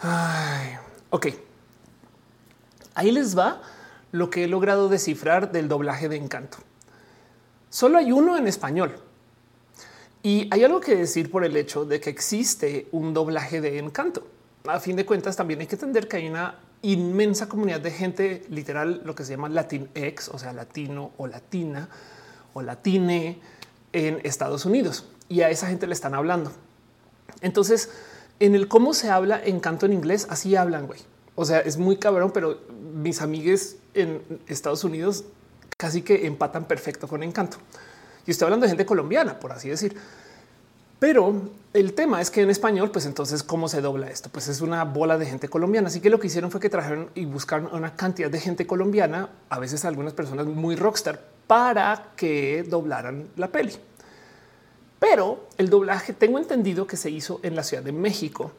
Ay, ok. Ahí les va lo que he logrado descifrar del doblaje de Encanto. Solo hay uno en español. Y hay algo que decir por el hecho de que existe un doblaje de Encanto. A fin de cuentas, también hay que entender que hay una inmensa comunidad de gente, literal, lo que se llama Latinx, o sea, latino o latina o latine en Estados Unidos. Y a esa gente le están hablando. Entonces, en el cómo se habla Encanto en inglés, así hablan, güey. O sea, es muy cabrón, pero mis amigues en Estados Unidos casi que empatan perfecto con Encanto. Y estoy hablando de gente colombiana, por así decir. Pero el tema es que en español, pues entonces, ¿cómo se dobla esto? Pues es una bola de gente colombiana. Así que lo que hicieron fue que trajeron y buscaron una cantidad de gente colombiana, a veces algunas personas muy rockstar, para que doblaran la peli. Pero el doblaje tengo entendido que se hizo en la Ciudad de México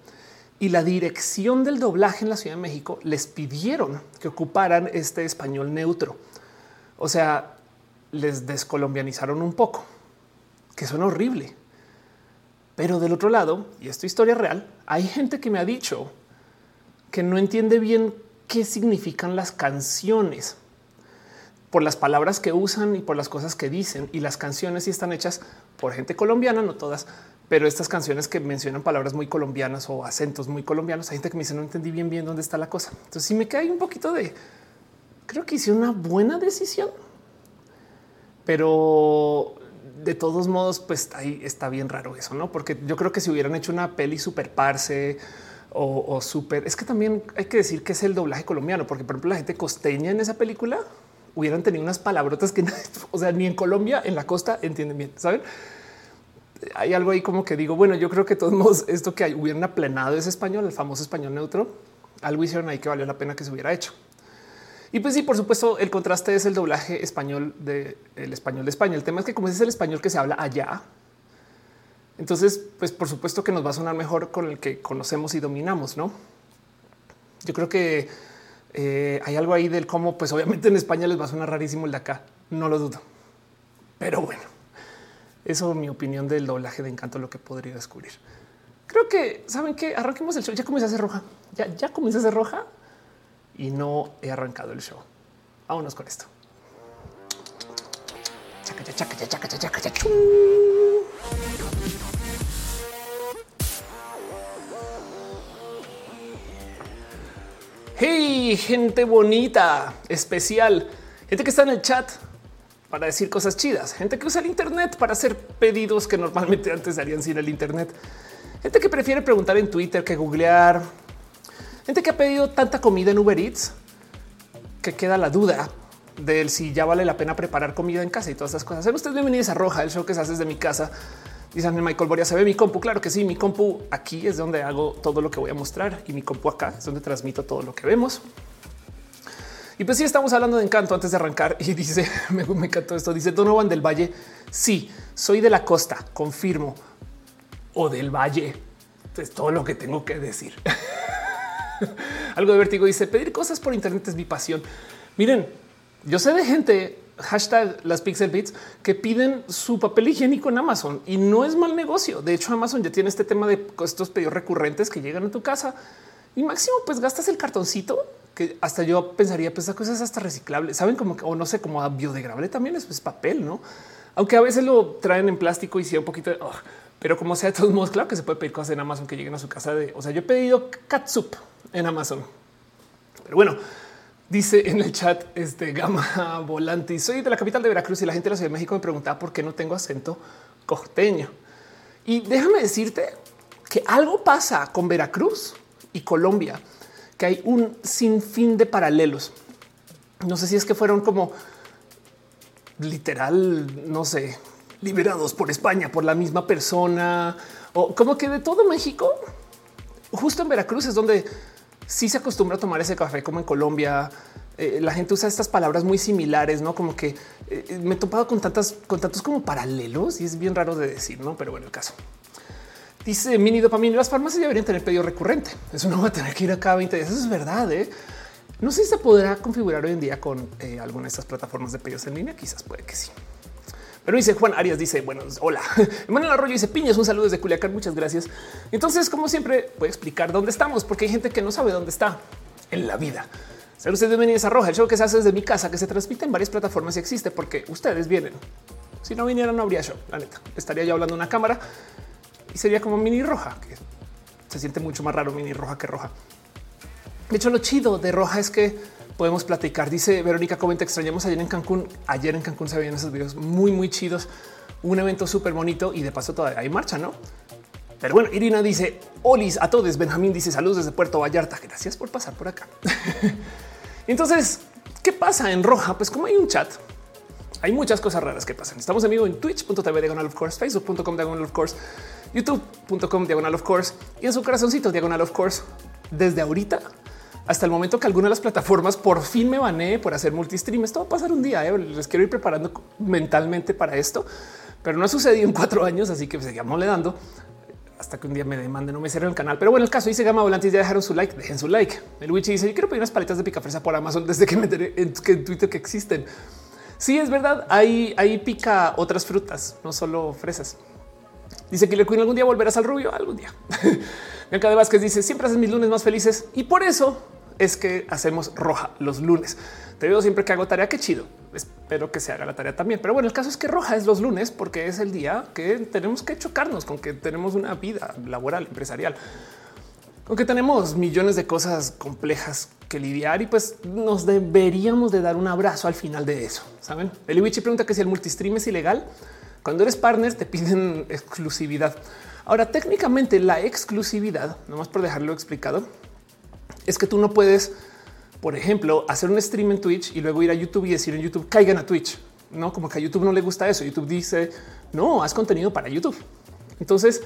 y la dirección del doblaje en la Ciudad de México les pidieron que ocuparan este español neutro. O sea, les descolombianizaron un poco, que suena horrible. Pero del otro lado, y esto historia real, hay gente que me ha dicho que no entiende bien qué significan las canciones por las palabras que usan y por las cosas que dicen. Y las canciones sí están hechas por gente colombiana, no todas, pero estas canciones que mencionan palabras muy colombianas o acentos muy colombianos, hay gente que me dice no entendí bien bien dónde está la cosa. Entonces sí me cae un poquito de creo que hice una buena decisión, pero de todos modos, pues ahí está bien raro eso, no? Porque yo creo que si hubieran hecho una peli super parse o, o súper, es que también hay que decir que es el doblaje colombiano, porque por ejemplo la gente costeña en esa película hubieran tenido unas palabrotas que, o sea, ni en Colombia, en la costa entienden bien, saben? hay algo ahí como que digo, bueno, yo creo que todos modos esto que hubieran aplenado ese español, el famoso español neutro, algo hicieron ahí que valió la pena que se hubiera hecho. Y pues sí, por supuesto, el contraste es el doblaje español del español de España. El tema es que como es el español que se habla allá, entonces, pues por supuesto que nos va a sonar mejor con el que conocemos y dominamos, ¿no? Yo creo que eh, hay algo ahí del cómo, pues obviamente en España les va a sonar rarísimo el de acá, no lo dudo. Pero bueno. Eso mi opinión del doblaje de Encanto, lo que podría descubrir. Creo que saben que arranquemos el show. Ya comienza a ser roja. Ya, ya comienza a ser roja y no he arrancado el show. Vámonos con esto. Hey, gente bonita, especial, gente que está en el chat para decir cosas chidas, gente que usa el Internet para hacer pedidos que normalmente antes harían sin el Internet, gente que prefiere preguntar en Twitter que googlear, gente que ha pedido tanta comida en Uber Eats que queda la duda del si ya vale la pena preparar comida en casa y todas esas cosas. Sean ustedes bienvenidos a Roja, el show que se hace desde mi casa. Dicen Michael Boria, se ve mi compu. Claro que sí, mi compu aquí es donde hago todo lo que voy a mostrar y mi compu acá es donde transmito todo lo que vemos. Y pues sí, estamos hablando de encanto antes de arrancar y dice, me, encantó esto, dice Donovan del Valle, sí, soy de la costa, confirmo, o del Valle, es todo lo que tengo que decir. Algo de vértigo dice, pedir cosas por internet es mi pasión. Miren, yo sé de gente, hashtag las pixel bits, que piden su papel higiénico en Amazon y no es mal negocio. De hecho, Amazon ya tiene este tema de estos pedidos recurrentes que llegan a tu casa y máximo pues gastas el cartoncito que hasta yo pensaría, pues esa cosa es hasta reciclable, saben como o no sé, como biodegradable también es pues, papel, no? Aunque a veces lo traen en plástico y sí un poquito, de, pero como sea de todos modos, claro que se puede pedir cosas en Amazon que lleguen a su casa o sea, yo he pedido catsup en Amazon, pero bueno, dice en el chat este gama volante soy de la capital de Veracruz y la gente de la Ciudad de México me preguntaba por qué no tengo acento costeño. Y déjame decirte que algo pasa con Veracruz y Colombia que hay un sinfín de paralelos. No sé si es que fueron como literal, no sé, liberados por España, por la misma persona, o como que de todo México, justo en Veracruz es donde sí se acostumbra a tomar ese café como en Colombia. Eh, la gente usa estas palabras muy similares, no como que eh, me he topado con tantas, con tantos como paralelos y es bien raro de decir, no? Pero bueno, el caso. Dice mini dopamina. Las farmacias deberían tener pedido recurrente. Eso no va a tener que ir a cada 20 días. Eso es verdad. ¿eh? No sé si se podrá configurar hoy en día con eh, alguna de estas plataformas de pedidos en línea. Quizás puede que sí. Pero dice Juan Arias, dice, bueno, hola. Manuel Arroyo dice, piñas, un saludo desde Culiacán, muchas gracias. Entonces, como siempre, voy a explicar dónde estamos, porque hay gente que no sabe dónde está en la vida. Sean ustedes bienvenidos a Roja, el show que se hace desde mi casa, que se transmite en varias plataformas y existe porque ustedes vienen. Si no vinieran, no habría show, la neta. Estaría yo hablando una cámara y sería como mini roja, que se siente mucho más raro mini roja que roja. De hecho, lo chido de roja es que podemos platicar. Dice Verónica, ¿cómo te extrañamos ayer en Cancún? Ayer en Cancún se veían esos videos muy, muy chidos. Un evento súper bonito y de paso todavía hay marcha, ¿no? Pero bueno, Irina dice, Olis a todos. Benjamín dice saludos desde Puerto Vallarta. Gracias por pasar por acá. Entonces, ¿qué pasa en roja? Pues como hay un chat, hay muchas cosas raras que pasan. Estamos en vivo en twitch.tv diagonal of course, facebook.com diagonal of course, youtube.com diagonal of course y en su corazoncito diagonal of course. Desde ahorita hasta el momento que alguna de las plataformas por fin me banee por hacer multistream. Esto va a pasar un día. ¿eh? Les quiero ir preparando mentalmente para esto, pero no ha sucedido en cuatro años, así que sigamos le dando hasta que un día me demanden no me cierren el canal. Pero bueno, el caso dice Gama Volantis ya dejaron su like, dejen su like. El Witch dice yo quiero pedir unas paletas de pica fresa por Amazon desde que me enteré en, en Twitter que existen. Sí, es verdad. Hay, hay pica otras frutas, no solo fresas. Dice le Queen algún día volverás al rubio, algún día. Bianca de Vázquez dice siempre haces mis lunes más felices y por eso es que hacemos roja los lunes. Te veo siempre que hago tarea. Qué chido. Espero que se haga la tarea también. Pero bueno, el caso es que roja es los lunes porque es el día que tenemos que chocarnos con que tenemos una vida laboral, empresarial, con que tenemos millones de cosas complejas que lidiar y pues nos deberíamos de dar un abrazo al final de eso. Saben? El pregunta que si el multistream es ilegal. Cuando eres partner te piden exclusividad. Ahora, técnicamente la exclusividad, nomás por dejarlo explicado, es que tú no puedes, por ejemplo, hacer un stream en Twitch y luego ir a YouTube y decir en YouTube caigan a Twitch. No, como que a YouTube no le gusta eso. YouTube dice no, haz contenido para YouTube. Entonces,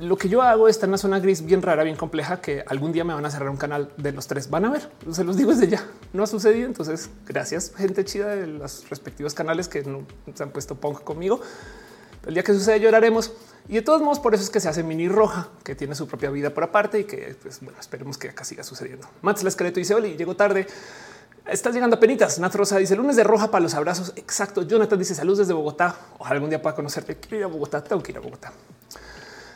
lo que yo hago está en una zona gris bien rara, bien compleja, que algún día me van a cerrar un canal de los tres. Van a ver, se los digo desde ya. No ha sucedido. Entonces, gracias, gente chida de los respectivos canales que no se han puesto punk conmigo. El día que sucede lloraremos. Y de todos modos, por eso es que se hace mini roja, que tiene su propia vida por aparte y que, pues, bueno, esperemos que acá siga sucediendo. Mats la esqueleto dice, Oli, llegó tarde. Estás llegando a penitas. Nat Rosa dice lunes de roja para los abrazos. Exacto. Jonathan dice saludos desde Bogotá. Ojalá algún día pueda conocerte. Quiero ir a Bogotá. Tengo que ir a Bogotá.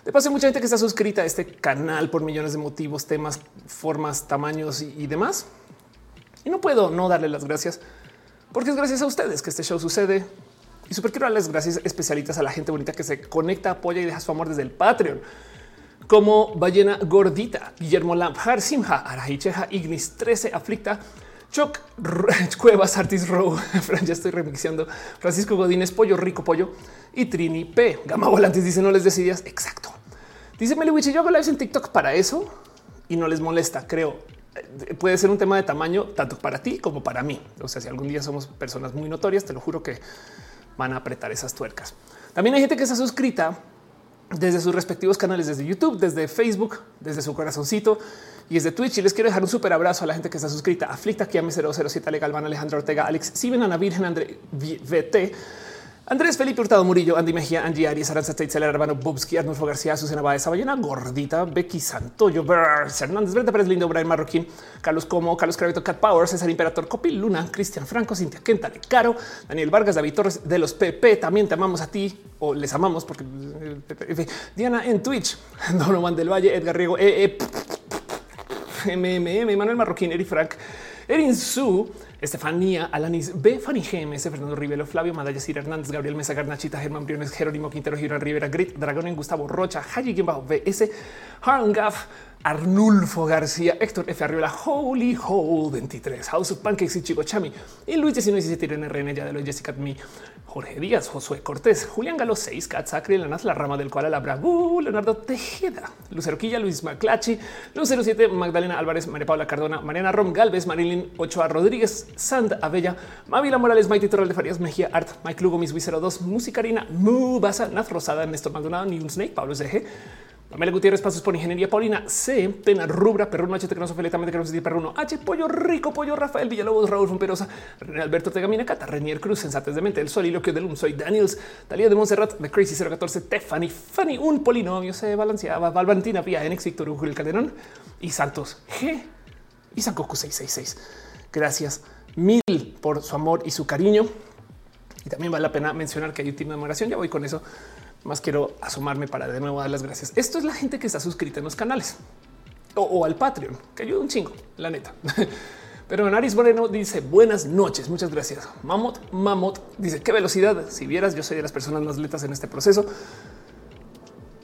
De paso, hay mucha gente que está suscrita a este canal por millones de motivos, temas, formas, tamaños y, demás. Y no puedo no darle las gracias porque es gracias a ustedes que este show sucede y súper quiero darles gracias especialitas a la gente bonita que se conecta, apoya y deja su amor desde el Patreon. Como Ballena Gordita, Guillermo Lampjar, Simha, Arahicheja, Ignis 13, Aflicta, Choc, Cuevas, Artis Row, Fran, ya estoy remixando, Francisco Godínez, Pollo Rico Pollo y Trini P. Gama Volantes dice no les decidías. Exacto. Dice Meliwich, yo hago lives en TikTok para eso y no les molesta, creo. Eh, puede ser un tema de tamaño tanto para ti como para mí. O sea, si algún día somos personas muy notorias, te lo juro que van a apretar esas tuercas. También hay gente que está suscrita desde sus respectivos canales, desde YouTube, desde Facebook, desde su corazoncito y desde Twitch. Y les quiero dejar un súper abrazo a la gente que está suscrita. Aflicta, Kiame 007, Legal, Van, Alejandro Ortega, Alex, Siben, Ana Virgen, André, VT, Andrés Felipe Hurtado Murillo, Andy Mejía, Angie Arias, Aranza Teitzel, Hermano Bobski, Arnulfo García, Susana Ballena Gordita, Becky Santoyo, Burrs, Hernández, Brenda Pérez Lindo, Brian Marroquín, Carlos Como, Carlos Cravito, Cat Power, César Imperator, Copi Luna, Cristian Franco, Cintia Quentale, Caro, Daniel Vargas, David Torres de los PP. También te amamos a ti o les amamos porque eh, Diana en Twitch, Donovan del Valle, Edgar Riego, MMM, Manuel Marroquín, Eri Frank, Erin Su, Estefanía, Alanis B, Fanny GMS, Fernando Rivelo, Flavio Madaya, Sir Hernández, Gabriel Mesa, Garnachita, Germán Briones, Jerónimo Quintero, Girán Rivera, Grit, Dragón Gustavo Rocha, Haji Bajo BS, Harngaf, Arnulfo García, Héctor F. Arriola, Holy Hole 23, House of Pancakes y Chico Chami, y Luis 1917, Irene RN, ya de los Jessica Mi, Jorge Díaz, Josué Cortés, Julián Galo 6, Kat Sacri, Lanas, La Rama del cual la Bravo, Leonardo Tejeda, Lucero Quilla, Luis Maclachi, Lucero 7, Magdalena Álvarez, María Paula Cardona, Mariana Rom Galvez, Marilyn Ochoa Rodríguez, Sand Abella, Mavila Morales, Maite Torral de Farías Mejía, Art, Mike Lugo, Miss 02, Musicarina, Mubasa, Naz Rosada, Néstor Maldonado, un Snake, Pablo SG, Pamela Gutiérrez, Pasos por Ingeniería, Paulina C, Pena Rubra, Perruno, H, Tecnoso, Feletamente, Tecnoso, Perruno, H, Pollo Rico, Pollo, Rafael Villalobos, Raúl Fumperosa, René Alberto Tegamina, Cata, Renier Cruz, Sensates de Mente, El Soliloquio del Un, Soy Daniels, Talía de Montserrat, The Crazy 014, Tefani, Fanny, un polinomio se balanceaba, Valvantina, Vía, Enex, Víctor, Hugo, el Calderón y Santos G y San Coco 666. Gracias mil por su amor y su cariño. Y también vale la pena mencionar que hay un team de moderación. Ya voy con eso. Más quiero asomarme para de nuevo dar las gracias. Esto es la gente que está suscrita en los canales o, al Patreon, que ayuda un chingo, la neta. Pero Naris Moreno dice buenas noches, muchas gracias. Mamot Mamot dice qué velocidad. Si vieras, yo soy de las personas más lentas en este proceso.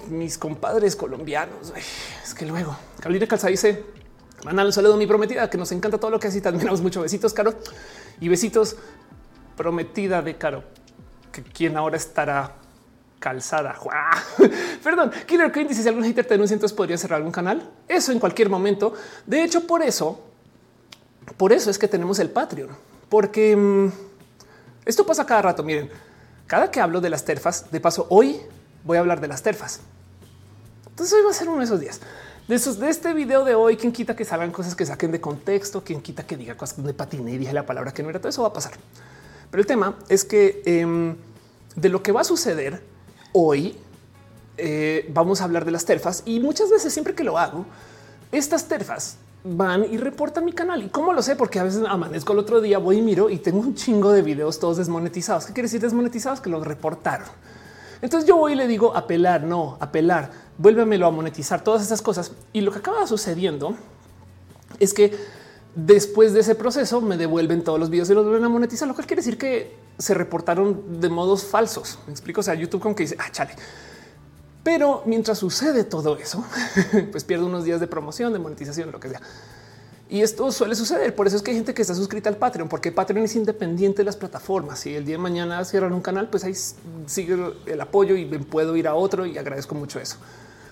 Mis compadres colombianos, es que luego Carolina Calza dice mandan un saludo a mi prometida que nos encanta todo lo que hace y te admiramos mucho. Besitos, Caro y besitos prometida de Caro, que quien ahora estará calzada. Perdón, Killer Queen dice si algún hater te denuncia, entonces podría cerrar algún canal. Eso en cualquier momento. De hecho, por eso, por eso es que tenemos el Patreon, porque mm, esto pasa cada rato. Miren, cada que hablo de las terfas, de paso, hoy voy a hablar de las terfas. Entonces hoy va a ser uno de esos días. De, esos, de este video de hoy, quien quita que salgan cosas que saquen de contexto, quien quita que diga cosas de patiné y dije la palabra que no era, todo eso va a pasar. Pero el tema es que em, de lo que va a suceder hoy eh, vamos a hablar de las terfas y muchas veces siempre que lo hago, estas terfas van y reportan mi canal. ¿Y cómo lo sé? Porque a veces amanezco el otro día, voy y miro y tengo un chingo de videos todos desmonetizados. ¿Qué quiere decir desmonetizados? Que los reportaron. Entonces yo voy y le digo apelar, no, apelar, vuélvemelo a monetizar, todas esas cosas. Y lo que acaba sucediendo es que después de ese proceso me devuelven todos los videos y los vuelven a monetizar, lo cual quiere decir que se reportaron de modos falsos. Me explico. O sea, YouTube como que dice, ah, chale. Pero mientras sucede todo eso, pues pierdo unos días de promoción, de monetización, lo que sea. Y esto suele suceder. Por eso es que hay gente que está suscrita al Patreon, porque Patreon es independiente de las plataformas. Si el día de mañana cierran un canal, pues ahí sigue el apoyo y puedo ir a otro y agradezco mucho eso.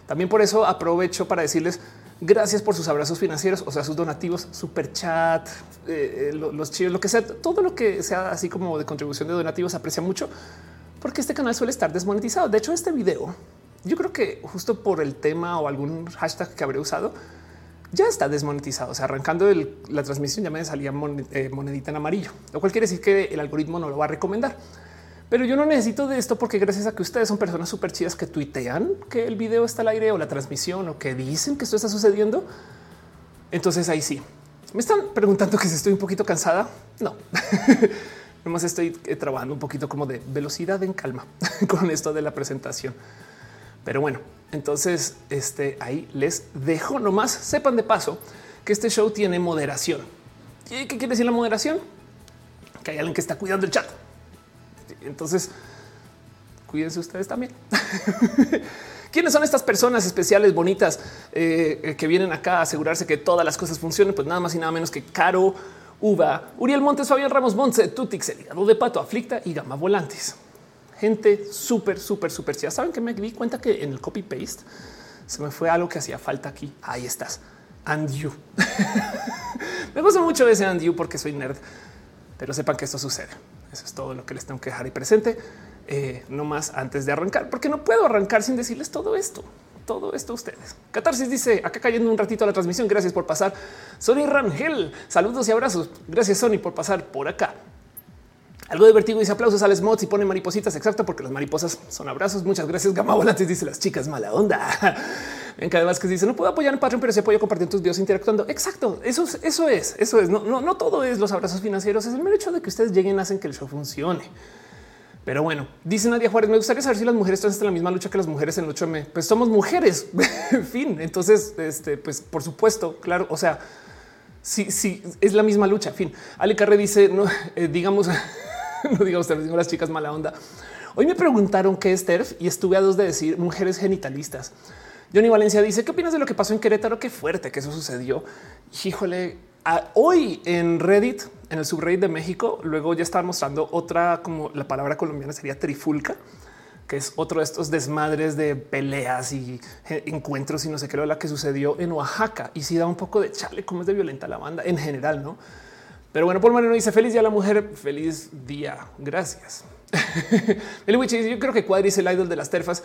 También por eso aprovecho para decirles gracias por sus abrazos financieros, o sea, sus donativos, super chat, eh, eh, los chivos, lo que sea, todo lo que sea así como de contribución de donativos aprecia mucho porque este canal suele estar desmonetizado. De hecho, este video, yo creo que justo por el tema o algún hashtag que habré usado, ya está desmonetizado. O sea, arrancando la transmisión ya me salía eh, monedita en amarillo, lo cual quiere decir que el algoritmo no lo va a recomendar. Pero yo no necesito de esto porque gracias a que ustedes son personas súper chidas que tuitean que el video está al aire o la transmisión o que dicen que esto está sucediendo. Entonces ahí sí. Me están preguntando que si estoy un poquito cansada. No, nomás estoy eh, trabajando un poquito como de velocidad en calma con esto de la presentación. Pero bueno, entonces este ahí les dejo nomás. Sepan de paso que este show tiene moderación. ¿Y qué quiere decir la moderación? Que hay alguien que está cuidando el chat. Entonces, cuídense ustedes también. ¿Quiénes son estas personas especiales, bonitas, eh, que vienen acá a asegurarse que todas las cosas funcionen? Pues nada más y nada menos que Caro, Uva, Uriel Montes, Fabián Ramos Montse, Tutix, el hígado de pato, Aflicta y Gama Volantes. Gente súper, súper, súper chida. Saben que me di cuenta que en el copy paste se me fue algo que hacía falta aquí. Ahí estás. And you. me gusta mucho ese and you porque soy nerd, pero sepan que esto sucede. Eso es todo lo que les tengo que dejar ahí presente. Eh, no más antes de arrancar, porque no puedo arrancar sin decirles todo esto. Todo esto a ustedes. Catarsis dice acá cayendo un ratito a la transmisión. Gracias por pasar. Sony Rangel, saludos y abrazos. Gracias, Sony, por pasar por acá. Algo divertido dice aplausos a mods y pone maripositas. Exacto, porque las mariposas son abrazos. Muchas gracias. Gama Volantes dice las chicas mala onda. En cada vez que dice no puedo apoyar en Patreon, pero sí apoyo compartir tus videos interactuando. Exacto. Eso es, eso es, eso es. No, no, no todo es los abrazos financieros. Es el mero hecho de que ustedes lleguen, hacen que el show funcione. Pero bueno, dice Nadia Juárez, me gustaría saber si las mujeres están en la misma lucha que las mujeres en el 8M. Pues somos mujeres, en fin. Entonces, este, pues por supuesto, claro, o sea, sí, sí, es la misma lucha. Fin, Ale Carre dice, no, eh, digamos, no digamos, digo las chicas mala onda. Hoy me preguntaron qué es TERF y estuve a dos de decir mujeres genitalistas. Johnny Valencia dice qué opinas de lo que pasó en Querétaro? Qué fuerte que eso sucedió. Híjole, hoy en Reddit, en el subreddit de México, luego ya estaba mostrando otra como la palabra colombiana sería trifulca, que es otro de estos desmadres de peleas y encuentros y no sé qué lo la que sucedió en Oaxaca. Y si da un poco de chale, cómo es de violenta la banda en general, no? Pero bueno, por Moreno dice feliz día a la mujer, feliz día. Gracias. yo creo que Cuadri es el idol de las terfas.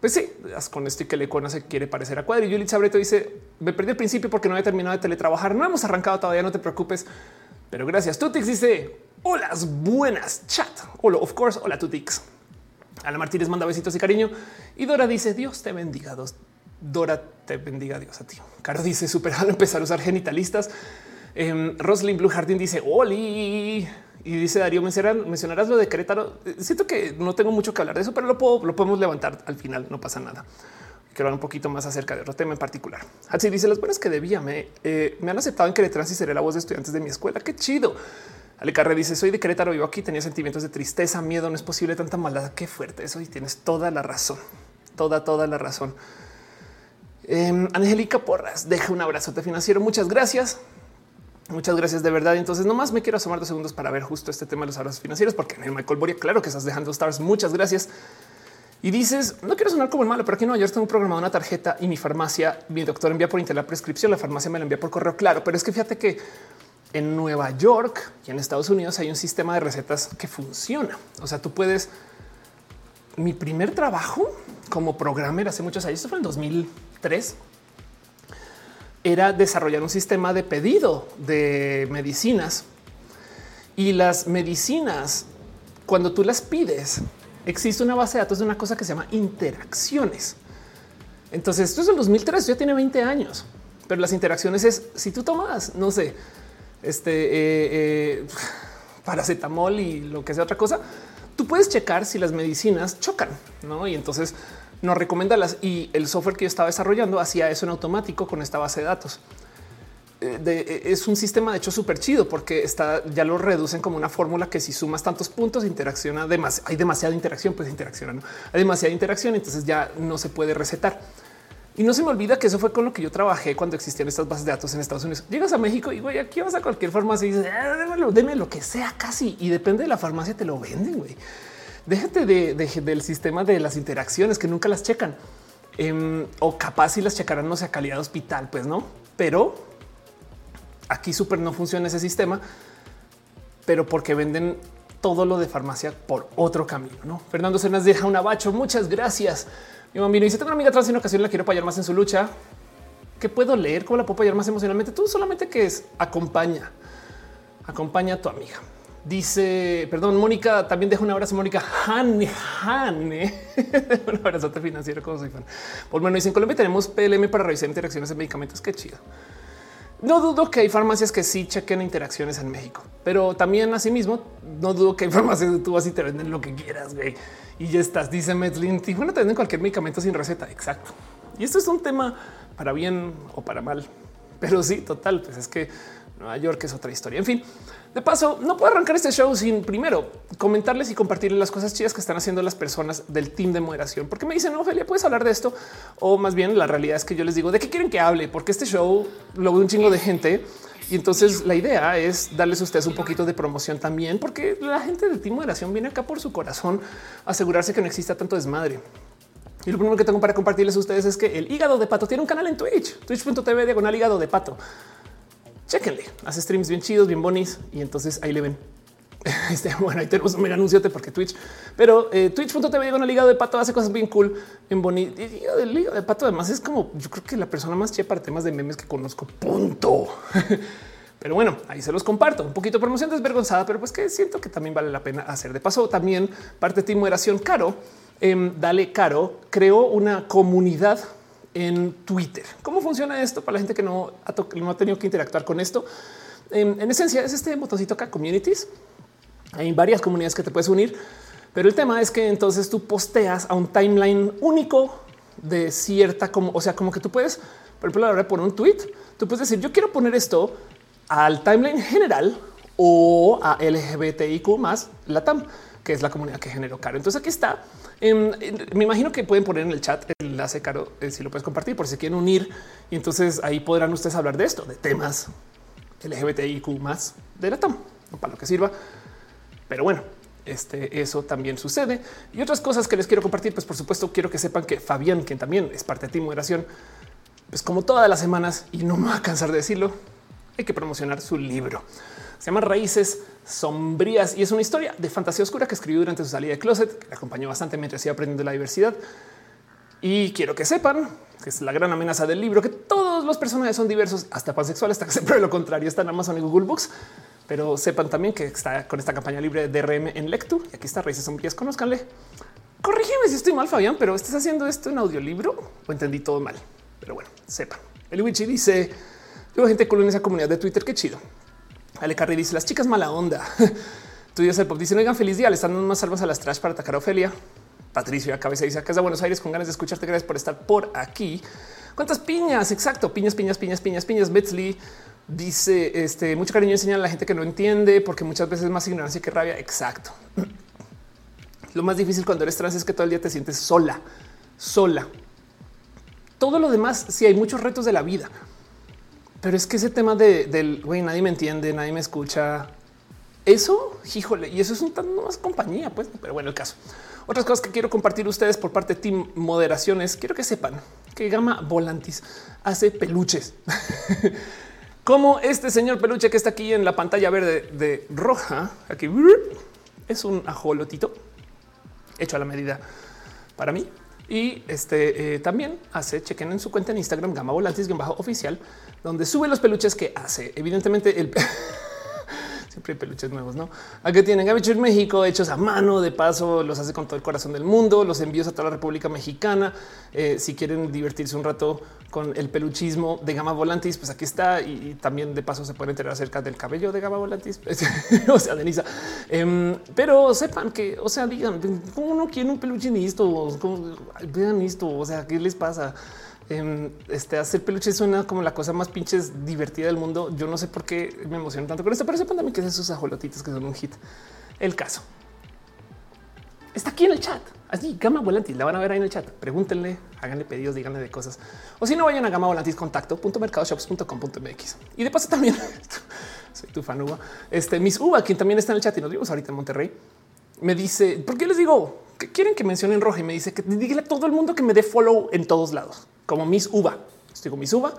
Pues sí, con esto y que le se quiere parecer a Cuadri. Yuli Sabreto dice: Me perdí el principio porque no he terminado de teletrabajar. No hemos arrancado todavía, no te preocupes. Pero gracias. Tutix dice: Hola, buenas chat. Hola, of course. Hola, Tutix. Ana Martínez manda besitos y cariño. Y Dora dice: Dios te bendiga. Dora te bendiga Dios a ti. Caro dice: Super al empezar a usar genitalistas. Eh, Roslyn Blue Jardín dice Oli y dice Darío mencionarás lo de Querétaro. Siento que no tengo mucho que hablar de eso, pero lo, lo podemos levantar al final. No pasa nada. Quiero hablar un poquito más acerca de otro tema en particular. Así dice las buenas que debía. Me, eh, me han aceptado en Querétaro y seré la voz de estudiantes de mi escuela. Qué chido. Ale Carre dice soy de Querétaro, vivo aquí, tenía sentimientos de tristeza, miedo, no es posible tanta maldad. Qué fuerte eso y tienes toda la razón, toda, toda la razón. Eh, Angélica Porras deja un abrazote financiero. Muchas gracias. Muchas gracias de verdad. Entonces, nomás me quiero asomar dos segundos para ver justo este tema de los abrazos financieros, porque Michael Boria, claro que estás dejando stars. Muchas gracias. Y dices, no quiero sonar como el malo, pero aquí no, yo tengo programado una tarjeta y mi farmacia, mi doctor envía por internet la prescripción, la farmacia me la envía por correo. Claro, pero es que fíjate que en Nueva York y en Estados Unidos hay un sistema de recetas que funciona. O sea, tú puedes. Mi primer trabajo como programmer hace muchos años, esto fue en 2003, era desarrollar un sistema de pedido de medicinas y las medicinas, cuando tú las pides, existe una base de datos de una cosa que se llama interacciones. Entonces, esto es el 2003, ya tiene 20 años, pero las interacciones es si tú tomas, no sé, este eh, eh, paracetamol y lo que sea otra cosa, tú puedes checar si las medicinas chocan, no? Y entonces nos recomienda las y el software que yo estaba desarrollando hacía eso en automático con esta base de datos. Eh, es un sistema de hecho súper chido porque está ya lo reducen como una fórmula que si sumas tantos puntos interacciona además hay demasiada interacción pues interacciona ¿no? hay demasiada interacción entonces ya no se puede recetar y no se me olvida que eso fue con lo que yo trabajé cuando existían estas bases de datos en Estados Unidos. Llegas a México y güey, aquí vas a cualquier farmacia y dices, ah, déme lo que sea casi. Y depende de la farmacia, te lo venden. Güey. Déjate de, del sistema de las interacciones que nunca las checan em, o capaz si las checarán, no sea calidad hospital, pues no, pero aquí súper no funciona ese sistema, pero porque venden todo lo de farmacia por otro camino. No, Fernando se deja un abacho. Muchas gracias. Mi y dice: Tengo una amiga trans en ocasión la quiero apoyar más en su lucha. ¿Qué puedo leer? ¿Cómo la puedo apoyar más emocionalmente? Tú solamente que es acompaña, acompaña a tu amiga. Dice, perdón, Mónica también deja un abrazo. Mónica Han, Han, un abrazote financiero como soy fan. Por bueno, dice en Colombia tenemos PLM para revisar interacciones de medicamentos. Qué chido. No dudo que hay farmacias que sí chequen interacciones en México, pero también asimismo no dudo que hay farmacias que tú vas y te venden lo que quieras, güey. Y ya estás, dice Medlin, Tijuana te venden cualquier medicamento sin receta. Exacto. Y esto es un tema para bien o para mal. Pero sí, total, pues es que Nueva York es otra historia. En fin, de paso, no puedo arrancar este show sin primero comentarles y compartirles las cosas chidas que están haciendo las personas del team de moderación, porque me dicen, Ophelia, puedes hablar de esto. O más bien, la realidad es que yo les digo de qué quieren que hable, porque este show lo ve un chingo de gente. Y entonces la idea es darles a ustedes un poquito de promoción también, porque la gente del team moderación viene acá por su corazón a asegurarse que no exista tanto desmadre. Y lo primero que tengo para compartirles a ustedes es que el hígado de pato tiene un canal en Twitch, twitch.tv diagonal hígado de pato chéquenle, hace streams bien chidos, bien bonis y entonces ahí le ven. Este, bueno, ahí tenemos un mega anunciote porque Twitch, pero eh, twitch.tv con el hígado de pato hace cosas bien cool en bonito. El hígado de pato además es como yo creo que la persona más chida para temas de memes que conozco. Punto. Pero bueno, ahí se los comparto. Un poquito de promoción desvergonzada, pero pues que siento que también vale la pena hacer. De paso, también parte de ti moderación caro. Em, dale caro creó una comunidad en Twitter. ¿Cómo funciona esto para la gente que no ha, no ha tenido que interactuar con esto? En, esencia es este botoncito acá, communities. Hay varias comunidades que te puedes unir, pero el tema es que entonces tú posteas a un timeline único de cierta como, o sea, como que tú puedes, por ejemplo, a la hora de poner un tweet, tú puedes decir yo quiero poner esto al timeline general o a LGBTIQ más la TAM, que es la comunidad que generó Caro. Entonces aquí está Em, me imagino que pueden poner en el chat el enlace caro eh, si lo puedes compartir por si quieren unir y entonces ahí podrán ustedes hablar de esto, de temas LGBTIQ más de la TAM, para lo que sirva. Pero bueno, este, eso también sucede. Y otras cosas que les quiero compartir, pues por supuesto quiero que sepan que Fabián, quien también es parte de ti moderación, pues como todas las semanas, y no me va a cansar de decirlo, hay que promocionar su libro. Se llama Raíces Sombrías y es una historia de fantasía oscura que escribió durante su salida de closet, que le acompañó bastante mientras iba aprendiendo la diversidad. Y quiero que sepan que es la gran amenaza del libro, que todos los personajes son diversos, hasta pansexuales, hasta que se lo contrario. Está en Amazon y Google Books, pero sepan también que está con esta campaña libre de DRM en Lectu. Y aquí está Raíces Sombrías, conozcanle. Corrígeme si estoy mal, Fabián, pero estás haciendo esto en audiolibro o entendí todo mal. Pero bueno, sepan. El Wichi dice Tengo gente cool en esa comunidad de Twitter. Qué chido. Ale Carri dice las chicas mala onda. Tu Dios el pop dice oigan feliz día. Le están dando más salvas a las trash para atacar a Ofelia. Patricio a cabeza dice acá de Buenos Aires con ganas de escucharte. Gracias por estar por aquí. ¿Cuántas piñas? Exacto. Piñas, piñas, piñas, piñas, piñas. Betsley dice este mucho cariño enseñar a la gente que no entiende porque muchas veces es más ignorancia que rabia. Exacto. Lo más difícil cuando eres trans es que todo el día te sientes sola, sola. Todo lo demás, sí hay muchos retos de la vida, pero es que ese tema de, del güey, nadie me entiende, nadie me escucha. Eso, híjole, y eso es un tanto más compañía, pues, pero bueno, el caso. Otras cosas que quiero compartir ustedes por parte de Team Moderaciones, quiero que sepan que Gama Volantis hace peluches. Como este señor peluche que está aquí en la pantalla verde de roja, aquí es un ajolotito hecho a la medida para mí. Y este eh, también hace, chequen en su cuenta en Instagram, Gama Volantis, bajo oficial, donde sube los peluches que hace. Evidentemente, el Siempre hay peluches nuevos, ¿no? Aquí tienen en México hechos a mano, de paso los hace con todo el corazón del mundo, los envíos a toda la República Mexicana. Eh, si quieren divertirse un rato con el peluchismo de Gama Volantis, pues aquí está. Y, también de paso se puede enterar acerca del cabello de Gama Volantis, o sea, Denisa. Em, pero sepan que, o sea, digan, ¿cómo no quieren un peluche esto? Vean esto, o sea, ¿qué les pasa? Em, este hacer peluche suena como la cosa más pinches divertida del mundo. Yo no sé por qué me emociono tanto con esto, pero sepan también que es esos ajolotitos que son un hit. El caso está aquí en el chat. Así, Gama Volantis, la van a ver ahí en el chat. Pregúntenle, háganle pedidos, díganle de cosas. O si no, vayan a Gama Volantis contacto.mercadoshops.com.mx. Y de paso también, soy tu fan Uva. Este, Miss Uva, quien también está en el chat y nos vimos ahorita en Monterrey, me dice, ¿por qué les digo? que quieren que mencionen roja? Y me dice que dígale a todo el mundo que me dé follow en todos lados como Miss Uva. Estoy con Miss Uva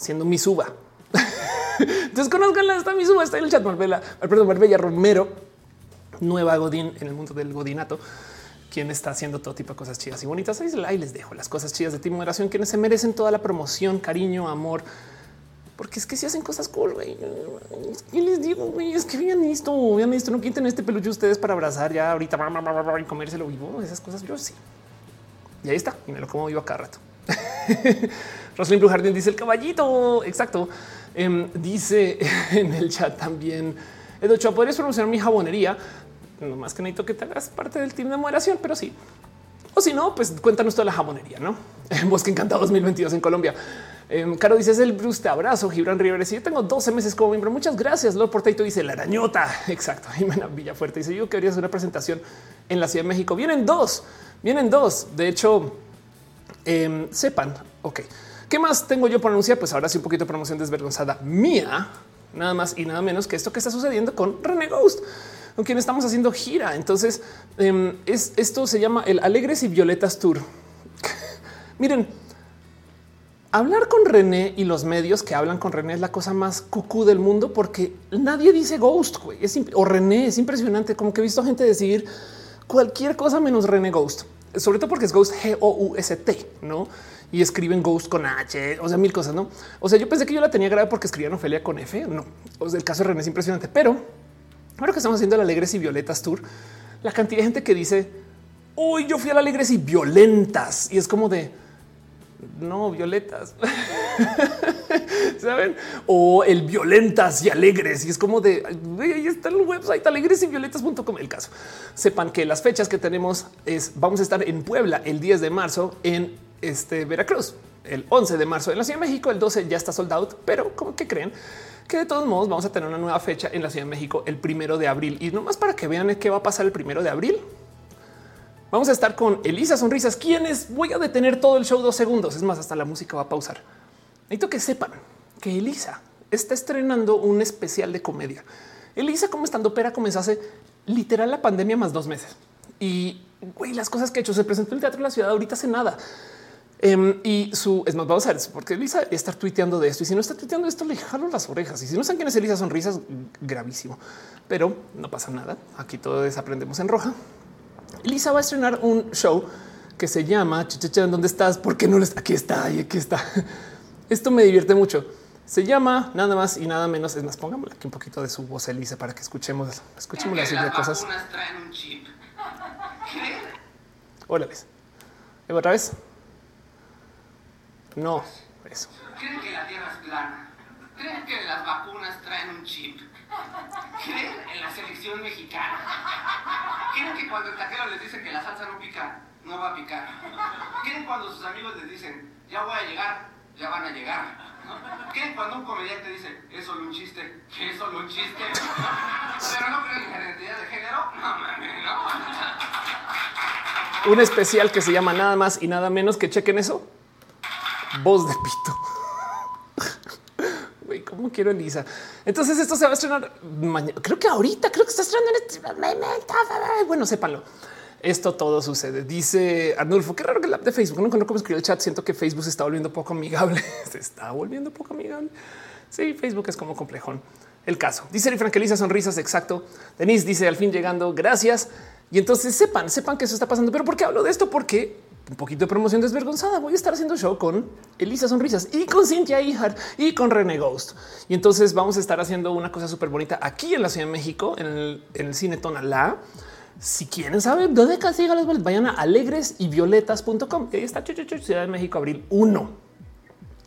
siendo Miss Uva. Entonces conozcanla, está Miss Uva, está en el chat. Marbella, perdón, Marbella Romero, nueva Godín en el mundo del Godinato, quien está haciendo todo tipo de cosas chidas y bonitas. Ahí les dejo las cosas chidas de Team Moderación, quienes se merecen toda la promoción, cariño, amor. Porque es que si hacen cosas cool, güey. Y les digo, es que vean esto, vean esto, no quiten este peluche ustedes para abrazar ya ahorita y comérselo vivo. Esas cosas yo sí. Y ahí está. Y me lo como vivo cada rato. Roslyn Blue dice el caballito. Exacto. Em, dice en el chat también. Edo Chua, ¿podrías promocionar mi jabonería? No más que necesito que te hagas parte del team de moderación, pero sí. O si no, pues cuéntanos toda la jabonería, ¿no? Bosque Encantado 2022 en Colombia. Em, Caro dice es el Bruce, te abrazo. Gibran Rivera yo tengo 12 meses como miembro. Muchas gracias. Lord Portaito dice la arañota. Exacto. Jimena Villafuerte dice yo quería hacer una presentación en la Ciudad de México. Vienen dos. Vienen dos. De hecho, em, sepan. Ok. ¿Qué más tengo yo por anunciar? Pues ahora sí un poquito de promoción desvergonzada mía. Nada más y nada menos que esto que está sucediendo con René Ghost, con quien estamos haciendo gira. Entonces, em, es, esto se llama el Alegres y Violetas Tour. Miren, hablar con René y los medios que hablan con René es la cosa más cucú del mundo porque nadie dice Ghost o René. Es impresionante. Como que he visto gente decir cualquier cosa menos René Ghost, sobre todo porque es Ghost G O U S T, no? Y escriben Ghost con H, o sea, mil cosas, no? O sea, yo pensé que yo la tenía grave porque escribían Ofelia con F. No, o sea, el caso de René es impresionante, pero ahora que estamos haciendo el Alegres y Violetas Tour, la cantidad de gente que dice hoy yo fui a la Alegres y Violentas y es como de no violetas, saben? O el violentas y alegres. Y es como de ahí está el website alegres y violetas.com. El caso sepan que las fechas que tenemos es vamos a estar en Puebla el 10 de marzo en este Veracruz, el 11 de marzo en la Ciudad de México, el 12 ya está sold out, pero como que creen que de todos modos vamos a tener una nueva fecha en la Ciudad de México el primero de abril y nomás para que vean qué va a pasar el primero de abril Vamos a estar con Elisa Sonrisas, quienes voy a detener todo el show dos segundos. Es más, hasta la música va a pausar. Necesito que sepan que Elisa está estrenando un especial de comedia. Elisa, como estando pera, comenzó hace literal la pandemia más dos meses. Y las cosas que ha hecho se presentó en el teatro de la ciudad ahorita hace nada. Em, y su es más, vamos a ver, porque Elisa está tuiteando de esto y si no está tuiteando esto, le jalo las orejas. Y si no saben quién es Elisa Sonrisas, gravísimo, pero no pasa nada. Aquí todo desaprendemos en roja. Lisa va a estrenar un show que se llama Chichacha, ¿dónde estás? ¿Por qué no lo está? Aquí está y aquí está. Esto me divierte mucho. Se llama nada más y nada menos. Es más, pongámosle aquí un poquito de su voz, Elisa, para que escuchemos, escuchemos las de cosas. Hola, ¿ves? ¿Otra vez? No, eso. creen que la Tierra es plana, creen que las vacunas traen un chip, creen en la selección mexicana, creen que cuando el taquero les dice que la salsa no pica, no va a picar, creen cuando sus amigos les dicen, ya voy a llegar, ya van a llegar. ¿Qué? Cuando un comediante dice, es solo un chiste, ¿qué es solo un chiste? Pero no creen en la identidad de género, no mames, no. Un especial que se llama nada más y nada menos que chequen eso. Voz de pito. Güey, ¿cómo quiero Elisa? Entonces esto se va a estrenar mañana. Creo que ahorita, creo que está estrenando en este Bueno, sépanlo. Esto todo sucede. Dice Arnulfo, qué raro que el app de Facebook no conozco cómo escribir el chat. Siento que Facebook se está volviendo poco amigable. se está volviendo poco amigable. Sí, Facebook es como complejón. El caso dice Frankelisa sonrisas. Exacto. Denise dice al fin llegando. Gracias. Y entonces sepan, sepan que eso está pasando. Pero ¿por qué hablo de esto? Porque un poquito de promoción desvergonzada. Voy a estar haciendo show con Elisa Sonrisas y con Cintia Ijar y con René Ghost. Y entonces vamos a estar haciendo una cosa súper bonita aquí en la Ciudad de México, en el, cine Tonalá si quieren saber dónde castiga los vayan a alegres y. Ahí está Ciudad de México, abril 1.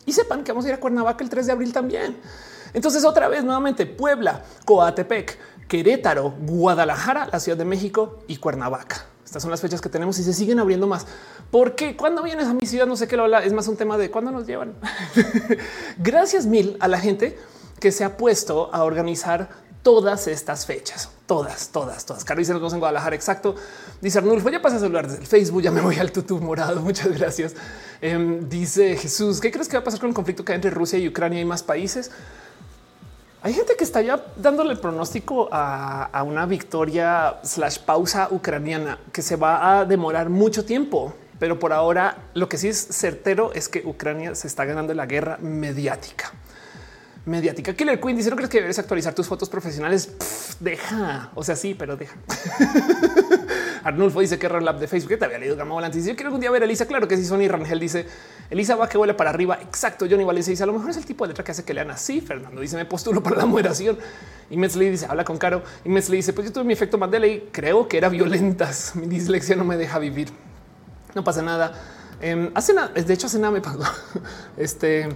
Y sepan que vamos a ir a Cuernavaca el 3 de abril también. Entonces, otra vez, nuevamente, Puebla, Coatepec, Querétaro, Guadalajara, la Ciudad de México y Cuernavaca. Estas son las fechas que tenemos y se siguen abriendo más. Porque cuando vienes a mi ciudad, no sé qué lo habla, es más un tema de cuándo nos llevan. Gracias mil a la gente que se ha puesto a organizar todas estas fechas. Todas, todas, todas. Caro dice nos en Guadalajara. Exacto. Dice Arnulfo, ya pasa a saludar desde el Facebook. Ya me voy al tutú morado. Muchas gracias. Em, dice Jesús, ¿qué crees que va a pasar con el conflicto que hay entre Rusia y Ucrania y más países? Hay gente que está ya dándole el pronóstico a, a una victoria slash pausa ucraniana que se va a demorar mucho tiempo. Pero por ahora lo que sí es certero es que Ucrania se está ganando la guerra mediática mediática. Killer Queen dice: No crees que debes actualizar tus fotos profesionales? deja. O sea, sí, pero deja. Arnulfo dice que lab de Facebook. te había leído Gama Volante. Dice: Yo quiero algún día ver a Elisa. Claro que sí. Sony Rangel dice: Elisa va que vuela para arriba. Exacto. Johnny Valencia dice: A lo mejor es el tipo de letra que hace que lean así. Fernando dice: Me postulo para la moderación. Y Metzley dice: Habla con Caro. Y Metzley dice: Pues yo tuve mi efecto Mandela y creo que era violentas. Mi dislexia no me deja vivir. No pasa nada. Eh, hace nada. De hecho, hace nada me pasó. este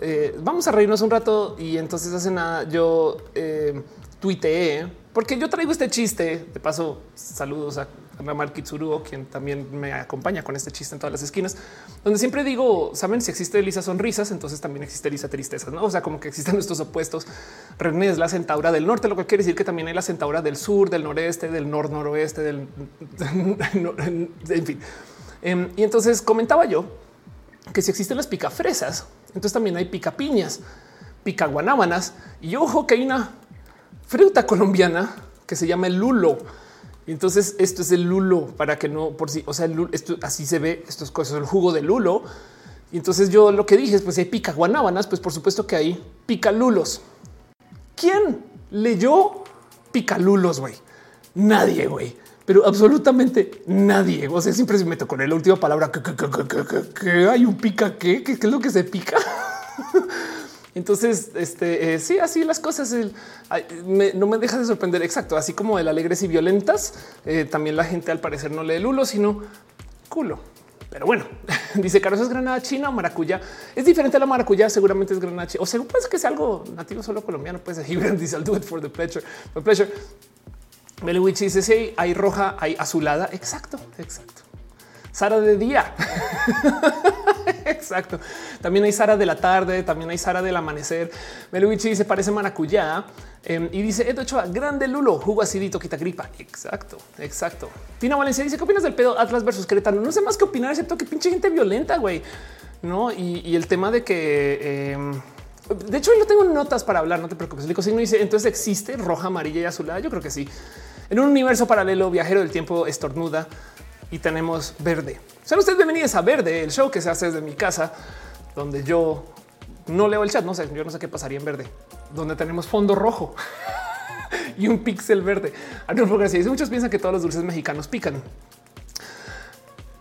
eh, vamos a reírnos un rato y entonces hace nada yo eh, tuiteé porque yo traigo este chiste. De paso, saludos a Ramar Kitsuruo, quien también me acompaña con este chiste en todas las esquinas, donde siempre digo, saben, si existe Elisa sonrisas, entonces también existe Elisa tristezas, ¿no? O sea, como que existen estos opuestos. René es la centaura del norte, lo que quiere decir que también hay la centaura del sur, del noreste, del nor noroeste, del en fin. Em, y entonces comentaba yo que si existen las picafresas, entonces también hay pica piñas, pica guanábanas y ojo que hay una fruta colombiana que se llama el lulo. Entonces esto es el lulo para que no por si, o sea, esto así se ve. Estos cosas, el jugo de lulo. Y entonces yo lo que dije es pues si hay pica guanábanas, pues por supuesto que hay pica lulos. ¿Quién leyó pica lulos? Güey, nadie, güey pero absolutamente nadie. O sea, siempre se meto con la última palabra que, hay un pica que, es lo que se pica. Entonces, este eh, sí, así las cosas no me deja de sorprender. Exacto. Así como el alegres y violentas, eh, también la gente al parecer no lee lulo, sino culo. Pero bueno, dice Carlos es granada china o maracuyá. Es diferente a la maracuyá, seguramente es granada china. O sea, puede que sea algo nativo solo colombiano. Puede ser dice I'll do it for the pleasure. For pleasure. Melwich dice si hay roja, hay azulada. Exacto, exacto. Sara de día. exacto. También hay Sara de la tarde, también hay Sara del amanecer. Melwich dice parece maracuyá em, y dice Edo Ochoa, grande Lulo, jugo acidito, quita gripa. Exacto, exacto. Tina Valencia dice qué opinas del pedo Atlas versus Querétaro. No sé más que opinar, excepto que pinche gente violenta, güey. No, y, el tema de que em, de hecho, yo tengo notas para hablar. No te preocupes. El no dice entonces existe roja, amarilla y azulada. Yo creo que sí. En un universo paralelo, viajero del tiempo estornuda y tenemos verde. Sean ustedes bienvenidos a Verde, el show que se hace desde mi casa, donde yo no leo el chat. No sé, yo no sé qué pasaría en verde, donde tenemos fondo rojo y un píxel verde. Arnulfo García muchos piensan que todos los dulces mexicanos pican.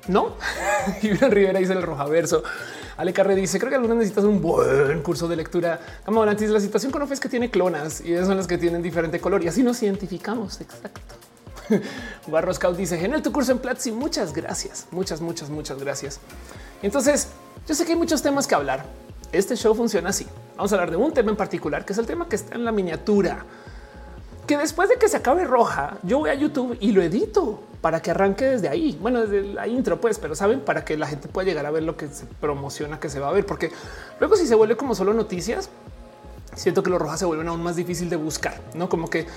No, y Rivera dice el roja verso. Ale Carre dice, creo que algunas necesitas un buen curso de lectura. Como antes, la situación con es que tiene clonas y son las que tienen diferente color y así nos identificamos. Exacto. Barro Scout dice, genial tu curso en Platzi. Muchas gracias. Muchas, muchas, muchas gracias. Entonces, yo sé que hay muchos temas que hablar este show funciona así. Vamos a hablar de un tema en particular, que es el tema que está en la miniatura. Que después de que se acabe roja, yo voy a YouTube y lo edito para que arranque desde ahí. Bueno, desde la intro, pues, pero saben, para que la gente pueda llegar a ver lo que se promociona que se va a ver, porque luego si se vuelve como solo noticias, siento que los rojas se vuelven aún más difícil de buscar, no como que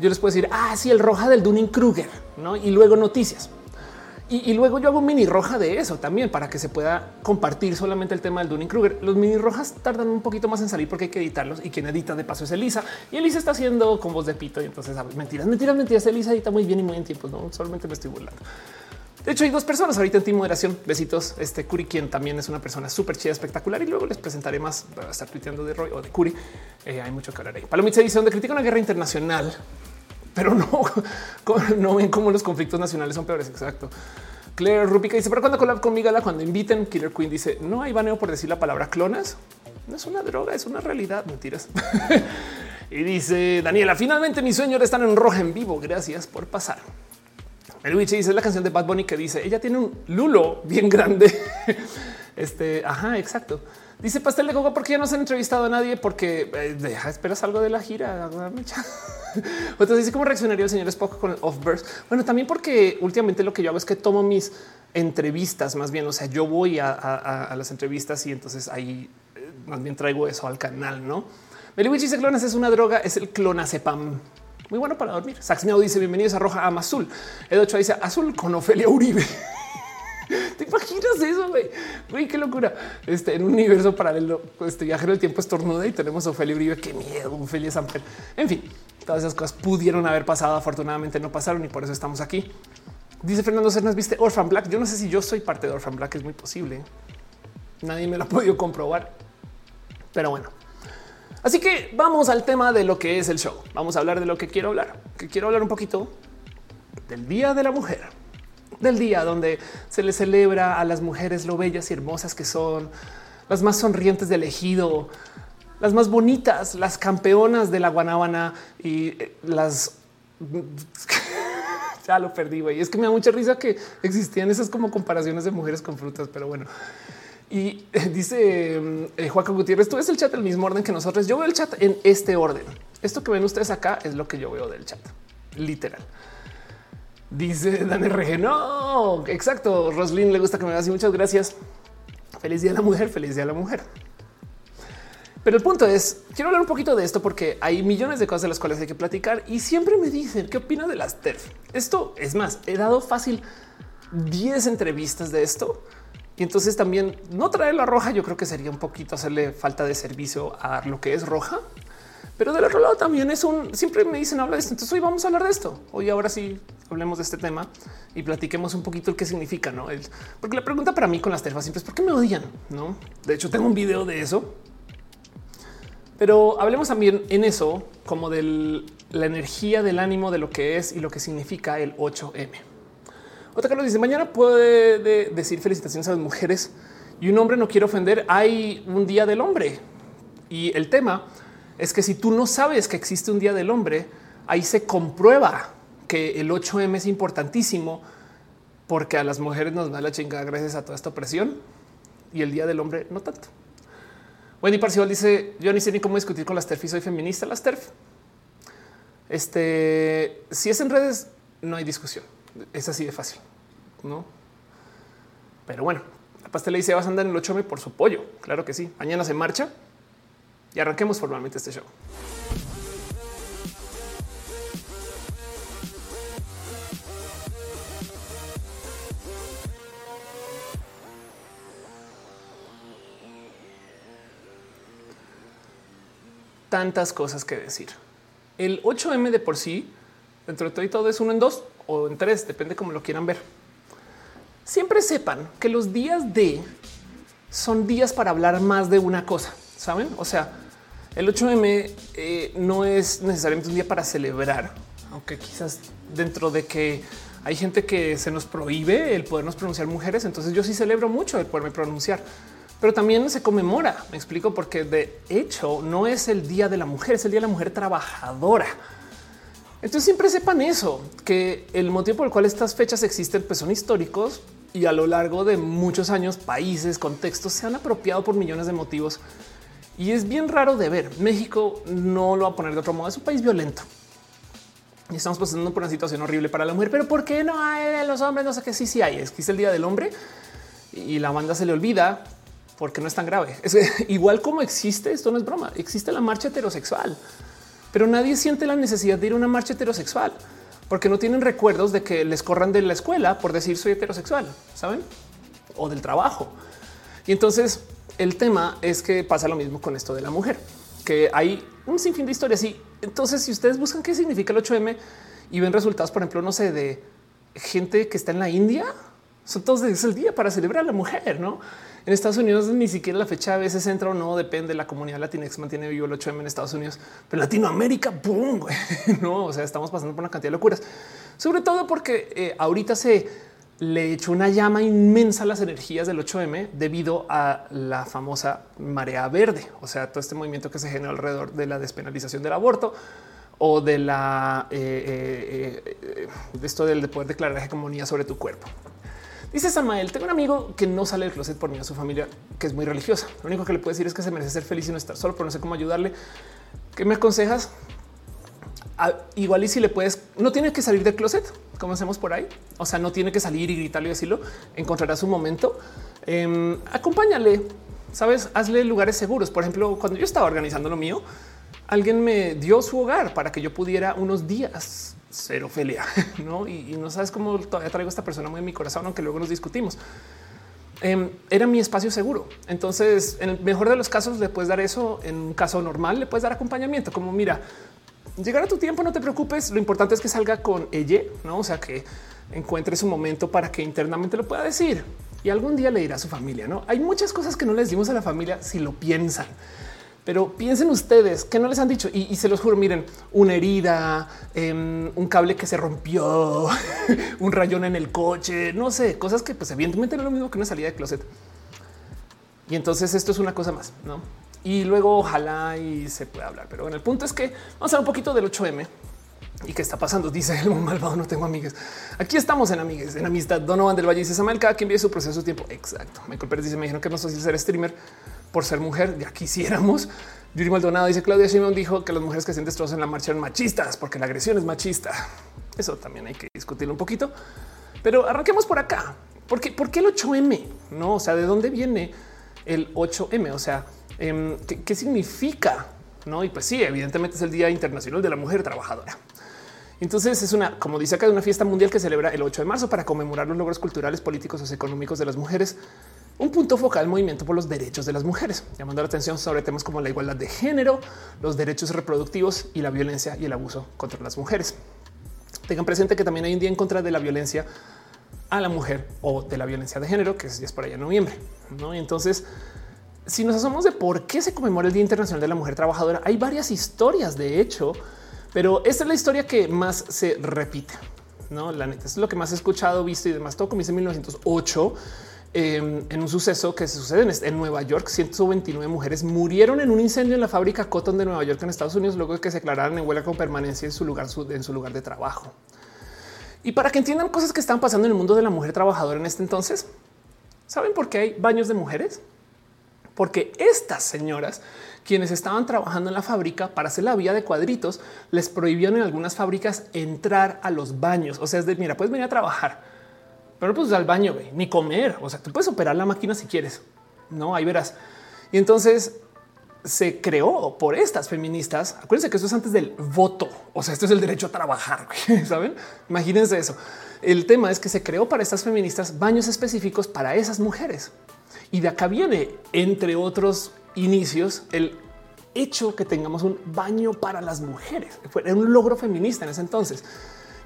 yo les puedo decir, ah, sí, el roja del Dunning Kruger, no? Y luego noticias. Y, luego yo hago mini roja de eso también para que se pueda compartir solamente el tema del Dunning Kruger. Los mini rojas tardan un poquito más en salir porque hay que editarlos y quien edita de paso es Elisa y Elisa está haciendo con voz de pito. Y entonces mentiras, mentiras, mentiras. Elisa edita muy bien y muy en tiempo. No solamente me estoy burlando. De hecho, hay dos personas ahorita en Team Moderación. Besitos. Este Curi, quien también es una persona súper chida, espectacular. Y luego les presentaré más. para estar tuiteando de Roy o de Curi. Eh, hay mucho que hablar ahí. Palomita dice donde critica una guerra internacional, pero no, no ven cómo los conflictos nacionales son peores. Exacto. Claire Rupica dice, pero cuando collab con Migala, cuando inviten, Killer Queen dice, no hay baneo por decir la palabra clonas. No es una droga, es una realidad. Mentiras. y dice Daniela, finalmente mis sueños están en roja en vivo. Gracias por pasar. El Witch dice la canción de Bad Bunny que dice ella tiene un lulo bien grande. este, ajá, exacto. Dice Pastel de Coco, porque ya no se han entrevistado a nadie? Porque eh, deja, esperas algo de la gira. Entonces dice cómo reaccionaría el señor Spock con el off burst. Bueno, también porque últimamente lo que yo hago es que tomo mis entrevistas más bien. O sea, yo voy a, las entrevistas y entonces ahí eh, más bien traigo eso al canal, no? Meliwich dice clones es una droga, es el clonazepam. Muy bueno para dormir. Sax dice bienvenidos a Roja Ama Azul. Ed 8 dice azul con Ofelia Uribe. ¿Te imaginas eso, güey? Güey, qué locura. Este, en un universo paralelo, este viajero del tiempo estornuda y tenemos a Ofelia Uribe. Qué miedo, Ofelia Samper. En fin, todas esas cosas pudieron haber pasado. Afortunadamente no pasaron y por eso estamos aquí. Dice Fernando Cernas, viste Orphan Black. Yo no sé si yo soy parte de Orphan Black, es muy posible. Nadie me lo ha podido comprobar, pero bueno. Así que vamos al tema de lo que es el show. Vamos a hablar de lo que quiero hablar, que quiero hablar un poquito del Día de la Mujer del día donde se le celebra a las mujeres lo bellas y hermosas que son, las más sonrientes del ejido, las más bonitas, las campeonas de la guanábana y eh, las... ya lo perdí, güey. Es que me da mucha risa que existían esas como comparaciones de mujeres con frutas, pero bueno. Y dice mm, eh, Gutiérrez, tú ves el chat del mismo orden que nosotros. Yo veo el chat en este orden. Esto que ven ustedes acá es lo que yo veo del chat, literal. Dice Dan RG. No, exacto. Roslyn le gusta que me hagas y muchas gracias. Feliz día a la mujer, feliz día a la mujer. Pero el punto es, quiero hablar un poquito de esto porque hay millones de cosas de las cuales hay que platicar y siempre me dicen qué opina de las TERF. Esto es más, he dado fácil 10 entrevistas de esto y entonces también no traer la roja. Yo creo que sería un poquito hacerle falta de servicio a lo que es roja, pero del otro lado también es un siempre me dicen habla de esto. Entonces hoy vamos a hablar de esto. Hoy ahora sí hablemos de este tema y platiquemos un poquito el qué significa, no? porque la pregunta para mí con las terfas siempre es por qué me odian, no? De hecho, tengo un video de eso, pero hablemos también en eso como de la energía del ánimo de lo que es y lo que significa el 8M. Otra Carlos dice mañana puede decir felicitaciones a las mujeres y un hombre no quiere ofender. Hay un día del hombre y el tema es que si tú no sabes que existe un día del hombre, ahí se comprueba que el 8M es importantísimo porque a las mujeres nos da la chingada gracias a toda esta opresión y el día del hombre no tanto. Wendy Parcival dice: Yo ni sé ni cómo discutir con las TERF y soy feminista. Las TERF. Este, si es en redes, no hay discusión. Es así de fácil, no? Pero bueno, la pastel le dice: Vas a andar en el 8M por su pollo. Claro que sí. Mañana se marcha y arranquemos formalmente este show. Tantas cosas que decir. El 8M de por sí, dentro de todo y todo, es uno en dos o en tres, depende cómo lo quieran ver. Siempre sepan que los días de son días para hablar más de una cosa, saben? O sea, el 8M eh, no es necesariamente un día para celebrar, aunque quizás dentro de que hay gente que se nos prohíbe el podernos pronunciar mujeres, entonces yo sí celebro mucho el poderme pronunciar, pero también se conmemora, me explico, porque de hecho no es el Día de la Mujer, es el Día de la Mujer Trabajadora. Entonces siempre sepan eso, que el motivo por el cual estas fechas existen pues son históricos y a lo largo de muchos años, países, contextos se han apropiado por millones de motivos y es bien raro de ver. México no lo va a poner de otro modo. Es un país violento y estamos pasando por una situación horrible para la mujer. Pero ¿por qué no hay los hombres? No sé qué. Sí, sí hay. Es que es el día del hombre y la banda se le olvida porque no es tan grave. Es igual como existe. Esto no es broma. Existe la marcha heterosexual, pero nadie siente la necesidad de ir a una marcha heterosexual porque no tienen recuerdos de que les corran de la escuela por decir soy heterosexual, saben? O del trabajo. Y entonces el tema es que pasa lo mismo con esto de la mujer, que hay un sinfín de historias. Y entonces, si ustedes buscan qué significa el 8M y ven resultados, por ejemplo, no sé, de gente que está en la India, son todos es el día para celebrar a la mujer, no? En Estados Unidos ni siquiera la fecha a veces entra o no, depende. La comunidad latina que mantiene vivo el 8M en Estados Unidos, pero Latinoamérica, boom, no? O sea, estamos pasando por una cantidad de locuras, sobre todo porque eh, ahorita se le echó una llama inmensa a las energías del 8M debido a la famosa marea verde, o sea, todo este movimiento que se generó alrededor de la despenalización del aborto o de la eh, eh, de esto del de poder declarar hegemonía sobre tu cuerpo. Dice Samael, tengo un amigo que no sale del closet por mí a su familia, que es muy religiosa. Lo único que le puedo decir es que se merece ser feliz y no estar solo, pero no sé cómo ayudarle. ¿Qué me aconsejas? Igual y si le puedes, no tiene que salir del closet, como hacemos por ahí. O sea, no tiene que salir y gritarle y decirlo. Encontrará su momento. Eh, acompáñale, sabes, hazle lugares seguros. Por ejemplo, cuando yo estaba organizando lo mío, alguien me dio su hogar para que yo pudiera unos días ser Ofelia, ¿no? Y, no sabes cómo todavía traigo a esta persona muy en mi corazón, aunque luego nos discutimos. Em, era mi espacio seguro. Entonces, en el mejor de los casos, le puedes dar eso. En un caso normal, le puedes dar acompañamiento, como mira, llegar a tu tiempo, no te preocupes. Lo importante es que salga con ella, no? O sea, que encuentre su momento para que internamente lo pueda decir y algún día le dirá a su familia. No hay muchas cosas que no les dimos a la familia si lo piensan. Pero piensen ustedes que no les han dicho y, se los juro. Miren, una herida, em, un cable que se rompió, un rayón en el coche, no sé, cosas que pues evidentemente no es lo mismo que una salida de closet. Y entonces esto es una cosa más, no? Y luego ojalá y se pueda hablar. Pero bueno, el punto es que vamos a hablar un poquito del 8M y qué está pasando. Dice el malvado, no tengo amigas. Aquí estamos en amigues, en amistad. Donovan del Valle dice Samuel, cada quien vive su proceso, su tiempo. Exacto. Michael Pérez dice, me dijeron que no soy ser streamer por ser mujer. Ya quisiéramos. Yuri Maldonado dice Claudia Simón dijo que las mujeres que se destrozos en la marcha eran machistas porque la agresión es machista. Eso también hay que discutirlo un poquito, pero arranquemos por acá. Porque, ¿Por qué el 8M? No, o sea, ¿de dónde viene el 8M? O sea, Em, ¿qué, significa? No, y pues sí, evidentemente es el Día Internacional de la Mujer Trabajadora. Entonces es una, como dice acá, una fiesta mundial que celebra el 8 de marzo para conmemorar los logros culturales, políticos y económicos de las mujeres. Un punto focal del movimiento por los derechos de las mujeres, llamando la atención sobre temas como la igualdad de género, los derechos reproductivos y la violencia y el abuso contra las mujeres. Tengan presente que también hay un día en contra de la violencia a la mujer o de la violencia de género, que es por allá en noviembre. ¿no? Y entonces si nos asomamos de por qué se conmemora el Día Internacional de la Mujer Trabajadora, hay varias historias, de hecho, pero esta es la historia que más se repite. No, la neta es lo que más he escuchado, visto y demás. Todo comienza en 1908 em, en un suceso que se sucede en, Nueva York. 129 mujeres murieron en un incendio en la fábrica Cotton de Nueva York en Estados Unidos luego de que se declararan en huelga con permanencia en su lugar, en su lugar de trabajo. Y para que entiendan cosas que están pasando en el mundo de la mujer trabajadora en este entonces, ¿saben por qué hay baños de mujeres? Porque estas señoras, quienes estaban trabajando en la fábrica para hacer la vía de cuadritos, les prohibieron en algunas fábricas entrar a los baños. O sea, es de mira, puedes venir a trabajar, pero ir al baño ni comer. O sea, tú puedes operar la máquina si quieres. No, ahí verás. Y entonces se creó por estas feministas. Acuérdense que esto es antes del voto. O sea, esto es el derecho a trabajar. Saben? Imagínense eso. El tema es que se creó para estas feministas baños específicos para esas mujeres. Y de acá viene, entre otros inicios, el hecho que tengamos un baño para las mujeres. Fue un logro feminista en ese entonces.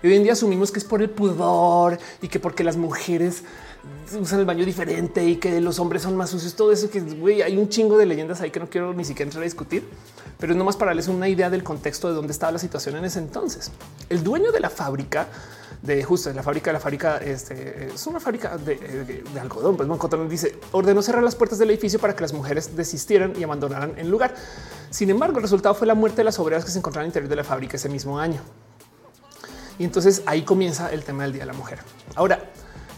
Hoy en día asumimos que es por el pudor y que porque las mujeres usan el baño diferente y que los hombres son más sucios. Todo eso que hay un chingo de leyendas ahí que no quiero ni siquiera entrar a discutir, pero es nomás para darles una idea del contexto de dónde estaba la situación en ese entonces. El dueño de la fábrica de justo de la fábrica, la fábrica este, es una fábrica de, algodón. Pues Moncotón dice ordenó cerrar las puertas del edificio para que las mujeres desistieran y abandonaran el lugar. Sin embargo, el resultado fue la muerte de las obreras que se encontraban al interior de la fábrica ese mismo año. Y entonces ahí comienza el tema del Día de la Mujer. Ahora,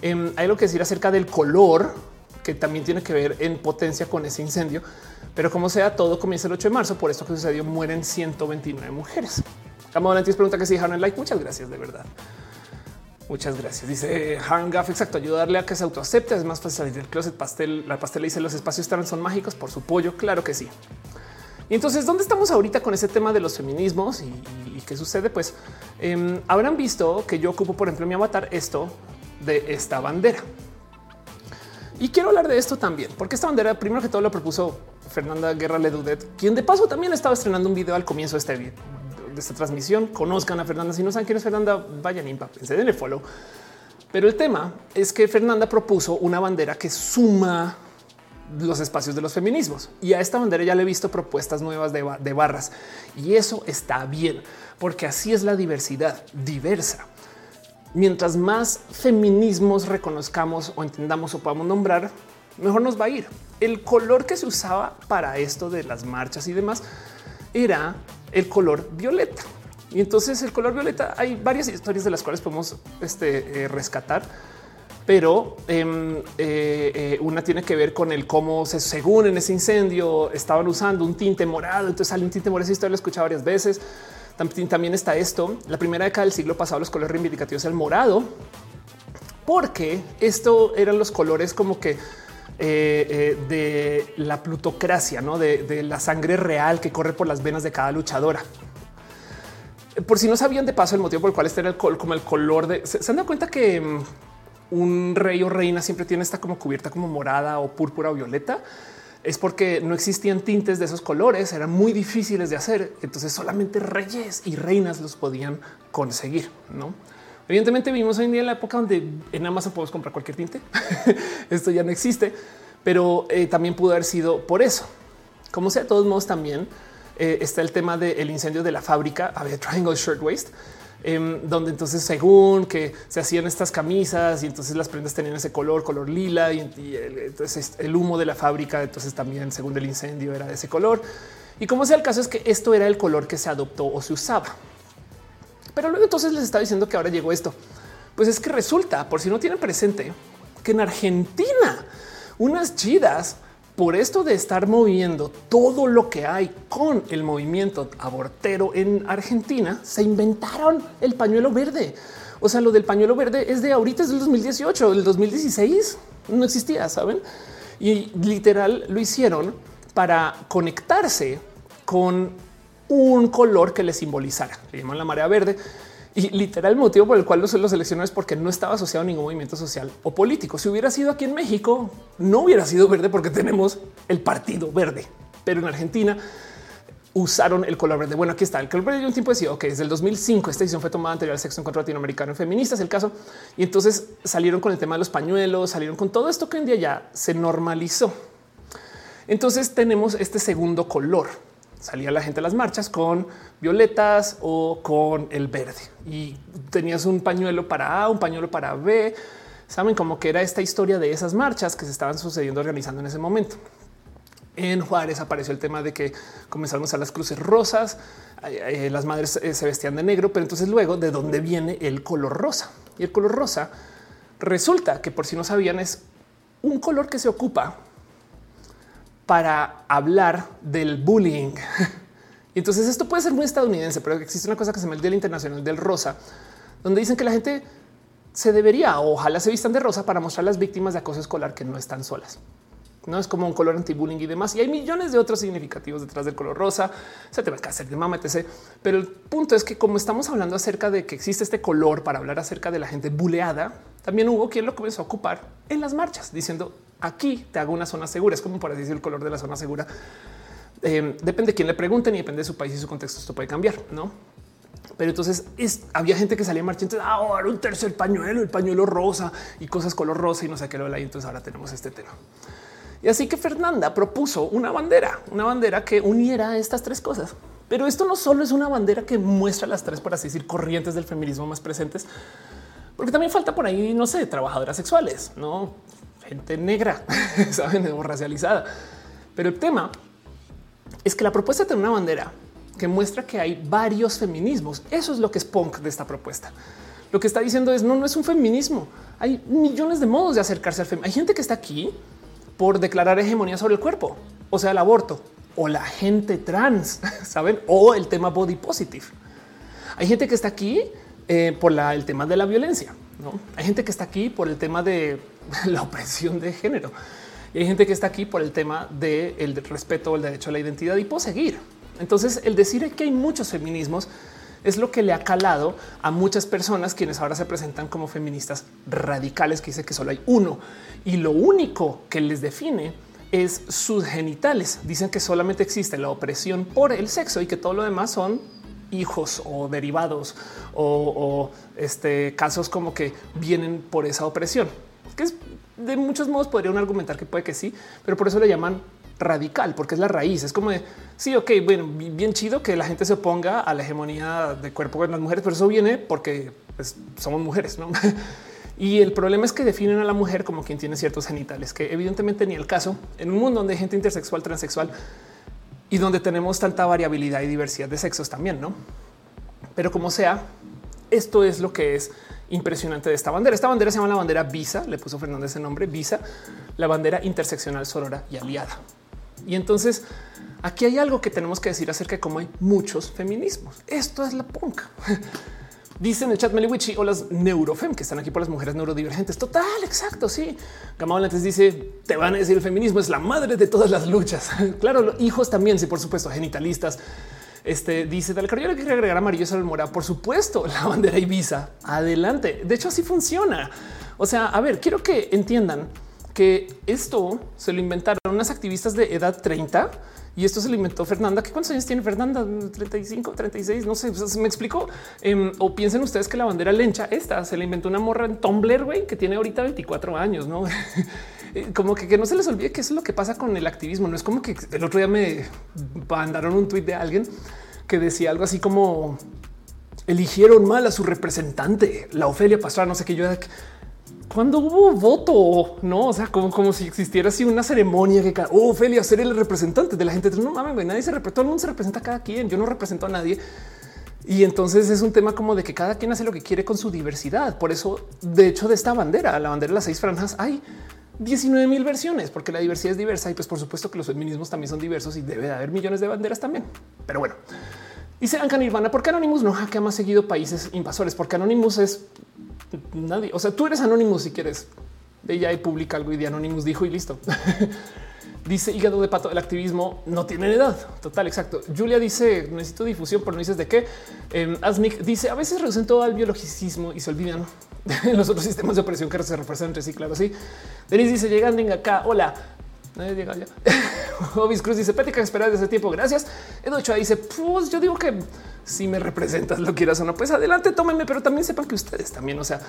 Em, hay algo que decir acerca del color, que también tiene que ver en potencia con ese incendio. Pero como sea, todo comienza el 8 de marzo. Por esto que sucedió, mueren 129 mujeres. Camo Valentín pregunta que si dejaron el like. Muchas gracias, de verdad. Muchas gracias. Dice Hangaf, exacto, ayudarle a que se autoacepte. Es más fácil salir del closet. Pastel, la pastel dice los espacios estarán son mágicos por su pollo. Claro que sí. Y entonces, ¿dónde estamos ahorita con ese tema de los feminismos y, qué sucede? Pues em, habrán visto que yo ocupo, por ejemplo, mi avatar esto de esta bandera. Y quiero hablar de esto también, porque esta bandera, primero que todo, lo propuso Fernanda Guerra Ledudet, quien de paso también estaba estrenando un video al comienzo de este de esta transmisión. Conozcan a Fernanda. Si no saben quién es Fernanda, vayan y denle follow. Pero el tema es que Fernanda propuso una bandera que suma los espacios de los feminismos y a esta bandera ya le he visto propuestas nuevas de, de barras y eso está bien porque así es la diversidad diversa mientras más feminismos reconozcamos o entendamos o podamos nombrar, mejor nos va a ir. El color que se usaba para esto de las marchas y demás era el color violeta. Y entonces el color violeta hay varias historias de las cuales podemos este, eh, rescatar, pero em, eh, eh, una tiene que ver con el cómo se, según en ese incendio estaban usando un tinte morado. Entonces sale un tinte morado. Esa historia la he escuchado varias veces. También está esto. La primera década del siglo pasado, los colores reivindicativos, el morado, porque esto eran los colores como que eh, eh, de la plutocracia, ¿no? De, la sangre real que corre por las venas de cada luchadora. Por si no sabían de paso el motivo por el cual este era el como el color de... ¿Se, han dado cuenta que mm, un rey o reina siempre tiene esta como cubierta como morada o púrpura o violeta? es porque no existían tintes de esos colores, eran muy difíciles de hacer. Entonces solamente reyes y reinas los podían conseguir. No, evidentemente vivimos hoy en día en la época donde en Amazon podemos comprar cualquier tinte. Esto ya no existe, pero eh, también pudo haber sido por eso. Como sea, de todos modos, también eh, está el tema del incendio de la fábrica. Había Triangle Shirtwaist Em, donde entonces según que se hacían estas camisas y entonces las prendas tenían ese color, color lila y, el, entonces el humo de la fábrica, entonces también según el incendio era de ese color. Y como sea el caso es que esto era el color que se adoptó o se usaba. Pero luego entonces les estaba diciendo que ahora llegó esto. Pues es que resulta, por si no tienen presente, que en Argentina unas chidas por esto de estar moviendo todo lo que hay con el movimiento abortero en Argentina, se inventaron el pañuelo verde. O sea, lo del pañuelo verde es de ahorita, es del 2018, el 2016 no existía, saben? Y literal lo hicieron para conectarse con un color que le simbolizara. Le llaman la marea verde y literal el motivo por el cual lo seleccionó es porque no estaba asociado a ningún movimiento social o político. Si hubiera sido aquí en México, no hubiera sido verde porque tenemos el partido verde, pero en Argentina usaron el color verde. Bueno, aquí está el color verde. un tiempo decía, ok, desde el 2005 esta decisión fue tomada anterior al sexo encuentro latinoamericano en feministas, el caso. Y entonces salieron con el tema de los pañuelos, salieron con todo esto que hoy en día ya se normalizó. Entonces tenemos este segundo color salía la gente a las marchas con violetas o con el verde y tenías un pañuelo para A, un pañuelo para B. Saben como que era esta historia de esas marchas que se estaban sucediendo organizando en ese momento. En Juárez apareció el tema de que comenzaron a usar las cruces rosas, eh, las madres eh, se vestían de negro, pero entonces luego de dónde viene el color rosa y el color rosa resulta que por si no sabían es un color que se ocupa para hablar del bullying. Entonces esto puede ser muy estadounidense, pero existe una cosa que se llama el Día Internacional del Rosa, donde dicen que la gente se debería, ojalá se vistan de rosa para mostrar a las víctimas de acoso escolar que no están solas. No es como un color anti-bullying y demás. Y hay millones de otros significativos detrás del color rosa. Se te va a hacer de mama, etc. Pero el punto es que como estamos hablando acerca de que existe este color para hablar acerca de la gente buleada, también hubo quien lo comenzó a ocupar en las marchas diciendo aquí te hago una zona segura. Es como por decir el color de la zona segura. Eh, depende de quién le pregunten y depende de su país y su contexto. Esto puede cambiar, no? Pero entonces había gente que salía marchando. Ahora un tercer pañuelo, el pañuelo rosa y cosas color rosa y no sé qué lo Y entonces ahora tenemos este tema. Y así que Fernanda propuso una bandera, una bandera que uniera estas tres cosas. Pero esto no solo es una bandera que muestra las tres, por así decir, corrientes del feminismo más presentes, porque también falta por ahí, no sé, trabajadoras sexuales, no gente negra, saben, o racializada. Pero el tema es que la propuesta tiene una bandera que muestra que hay varios feminismos. Eso es lo que es punk de esta propuesta. lo que está diciendo es no, no es un feminismo. Hay millones de modos de acercarse al feminismo. Hay gente que está aquí por declarar hegemonía sobre el cuerpo, o sea, el aborto o la gente trans, saben, o el tema body positive. Hay gente que está aquí eh, por el tema de la violencia. ¿no? Hay gente que está aquí por el tema de la opresión de género. Y hay gente que está aquí por el tema del respeto al derecho a la identidad y seguir. Entonces, el decir que hay muchos feminismos es lo que le ha calado a muchas personas quienes ahora se presentan como feministas radicales, que dice que solo hay uno y lo único que les define es sus genitales. Dicen que solamente existe la opresión por el sexo y que todo lo demás son hijos o derivados o, este, casos como que vienen por esa opresión, que es de muchos modos podrían argumentar que puede que sí, pero por eso le llaman radical, porque es la raíz. Es como de sí, ok, bueno, bien chido que la gente se oponga a la hegemonía de cuerpo en las mujeres, pero eso viene porque pues, somos mujeres, no? Y el problema es que definen a la mujer como quien tiene ciertos genitales, que evidentemente ni el caso en un mundo donde hay gente intersexual, transexual y donde tenemos tanta variabilidad y diversidad de sexos también, no? Pero como sea, esto es lo que es impresionante de esta bandera. Esta bandera se llama la bandera Visa, le puso Fernández ese nombre, Visa, la bandera interseccional sorora y aliada. Y entonces aquí hay algo que tenemos que decir acerca de cómo hay muchos feminismos. Esto es la punk. Dice en el chat Meliwichi o las neurofem que están aquí por las mujeres neurodivergentes. Total, exacto. Sí. Gamal antes dice te van a decir el feminismo es la madre de todas las luchas. claro, los hijos también. Sí, por supuesto, genitalistas. Este dice tal yo le quería agregar amarillo sobre el morado. Por supuesto, la bandera Ibiza. Adelante. De hecho, así funciona. O sea, a ver, quiero que entiendan que esto se lo inventaron unas activistas de edad 30 y esto se lo inventó Fernanda. ¿Qué cuántos años tiene Fernanda? 35, 36, no sé. me explico. Em, o piensen ustedes que la bandera lencha esta se le inventó una morra en Tumblr, güey, que tiene ahorita 24 años, no? Eh, como que, que, no se les olvide que eso es lo que pasa con el activismo. No es como que el otro día me mandaron un tweet de alguien que decía algo así como eligieron mal a su representante, la Ofelia Pastrana, no sé qué yo cuando hubo voto, no? O sea, como, como si existiera así una ceremonia que oh, Ophelia ser el representante de la gente. No mames, nadie se representa, todo el mundo se representa a cada quien. Yo no represento a nadie. Y entonces es un tema como de que cada quien hace lo que quiere con su diversidad. Por eso, de hecho, de esta bandera, la bandera de las seis franjas, hay 19 mil versiones, porque la diversidad es diversa y pues por supuesto que los feminismos también son diversos y debe de haber millones de banderas también. Pero bueno, dice Anka Nirvana, ¿por qué Anonymous no hackea más seguido países invasores? Porque Anonymous es nadie. O sea, tú eres anónimo si quieres. Ella y publica algo y de Anonymous dijo y listo. dice hígado de pato. El activismo no tiene edad. Total, exacto. Julia dice necesito difusión, pero no dices de qué. Eh, Asmic dice a veces reducen todo al biologicismo y se olvidan los otros sistemas de operación que se refuerzan entre sí. Claro, sí. Denise dice llegando acá. Hola. Nadie llega ya. Obis Cruz dice Pética esperar desde tiempo. Gracias. Edo dice pues yo digo que si me representas, lo quieras o no, pues adelante, tómenme, pero también sepan que ustedes también, o sea,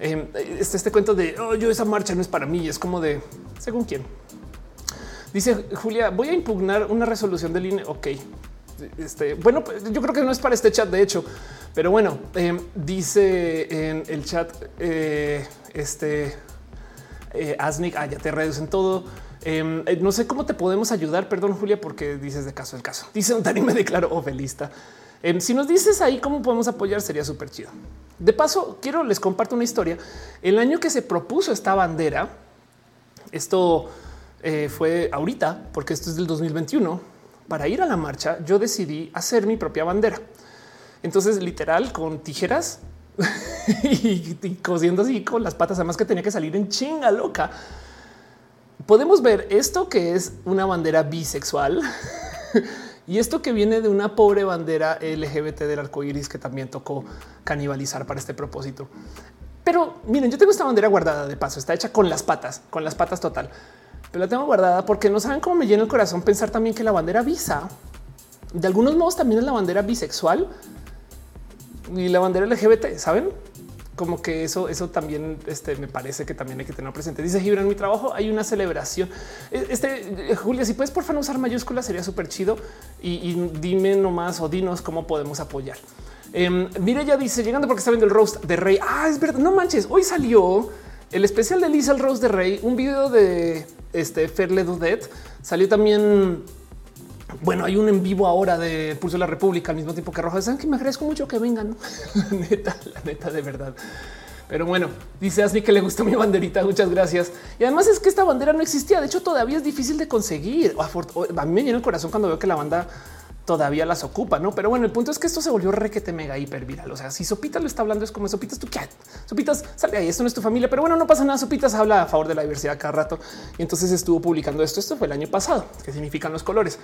eh, este, este cuento de oh, yo esa marcha no es para mí, es como de según quién. Dice Julia, voy a impugnar una resolución del INE. Ok, este, bueno, pues, yo creo que no es para este chat, de hecho, pero bueno, em, dice en el chat, eh, este eh, Asnik, ah, ya te reducen todo. Em, eh, no sé cómo te podemos ayudar. Perdón, Julia, porque dices de caso el caso. Dice Dani me declaro ofelista. Em, si nos dices ahí cómo podemos apoyar, sería súper chido. De paso, quiero les comparto una historia. El año que se propuso esta bandera, esto eh, fue ahorita, porque esto es del 2021. Para ir a la marcha, yo decidí hacer mi propia bandera. Entonces, literal, con tijeras y, cosiendo así con las patas, además que tenía que salir en chinga loca. Podemos ver esto que es una bandera bisexual Y esto que viene de una pobre bandera LGBT del arco iris que también tocó canibalizar para este propósito. Pero miren, yo tengo esta bandera guardada de paso, está hecha con las patas, con las patas total, pero la tengo guardada porque no saben cómo me llena el corazón pensar también que la bandera visa de algunos modos también es la bandera bisexual y la bandera LGBT, saben? como que eso, eso también este, me parece que también hay que tener presente. Dice Gibran, en mi trabajo hay una celebración. E, este eh, Julia, si puedes por favor usar mayúsculas, sería súper chido y, dime nomás o dinos cómo podemos apoyar. Eh, mire, ya dice llegando porque está viendo el roast de Rey. Ah, es verdad. No manches. Hoy salió el especial de Lisa, el roast de Rey, un video de este Ferle Dudet. Salió también Bueno, hay un en vivo ahora de Pulso de la República al mismo tiempo que Roja. Saben que me agradezco mucho que vengan. la neta, la neta, de verdad. Pero bueno, dice Asmi que le gustó mi banderita. Muchas gracias. Y además es que esta bandera no existía. De hecho, todavía es difícil de conseguir. A mí me llena el corazón cuando veo que la banda todavía las ocupa, no? Pero bueno, el punto es que esto se volvió requete mega hiper viral. O sea, si Sopitas lo está hablando, es como Sopitas tu cat. Sopitas sale ahí. Esto no es tu familia, pero bueno, no pasa nada. Sopitas habla a favor de la diversidad cada rato y entonces estuvo publicando esto. Esto fue el año pasado. ¿Qué significan los colores?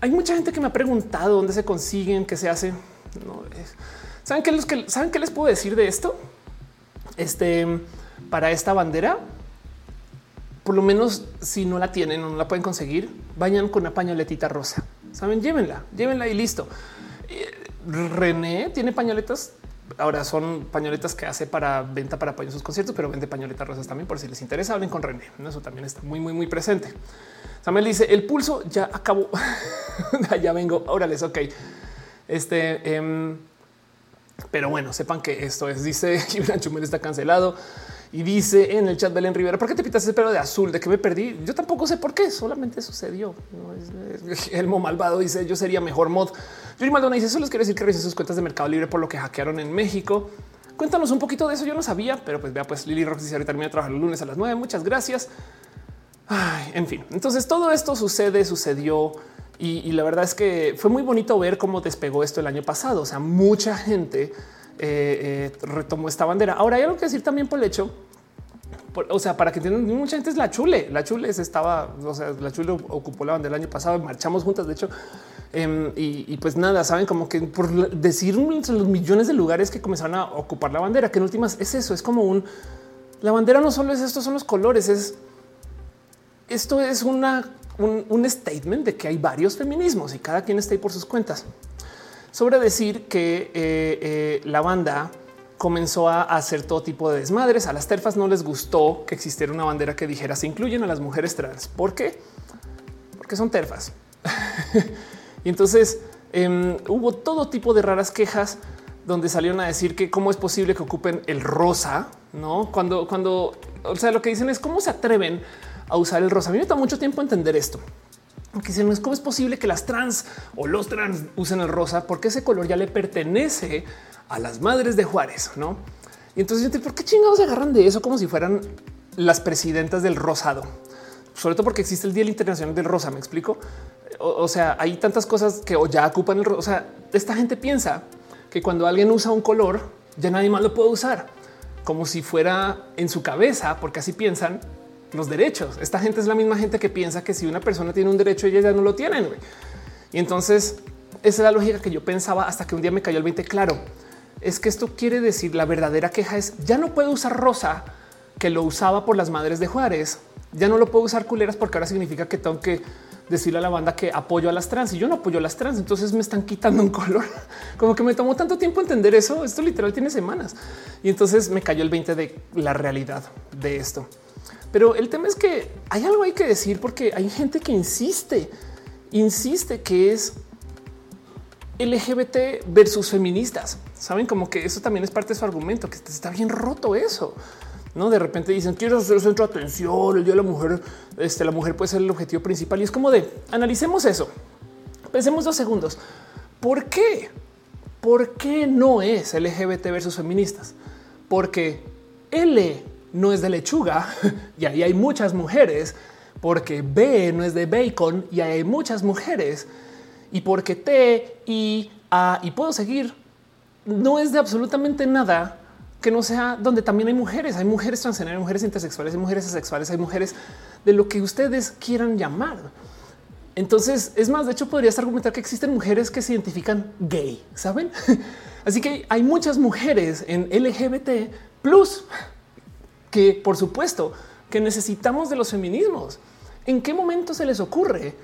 Hay mucha gente que me ha preguntado dónde se consiguen, qué se hace. No saben qué los que saben qué les puedo decir de esto. Este para esta bandera, por lo menos si no la tienen o no la pueden conseguir, vayan con una pañoletita rosa Saben, llévenla, llévenla y listo. Eh, René tiene pañoletas. Ahora son pañoletas que hace para venta para apoyar sus conciertos, pero vende pañoletas rosas también por si les interesa. Hablen con René. Eso también está muy, muy, muy presente. Samuel dice el pulso ya acabó. ya vengo. Órale, ok. Este, em, pero bueno, sepan que esto es. Dice Gibran Chumel está cancelado. Y dice en el chat Belén Rivera, ¿por qué te pintas ese pelo de azul? ¿De que me perdí? Yo tampoco sé por qué, solamente sucedió. Elmo Malvado dice, yo sería mejor mod. Yuri Maldonado dice, solo quiere decir que revisen sus cuentas de Mercado Libre por lo que hackearon en México. Cuéntanos un poquito de eso, yo no sabía, pero pues vea, pues Lili Rox dice, ahorita termina de trabajar el lunes a las nueve. muchas gracias. en fin, entonces todo esto sucede, sucedió. Y, la verdad es que fue muy bonito ver cómo despegó esto el año pasado. O sea, mucha gente eh, eh, retomó esta bandera. Ahora hay algo que decir también por el hecho o sea, para que entiendan, mucha gente es la chule. La chule estaba, o sea, la chule ocupó la bandera el año pasado, marchamos juntas, de hecho. Em, y, pues nada, saben como que por decir los millones de lugares que comenzaron a ocupar la bandera, que en últimas es eso, es como un la bandera no solo es esto, son los colores, es esto es una, un, statement de que hay varios feminismos y cada quien está ahí por sus cuentas. Sobre decir que eh, eh, la banda comenzó a hacer todo tipo de desmadres. A las terfas no les gustó que existiera una bandera que dijera se incluyen a las mujeres trans. ¿Por qué? Porque son terfas. y entonces em, hubo todo tipo de raras quejas donde salieron a decir que cómo es posible que ocupen el rosa, no cuando, cuando, o sea, lo que dicen es cómo se atreven a usar el rosa. A mí me toma mucho tiempo entender esto. Porque dicen, es cómo es posible que las trans o los trans usen el rosa porque ese color ya le pertenece a las madres de Juárez, ¿no? Y entonces ¿por qué chingados se agarran de eso como si fueran las presidentas del rosado? Sobre todo porque existe el Día Internacional del Rosa, ¿me explico? O, sea, hay tantas cosas que ya ocupan el rosa. O sea, esta gente piensa que cuando alguien usa un color, ya nadie más lo puede usar. Como si fuera en su cabeza, porque así piensan los derechos. Esta gente es la misma gente que piensa que si una persona tiene un derecho, ella ya no lo tienen. Y entonces esa es la lógica que yo pensaba hasta que un día me cayó el 20. Claro, es que esto quiere decir la verdadera queja es ya no puedo usar rosa que lo usaba por las madres de Juárez. Ya no lo puedo usar culeras porque ahora significa que tengo que decirle a la banda que apoyo a las trans y yo no apoyo a las trans. Entonces me están quitando un color. Como que me tomó tanto tiempo entender eso. Esto literal tiene semanas y entonces me cayó el 20 de la realidad de esto. Pero el tema es que hay algo hay que decir porque hay gente que insiste, insiste que es LGBT versus feministas. Saben como que eso también es parte de su argumento, que está bien roto eso. No de repente dicen quiero ser centro de atención. El día de la mujer, este, la mujer puede ser el objetivo principal y es como de analicemos eso. Pensemos dos segundos. ¿Por qué? ¿Por qué no es LGBT versus feministas? Porque L no es de lechuga y ahí hay muchas mujeres. Porque B no es de bacon y hay muchas mujeres y porque T y A y puedo seguir, no es de absolutamente nada que no sea donde también hay mujeres, hay mujeres transgénero, hay mujeres intersexuales, hay mujeres asexuales, hay mujeres de lo que ustedes quieran llamar. Entonces, es más, de hecho, podrías argumentar que existen mujeres que se identifican gay, ¿saben? Así que hay muchas mujeres en LGBT plus que, por supuesto, que necesitamos de los feminismos. ¿En qué momento se les ocurre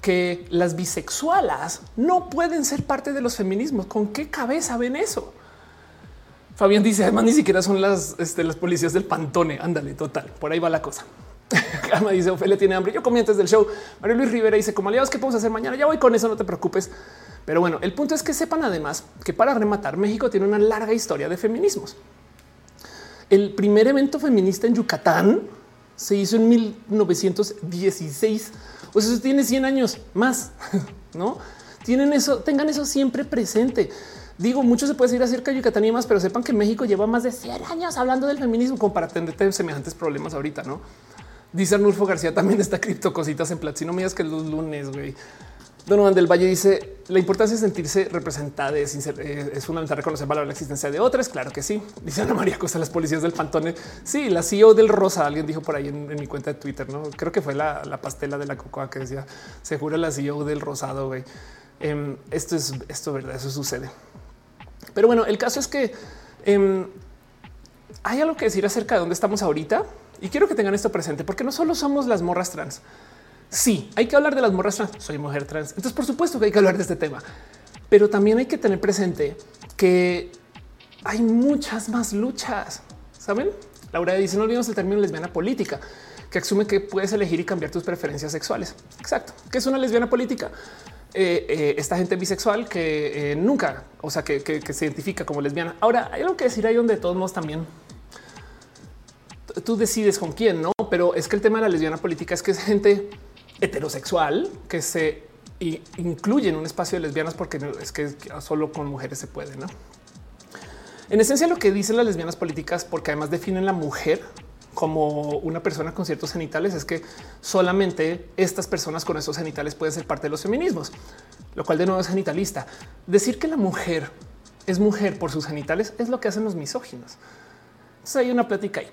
que las bisexualas no pueden ser parte de los feminismos. ¿Con qué cabeza ven eso? Fabián dice, además ni siquiera son las, este, las policías del Pantone. Ándale, total. Por ahí va la cosa. Calma dice, Ophelia tiene hambre. Yo comí antes del show. Mario Luis Rivera dice, como aliados, ¿qué podemos hacer mañana? Ya voy con eso, no te preocupes. Pero bueno, el punto es que sepan además que para rematar, México tiene una larga historia de feminismos. El primer evento feminista en Yucatán se hizo en 1916 O sea, tiene 100 años más, no tienen eso, tengan eso siempre presente. Digo, mucho se puede decir acerca de Yucatán y más, pero sepan que México lleva más de 100 años hablando del feminismo como para atender semejantes problemas ahorita, no? Dice Arnulfo García también está cripto cositas en plata. Si no me que los lunes, güey. Donovan del Valle dice la importancia de sentirse representada es, eh, es fundamental reconocer valor la existencia de otras. Claro que sí. Dice Ana María Costa, las policías del Pantone. Sí, la CEO del Rosa. Alguien dijo por ahí en, mi cuenta de Twitter. No creo que fue la, pastela de la cocoa que decía se jura la CEO del Rosado. Güey. Em, esto es esto, verdad? Eso sucede. Pero bueno, el caso es que em, hay algo que decir acerca de dónde estamos ahorita y quiero que tengan esto presente porque no solo somos las morras trans. Sí, hay que hablar de las morras trans. Soy mujer trans. Entonces, por supuesto que hay que hablar de este tema, pero también hay que tener presente que hay muchas más luchas. Saben? Laura dice: No olvidemos el término lesbiana política, que asume que puedes elegir y cambiar tus preferencias sexuales. Exacto. ¿Qué es una lesbiana política? Eh, eh, esta gente bisexual que eh, nunca, o sea, que, que, se identifica como lesbiana. Ahora hay algo que decir ahí donde de todos modos también tú decides con quién, no? Pero es que el tema de la lesbiana política es que es gente heterosexual que se incluye en un espacio de lesbianas porque es que solo con mujeres se puede, no? En esencia, lo que dicen las lesbianas políticas, porque además definen la mujer como una persona con ciertos genitales, es que solamente estas personas con esos genitales pueden ser parte de los feminismos, lo cual de nuevo es genitalista. Decir que la mujer es mujer por sus genitales es lo que hacen los misóginos. Hay una plática ahí.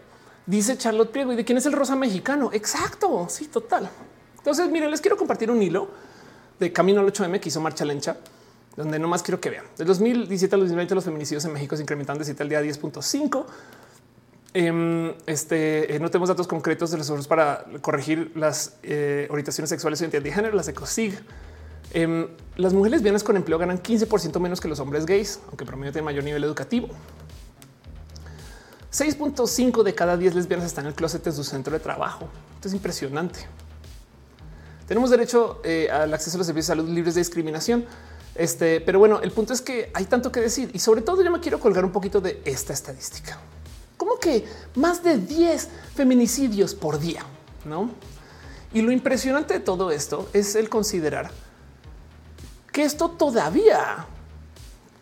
Dice Charlotte Priego, ¿y de quién es el rosa mexicano? Exacto, sí, total. Entonces, miren, les quiero compartir un hilo de Camino al 8M que hizo Marcha Lencha, donde no más quiero que vean. De 2017 al 2020 los feminicidios en México se incrementan de 7 al día 10.5. Em, este, eh, no tenemos datos concretos de los ojos para corregir las eh, orientaciones sexuales o identidad de género, las ECOSIG. Em, las mujeres lesbianas con empleo ganan 15% menos que los hombres gays, aunque promedio tiene mayor nivel educativo. 6.5 de cada 10 lesbianas están en el closet en su centro de trabajo. Esto es impresionante. Tenemos derecho eh, al acceso a los servicios de salud libres de discriminación. Este, pero bueno, el punto es que hay tanto que decir y sobre todo yo me quiero colgar un poquito de esta estadística. Como que más de 10 feminicidios por día, no? Y lo impresionante de todo esto es el considerar que esto todavía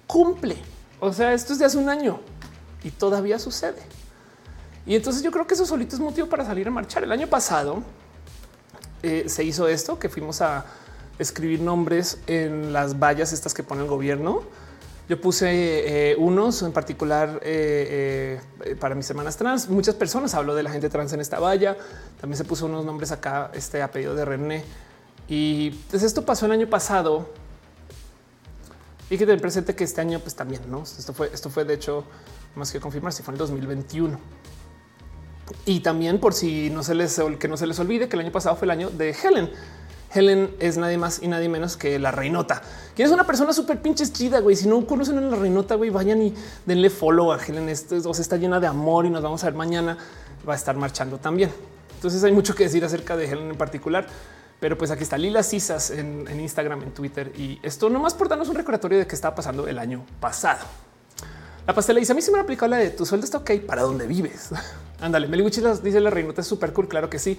cumple. O sea, esto es de hace un año y todavía sucede. Y entonces yo creo que eso solito es motivo para salir a marchar. El año pasado eh, se hizo esto, que fuimos a escribir nombres en las vallas estas que pone el gobierno. Yo puse eh, unos en particular eh, para mis semanas trans. Muchas personas habló de la gente trans en esta valla. También se puso unos nombres acá, este apellido de René. Y pues esto pasó el año pasado. Y que tener presente que este año, pues también, no? Esto fue, esto fue de hecho más que confirmar si fue en el 2021. Y también por si no se les que no se les olvide que el año pasado fue el año de Helen. Helen es nadie más y nadie menos que la reinota, que es una persona súper pinches chida, güey. Si no conocen a la reinota, güey, vayan y denle follow a Helen. Esto está llena de amor y nos vamos a ver mañana. Va a estar marchando también. Entonces hay mucho que decir acerca de Helen en particular. Pero pues aquí está Lila Cisas en, Instagram, en Twitter. Y esto nomás por darnos un recordatorio de qué estaba pasando el año pasado. La pastela dice a mí se me ha aplicado la de tu sueldo está ok para dónde vives. Ándale, Meliguchi dice la reinota es súper cool. Claro que sí.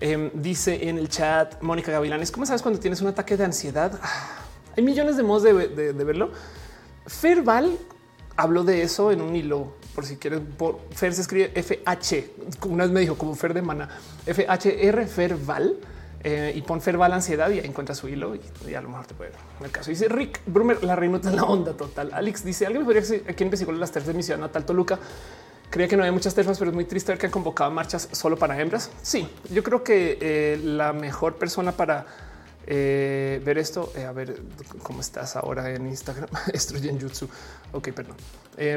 Em, dice en el chat Mónica Gavilanes, ¿cómo sabes cuando tienes un ataque de ansiedad? Hay millones de modos de, verlo. Ferval habló de eso en un hilo. Por si quieres, por Fer se escribe FH. Una vez me dijo como Fer de mana FHR Ferval eh, y pon Ferval ansiedad y encuentra su hilo y, a lo mejor te puede ver el caso. Dice Rick Brumer, la reina en la onda total. Alex dice alguien podría decir aquí en de las terfas de mi ciudad natal Toluca. Creía que no había muchas terfas, pero es muy triste ver que han convocado marchas solo para hembras. Sí, yo creo que eh, la mejor persona para eh, ver esto, a ver cómo estás ahora en Instagram, Estrogen Jutsu. Ok, perdón.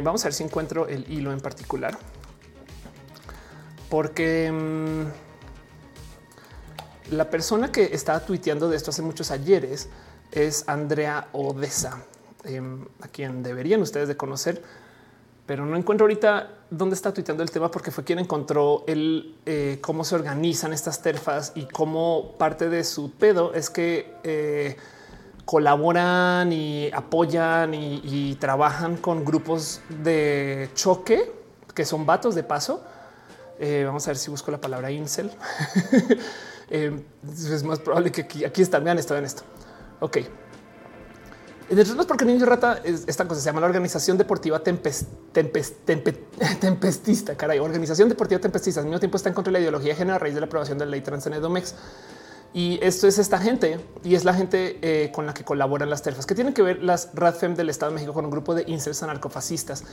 vamos a ver si encuentro el hilo en particular. Porque mm, la persona que estaba tuiteando de esto hace muchos ayeres es Andrea Odessa, em, a quien deberían ustedes de conocer, pero no encuentro ahorita dónde está tuiteando el tema porque fue quien encontró el eh, cómo se organizan estas terfas y cómo parte de su pedo es que eh, colaboran y apoyan y, trabajan con grupos de choque que son vatos de paso. Eh, vamos a ver si busco la palabra incel. Es más probable que aquí, aquí están. Vean esto, vean esto. Ok. Entre otras, porque Niño Rata es esta cosa se llama la Organización Deportiva Tempest, Tempest, Tempestista. Caray, Organización Deportiva Tempestista. Al mismo tiempo está en contra de la ideología de a raíz de la aprobación de la ley trans en Edomex. Y esto es esta gente y es la gente eh, con la que colaboran las terfas, que tienen que ver las RADFEM del Estado de México con un grupo de incels anarcofascistas.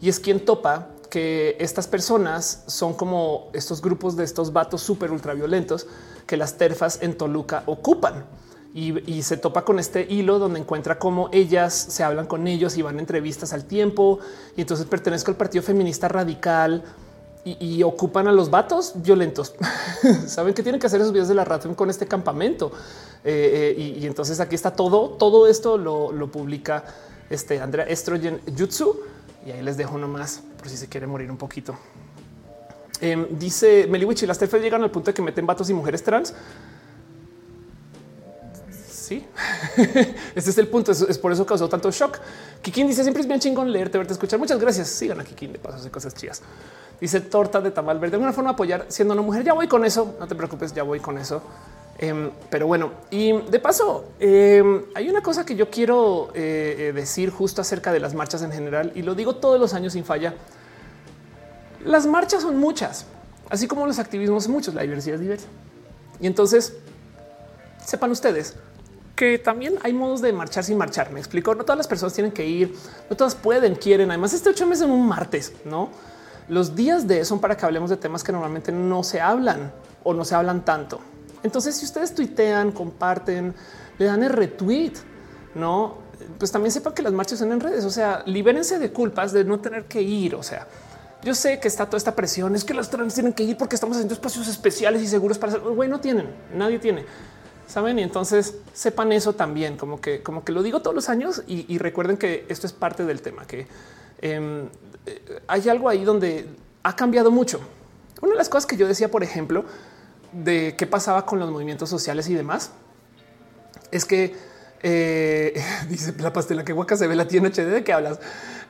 Y es quien topa que estas personas son como estos grupos de estos vatos súper ultraviolentos que las terfas en Toluca ocupan. Y, y, se topa con este hilo donde encuentra cómo ellas se hablan con ellos y van a entrevistas al tiempo. Y entonces pertenezco al Partido Feminista Radical y, ocupan a los vatos violentos. Saben que tienen que hacer esos videos de la ratón con este campamento. Eh, eh, y, entonces aquí está todo. Todo esto lo, publica este Andrea Estrogen Jutsu. Y ahí les dejo nomás por si se quiere morir un poquito. Eh, dice Meliwichi, las TF llegan al punto de que meten vatos y mujeres trans. Sí, este es el punto. Es, por eso causó tanto shock. Kikin dice siempre es bien chingón leerte, verte, escuchar. Muchas gracias. Sigan a Kikin de paso, hace cosas chidas. Dice torta de tamal verde. De alguna forma apoyar siendo una mujer. Ya voy con eso. No te preocupes, ya voy con eso. Em, pero bueno, y de paso, em, hay una cosa que yo quiero eh, eh, decir justo acerca de las marchas en general, y lo digo todos los años sin falla. Las marchas son muchas, así como los activismos muchos, la diversidad es diversa. Y entonces, sepan ustedes que también hay modos de marchar sin marchar. Me explico. No todas las personas tienen que ir, no todas pueden, quieren. Además, este ocho meses en un martes, no? Los días de son para que hablemos de temas que normalmente no se hablan o no se hablan tanto. Entonces, si ustedes tuitean, comparten, le dan el retweet, no, pues también sepan que las marchas son en redes. O sea, libérense de culpas de no tener que ir. O sea, yo sé que está toda esta presión. Es que las trans tienen que ir porque estamos haciendo espacios especiales y seguros para hacer. Güey, no tienen, nadie tiene. Saben? Y entonces sepan eso también, como que, como que lo digo todos los años y, recuerden que esto es parte del tema, que em, eh, hay algo ahí donde ha cambiado mucho. Una de las cosas que yo decía, por ejemplo, de qué pasaba con los movimientos sociales y demás, es que eh, dice la pastela que guaca se ve la tiene HD de qué hablas.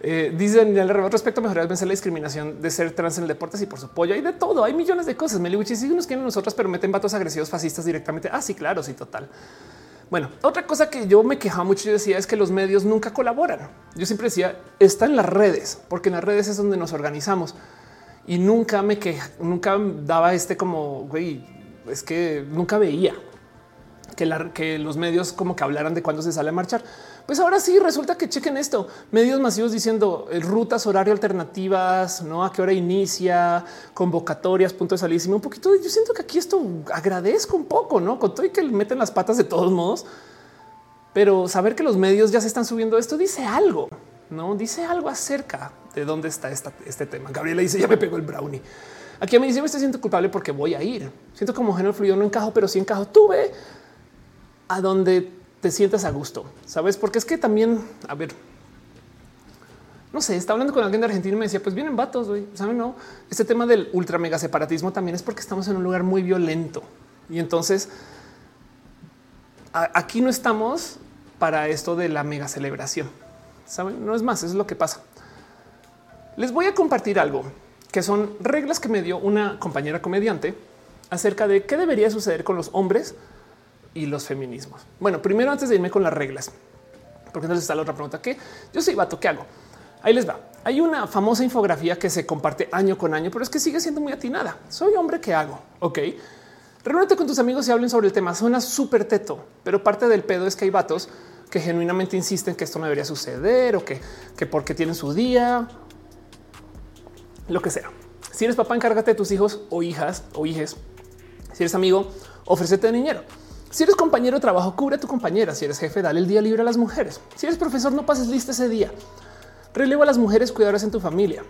Eh, dicen al respecto mejorar vencer la discriminación de ser trans en el deporte y por su pollo. Hay de todo. Hay millones de cosas. Meliwichi sí nos quieren nosotros, pero meten vatos agresivos fascistas directamente. Ah, sí, claro, sí, total. Bueno, otra cosa que yo me quejaba mucho, yo decía es que los medios nunca colaboran. Yo siempre decía está en las redes, porque en las redes es donde nos organizamos y nunca me que nunca daba este como güey, es que nunca veía que, los medios como que hablaran de cuándo se sale a marchar. Pues ahora sí resulta que chequen esto. Medios masivos diciendo eh, rutas, horario alternativas, no a qué hora inicia, convocatorias, punto de salida. Un poquito. Yo siento que aquí esto agradezco un poco, no con todo y que meten las patas de todos modos. Pero saber que los medios ya se están subiendo esto dice algo, no dice algo acerca de dónde está este tema. Gabriela dice ya me pegó el brownie. Aquí mí dice me estoy siento culpable porque voy a ir. Siento como género fluido no encajo, pero sí encajo. Tuve a donde te sientas a gusto, sabes? Porque es que también, a ver, no sé, está hablando con alguien de Argentina y me decía, pues vienen vatos, güey, saben? No, este tema del ultra mega separatismo también es porque estamos en un lugar muy violento y entonces aquí no estamos para esto de la mega celebración. Saben, no es más, eso es lo que pasa. Les voy a compartir algo que son reglas que me dio una compañera comediante acerca de qué debería suceder con los hombres y los feminismos. Bueno, primero antes de irme con las reglas, porque entonces está la otra pregunta que yo soy vato, ¿qué hago? Ahí les va. Hay una famosa infografía que se comparte año con año, pero es que sigue siendo muy atinada. Soy hombre, ¿qué hago? Ok. Reúnete con tus amigos y hablen sobre el tema. Suena súper teto, pero parte del pedo es que hay vatos que genuinamente insisten que esto no debería suceder o que, que porque tienen su día, lo que sea. Si eres papá, encárgate de tus hijos o hijas o hijes. Si eres amigo, ofrécete dinero. Si eres compañero de trabajo, cubre a tu compañera. Si eres jefe, dale el día libre a las mujeres. Si eres profesor, no pases lista ese día. Relevo a las mujeres cuidadoras en tu familia.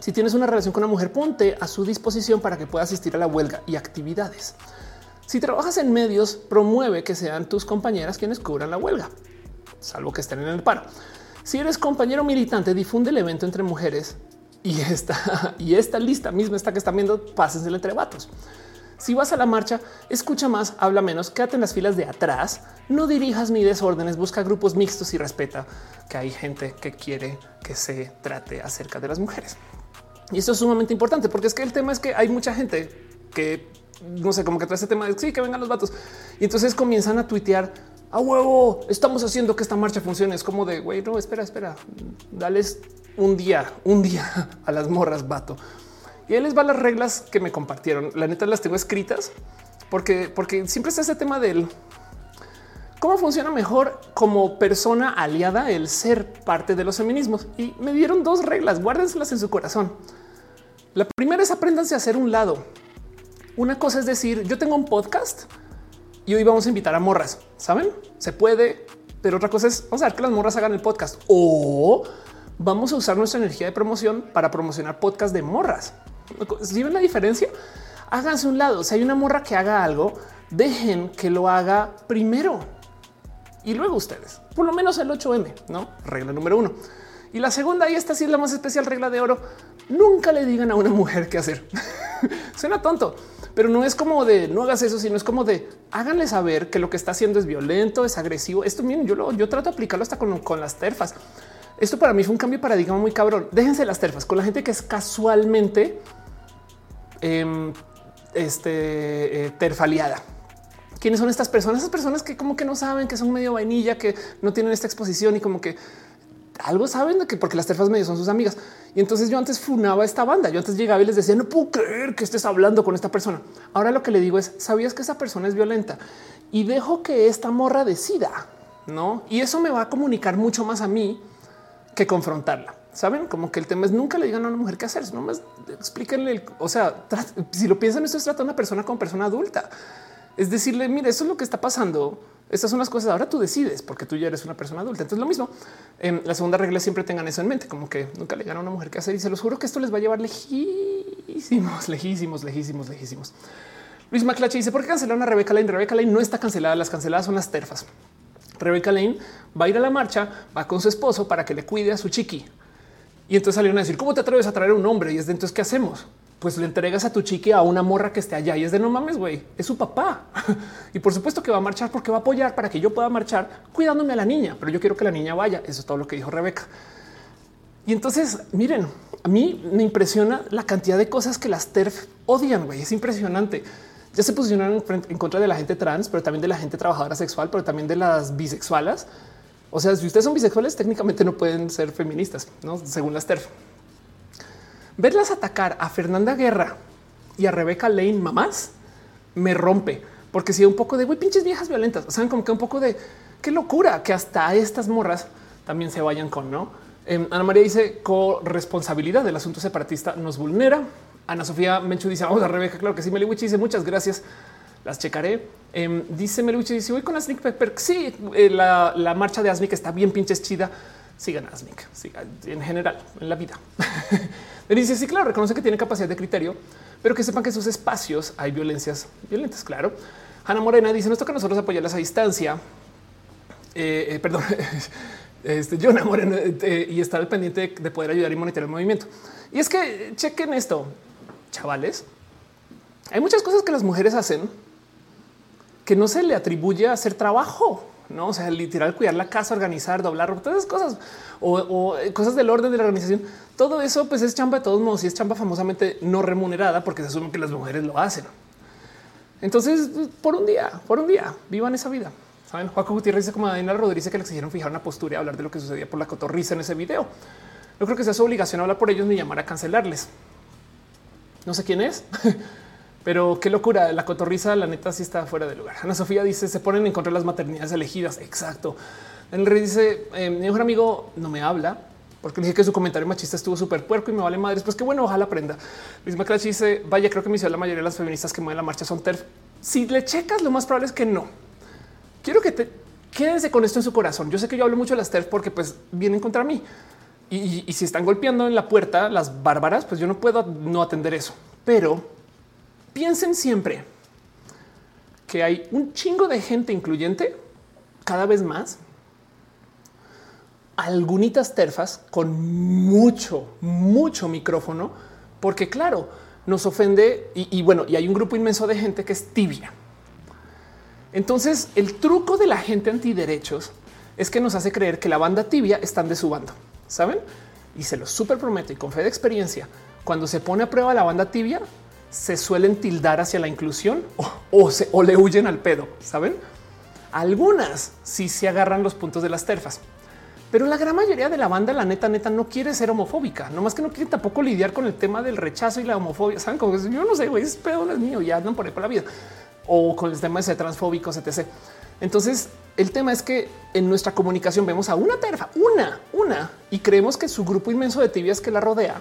Si tienes una relación con una mujer, ponte a su disposición para que pueda asistir a la huelga y actividades. Si trabajas en medios, promueve que sean tus compañeras quienes cubran la huelga, salvo que estén en el paro. Si eres compañero militante, difunde el evento entre mujeres y esta y esta lista misma, esta que están viendo, pásensela entre vatos. Si vas a la marcha, escucha más, habla menos, quédate en las filas de atrás, no dirijas ni desórdenes, busca grupos mixtos y respeta que hay gente que quiere que se trate acerca de las mujeres. Y esto es sumamente importante porque es que el tema es que hay mucha gente que no sé, como que trae ese tema de sí, que vengan los vatos. Y entonces comienzan a tuitear a huevo, estamos haciendo que esta marcha funcione. Es como de güey, no, espera, espera, dales un día, un día a las morras, vato. Y ahí les van las reglas que me compartieron. La neta las tengo escritas porque, porque siempre está ese tema del cómo funciona mejor como persona aliada el ser parte de los feminismos. Y me dieron dos reglas, guárdenselas en su corazón. La primera es apréndanse a hacer un lado. Una cosa es decir, yo tengo un podcast y hoy vamos a invitar a morras. Saben? Se puede, pero otra cosa es vamos a ver que las morras hagan el podcast o vamos a usar nuestra energía de promoción para promocionar podcast de morras. Si ven la diferencia, háganse un lado. Si hay una morra que haga algo, dejen que lo haga primero y luego ustedes, por lo menos el 8M, no regla número uno. Y la segunda, y esta sí es la más especial regla de oro. Nunca le digan a una mujer qué hacer. Suena tonto, pero no es como de no hagas eso, sino es como de háganle saber que lo que está haciendo es violento, es agresivo. Esto miren, yo lo yo trato de aplicarlo hasta con, con las terfas. Esto para mí fue un cambio de paradigma muy cabrón. Déjense las terfas con la gente que es casualmente eh, este, eh, terfaliada. ¿Quiénes son estas personas? Esas personas que como que no saben que son medio vainilla, que no tienen esta exposición y como que algo saben de que porque las terfas medio son sus amigas. Y entonces yo antes funaba esta banda. Yo antes llegaba y les decía, no puedo creer que estés hablando con esta persona. Ahora lo que le digo es, ¿sabías que esa persona es violenta? Y dejo que esta morra decida, ¿no? Y eso me va a comunicar mucho más a mí que confrontarla. Saben como que el tema es nunca le digan a una mujer qué hacer, nomás explíquenle. o sea, si lo piensan, esto es tratar a una persona con persona adulta. Es decirle, mire, eso es lo que está pasando. Estas son las cosas. Ahora tú decides porque tú ya eres una persona adulta. Entonces, lo mismo. La segunda regla siempre tengan eso en mente, como que nunca le digan a una mujer qué hacer. Y se los juro que esto les va a llevar lejísimos, lejísimos, lejísimos, lejísimos. Luis McClatchy dice: ¿Por qué cancelaron a Rebeca Lane? Rebeca Lane no está cancelada. Las canceladas son las terfas. Rebeca Lane va a ir a la marcha, va con su esposo para que le cuide a su chiqui. Y entonces salieron a decir, ¿cómo te atreves a traer un hombre? Y es de entonces, ¿qué hacemos? Pues le entregas a tu chiqui a una morra que esté allá y es de no mames, güey, es su papá. y por supuesto que va a marchar porque va a apoyar para que yo pueda marchar cuidándome a la niña, pero yo quiero que la niña vaya. Eso es todo lo que dijo Rebeca. Y entonces, miren, a mí me impresiona la cantidad de cosas que las TERF odian, güey, es impresionante. Ya se posicionaron en contra de la gente trans, pero también de la gente trabajadora sexual, pero también de las bisexuales o sea, si ustedes son bisexuales, técnicamente no pueden ser feministas, ¿no? según las TERF. Verlas atacar a Fernanda Guerra y a Rebeca Lane, mamás, me rompe. Porque si un poco de güey, pinches viejas violentas, saben como que un poco de qué locura que hasta estas morras también se vayan con no. Em, Ana María dice corresponsabilidad del asunto separatista nos vulnera. Ana Sofía Menchu dice vamos a Rebeca. Claro que sí. Meliwichi dice muchas gracias las checaré. Eh, dice Meluche, dice voy con Asnick Pepper. Sí, eh, la, marcha de Asnick está bien pinches chida. Sigan Asnick, sigan en general en la vida. Dice sí, claro, reconoce que tiene capacidad de criterio, pero que sepan que en sus espacios hay violencias violentas. Claro. Ana Morena dice: Nos toca a nosotros apoyarlas a distancia. Eh, eh perdón, este Jonah Morena eh, y estar pendiente de poder ayudar y monitorear el movimiento. Y es que chequen esto, chavales. Hay muchas cosas que las mujeres hacen que no se le atribuye a hacer trabajo, no? O sea, literal, cuidar la casa, organizar, doblar, todas esas cosas o, eh, cosas del orden de la organización. Todo eso, pues es chamba de todos modos y es chamba famosamente no remunerada porque se asume que las mujeres lo hacen. Entonces, por un día, por un día, vivan esa vida. Saben, Juaco Gutiérrez dice como a Daniela Rodríguez que le exigieron fijar una postura y hablar de lo que sucedía por la cotorriza en ese video. Yo creo que sea su obligación hablar por ellos ni llamar a cancelarles. No sé quién es, Pero qué locura. La cotorriza, la neta, sí está fuera de lugar. Ana Sofía dice: se ponen en contra de las maternidades elegidas. Exacto. Henry dice: eh, mi mejor amigo no me habla porque le dije que su comentario machista estuvo súper puerco y me vale madres. Pues qué bueno, ojalá aprenda. Luis Macrachi dice: Vaya, creo que me la mayoría de las feministas que mueven la marcha son TERF. Si le checas, lo más probable es que no. Quiero que te quédense con esto en su corazón. Yo sé que yo hablo mucho de las TERF porque pues vienen contra mí. Y, y si están golpeando en la puerta las bárbaras, pues yo no puedo no atender eso. Pero piensen siempre que hay un chingo de gente incluyente cada vez más. Algunitas terfas con mucho, mucho micrófono, porque claro, nos ofende y, bueno, y hay un grupo inmenso de gente que es tibia. Entonces, el truco de la gente antiderechos es que nos hace creer que la banda tibia están de su bando, saben? Y se lo súper prometo y con fe de experiencia, cuando se pone a prueba la banda tibia, se suelen tildar hacia la inclusión o, se, o le huyen al pedo, ¿saben? Algunas sí se agarran los puntos de las terfas, pero la gran mayoría de la banda, la neta, neta, no quiere ser homofóbica, no más que no quiere tampoco lidiar con el tema del rechazo y la homofobia. Saben como yo no sé, güey, es pedo es mío, ya andan por ahí por la vida o con el tema de ser transfóbicos, etc. Entonces, el tema es que en nuestra comunicación vemos a una terfa, una, una, y creemos que su grupo inmenso de tibias que la rodea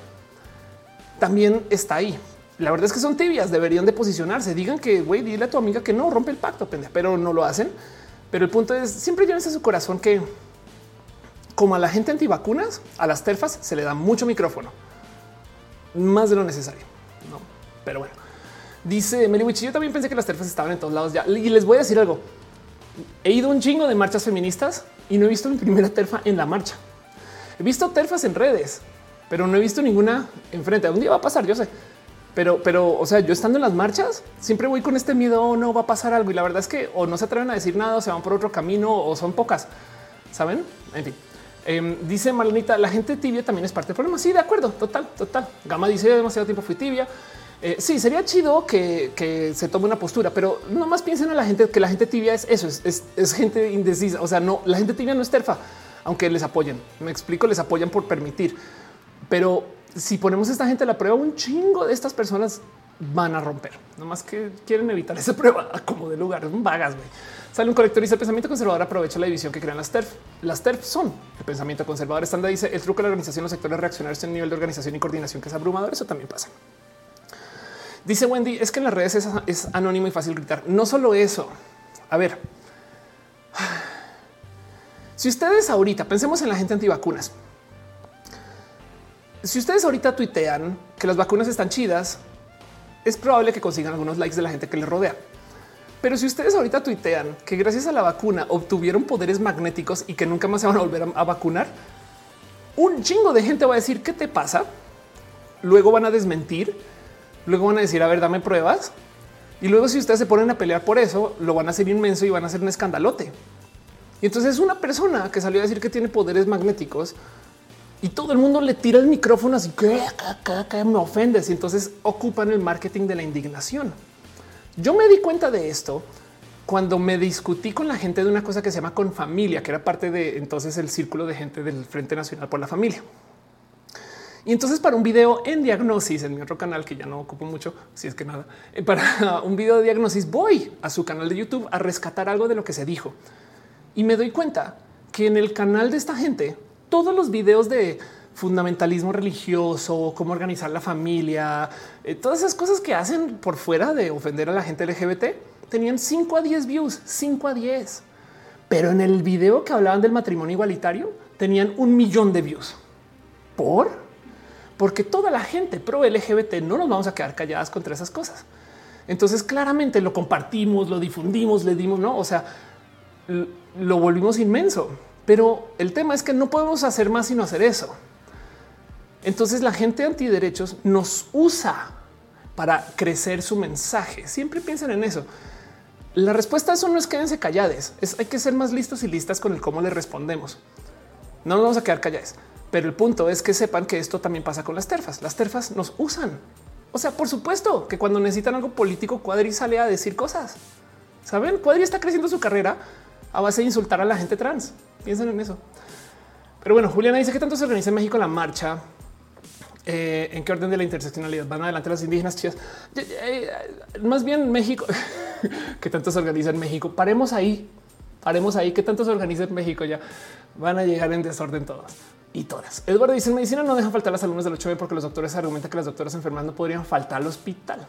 también está ahí. La verdad es que son tibias, deberían de posicionarse. Digan que, güey, dile a tu amiga que no rompe el pacto, pendeja, pero no lo hacen. Pero el punto es, siempre llévense a su corazón que como a la gente antivacunas, a las terfas se le da mucho micrófono, más de lo necesario. No, pero bueno, dice Meliwich, yo también pensé que las terfas estaban en todos lados ya. Y les voy a decir algo. He ido un chingo de marchas feministas y no he visto mi primera terfa en la marcha. He visto terfas en redes, pero no he visto ninguna enfrente. Un día va a pasar, yo sé. Pero, pero, o sea, yo estando en las marchas, siempre voy con este miedo, o no va a pasar algo. Y la verdad es que o no se atreven a decir nada, o se van por otro camino, o son pocas. Saben? En fin. Em, dice Marlenita, la gente tibia también es parte del problema. Sí, de acuerdo, total, total. Gama dice demasiado tiempo fui tibia. Eh, sí, sería chido que, se tome una postura, pero no más piensen a la gente que la gente tibia es eso, es, gente indecisa. O sea, no, la gente tibia no es terfa, aunque les apoyen. Me explico, les apoyan por permitir. Pero si ponemos a esta gente a la prueba, un chingo de estas personas van a romper. No más que quieren evitar esa prueba como de lugar, vagas. Sale un colector y dice el pensamiento conservador aprovecha la división que crean las TERF. Las TERF son el pensamiento conservador estándar. Dice el truco de la organización, los sectores reaccionarios en nivel de organización y coordinación que es abrumador. Eso también pasa. Dice Wendy, es que en las redes es, anónimo y fácil gritar. No solo eso. A ver, si ustedes ahorita pensemos en la gente antivacunas, si ustedes ahorita tuitean que las vacunas están chidas, es probable que consigan algunos likes de la gente que les rodea. Pero si ustedes ahorita tuitean que gracias a la vacuna obtuvieron poderes magnéticos y que nunca más se van a volver a, vacunar, un chingo de gente va a decir qué te pasa. Luego van a desmentir Luego van a decir, a ver, dame pruebas. Y luego si ustedes se ponen a pelear por eso, lo van a hacer inmenso y van a hacer un escandalote. Y entonces una persona que salió a decir que tiene poderes magnéticos y todo el mundo le tira el micrófono así que, me ofendes. Y entonces ocupan el marketing de la indignación. Yo me di cuenta de esto cuando me discutí con la gente de una cosa que se llama con familia, que era parte de entonces el círculo de gente del Frente Nacional por la Familia. Y entonces para un video en diagnosis en mi otro canal que ya no ocupo mucho, si es que nada, eh, para un video de diagnosis voy a su canal de YouTube a rescatar algo de lo que se dijo. Y me doy cuenta que en el canal de esta gente, todos los videos de fundamentalismo religioso, cómo organizar la familia, eh, todas esas cosas que hacen por fuera de ofender a la gente LGBT, tenían 5 a 10 views, 5 a 10. Pero en el video que hablaban del matrimonio igualitario, tenían un millón de views. ¿Por? Porque toda la gente pro LGBT no nos vamos a quedar calladas contra esas cosas. Entonces claramente lo compartimos, lo difundimos, le dimos, no, o sea, lo volvimos inmenso. Pero el tema es que no podemos hacer más sino hacer eso. Entonces la gente antiderechos nos usa para crecer su mensaje. Siempre piensen en eso. La respuesta a eso no es quédense calladas, es hay que ser más listos y listas con el cómo le respondemos. No nos vamos a quedar calladas. Pero el punto es que sepan que esto también pasa con las terfas. Las terfas nos usan. O sea, por supuesto que cuando necesitan algo político, Cuadri sale a decir cosas. Saben, Cuadri está creciendo su carrera a base de insultar a la gente trans. Piensen en eso. Pero bueno, Juliana dice que tanto se organiza en México la marcha. Eh, en qué orden de la interseccionalidad van adelante las indígenas chías. Eh, más bien México, que tanto se organiza en México. Paremos ahí, paremos ahí. Que tanto se organiza en México ya van a llegar en desorden todas y todas. Eduardo dice en medicina no deja faltar las alumnas del 8 porque los doctores argumentan que las doctoras enfermas no podrían faltar al hospital.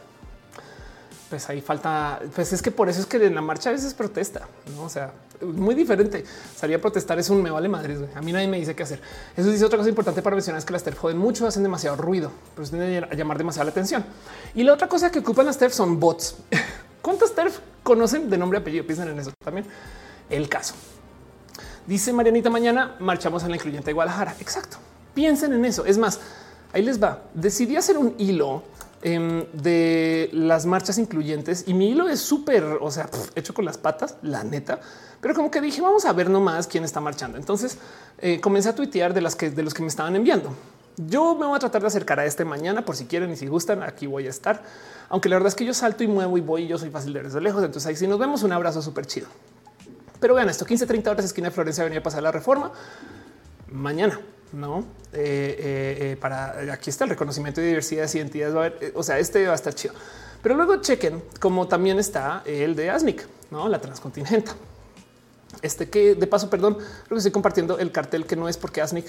Pues ahí falta, pues es que por eso es que en la marcha a veces protesta, ¿no? o sea, muy diferente. Salir a protestar es un me vale madre. A mí nadie me dice qué hacer. Eso dice otra cosa importante para mencionar es que las TERF joden mucho, hacen demasiado ruido, pero tienen a llamar demasiada la atención. Y la otra cosa que ocupan las TERF son bots. ¿Cuántas TERF conocen de nombre y apellido? Piensen en eso también. El caso. Dice Marianita, mañana marchamos en la incluyente de Guadalajara. Exacto. Piensen en eso. Es más, ahí les va. Decidí hacer un hilo em, de las marchas incluyentes y mi hilo es súper, o sea, hecho con las patas, la neta. Pero como que dije, vamos a ver nomás quién está marchando. Entonces eh, comencé a tuitear de las que de los que me estaban enviando. Yo me voy a tratar de acercar a este mañana por si quieren y si gustan, aquí voy a estar. Aunque la verdad es que yo salto y muevo y voy y yo soy fácil de ver desde lejos. Entonces ahí sí nos vemos. Un abrazo súper chido. Pero vean esto, 15, 30 horas esquina de Florencia a pasar la reforma. Mañana, ¿no? Eh, eh, eh, para aquí está el reconocimiento de diversidad y identidades. o sea, este va a estar chido. Pero luego chequen como también está el de ASNIC, ¿no? La transcontingenta. Este que de paso, perdón, creo que estoy compartiendo el cartel que no es porque ASNIC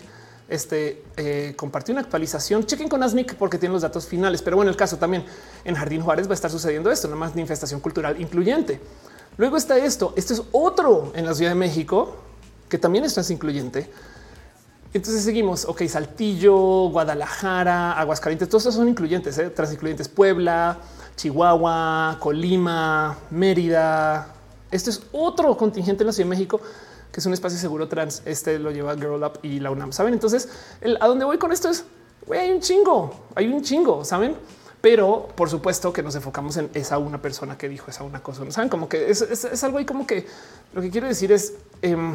este compartió una actualización. Chequen con ASNIC porque tiene los datos finales. Pero bueno, el caso también en Jardín Juárez va a estar sucediendo esto, una manifestación cultural incluyente. Luego está esto. Este es otro en la Ciudad de México que también es incluyente. Entonces seguimos. Ok, Saltillo, Guadalajara, Aguascalientes, todos son incluyentes, ¿eh? transincluyentes. Puebla, Chihuahua, Colima, Mérida. Este es otro contingente en la Ciudad de México que es un espacio seguro trans. Este lo lleva Girl Up y la UNAM. Saben? Entonces, a dónde voy con esto es hay un chingo, hay un chingo, saben? Pero por supuesto que nos enfocamos en esa una persona que dijo esa una cosa. No saben como que es, algo ahí como que lo que quiero decir es em,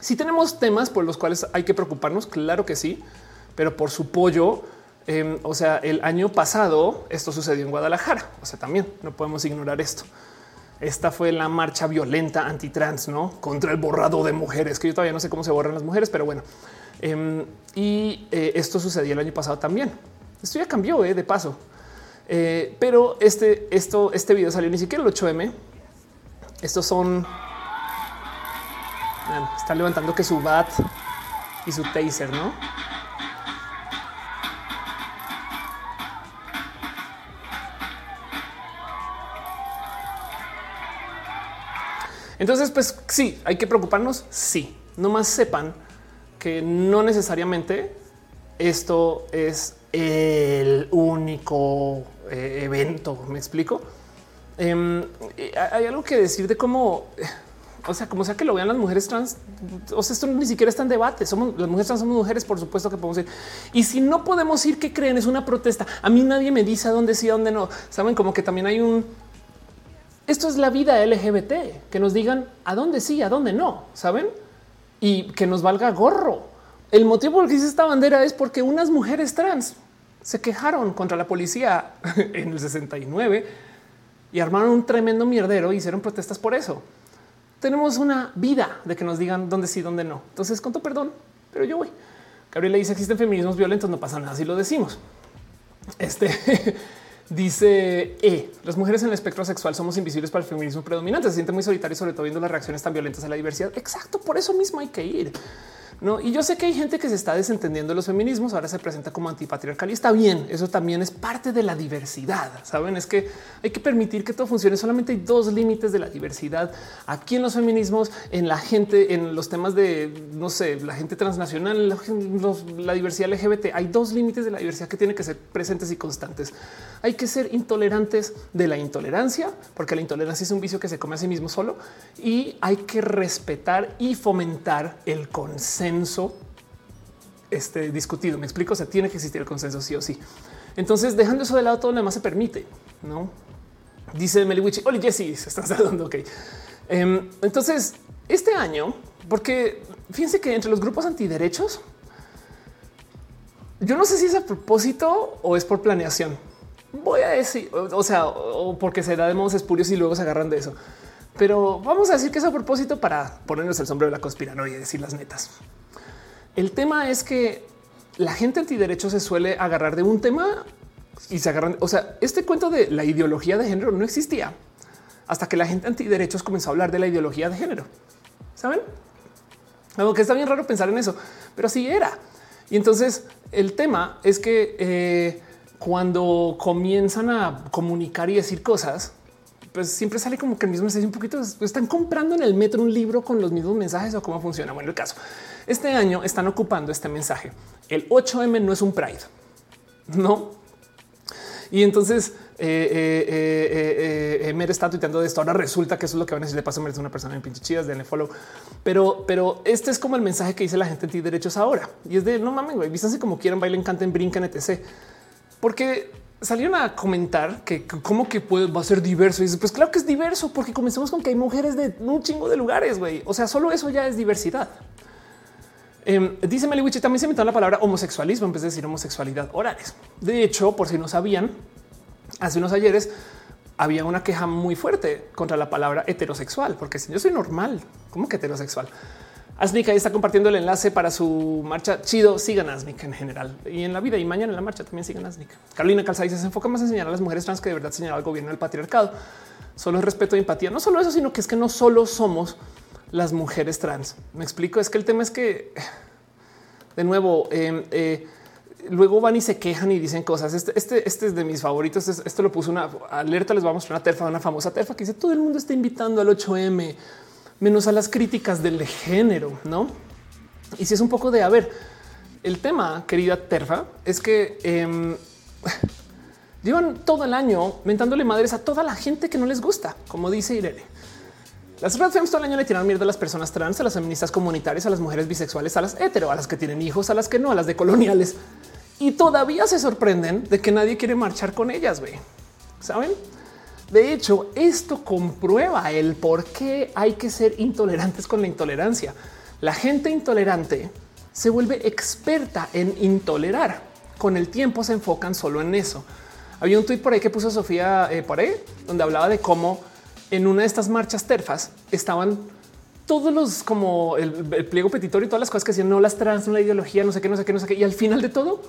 si tenemos temas por los cuales hay que preocuparnos, claro que sí, pero por su pollo. Em, o sea, el año pasado esto sucedió en Guadalajara. O sea, también no podemos ignorar esto. Esta fue la marcha violenta antitrans, no contra el borrado de mujeres, que yo todavía no sé cómo se borran las mujeres, pero bueno. Em, y eh, esto sucedió el año pasado también. Esto ya cambió eh, de paso. Eh, pero este, esto, este video salió ni siquiera el 8M. Estos son. están levantando que su bat y su taser, no? Entonces, pues sí, hay que preocuparnos. Sí, no más sepan que no necesariamente esto es el único eh, evento. Me explico. Em, hay algo que decir de cómo, o sea, como sea que lo vean las mujeres trans, o sea, esto ni siquiera está en debate. Somos las mujeres trans, somos mujeres, por supuesto que podemos ir. Y si no podemos ir, ¿qué creen? Es una protesta. A mí nadie me dice a dónde sí, a dónde no. Saben como que también hay un esto es la vida LGBT, que nos digan a dónde sí, a dónde no, saben? Y que nos valga gorro. El motivo por el que hice esta bandera es porque unas mujeres trans se quejaron contra la policía en el 69 y armaron un tremendo mierdero y hicieron protestas por eso. Tenemos una vida de que nos digan dónde sí, dónde no. Entonces, con tu perdón, pero yo voy. Gabriela dice existen feminismos violentos, no pasa nada si lo decimos. Este Dice E, las mujeres en el espectro sexual somos invisibles para el feminismo predominante. Se siente muy solitario, sobre todo viendo las reacciones tan violentas a la diversidad. Exacto, por eso mismo hay que ir. No, y yo sé que hay gente que se está desentendiendo de los feminismos, ahora se presenta como antipatriarcal y está bien. Eso también es parte de la diversidad. Saben, es que hay que permitir que todo funcione. Solamente hay dos límites de la diversidad aquí en los feminismos, en la gente, en los temas de no sé, la gente transnacional, la, diversidad LGBT. Hay dos límites de la diversidad que tienen que ser presentes y constantes. Hay que ser intolerantes de la intolerancia, porque la intolerancia es un vicio que se come a sí mismo solo y hay que respetar y fomentar el consenso consenso este, discutido. Me explico. O sea, tiene que existir el consenso sí o sí. Entonces, dejando eso de lado, todo lo demás se permite. No dice Meliwichi. Hola, Jesse, se está dando. Ok. Em, entonces, este año, porque fíjense que entre los grupos antiderechos, yo no sé si es a propósito o es por planeación. Voy a decir, o, sea, o porque se da de modos espurios y luego se agarran de eso. Pero vamos a decir que es a propósito para ponernos el sombrero de la conspiranoia y decir las netas. El tema es que la gente antiderecho se suele agarrar de un tema y se agarran. O sea, este cuento de la ideología de género no existía hasta que la gente antiderechos comenzó a hablar de la ideología de género. Saben? Algo que está bien raro pensar en eso, pero así era. Y entonces el tema es que eh, cuando comienzan a comunicar y decir cosas, pues siempre sale como que el mismo mensaje un poquito están comprando en el metro un libro con los mismos mensajes o cómo funciona. Bueno, el caso este año están ocupando este mensaje. El 8M no es un Pride, no? Y entonces eh, eh, eh, Mer está tuiteando de esto. Ahora resulta que eso es lo que van a decir. De paso, Mer es una persona en pinche chidas, de follow. Pero, pero este es como el mensaje que dice la gente anti derechos ahora. Y es de no mames, güey, vístanse como quieran, bailen, canten, brincan, etc. Porque salieron a comentar que cómo que puede, va a ser diverso. Y pues claro que es diverso, porque comencemos con que hay mujeres de un chingo de lugares, güey. O sea, solo eso ya es diversidad. Em, dice Meliwich, también se inventó la palabra homosexualismo en vez de decir homosexualidad orales. De hecho, por si no sabían, hace unos ayeres había una queja muy fuerte contra la palabra heterosexual, porque si yo soy normal, ¿cómo que heterosexual? Asmik ahí está compartiendo el enlace para su marcha. Chido, sigan Asmik en general y en la vida y mañana en la marcha también sigan Asmik. Carolina Calza dice se enfoca más en enseñar a las mujeres trans que de verdad señalar al gobierno del patriarcado. Solo es respeto y empatía. No solo eso, sino que es que no solo somos las mujeres trans. Me explico. Es que el tema es que de nuevo, em, eh, luego van y se quejan y dicen cosas. Este, este, este es de mis favoritos. Esto lo puso una alerta. Les vamos a una terfa, una famosa terfa que dice todo el mundo está invitando al 8M, menos a las críticas del género, no? Y si es un poco de a ver, el tema, querida terfa, es que em, llevan todo el año mentándole madres a toda la gente que no les gusta, como dice Irene. Las red femmes todo el año le tiran mierda a las personas trans, a las feministas comunitarias, a las mujeres bisexuales, a las hetero, a las que tienen hijos, a las que no, a las de coloniales y todavía se sorprenden de que nadie quiere marchar con ellas. Ve, saben? De hecho, esto comprueba el por qué hay que ser intolerantes con la intolerancia. La gente intolerante se vuelve experta en intolerar. Con el tiempo se enfocan solo en eso. Había un tuit por ahí que puso Sofía eh, ahí, donde hablaba de cómo en una de estas marchas terfas estaban todos los como el, pliego petitorio y todas las cosas que decían no las trans, no la ideología, no sé qué, no sé qué, no sé qué. Y al final de todo,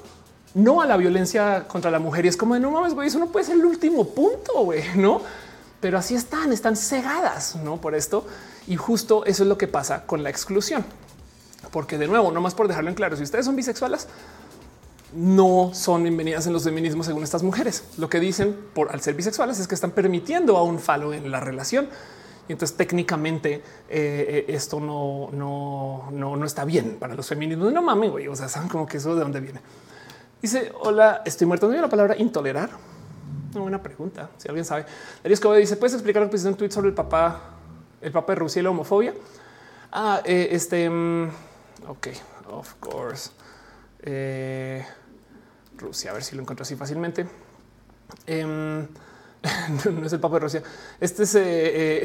no a la violencia contra la mujer. Y es como de no mames, güey, eso no puede ser el último punto, güey, no? Pero así están, están cegadas, no por esto. Y justo eso es lo que pasa con la exclusión, porque de nuevo, no más por dejarlo en claro, si ustedes son bisexuales, no son bienvenidas en los feminismos según estas mujeres. Lo que dicen por al ser bisexuales es que están permitiendo a un falo en la relación. Y entonces técnicamente eh, eh, esto no, no, no, no está bien para los feminismos. No mames, güey. O sea, saben como que eso de dónde viene. Dice hola, estoy muerto. ¿No la palabra intolerar? Una buena pregunta. Si alguien sabe, Darío Escobar dice: ¿Puedes explicar lo que pusiste en tweet sobre el papá, el papá de Rusia y la homofobia? Ah, eh, este. Um, ok, of course. Rusia, a ver si lo encuentro así fácilmente. Eh, no es el Papa de Rusia. Este es eh,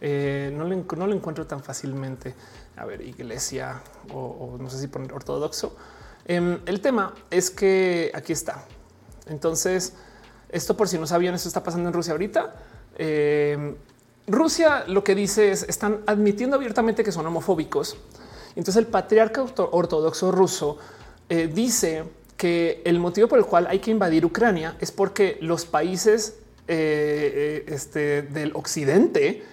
eh, no, lo, no, lo, encuentro tan fácilmente. A ver, iglesia o, no sé si poner ortodoxo. Em, el tema es que aquí está. Entonces, esto por si no sabían, esto está pasando en Rusia ahorita. Em, Rusia lo que dice es están admitiendo abiertamente que son homofóbicos. Entonces el patriarca ortodoxo ruso eh, dice que el motivo por el cual hay que invadir Ucrania es porque los países eh, eh, este, del occidente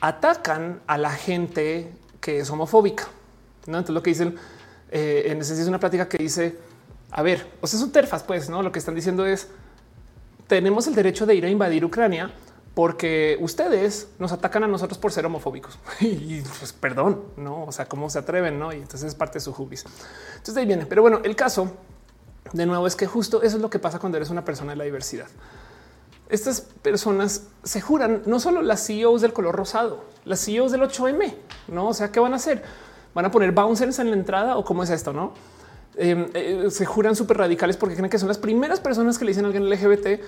atacan a la gente que es homofóbica. ¿no? Entonces lo que dicen eh, en ese es una plática que dice, a ver, o sea, son terfas, pues, ¿no? Lo que están diciendo es, tenemos el derecho de ir a invadir Ucrania porque ustedes nos atacan a nosotros por ser homofóbicos. y pues perdón, no, o sea, cómo se atreven, no? Y entonces es parte de su hubris. Entonces ahí viene. Pero bueno, el caso de nuevo es que justo eso es lo que pasa cuando eres una persona de la diversidad. Estas personas se juran no solo las CEOs del color rosado, las CEOs del 8M, no? O sea, ¿qué van a hacer? van a poner bouncers en la entrada o cómo es esto, no? Em, eh, se juran súper radicales porque creen que son las primeras personas que le dicen a alguien LGBT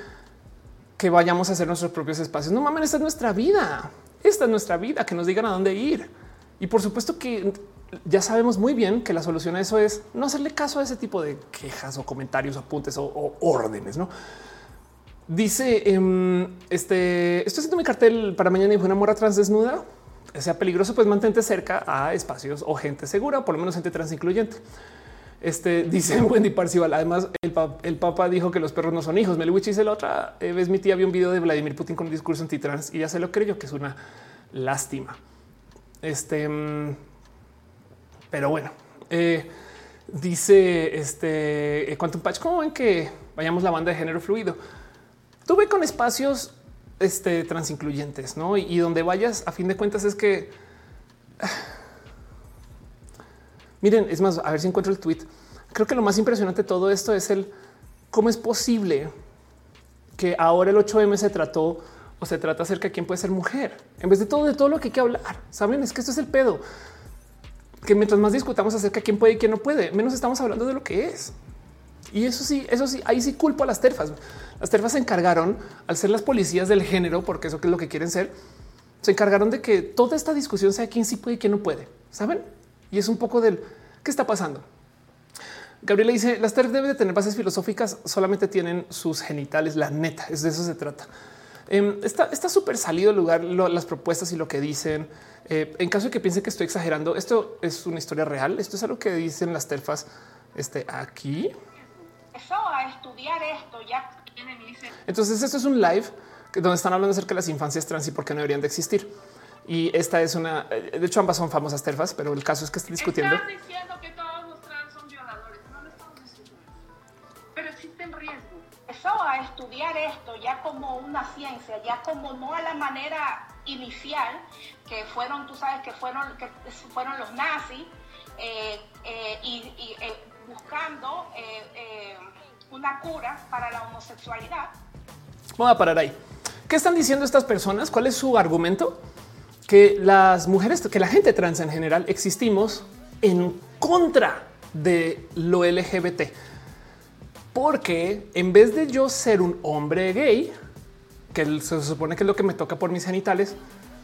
que vayamos a hacer nuestros propios espacios. No mames, esta es nuestra vida. Esta es nuestra vida, que nos digan a dónde ir. Y por supuesto que ya sabemos muy bien que la solución a eso es no hacerle caso a ese tipo de quejas o comentarios, apuntes o, órdenes, no? Dice em, este estoy haciendo mi cartel para mañana y fue una morra trans desnuda sea peligroso, pues mantente cerca a espacios o gente segura, por lo menos gente trans incluyente. Este dice Wendy Parcival. Además, el, el, Papa dijo que los perros no son hijos. Meliwich dice la otra vez mi tía vio un video de Vladimir Putin con un discurso antitrans y ya se lo creyó que es una lástima. Este, mm, pero bueno, eh, dice este Quantum Patch. ¿Cómo ven que vayamos la banda de género fluido? Tuve con espacios este, transincluyentes, ¿no? Y, donde vayas, a fin de cuentas, es que... Miren, es más, a ver si encuentro el tweet. Creo que lo más impresionante de todo esto es el cómo es posible que ahora el 8M se trató o se trata acerca de quién puede ser mujer en vez de todo de todo lo que hay que hablar. Saben, es que esto es el pedo que mientras más discutamos acerca de quién puede y quién no puede, menos estamos hablando de lo que es. Y eso sí, eso sí, ahí sí culpo a las terfas. Las terfas se encargaron al ser las policías del género, porque eso es lo que quieren ser, se encargaron de que toda esta discusión sea quién sí puede y quién no puede. Saben? Y es un poco del qué está pasando. Gabriela dice las TERF deben de tener bases filosóficas, solamente tienen sus genitales. La neta es de eso se trata. Em, está súper salido el lugar las propuestas y lo que dicen. Eh, en caso de que piense que estoy exagerando, esto es una historia real. Esto es algo que dicen las terfas este, aquí. Empezó a estudiar esto ya. Entonces, esto es un live donde están hablando acerca de las infancias trans y por qué no deberían de existir. Y esta es una, eh, de hecho ambas son famosas terfas, pero el caso es que están discutiendo. Están diciendo que todos los trans son violadores. No lo estamos diciendo Pero existen riesgos. Empezó a estudiar esto ya como una ciencia, ya como no a la manera inicial, que fueron, tú sabes, que fueron, que fueron los nazis, eh, eh, y, buscando una cura para la homosexualidad. Vamos a parar ahí. ¿Qué están diciendo estas personas? ¿Cuál es su argumento? Que las mujeres, que la gente trans en general existimos en contra de lo LGBT. Porque en vez de yo ser un hombre gay, que se supone que es lo que me toca por mis genitales,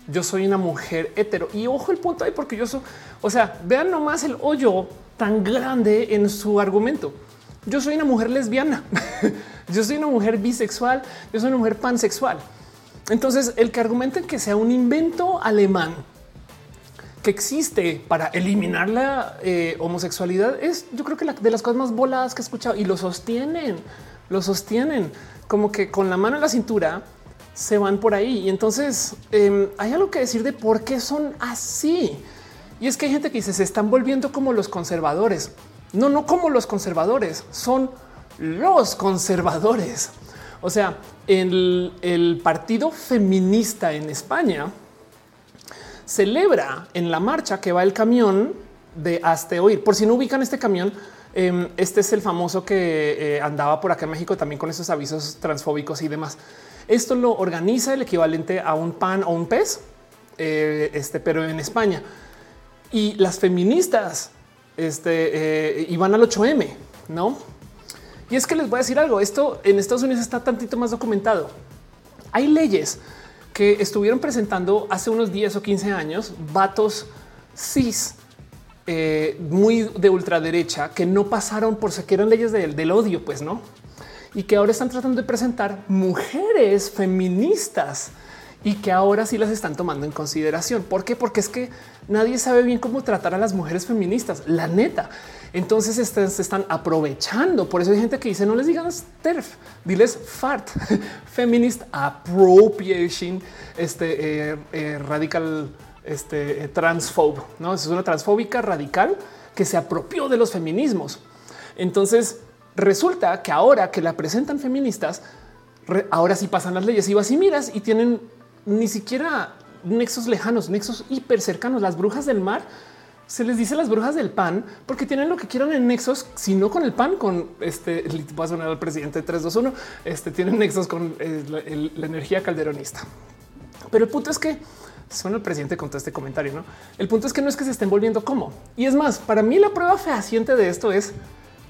yo soy una mujer hetero. Y ojo el punto ahí, porque yo soy, o sea, vean nomás el hoyo tan grande en su argumento. Yo soy una mujer lesbiana, yo soy una mujer bisexual, yo soy una mujer pansexual. Entonces, el que argumenten que sea un invento alemán que existe para eliminar la eh, homosexualidad es, yo creo que la, de las cosas más voladas que he escuchado y lo sostienen, lo sostienen como que con la mano en la cintura se van por ahí. Y entonces em, hay algo que decir de por qué son así. Y es que hay gente que dice se están volviendo como los conservadores. No, no como los conservadores, son los conservadores. O sea, el, partido feminista en España celebra en la marcha que va el camión de hasta oír. Por si no ubican este camión, em, este es el famoso que eh, andaba por acá en México también con esos avisos transfóbicos y demás. Esto lo organiza el equivalente a un pan o un pez, eh, este, pero en España. Y las feministas este, eh, iban al 8M, ¿no? Y es que les voy a decir algo, esto en Estados Unidos está tantito más documentado. Hay leyes que estuvieron presentando hace unos 10 o 15 años, vatos cis eh, muy de ultraderecha que no pasaron por que eran leyes del odio, pues no. Y que ahora están tratando de presentar mujeres feministas y que ahora sí las están tomando en consideración. ¿Por qué? Porque es que nadie sabe bien cómo tratar a las mujeres feministas, la neta. Entonces se están aprovechando. Por eso hay gente que dice no les digan TERF, diles FART, Feminist Appropriation, este eh, eh, radical, este eh, transphobe. No es una transfóbica radical que se apropió de los feminismos. Entonces resulta que ahora que la presentan feministas, ahora sí pasan las leyes y vas y miras y tienen ni siquiera nexos lejanos, nexos hiper cercanos. Las brujas del mar se les dice las brujas del pan porque tienen lo que quieran en nexos, si no con el pan, con este, va a sonar al presidente 321, este tienen nexos con eh, la energía calderonista. Pero el punto es que son el presidente con todo este comentario, ¿no? El punto es que no es que se estén volviendo como. Y es más, para mí la prueba fehaciente de esto es,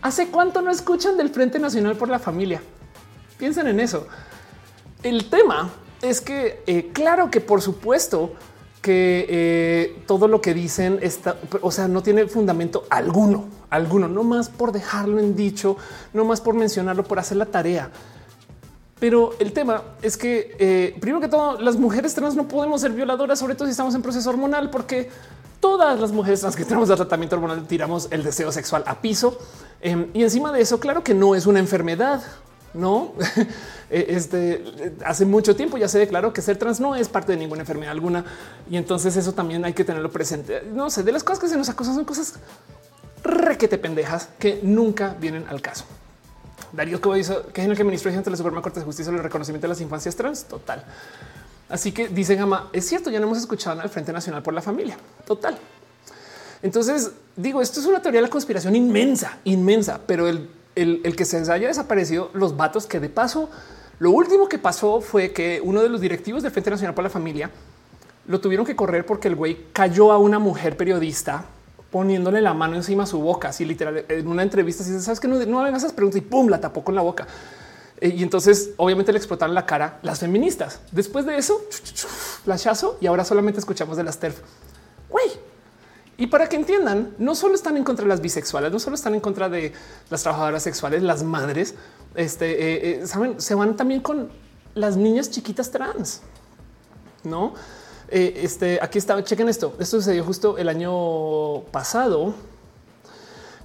¿hace cuánto no escuchan del Frente Nacional por la Familia? Piensen en eso. El tema es que, eh, claro que por supuesto, que eh, todo lo que dicen está, o sea, no tiene fundamento alguno, alguno, no más por dejarlo en dicho, no más por mencionarlo, por hacer la tarea. Pero el tema es que, eh, primero que todo, las mujeres trans no podemos ser violadoras, sobre todo si estamos en proceso hormonal, porque todas las mujeres trans que tenemos de tratamiento hormonal tiramos el deseo sexual a piso. Em, y encima de eso, claro que no es una enfermedad, no eh, este hace mucho tiempo ya se declaró que ser trans no es parte de ninguna enfermedad alguna. Y entonces eso también hay que tenerlo presente. No sé de las cosas que se nos acusan son cosas requete pendejas que nunca vienen al caso. Darío que hizo que en el que ministro ante la Suprema Corte de Justicia el reconocimiento de las infancias trans total. Así que dice Gama, es cierto, ya no hemos escuchado al Frente Nacional por la Familia. Total. Entonces digo, esto es una teoría de la conspiración inmensa, inmensa, pero el el, que se haya desaparecido los vatos que de paso lo último que pasó fue que uno de los directivos del Frente Nacional para la Familia lo tuvieron que correr porque el güey cayó a una mujer periodista poniéndole la mano encima a su boca, así literal en una entrevista. Si sabes que no, no hagan esas preguntas y pum, la tapó con la boca. Eh, y entonces obviamente le explotaron la cara las feministas. Después de eso, flashazo y ahora solamente escuchamos de las TERF. Güey, Y para que entiendan, no solo están en contra de las bisexuales, no solo están en contra de las trabajadoras sexuales, las madres, este, eh, eh, saben, se van también con las niñas chiquitas trans, no? Este aquí estaba, chequen esto. Esto sucedió justo el año pasado.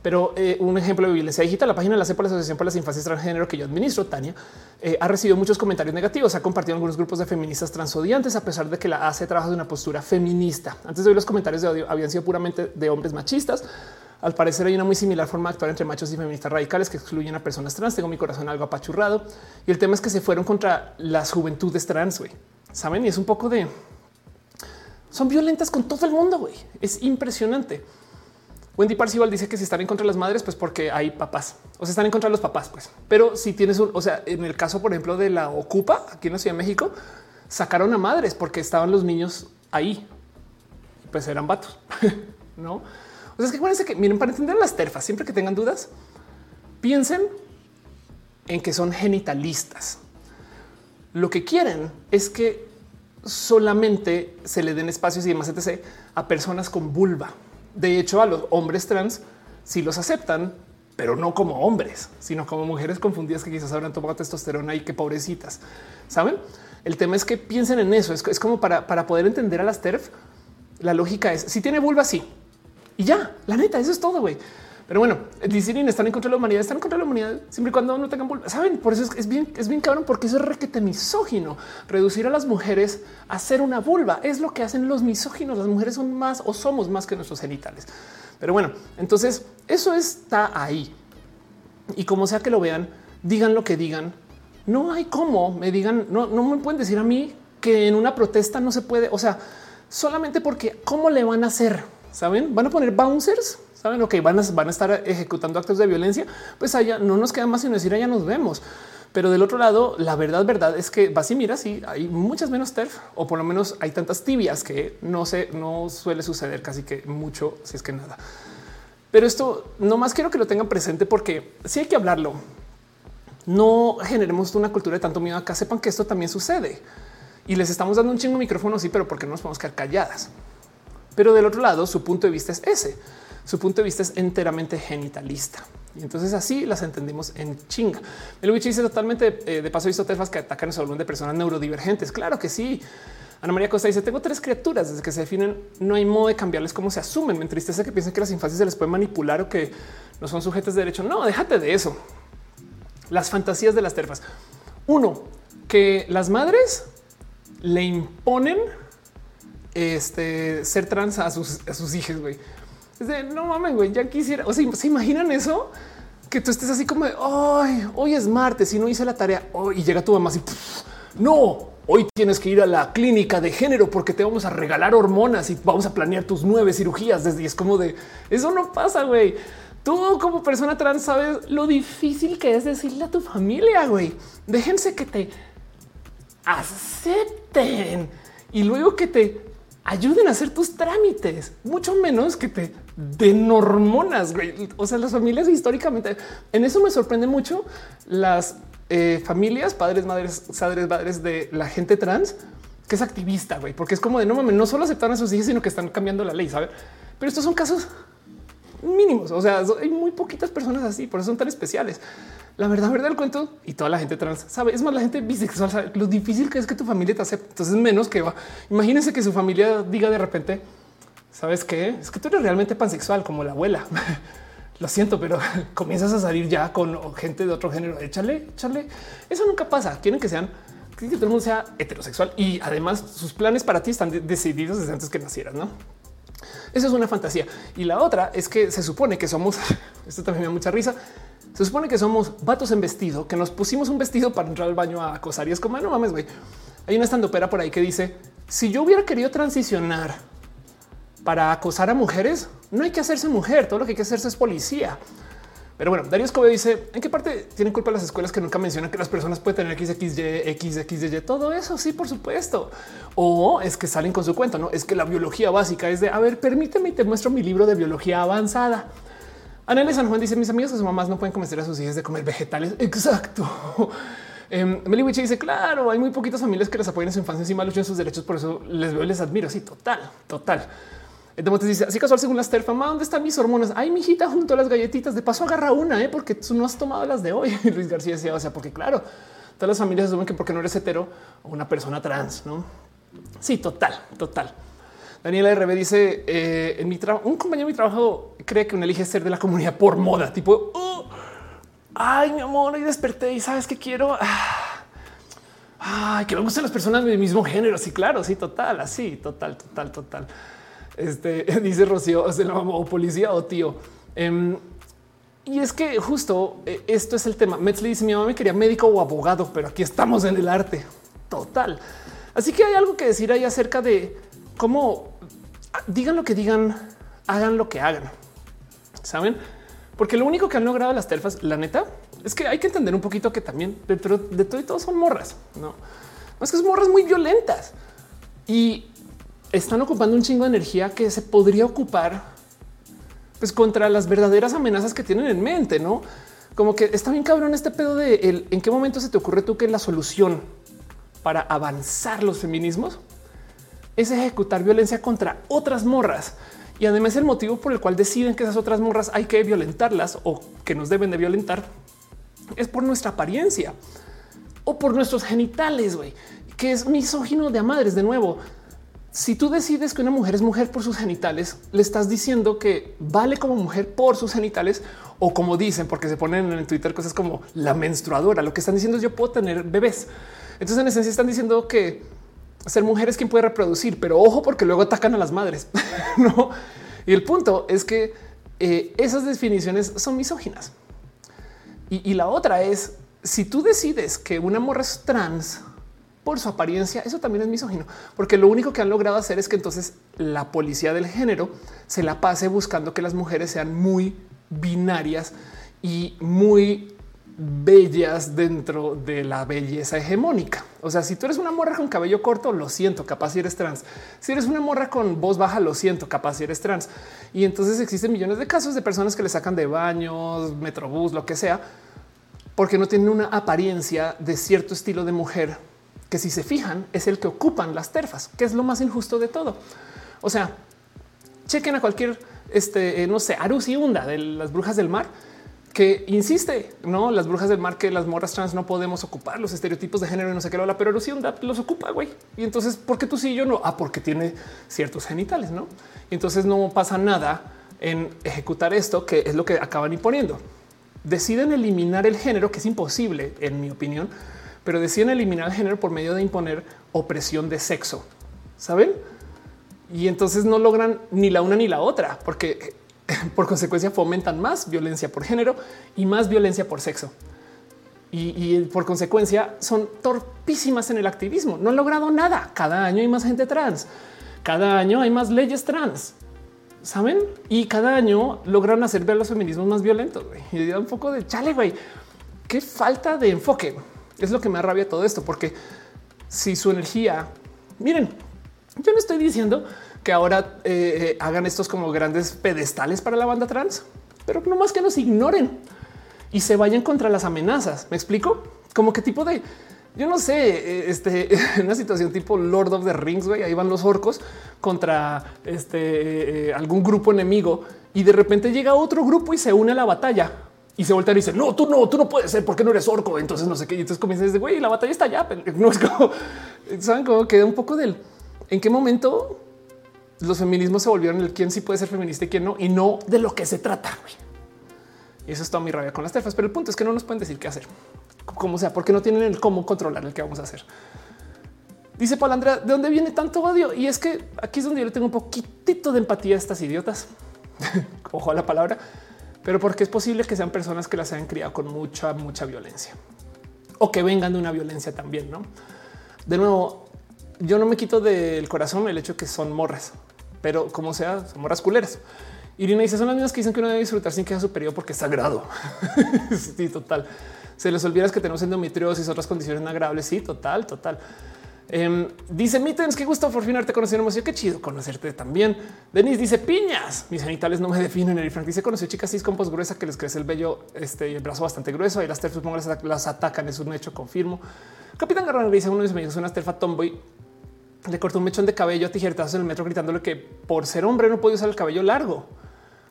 Pero eh, un ejemplo de violencia digital, la página de la CEP la Asociación para las Infancias Transgénero que yo administro, Tania, eh, ha recibido muchos comentarios negativos. Ha compartido algunos grupos de feministas transodiantes, a pesar de que la hace trabajo de una postura feminista. Antes de hoy, los comentarios de odio habían sido puramente de hombres machistas. Al parecer hay una muy similar forma de actuar entre machos y feministas radicales que excluyen a personas trans. Tengo mi corazón algo apachurrado. Y el tema es que se fueron contra las juventudes trans, güey. Saben? Y es un poco de... Son violentas con todo el mundo, güey. Es impresionante. Wendy Parcival dice que si están en contra de las madres, pues porque hay papás o sea, están en contra de los papás, pues. Pero si tienes un, o sea, en el caso, por ejemplo, de la Ocupa aquí en la Ciudad de México, sacaron a madres porque estaban los niños ahí, pues eran vatos, no? O sea, es que acuérdense que miren, para entender las terfas, siempre que tengan dudas, piensen en que son genitalistas. Lo que quieren es que solamente se le den espacios y demás etc a personas con vulva. De hecho, a los hombres trans sí los aceptan, pero no como hombres, sino como mujeres confundidas que quizás habrán tomado testosterona y que pobrecitas. Saben? El tema es que piensen en eso. Es, como para, para poder entender a las TERF. La lógica es si tiene vulva, sí. Y ya, la neta, eso es todo, güey. Pero bueno, dicen están en contra de la humanidad, están en contra de la humanidad siempre y cuando no tengan. Saben, por eso es, bien, es bien cabrón, porque eso es requete misógino. Reducir a las mujeres a ser una vulva es lo que hacen los misóginos. Las mujeres son más o somos más que nuestros genitales. Pero bueno, entonces eso está ahí. Y como sea que lo vean, digan lo que digan. No hay cómo me digan, no, no me pueden decir a mí que en una protesta no se puede. O sea, solamente porque cómo le van a hacer, saben, van a poner bouncers saben que van a, van a estar ejecutando actos de violencia, pues allá no nos queda más sino decir allá nos vemos. Pero del otro lado, la verdad, verdad es que vas y miras y hay muchas menos TERF o por lo menos hay tantas tibias que no se no suele suceder casi que mucho, si es que nada. Pero esto no más quiero que lo tengan presente porque si hay que hablarlo. No generemos una cultura de tanto miedo acá. Sepan que esto también sucede y les estamos dando un chingo de micrófono. Sí, pero porque no nos podemos quedar calladas. Pero del otro lado, su punto de vista es ese su punto de vista es enteramente genitalista. Y entonces así las entendimos en chinga. El witch dice totalmente eh, de paso visto terfas que atacan el salón de personas neurodivergentes. Claro que sí. Ana María Costa dice: Tengo tres criaturas desde que se definen. No hay modo de cambiarles cómo se asumen. Me entristece que piensen que las infancias se les puede manipular o que no son sujetos de derecho. No, déjate de eso. Las fantasías de las terfas. Uno, que las madres le imponen este ser trans a sus, a sus hijos. Güey no mames, güey, ya quisiera. O sea, se imaginan eso que tú estés así como de hoy, hoy es martes y no hice la tarea hoy y llega tu mamá así. no, hoy tienes que ir a la clínica de género porque te vamos a regalar hormonas y vamos a planear tus nueve cirugías. Desde y es como de eso no pasa, güey. Tú como persona trans sabes lo difícil que es decirle a tu familia, güey. Déjense que te acepten y luego que te ayuden a hacer tus trámites, mucho menos que te den hormonas. O sea, las familias históricamente en eso me sorprende mucho las eh, familias, padres, madres, padres, madres de la gente trans que es activista, güey, porque es como de no mames, no solo aceptan a sus hijos, sino que están cambiando la ley, ¿sabes? Pero estos son casos mínimos. O sea, hay muy poquitas personas así, por eso son tan especiales. La verdad, verdad del cuento y toda la gente trans sabe. Es más, la gente bisexual lo difícil que es que tu familia te acepte. Entonces, menos que va. Imagínense que su familia diga de repente, sabes qué? Es que tú eres realmente pansexual como la abuela. lo siento, pero comienzas a salir ya con gente de otro género. Échale, échale. Eso nunca pasa. Quieren que sean que todo el mundo sea heterosexual y además sus planes para ti están decididos desde antes que nacieras, no? Eso es una fantasía. Y la otra es que se supone que somos, esto también me da mucha risa, se supone que somos vatos en vestido, que nos pusimos un vestido para entrar al baño a acosar y es como, no mames, güey. Hay una estandopera por ahí que dice, si yo hubiera querido transicionar para acosar a mujeres, no hay que hacerse mujer, todo lo que hay que hacerse es policía. Pero bueno, Darío Escobedo dice en qué parte tienen culpa las escuelas que nunca mencionan que las personas pueden tener XXY, XXY, todo eso. Sí, por supuesto. O es que salen con su cuento. No es que la biología básica es de a ver, permíteme y te muestro mi libro de biología avanzada. Anel San Juan dice mis amigos que sus mamás no pueden convencer a sus hijos de comer vegetales. Exacto. Eh, Meli dice claro, hay muy poquitas familias que les apoyan en su infancia encima luchan sus derechos. Por eso les veo y les admiro. Sí, total, total. Entonces dice así casual según las TERF, mamá, ¿dónde están mis hormonas? Ay, mijita, junto a las galletitas. De paso agarra una, ¿eh? porque tú no has tomado las de hoy. Luis García decía, o sea, porque claro, todas las familias asumen que porque no eres hetero o una persona trans, ¿no? Sí, total, total. Daniela RB dice eh, en mi trabajo, un compañero de mi trabajo cree que uno elige ser de la comunidad por moda, tipo, oh, ay, mi amor, y desperté y sabes que quiero. Ah, ay, que me gustan las personas del mismo género. Sí, claro, sí, total, así, total, total, total. Este dice Rocío, se lo o policía o tío. Em, y es que justo eh, esto es el tema. Metz le dice mi mamá me quería médico o abogado, pero aquí estamos en el arte total. Así que hay algo que decir ahí acerca de cómo digan lo que digan, hagan lo que hagan. Saben? Porque lo único que han logrado las telfas, la neta, es que hay que entender un poquito que también dentro de todo y todo son morras, no más que son morras muy violentas y están ocupando un chingo de energía que se podría ocupar pues contra las verdaderas amenazas que tienen en mente, no? Como que está bien cabrón este pedo de el, en qué momento se te ocurre tú que la solución para avanzar los feminismos es ejecutar violencia contra otras morras. Y además el motivo por el cual deciden que esas otras morras hay que violentarlas o que nos deben de violentar es por nuestra apariencia o por nuestros genitales, güey, que es misógino de a madres. De nuevo, si tú decides que una mujer es mujer por sus genitales, le estás diciendo que vale como mujer por sus genitales o como dicen, porque se ponen en Twitter cosas como la menstruadora. Lo que están diciendo es yo puedo tener bebés. Entonces en esencia están diciendo que ser mujer es quien puede reproducir, pero ojo porque luego atacan a las madres. no. Y el punto es que eh, esas definiciones son misóginas. Y, y la otra es si tú decides que una morra es trans por su apariencia, eso también es misógino, porque lo único que han logrado hacer es que entonces la policía del género se la pase buscando que las mujeres sean muy binarias y muy bellas dentro de la belleza hegemónica. O sea, si tú eres una morra con cabello corto, lo siento, capaz si eres trans. Si eres una morra con voz baja, lo siento, capaz si eres trans. Y entonces existen millones de casos de personas que le sacan de baños, metrobús, lo que sea, porque no tienen una apariencia de cierto estilo de mujer que si se fijan es el que ocupan las terfas, que es lo más injusto de todo. O sea, chequen a cualquier, este, eh, no sé, Arus y Hunda de las brujas del mar, que insiste, no las brujas del mar, que las morras trans no podemos ocupar los estereotipos de género y no sé qué, lo pero Arus y Hunda los ocupa, güey. Y entonces, ¿por qué tú sí y yo no? Ah, porque tiene ciertos genitales, no? Y entonces no pasa nada en ejecutar esto, que es lo que acaban imponiendo. Deciden eliminar el género, que es imposible, en mi opinión, pero deciden eliminar el género por medio de imponer opresión de sexo. Saben? Y entonces no logran ni la una ni la otra, porque por consecuencia fomentan más violencia por género y más violencia por sexo. Y, por consecuencia son torpísimas en el activismo. No han logrado nada. Cada año hay más gente trans. Cada año hay más leyes trans. Saben? Y cada año logran hacer ver los feminismos más violentos. Y da un poco de chale, güey. Qué falta de enfoque. Es lo que me arrabia todo esto, porque si su energía, miren, yo no estoy diciendo que ahora eh, hagan estos como grandes pedestales para la banda trans, pero no más que nos ignoren y se vayan contra las amenazas. ¿Me explico? Como qué tipo de, yo no sé, eh, este, una situación tipo Lord of the Rings, güey, ahí van los orcos contra este, eh, algún grupo enemigo y de repente llega otro grupo y se une a la batalla y se voltea y dice no, tú no, tú no puedes ser porque no eres orco. Entonces no sé qué. Y entonces comienza desde güey, la batalla está allá. No es como saben cómo queda un poco del en qué momento los feminismos se volvieron el quién sí puede ser feminista y quién no, y no de lo que se trata. Y eso es toda mi rabia con las tefas. Pero el punto es que no nos pueden decir qué hacer, como sea, porque no tienen el cómo controlar el que vamos a hacer. Dice Palandra, ¿de dónde viene tanto odio? Y es que aquí es donde yo le tengo un poquitito de empatía a estas idiotas. Ojo a la palabra pero porque es posible que sean personas que las hayan criado con mucha, mucha violencia o que vengan de una violencia también. No, de nuevo, yo no me quito del corazón el hecho que son morras, pero como sea, son morras culeras. Irina dice son las mismas que dicen que uno debe disfrutar sin que sea superior porque es sagrado. sí, total. Se les olvida que tenemos endometriosis otras condiciones agradables. Sí, total, total. Em, dice Mittens, qué gusto por fin haberte conocido. Qué chido conocerte también. Denis dice piñas. Mis genitales no me definen. El Frank dice conoció chicas cis compos gruesa que les crece el vello, este y el brazo bastante grueso. Y las terfas las, las atacan. Es un hecho, confirmo. Capitán Garrano dice uno de mis amigos, una terfa tomboy. le cortó un mechón de cabello a tijeretazos en el metro gritándole que por ser hombre no puede usar el cabello largo.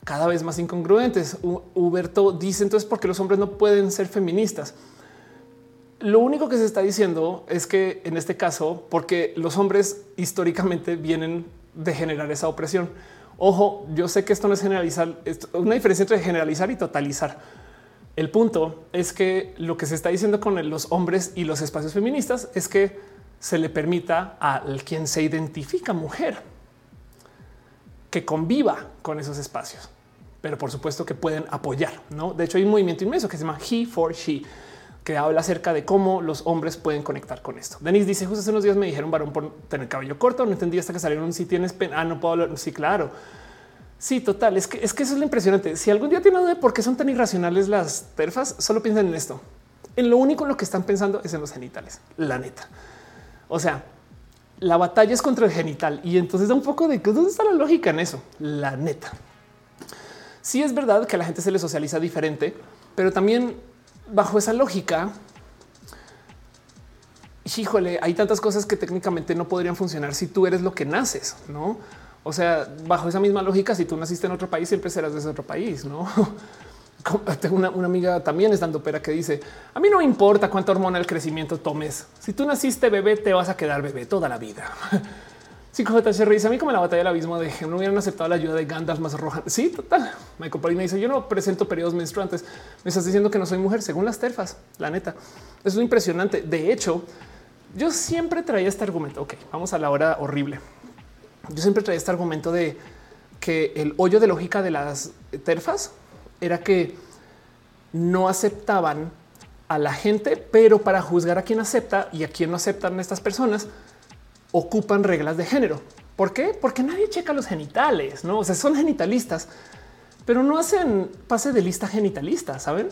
Cada vez más incongruentes. Huberto dice entonces por qué los hombres no pueden ser feministas. Lo único que se está diciendo es que en este caso, porque los hombres históricamente vienen de generar esa opresión. Ojo, yo sé que esto no es generalizar, es una diferencia entre generalizar y totalizar. El punto es que lo que se está diciendo con los hombres y los espacios feministas es que se le permita a quien se identifica mujer que conviva con esos espacios, pero por supuesto que pueden apoyar. No, de hecho, hay un movimiento inmenso que se llama He for She que habla acerca de cómo los hombres pueden conectar con esto. Denise dice justo hace unos días me dijeron varón por tener cabello corto. No entendí hasta que salieron si tienes pena. Ah, no puedo hablar. Sí, claro. Sí, total. Es que es que eso es lo impresionante. Si algún día tienen duda de por qué son tan irracionales las terfas, solo piensen en esto. En lo único en lo que están pensando es en los genitales. La neta. O sea, la batalla es contra el genital y entonces da un poco de dónde está la lógica en eso. La neta. Sí es verdad que a la gente se le socializa diferente, pero también bajo esa lógica, híjole, hay tantas cosas que técnicamente no podrían funcionar si tú eres lo que naces, no? O sea, bajo esa misma lógica, si tú naciste en otro país, siempre serás de ese otro país, no? Tengo una, amiga también estando pera que dice a mí no me importa cuánta hormona el crecimiento tomes. Si tú naciste bebé, te vas a quedar bebé toda la vida. J se dice a mí como la batalla del abismo de no hubieran aceptado la ayuda de Gandalf más roja. Sí, total. Michael Paulina dice yo no presento periodos menstruantes. Me estás diciendo que no soy mujer según las terfas. La neta es impresionante. De hecho, yo siempre traía este argumento. Ok, vamos a la hora horrible. Yo siempre traía este argumento de que el hoyo de lógica de las terfas era que no aceptaban a la gente, pero para juzgar a quien acepta y a quien no aceptan estas personas, ocupan reglas de género. ¿Por qué? Porque nadie checa los genitales, no? O sea, son genitalistas, pero no hacen pase de lista genitalista, saben?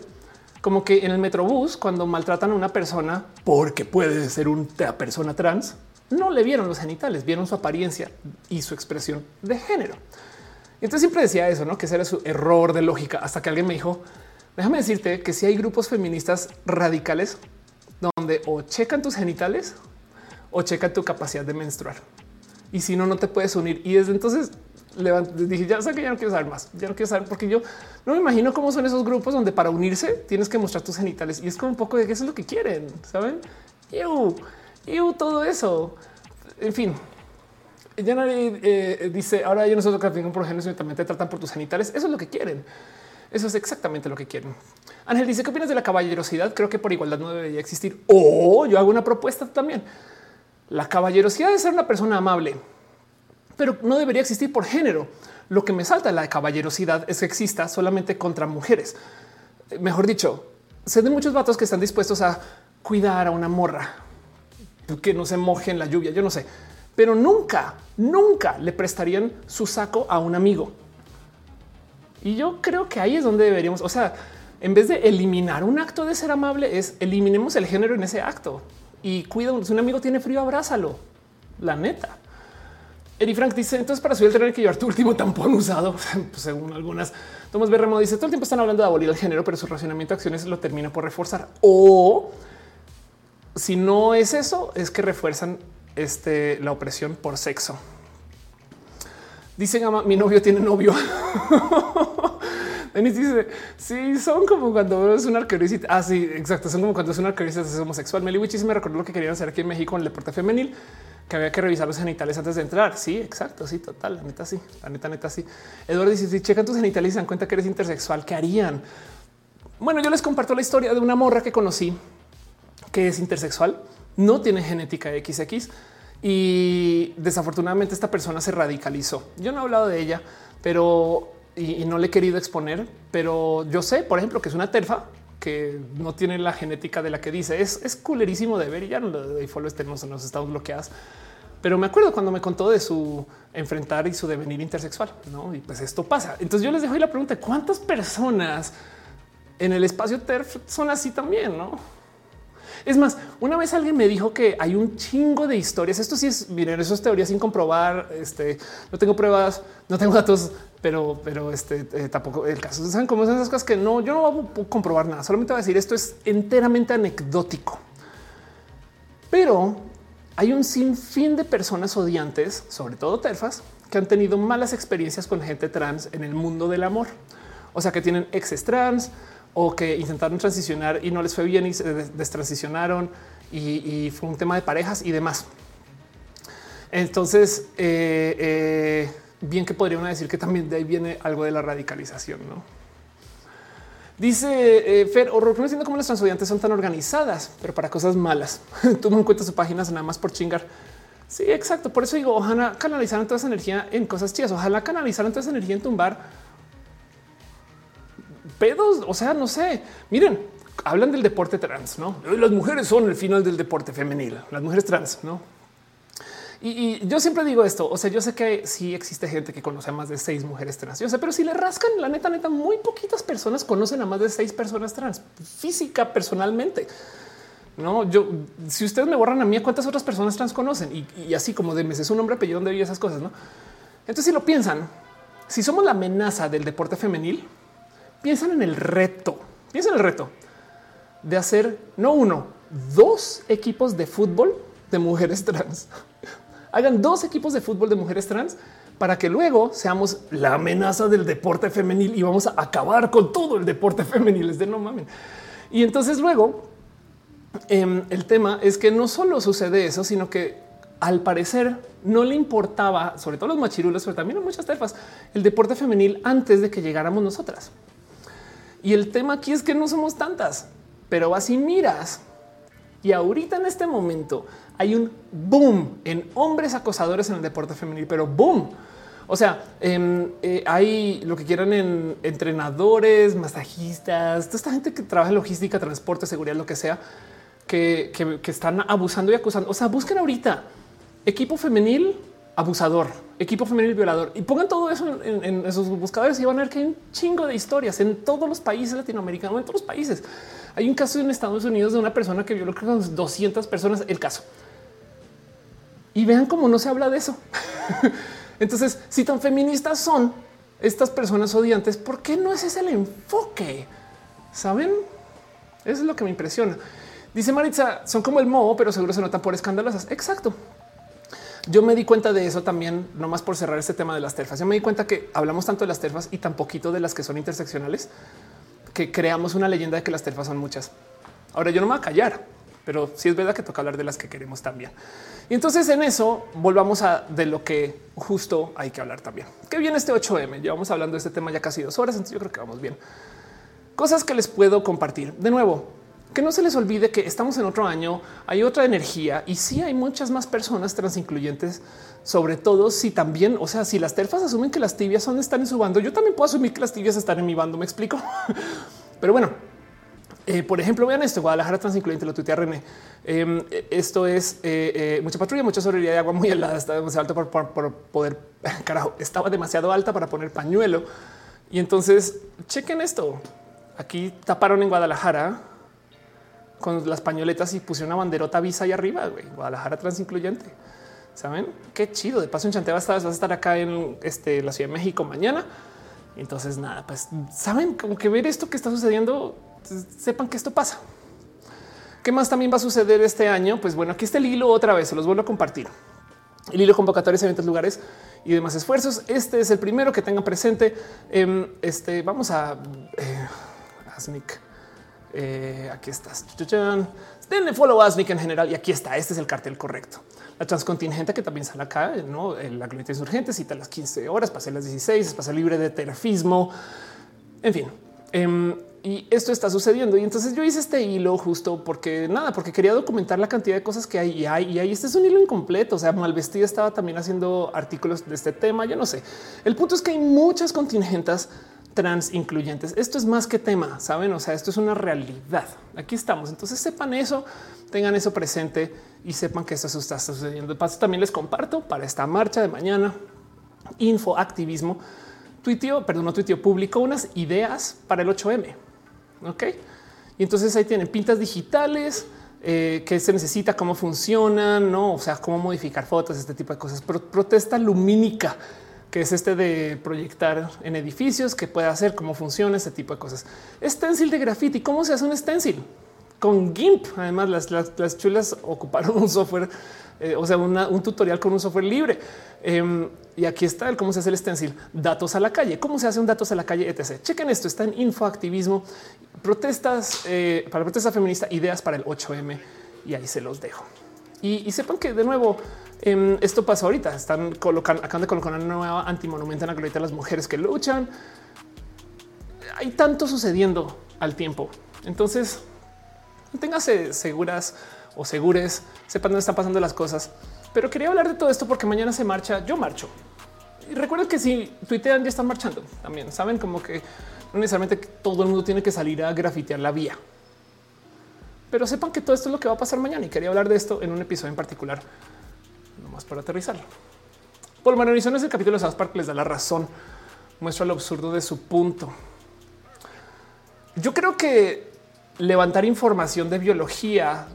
Como que en el metrobús, cuando maltratan a una persona porque puede ser una persona trans, no le vieron los genitales, vieron su apariencia y su expresión de género. Y entonces siempre decía eso, no que ese era su error de lógica, hasta que alguien me dijo: Déjame decirte que si hay grupos feministas radicales donde o checan tus genitales o checa tu capacidad de menstruar. Y si no, no te puedes unir. Y desde entonces dije, ya sé que ya no quiero saber más, ya no quiero saber porque yo no me imagino cómo son esos grupos donde para unirse tienes que mostrar tus genitales y es como un poco de que eso es lo que quieren, saben? Y todo eso. En fin, ya nadie eh, dice ahora yo no soy que por género, también te tratan por tus genitales. Eso es lo que quieren. Eso es exactamente lo que quieren. Ángel dice qué opinas de la caballerosidad. Creo que por igualdad no debería existir. O yo hago una propuesta también. La caballerosidad de ser una persona amable, pero no debería existir por género. Lo que me salta de la caballerosidad es que exista solamente contra mujeres. Mejor dicho, sé de muchos vatos que están dispuestos a cuidar a una morra que no se moje en la lluvia. Yo no sé, pero nunca, nunca le prestarían su saco a un amigo. Y yo creo que ahí es donde deberíamos, o sea, en vez de eliminar un acto de ser amable, es eliminemos el género en ese acto y cuida. Si un amigo tiene frío, abrázalo. La neta. Eri Frank dice entonces para subir el tener que llevar tu último tampón usado, pues, según algunas. Tomás Berremo dice todo el tiempo están hablando de abolir el género, pero su racionamiento de acciones lo termina por reforzar. O si no es eso, es que refuerzan este, la opresión por sexo. Dicen mi novio tiene novio. Denis dice, sí, son como cuando es un arquerosis. Ah, sí, exacto. Son como cuando es un arquerosis es homosexual. Meli Wichis me recordó lo que querían hacer aquí en México en el deporte femenil, que había que revisar los genitales antes de entrar. Sí, exacto. Sí, total. La neta, sí. La neta, neta, sí. Eduardo dice, si checan tus genitales y se dan cuenta que eres intersexual, ¿qué harían? Bueno, yo les comparto la historia de una morra que conocí que es intersexual, no tiene genética XX y desafortunadamente esta persona se radicalizó. Yo no he hablado de ella, pero y, no le he querido exponer, pero yo sé, por ejemplo, que es una terfa que no tiene la genética de la que dice. Es, es culerísimo de ver y ya no lo doy follow este nos, nos estamos bloqueadas. Pero me acuerdo cuando me contó de su enfrentar y su devenir intersexual, ¿no? Y pues esto pasa. Entonces yo les dejo ahí la pregunta, ¿cuántas personas en el espacio TERF son así también, no? Es más, una vez alguien me dijo que hay un chingo de historias. Esto sí es, miren, eso es teoría sin comprobar. Este no tengo pruebas, no tengo datos pero, pero este eh, tampoco el caso. Saben cómo son esas cosas que no, yo no voy a comprobar nada. Solamente voy a decir esto es enteramente anecdótico. Pero hay un sinfín de personas odiantes, sobre todo terfas, que han tenido malas experiencias con gente trans en el mundo del amor. O sea, que tienen exes trans o que intentaron transicionar y no les fue bien y se destransicionaron y, fue un tema de parejas y demás. Entonces, eh, eh, bien que podría uno decir que también de ahí viene algo de la radicalización, ¿no? Dice eh, Fer, horror, no entiendo cómo las transodiantes son tan organizadas, pero para cosas malas. Tú me encuentras su páginas nada más por chingar. Sí, exacto. Por eso digo, ojalá canalizaran toda esa energía en cosas chidas. Ojalá canalizaran toda esa energía en tumbar pedos. O sea, no sé. Miren, hablan del deporte trans, no? Las mujeres son el final del deporte femenil, las mujeres trans, no? Y, yo siempre digo esto. O sea, yo sé que sí existe gente que conoce a más de seis mujeres trans. Yo sé, pero si le rascan la neta, neta, muy poquitas personas conocen a más de seis personas trans física personalmente. No, yo, si ustedes me borran a mí, ¿cuántas otras personas trans conocen? Y, así como de meses, un nombre, apellido, donde vi esas cosas, no? Entonces, si lo piensan, si somos la amenaza del deporte femenil, piensan en el reto, piensan en el reto de hacer no uno, dos equipos de fútbol de mujeres trans hagan dos equipos de fútbol de mujeres trans para que luego seamos la amenaza del deporte femenil y vamos a acabar con todo el deporte femenil. Es de no mames. Y entonces luego em, el tema es que no solo sucede eso, sino que al parecer no le importaba, sobre todo los machirulos, pero también a muchas terfas, el deporte femenil antes de que llegáramos nosotras. Y el tema aquí es que no somos tantas, pero así miras. Y ahorita en este momento hay un boom en hombres acosadores en el deporte femenil, pero boom. O sea, em, eh, hay lo que quieran en entrenadores, masajistas, toda esta gente que trabaja en logística, transporte, seguridad, lo que sea, que, están abusando y acusando. O sea, busquen ahorita equipo femenil abusador, equipo femenil violador y pongan todo eso en, esos buscadores y van a ver que hay un chingo de historias en todos los países latinoamericanos, en todos los países. Hay un caso en Estados Unidos de una persona que violó creo 200 personas. El caso y vean cómo no se habla de eso. Entonces, si tan feministas son estas personas odiantes, ¿por qué no ese es el enfoque? Saben? Eso es lo que me impresiona. Dice Maritza, son como el moho, pero seguro se notan por escandalosas. Exacto. Yo me di cuenta de eso también, no más por cerrar este tema de las terfas. Yo me di cuenta que hablamos tanto de las terfas y tan poquito de las que son interseccionales que creamos una leyenda de que las terfas son muchas. Ahora yo no me voy a callar, pero sí es verdad que toca hablar de las que queremos también. Y entonces en eso volvamos a de lo que justo hay que hablar también. Qué bien este 8M. Llevamos hablando de este tema ya casi dos horas, entonces yo creo que vamos bien. Cosas que les puedo compartir. De nuevo, que no se les olvide que estamos en otro año, hay otra energía y sí hay muchas más personas trans incluyentes, sobre todo si también, o sea, si las terfas asumen que las tibias son están en su bando, yo también puedo asumir que las tibias están en mi bando, me explico. Pero bueno, eh, por ejemplo, vean esto, Guadalajara Transincluyente, lo tuitea René. Em, esto es eh, eh, mucha patrulla, mucha sobrevivir de agua muy helada, está demasiado alta por, poder, carajo, estaba demasiado alta para poner pañuelo. Y entonces, chequen esto. Aquí taparon en Guadalajara con las pañoletas y pusieron una banderota visa ahí arriba, güey. Guadalajara Transincluyente. ¿Saben? Qué chido. De paso, en Chanteba vas a estar acá en este, la Ciudad de México mañana. Entonces, nada, pues, ¿saben? Como que ver esto que está sucediendo sepan que esto pasa. ¿Qué más también va a suceder este año? Pues bueno, aquí está el hilo otra vez, se los vuelvo a compartir. El hilo convocatorias, eventos, lugares y demás esfuerzos. Este es el primero que tengan presente. Em, este vamos a eh. Eh, aquí estás. Denle follow a en general. Y aquí está. Este es el cartel correcto. La transcontingente que también sale acá, no la glorieta insurgente cita las 15 horas, pasé las 16, pasa libre de terafismo. En fin, em, y esto está sucediendo. Y entonces yo hice este hilo justo porque nada, porque quería documentar la cantidad de cosas que hay y hay. Y ahí este es un hilo incompleto. O sea, Malvestida estaba también haciendo artículos de este tema. Yo no sé. El punto es que hay muchas contingentas trans incluyentes. Esto es más que tema, saben? O sea, esto es una realidad. Aquí estamos. Entonces sepan eso, tengan eso presente y sepan que esto está sucediendo. De paso, también les comparto para esta marcha de mañana info activismo. Perdón, no tuiteo, publicó unas ideas para el 8M Ok. Y entonces ahí tienen pintas digitales, eh, qué se necesita, cómo funcionan, no, o sea, cómo modificar fotos, este tipo de cosas. protesta lumínica, que es este de proyectar en edificios, que puede hacer, cómo funciona ese tipo de cosas. Stencil de graffiti, ¿cómo se hace un stencil? con GIMP. Además, las, chulas ocuparon un software, eh, o sea, un tutorial con un software libre. Em, y aquí está el cómo se hace el stencil. Datos a la calle. ¿Cómo se hace un datos a la calle, etc. Chequen esto. Está en infoactivismo, protestas eh, para protesta feminista, ideas para el 8M. Y ahí se los dejo. Y, sepan que de nuevo em, esto pasa ahorita. Están colocando, acaban de colocar una nueva antimonumento en la glorieta de las mujeres que luchan. Hay tanto sucediendo al tiempo. Entonces, ténganse seguras o segures, sepan dónde están pasando las cosas. Pero quería hablar de todo esto porque mañana se marcha, yo marcho. Y recuerden que si tuitean ya están marchando también. Saben como que no necesariamente todo el mundo tiene que salir a grafitear la vía. Pero sepan que todo esto es lo que va a pasar mañana y quería hablar de esto en un episodio en particular, nomás para aterrizarlo. Paul Maronizón es el capítulo de South Park les da la razón, muestra lo absurdo de su punto. Yo creo que levantar información de biología,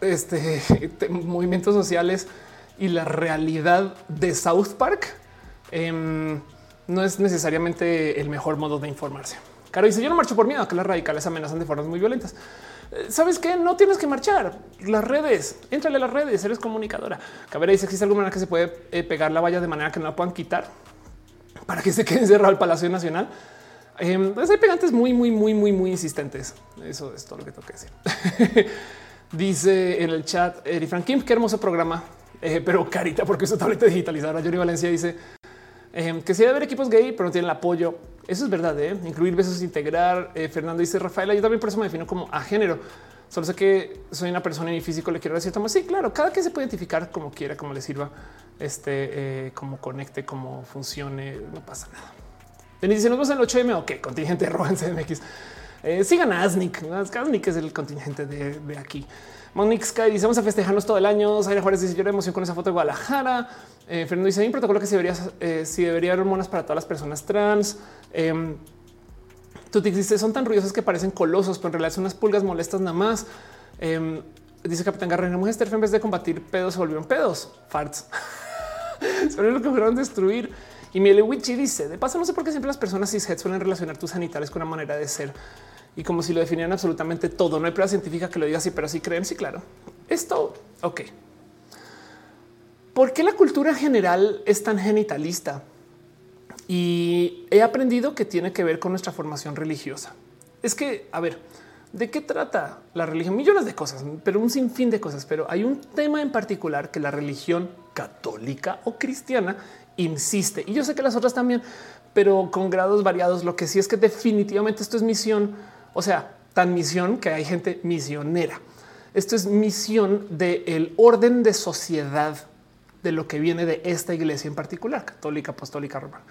este, movimientos sociales y la realidad de South Park em, no es necesariamente el mejor modo de informarse. Caro dice: Yo no marcho por miedo a que las radicales amenazan de formas muy violentas. Eh, Sabes que no tienes que marchar. Las redes, entrale a las redes, eres comunicadora. Cabrera dice: ¿Existe alguna manera que se puede eh, pegar la valla de manera que no la puedan quitar para que se quede encerrado el Palacio Nacional? Eh, hay pegantes muy, muy, muy, muy, muy insistentes. Eso es todo lo que tengo que decir. dice en el chat Eri Frank Kim, qué hermoso programa, eh, pero carita porque su tableta digitalizada. Johnny Valencia dice em, que si debe haber equipos gay, pero no tienen el apoyo. Eso es verdad. ¿eh? Incluir besos, integrar. Eh, Fernando dice Rafaela. Yo también por eso me defino como a género. Solo sé que soy una persona y mi físico le quiero decir, sí, claro, cada que se puede identificar como quiera, como le sirva, este, como conecte, como funcione, no pasa nada. Denis dice, nos vemos en el 8M. Ok, contingente rojo en CMX. Eh, sigan a Asnik. Asnik es el contingente de, aquí. Monique Sky dice, vamos a festejarnos todo el año. Zaira Juárez dice, yo emoción con esa foto de Guadalajara. Eh, Fernando dice, hay un protocolo que si debería, eh, si debería haber hormonas para todas las personas trans. Eh, Tutix dice, son tan ruidosos que parecen colosos, pero en realidad son unas pulgas molestas nada más. Em, dice Capitán Garrett, mujer en vez de combatir pedos se volvieron pedos, farts. Son lo que fueron destruir. Y Wichi dice, de paso no sé por qué siempre las personas cishet suelen relacionar tus sanitarios con una manera de ser y como si lo definieran absolutamente todo. No hay prueba científica que lo diga así, pero sí creen. Sí, claro. Esto, ok. ¿Por qué la cultura general es tan genitalista? Y he aprendido que tiene que ver con nuestra formación religiosa. Es que, a ver, ¿de qué trata la religión? Millones de cosas, pero un sinfín de cosas. Pero hay un tema en particular que la religión católica o cristiana insiste. Y yo sé que las otras también, pero con grados variados. Lo que sí es que definitivamente esto es misión, o sea, tan misión que hay gente misionera. Esto es misión del orden de sociedad de lo que viene de esta iglesia en particular, católica, apostólica, romana.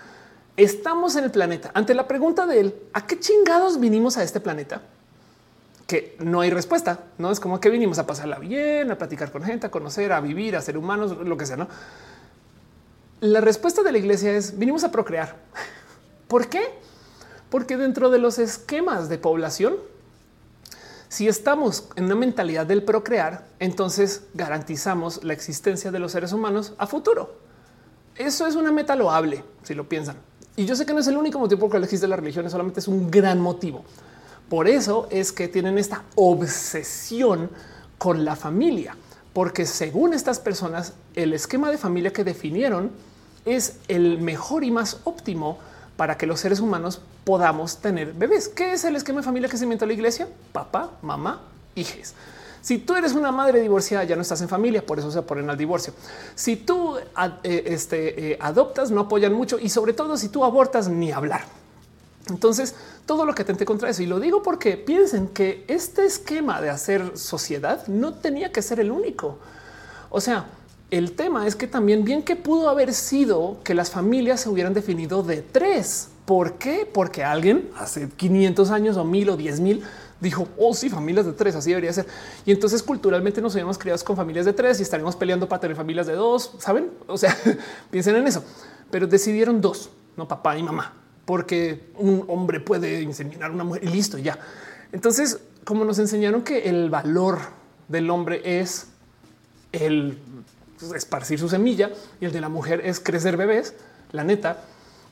Estamos en el planeta. Ante la pregunta de él, ¿a qué chingados vinimos a este planeta? Que no hay respuesta, no es como que vinimos a pasarla bien, a platicar con gente, a conocer, a vivir, a ser humanos, lo que sea, no? La respuesta de la iglesia es vinimos a procrear. ¿Por qué? Porque dentro de los esquemas de población, si estamos en una mentalidad del procrear, entonces garantizamos la existencia de los seres humanos a futuro. Eso es una meta loable, si lo piensan. Y yo sé que no es el único motivo por el que existe la religión, solamente es un gran motivo. Por eso es que tienen esta obsesión con la familia, porque según estas personas, el esquema de familia que definieron es el mejor y más óptimo para que los seres humanos podamos tener bebés. ¿Qué es el esquema de familia que se inventó la iglesia? Papá, mamá, hijos. Si tú eres una madre divorciada, ya no estás en familia, por eso se oponen al divorcio. Si tú eh, este, eh, adoptas, no apoyan mucho y sobre todo si tú abortas, ni hablar. Entonces, todo lo que atente contra eso. Y lo digo porque piensen que este esquema de hacer sociedad no tenía que ser el único. O sea, el tema es que también bien que pudo haber sido que las familias se hubieran definido de tres. ¿Por qué? Porque alguien hace 500 años o mil o diez mil dijo, oh sí, familias de tres, así debería ser. Y entonces culturalmente nos habíamos criado con familias de tres y estaremos peleando para tener familias de dos, ¿saben? O sea, piensen en eso. Pero decidieron dos, no papá y mamá, porque un hombre puede inseminar una mujer y listo, ya. Entonces, como nos enseñaron que el valor del hombre es el esparcir su semilla y el de la mujer es crecer bebés. La neta,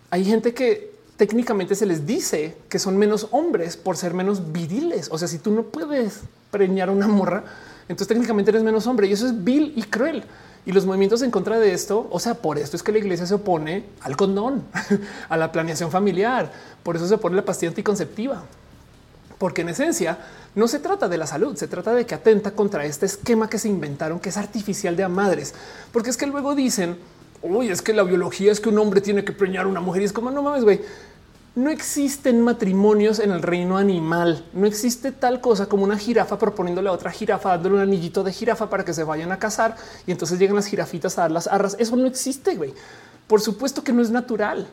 hay gente que técnicamente se les dice que son menos hombres por ser menos viriles. O sea, si tú no puedes preñar a una morra, entonces técnicamente eres menos hombre y eso es vil y cruel. Y los movimientos en contra de esto, o sea, por esto es que la iglesia se opone al condón, a la planeación familiar, por eso se opone la pastilla anticonceptiva, porque en esencia no se trata de la salud, se trata de que atenta contra este esquema que se inventaron, que es artificial de a porque es que luego dicen, uy, es que la biología es que un hombre tiene que preñar a una mujer y es como no mames, güey. No existen matrimonios en el reino animal. No existe tal cosa como una jirafa proponiéndole a otra jirafa, dándole un anillito de jirafa para que se vayan a casar y entonces llegan las jirafitas a dar las arras. Eso no existe, güey. Por supuesto que no es natural,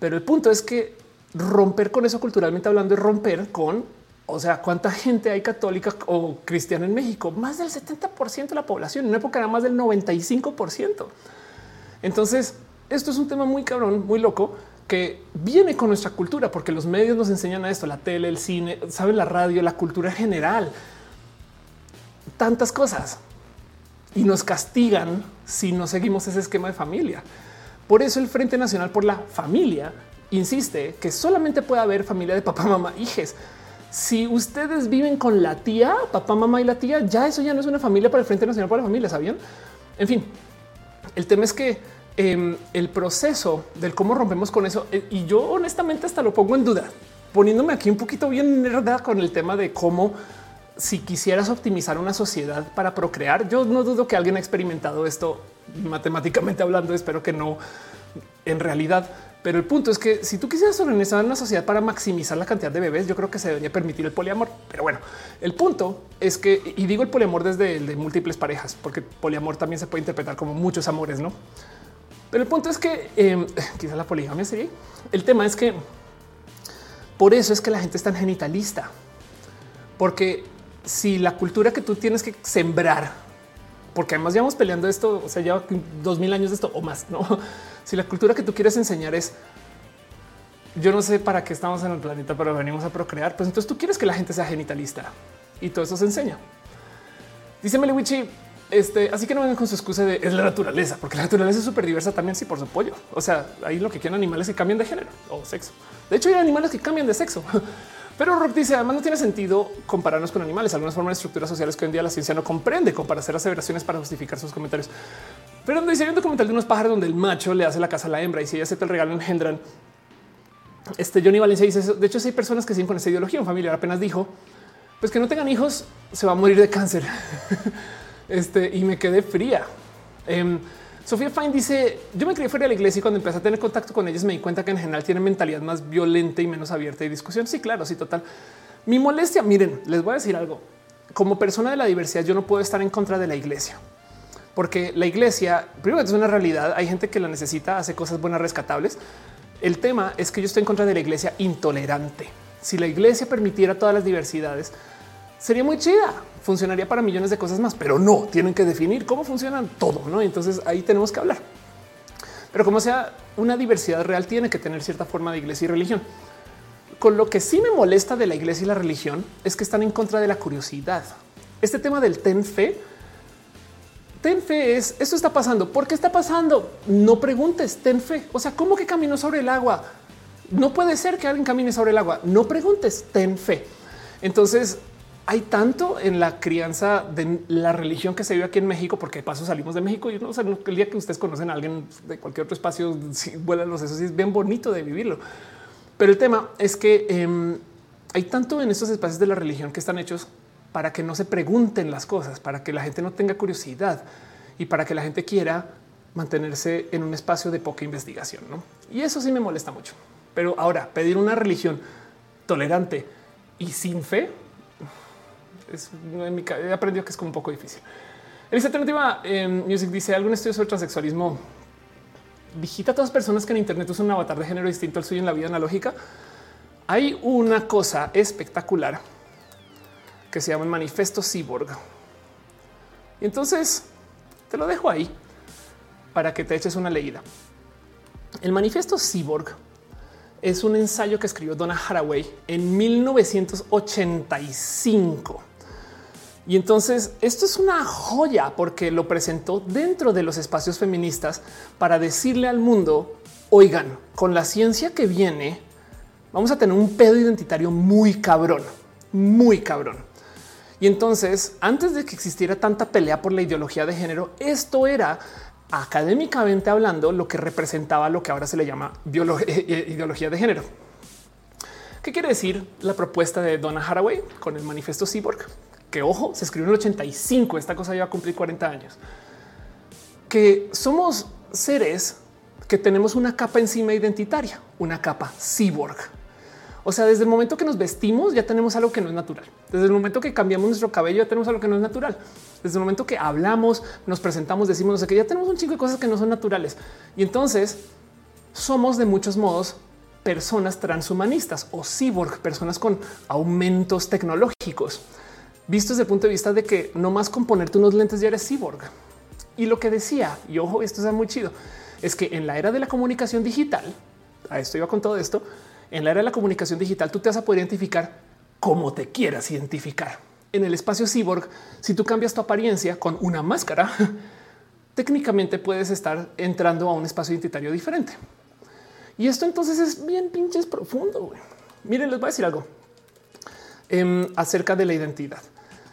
pero el punto es que romper con eso culturalmente hablando es romper con, o sea, cuánta gente hay católica o cristiana en México. Más del 70% de la población. En una época era más del 95%. Entonces, esto es un tema muy cabrón, muy loco que viene con nuestra cultura, porque los medios nos enseñan a esto, la tele, el cine, saben la radio, la cultura general, tantas cosas y nos castigan si no seguimos ese esquema de familia. Por eso el Frente Nacional por la Familia insiste que solamente puede haber familia de papá, mamá, hijes. Si ustedes viven con la tía, papá, mamá y la tía, ya eso ya no es una familia para el Frente Nacional por la Familia, ¿sabían? En fin, el tema es que Em, el proceso del cómo rompemos con eso. Eh, y yo honestamente hasta lo pongo en duda, poniéndome aquí un poquito bien verdad con el tema de cómo si quisieras optimizar una sociedad para procrear, yo no dudo que alguien ha experimentado esto matemáticamente hablando, espero que no en realidad. Pero el punto es que si tú quisieras organizar una sociedad para maximizar la cantidad de bebés, yo creo que se debería permitir el poliamor. Pero bueno, el punto es que, y digo el poliamor desde el de múltiples parejas, porque poliamor también se puede interpretar como muchos amores, ¿no? Pero el punto es que eh, quizá la poligamia sería. El tema es que por eso es que la gente es tan genitalista, porque si la cultura que tú tienes que sembrar, porque además llevamos peleando esto, o sea, ya dos mil años de esto o más, no? Si la cultura que tú quieres enseñar es yo no sé para qué estamos en el planeta, pero venimos a procrear. Pues entonces tú quieres que la gente sea genitalista y todo eso se enseña. Dice Meliwichi, este, así que no vengan con su excusa de es la naturaleza, porque la naturaleza es súper diversa también. Sí, por su pollo. O sea, ahí lo que quieren animales que cambian de género o sexo. De hecho, hay animales que cambian de sexo. Pero Rock dice además no tiene sentido compararnos con animales, algunas formas de estructuras sociales que hoy en día la ciencia no comprende como para hacer aseveraciones para justificar sus comentarios. Pero dice un documental de unos pájaros donde el macho le hace la casa a la hembra y si ella acepta el regalo engendran. Este Johnny Valencia dice eso. De hecho, si hay personas que siguen con esa ideología. Un familiar apenas dijo pues que no tengan hijos, se va a morir de cáncer. Este, y me quedé fría. Em, Sofía Fine dice: Yo me crié fuera de la iglesia y cuando empecé a tener contacto con ellos me di cuenta que en general tienen mentalidad más violenta y menos abierta y discusión. Sí, claro, sí, total. Mi molestia, miren, les voy a decir algo. Como persona de la diversidad, yo no puedo estar en contra de la iglesia, porque la iglesia, primero es una realidad. Hay gente que la necesita, hace cosas buenas, rescatables. El tema es que yo estoy en contra de la iglesia intolerante. Si la iglesia permitiera todas las diversidades, sería muy chida funcionaría para millones de cosas más, pero no tienen que definir cómo funcionan todo. No, entonces ahí tenemos que hablar. Pero como sea una diversidad real, tiene que tener cierta forma de iglesia y religión. Con lo que sí me molesta de la iglesia y la religión es que están en contra de la curiosidad. Este tema del ten fe, ten fe es esto está pasando. ¿Por qué está pasando? No preguntes, ten fe. O sea, ¿cómo que camino sobre el agua? No puede ser que alguien camine sobre el agua. No preguntes, ten fe. Entonces, hay tanto en la crianza de la religión que se vive aquí en México, porque de paso salimos de México y no sé, el día que ustedes conocen a alguien de cualquier otro espacio, si vuelan los esos, es bien bonito de vivirlo. Pero el tema es que em, hay tanto en estos espacios de la religión que están hechos para que no se pregunten las cosas, para que la gente no tenga curiosidad y para que la gente quiera mantenerse en un espacio de poca investigación. Y eso sí me molesta mucho. Pero ahora pedir una religión tolerante y sin fe es en mi he aprendido que es como un poco difícil. Elisa Alternativa en Music dice algún estudio sobre transexualismo digita a todas personas que en Internet usan un avatar de género distinto al suyo en la vida analógica. Hay una cosa espectacular que se llama el manifesto Cyborg. Y entonces te lo dejo ahí para que te eches una leída. El manifiesto Cyborg es un ensayo que escribió Donna Haraway en 1985. Y entonces esto es una joya porque lo presentó dentro de los espacios feministas para decirle al mundo, oigan, con la ciencia que viene, vamos a tener un pedo identitario muy cabrón, muy cabrón. Y entonces, antes de que existiera tanta pelea por la ideología de género, esto era académicamente hablando lo que representaba lo que ahora se le llama ideología de género. ¿Qué quiere decir la propuesta de Donna Haraway con el manifiesto Cyborg? Que ojo, se escribió en el 85, esta cosa iba a cumplir 40 años. Que somos seres que tenemos una capa encima identitaria, una capa cyborg. O sea, desde el momento que nos vestimos ya tenemos algo que no es natural. Desde el momento que cambiamos nuestro cabello ya tenemos algo que no es natural. Desde el momento que hablamos, nos presentamos, decimos no sé ya tenemos un chingo de cosas que no son naturales. Y entonces somos de muchos modos personas transhumanistas o cyborg, personas con aumentos tecnológicos, visto desde el punto de vista de que no más con ponerte unos lentes ya eres cyborg. Y lo que decía, y ojo, esto es muy chido, es que en la era de la comunicación digital, a esto iba con todo esto, en la era de la comunicación digital tú te vas a poder identificar como te quieras identificar. En el espacio cyborg, si tú cambias tu apariencia con una máscara, técnicamente puedes estar entrando a un espacio identitario diferente. Y esto entonces es bien pinches profundo. Miren, les voy a decir algo em, acerca de la identidad.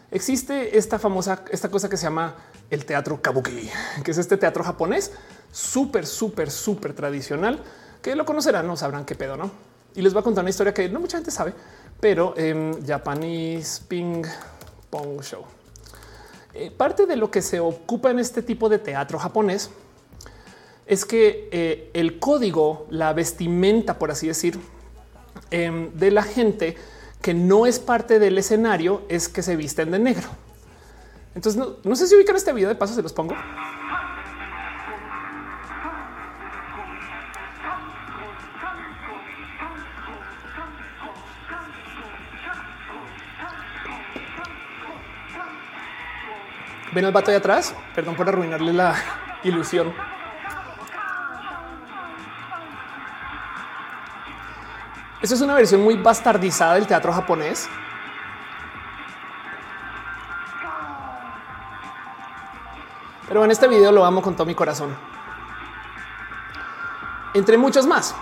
Existe esta famosa, esta cosa que se llama el teatro kabuki, que es este teatro japonés súper, súper, súper tradicional, que lo conocerán, no sabrán qué pedo, ¿no? Y les voy a contar una historia que no mucha gente sabe, pero en em, Japanese Ping Pong Show. Eh, parte de lo que se ocupa en este tipo de teatro japonés es que eh, el código, la vestimenta, por así decir, em, de la gente que no es parte del escenario es que se visten de negro. Entonces, no, sé si ubican este video de paso, se los pongo. Ven al vato de atrás. Perdón por arruinarle la ilusión. Esta es una versión muy bastardizada del teatro japonés. Pero en este video lo amo con todo mi corazón. Entre muchos más.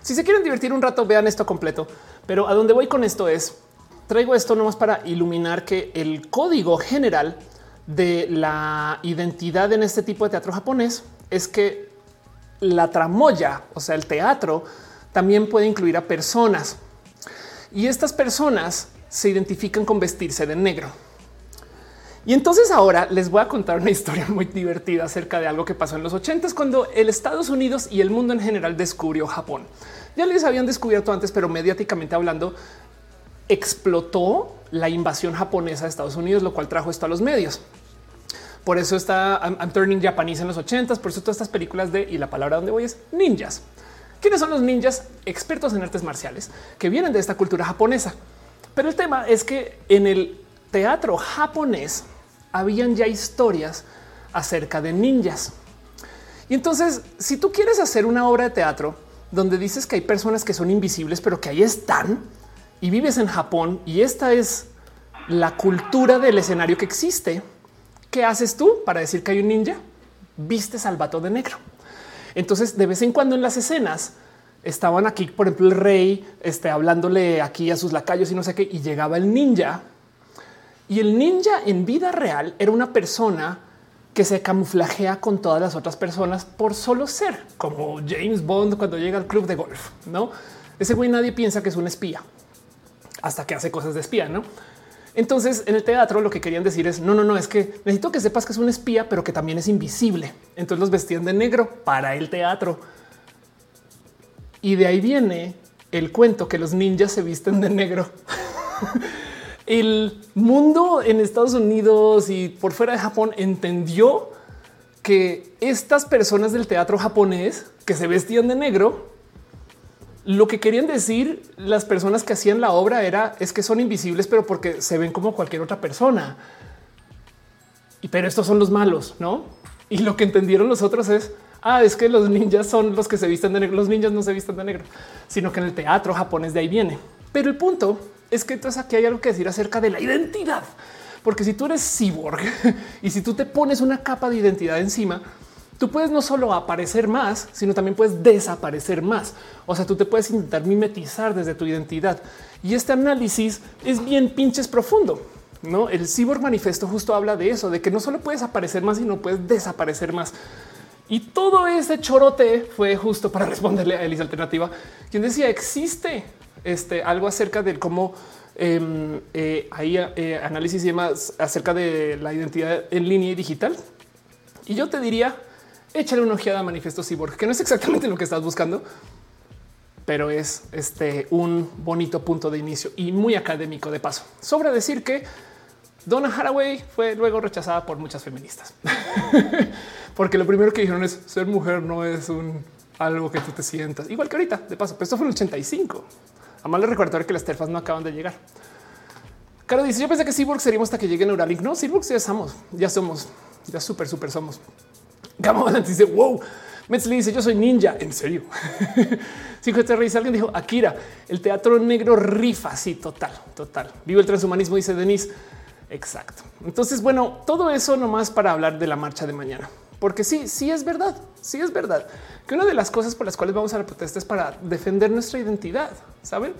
Si se quieren divertir un rato, vean esto completo. Pero a dónde voy con esto es, traigo esto nomás para iluminar que el código general de la identidad en este tipo de teatro japonés es que la tramoya, o sea, el teatro, también puede incluir a personas. Y estas personas se identifican con vestirse de negro. Y entonces ahora les voy a contar una historia muy divertida acerca de algo que pasó en los 80 cuando el Estados Unidos y el mundo en general descubrió Japón. Ya les habían descubierto antes, pero mediáticamente hablando, explotó la invasión japonesa de Estados Unidos, lo cual trajo esto a los medios. Por eso está I'm, Turning Japanese en los 80 por eso todas estas películas de y la palabra donde voy es ninjas. ¿Quiénes son los ninjas expertos en artes marciales que vienen de esta cultura japonesa? Pero el tema es que en el teatro japonés habían ya historias acerca de ninjas. Y entonces, si tú quieres hacer una obra de teatro donde dices que hay personas que son invisibles, pero que ahí están y vives en Japón y esta es la cultura del escenario que existe, ¿qué haces tú para decir que hay un ninja? Vistes al vato de negro. Entonces, de vez en cuando en las escenas estaban aquí, por ejemplo, el rey este, hablándole aquí a sus lacayos y no sé qué, y llegaba el ninja. Y el ninja en vida real era una persona que se camuflajea con todas las otras personas por solo ser como James Bond cuando llega al club de golf. No, ese güey nadie piensa que es un espía hasta que hace cosas de espía, no? Entonces, en el teatro lo que querían decir es, no, no, no, es que necesito que sepas que es un espía, pero que también es invisible. Entonces los vestían de negro para el teatro. Y de ahí viene el cuento que los ninjas se visten de negro. el mundo en Estados Unidos y por fuera de Japón entendió que estas personas del teatro japonés que se vestían de negro lo que querían decir las personas que hacían la obra era es que son invisibles, pero porque se ven como cualquier otra persona. Y pero estos son los malos, no? Y lo que entendieron los otros es ah, es que los ninjas son los que se visten de negro. Los ninjas no se visten de negro, sino que en el teatro japonés de ahí viene. Pero el punto es que entonces aquí hay algo que decir acerca de la identidad, porque si tú eres cyborg y si tú te pones una capa de identidad encima, tú puedes no solo aparecer más, sino también puedes desaparecer más. O sea, tú te puedes intentar mimetizar desde tu identidad. Y este análisis es bien pinches profundo. No, el Cyborg Manifesto justo habla de eso, de que no solo puedes aparecer más, sino puedes desaparecer más. Y todo ese chorote fue justo para responderle a Elisa Alternativa, quien decía existe este, algo acerca de cómo em, eh, hay eh, análisis y demás acerca de la identidad en línea y digital. Y yo te diría, échale una ojeada a Manifesto Cyborg, que no es exactamente lo que estás buscando, pero es este un bonito punto de inicio y muy académico de paso. Sobra decir que Donna Haraway fue luego rechazada por muchas feministas, porque lo primero que dijeron es ser mujer no es un algo que tú te sientas igual que ahorita de paso. Pero esto fue en el 85. Además, le recordar que las terfas no acaban de llegar. Caro dice: Yo pensé que Cyborg seríamos hasta que llegue Neuralink. No, Cyborg ya somos, ya somos, ya súper, súper somos. Gama dice: Wow, Metzli dice: Yo soy ninja. En serio. Cinco dice: Alguien dijo Akira, el teatro negro rifa. Sí, total, total. Vive el transhumanismo, dice Denise. Exacto. Entonces, bueno, todo eso nomás para hablar de la marcha de mañana, porque sí, sí es verdad, sí es verdad que una de las cosas por las cuales vamos a la protesta es para defender nuestra identidad, saben?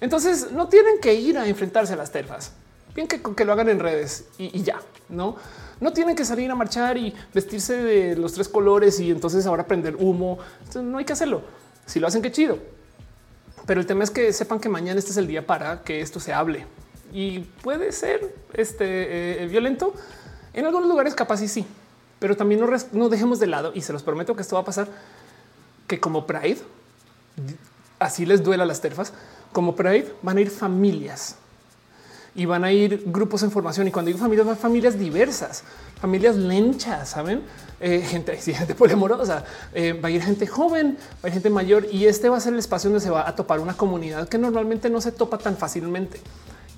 Entonces no tienen que ir a enfrentarse a las terfas, bien que, que lo hagan en redes y, ya, no? No tienen que salir a marchar y vestirse de los tres colores y entonces ahora prender humo. no hay que hacerlo. Si lo hacen, qué chido. Pero el tema es que sepan que mañana este es el día para que esto se hable y puede ser este, eh, violento. En algunos lugares capaz y sí, pero también no, no dejemos de lado y se los prometo que esto va a pasar que como Pride, así les duela las terfas, como Pride van a ir familias y van a ir grupos en formación. Y cuando digo familias, van familias diversas, familias lenchas, saben? Eh, gente, gente poliamorosa, eh, va a ir gente joven, va a ir gente mayor y este va a ser el espacio donde se va a topar una comunidad que normalmente no se topa tan fácilmente.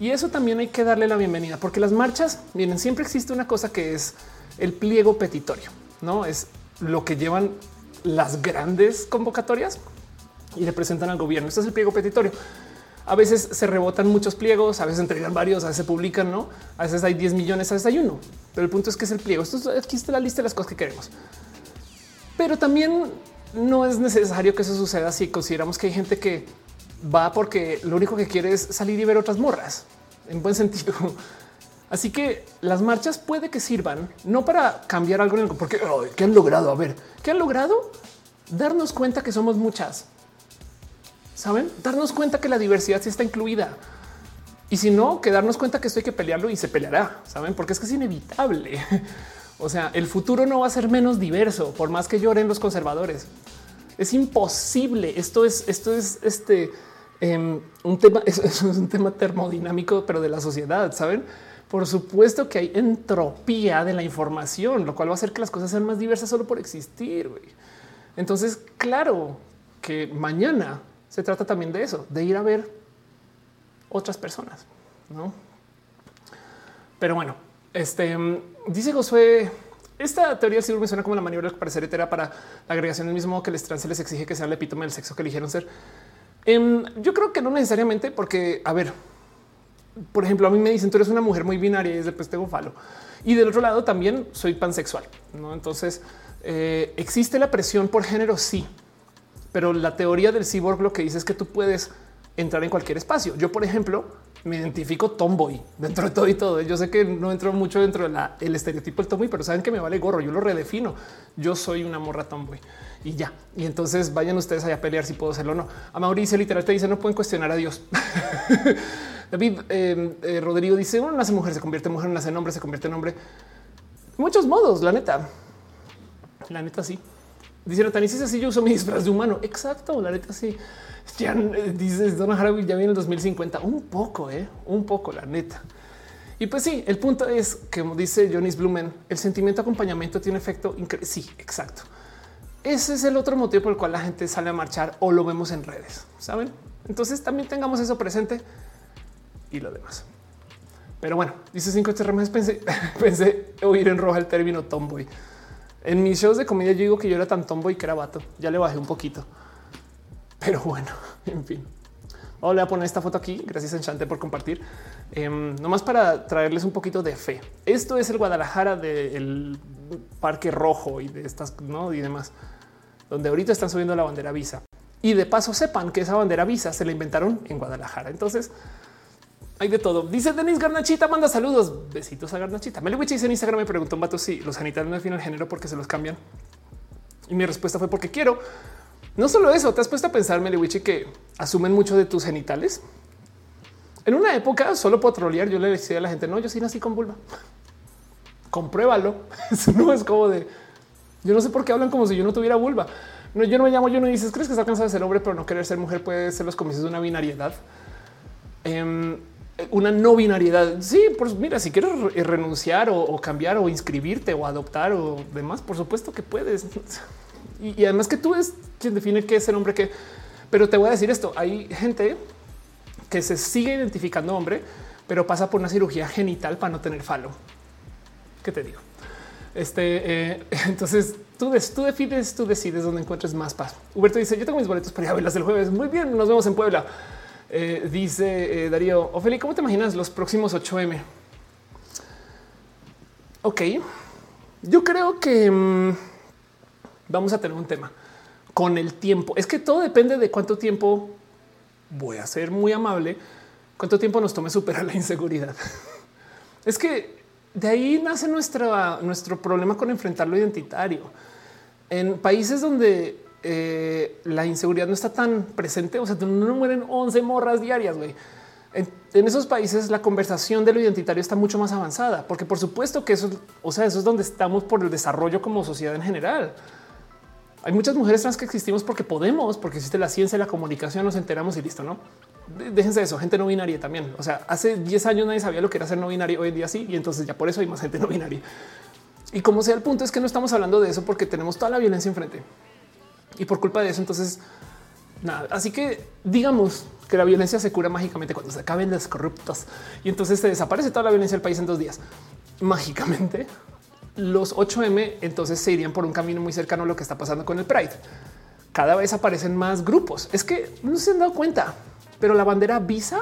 Y eso también hay que darle la bienvenida, porque las marchas, miren, siempre existe una cosa que es el pliego petitorio, no es lo que llevan las grandes convocatorias y representan al gobierno. Este es el pliego petitorio. A veces se rebotan muchos pliegos, a veces entregan varios, a veces se publican, no? A veces hay 10 millones, a veces hay uno. Pero el punto es que es el pliego. Esto es, aquí está la lista de las cosas que queremos. Pero también no es necesario que eso suceda si consideramos que hay gente que va porque lo único que quiere es salir y ver otras morras en buen sentido. Así que las marchas puede que sirvan no para cambiar algo en el porque ¿qué han logrado? A ver, ¿qué han logrado? Darnos cuenta que somos muchas. Saben, darnos cuenta que la diversidad sí está incluida. Y si no, que darnos cuenta que esto hay que pelearlo y se peleará, saben, porque es que es inevitable. O sea, el futuro no va a ser menos diverso, por más que lloren los conservadores. Es imposible. Esto es, esto es este Em, un tema, es, un tema termodinámico, pero de la sociedad, saben? Por supuesto que hay entropía de la información, lo cual va a hacer que las cosas sean más diversas solo por existir. Entonces, claro que mañana se trata también de eso, de ir a ver otras personas, no? Pero bueno, este dice Josué. Esta teoría sí me suena como la maniobra que parecer era para la agregación del mismo que les trans les exige que sea el epítome del sexo que eligieron ser. Em, yo creo que no necesariamente porque, a ver, por ejemplo, a mí me dicen tú eres una mujer muy binaria y después pues tengo falo. Y del otro lado también soy pansexual. ¿no? Entonces eh, existe la presión por género, sí, pero la teoría del cyborg lo que dice es que tú puedes entrar en cualquier espacio. Yo, por ejemplo, me identifico tomboy dentro de todo y todo. Yo sé que no entro mucho dentro del estereotipo del tomboy, pero saben que me vale gorro. Yo lo redefino. Yo soy una morra tomboy y ya. Y entonces vayan ustedes allá a pelear si puedo hacerlo o no. A Mauricio literal te dice no pueden cuestionar a Dios. David em, eh, Rodrigo dice uno nace mujer, se convierte en mujer, nace en hombre, se convierte en hombre. muchos modos, la neta. La neta sí. Dice Nathan, si así yo uso mi disfraz de humano. Exacto, la neta sí. Ya eh, dices Donna Haraway ya viene el 2050. Un poco, eh, un poco, la neta. Y pues sí, el punto es que, como dice Jonis Blumen, el sentimiento de acompañamiento tiene efecto increíble. Sí, exacto. Ese es el otro motivo por el cual la gente sale a marchar o lo vemos en redes, saben? Entonces también tengamos eso presente y lo demás. Pero bueno, dice cinco HRMs. Pensé, pensé oír en roja el término tomboy. En mis shows de comedia yo digo que yo era tan tomboy que era vato. Ya le bajé un poquito. Pero bueno, en fin. Ahora le voy a poner esta foto aquí. Gracias, Enchante, por compartir. Em, nomás para traerles un poquito de fe. Esto es el Guadalajara del Parque Rojo y de estas ¿no? y demás, donde ahorita están subiendo la bandera Visa. Y de paso sepan que esa bandera Visa se la inventaron en Guadalajara. Entonces hay de todo. Dice Denis Garnachita, manda saludos. Besitos a Garnachita. Meliwich dice en Instagram me preguntó un vato si los genitales no definen el género porque se los cambian. Y mi respuesta fue porque quiero. No solo eso, te has puesto a pensar, Meliwichi, que asumen mucho de tus genitales. En una época, solo por trolear, yo le decía a la gente, no, yo sí nací con vulva. Compruébalo. no es como de, yo no sé por qué hablan como si yo no tuviera vulva. No, yo no me llamo, yo no dices, crees que está cansado de ser hombre, pero no querer ser mujer puede ser los comienzos de una binariedad. Em, una no binariedad. Sí, pues mira, si quieres renunciar o, cambiar o inscribirte o adoptar o demás, por supuesto que puedes. Y, además que tú es quien define qué es el hombre que. Pero te voy a decir esto: hay gente que se sigue identificando hombre, pero pasa por una cirugía genital para no tener falo. ¿Qué te digo? Este, eh, entonces tú, tú decides, tú decides dónde encuentres más paz. Huberto dice: Yo tengo mis boletos para ir a verlas el jueves. Muy bien, nos vemos en Puebla. Eh, dice eh, Darío Ophelia, ¿cómo te imaginas los próximos 8M? Ok, yo creo que mm, vamos a tener un tema con el tiempo. Es que todo depende de cuánto tiempo voy a ser muy amable, cuánto tiempo nos tome superar la inseguridad. es que de ahí nace nuestra, nuestro problema con enfrentar lo identitario. En países donde eh, la inseguridad no está tan presente. O sea, no mueren 11 morras diarias. güey. En, esos países la conversación de lo identitario está mucho más avanzada, porque por supuesto que eso, o sea, eso es donde estamos por el desarrollo como sociedad en general. Hay muchas mujeres trans que existimos porque podemos, porque existe la ciencia, la comunicación, nos enteramos y listo, ¿no? Déjense eso, gente no binaria también. O sea, hace 10 años nadie sabía lo que era ser no binario, hoy en día sí, y entonces ya por eso hay más gente no binaria. Y como sea, el punto es que no estamos hablando de eso porque tenemos toda la violencia enfrente. Y por culpa de eso, entonces, nada. Así que digamos que la violencia se cura mágicamente cuando se acaben los corruptos y entonces se desaparece toda la violencia del país en dos días. Mágicamente, los 8M entonces se irían por un camino muy cercano a lo que está pasando con el Pride. Cada vez aparecen más grupos. Es que no se han dado cuenta, pero la bandera Visa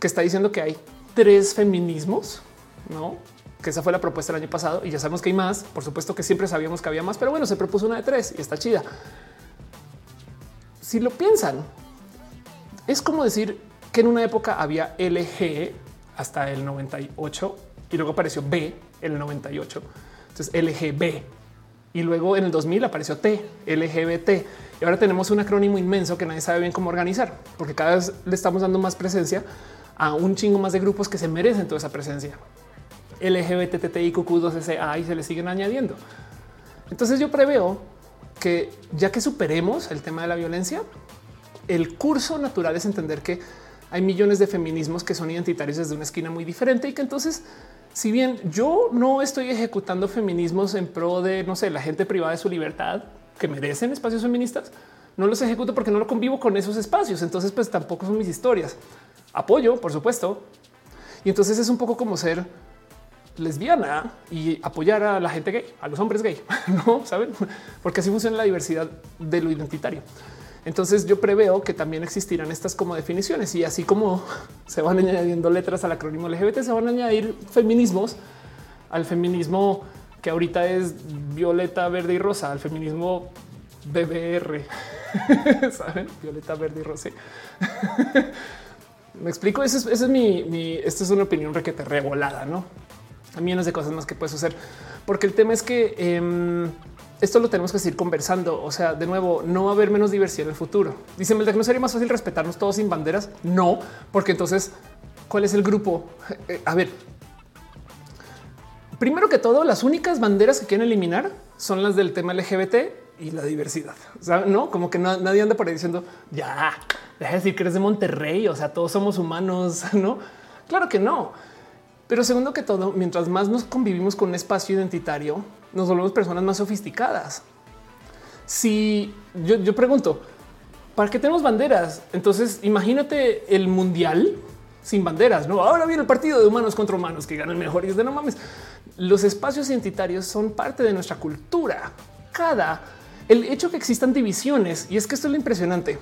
que está diciendo que hay tres feminismos, no? Que esa fue la propuesta el año pasado y ya sabemos que hay más. Por supuesto que siempre sabíamos que había más, pero bueno, se propuso una de tres y está chida. Si lo piensan, es como decir que en una época había LG hasta el 98 y luego apareció B en el 98. Entonces LGB y luego en el 2000 apareció T, LGBT. Y ahora tenemos un acrónimo inmenso que nadie sabe bien cómo organizar, porque cada vez le estamos dando más presencia a un chingo más de grupos que se merecen toda esa presencia. LGBTTIQ2SA y se le siguen añadiendo. Entonces yo preveo que ya que superemos el tema de la violencia, el curso natural es entender que hay millones de feminismos que son identitarios desde una esquina muy diferente y que entonces, si bien yo no estoy ejecutando feminismos en pro de, no sé, la gente privada de su libertad, que merecen espacios feministas, no los ejecuto porque no lo convivo con esos espacios. Entonces, pues tampoco son mis historias. Apoyo, por supuesto. Y entonces es un poco como ser lesbiana y apoyar a la gente gay, a los hombres gay, no saben, porque así funciona la diversidad de lo identitario. Entonces yo preveo que también existirán estas como definiciones y así como se van añadiendo letras al acrónimo LGBT, se van a añadir feminismos al feminismo que ahorita es violeta, verde y rosa, al feminismo BBR, saben, violeta, verde y rosa. Me explico. Es, mi, mi, esta es una opinión requete revolada, no? Millones de cosas más que puedes hacer, porque el tema es que em, esto lo tenemos que seguir conversando. O sea, de nuevo, no va a haber menos diversidad en el futuro. Dice que no sería más fácil respetarnos todos sin banderas. No, porque entonces, ¿cuál es el grupo? Eh, a ver, primero que todo, las únicas banderas que quieren eliminar son las del tema LGBT y la diversidad. No como que nadie anda por ahí diciendo ya deja de decir que eres de Monterrey. O sea, todos somos humanos. No, claro que no. Pero segundo que todo, mientras más nos convivimos con un espacio identitario, nos volvemos personas más sofisticadas. Si yo, pregunto, ¿para qué tenemos banderas? Entonces imagínate el mundial sin banderas. No, ahora viene el partido de humanos contra humanos que ganan mejor y es de no mames. Los espacios identitarios son parte de nuestra cultura. Cada el hecho que existan divisiones y es que esto es lo impresionante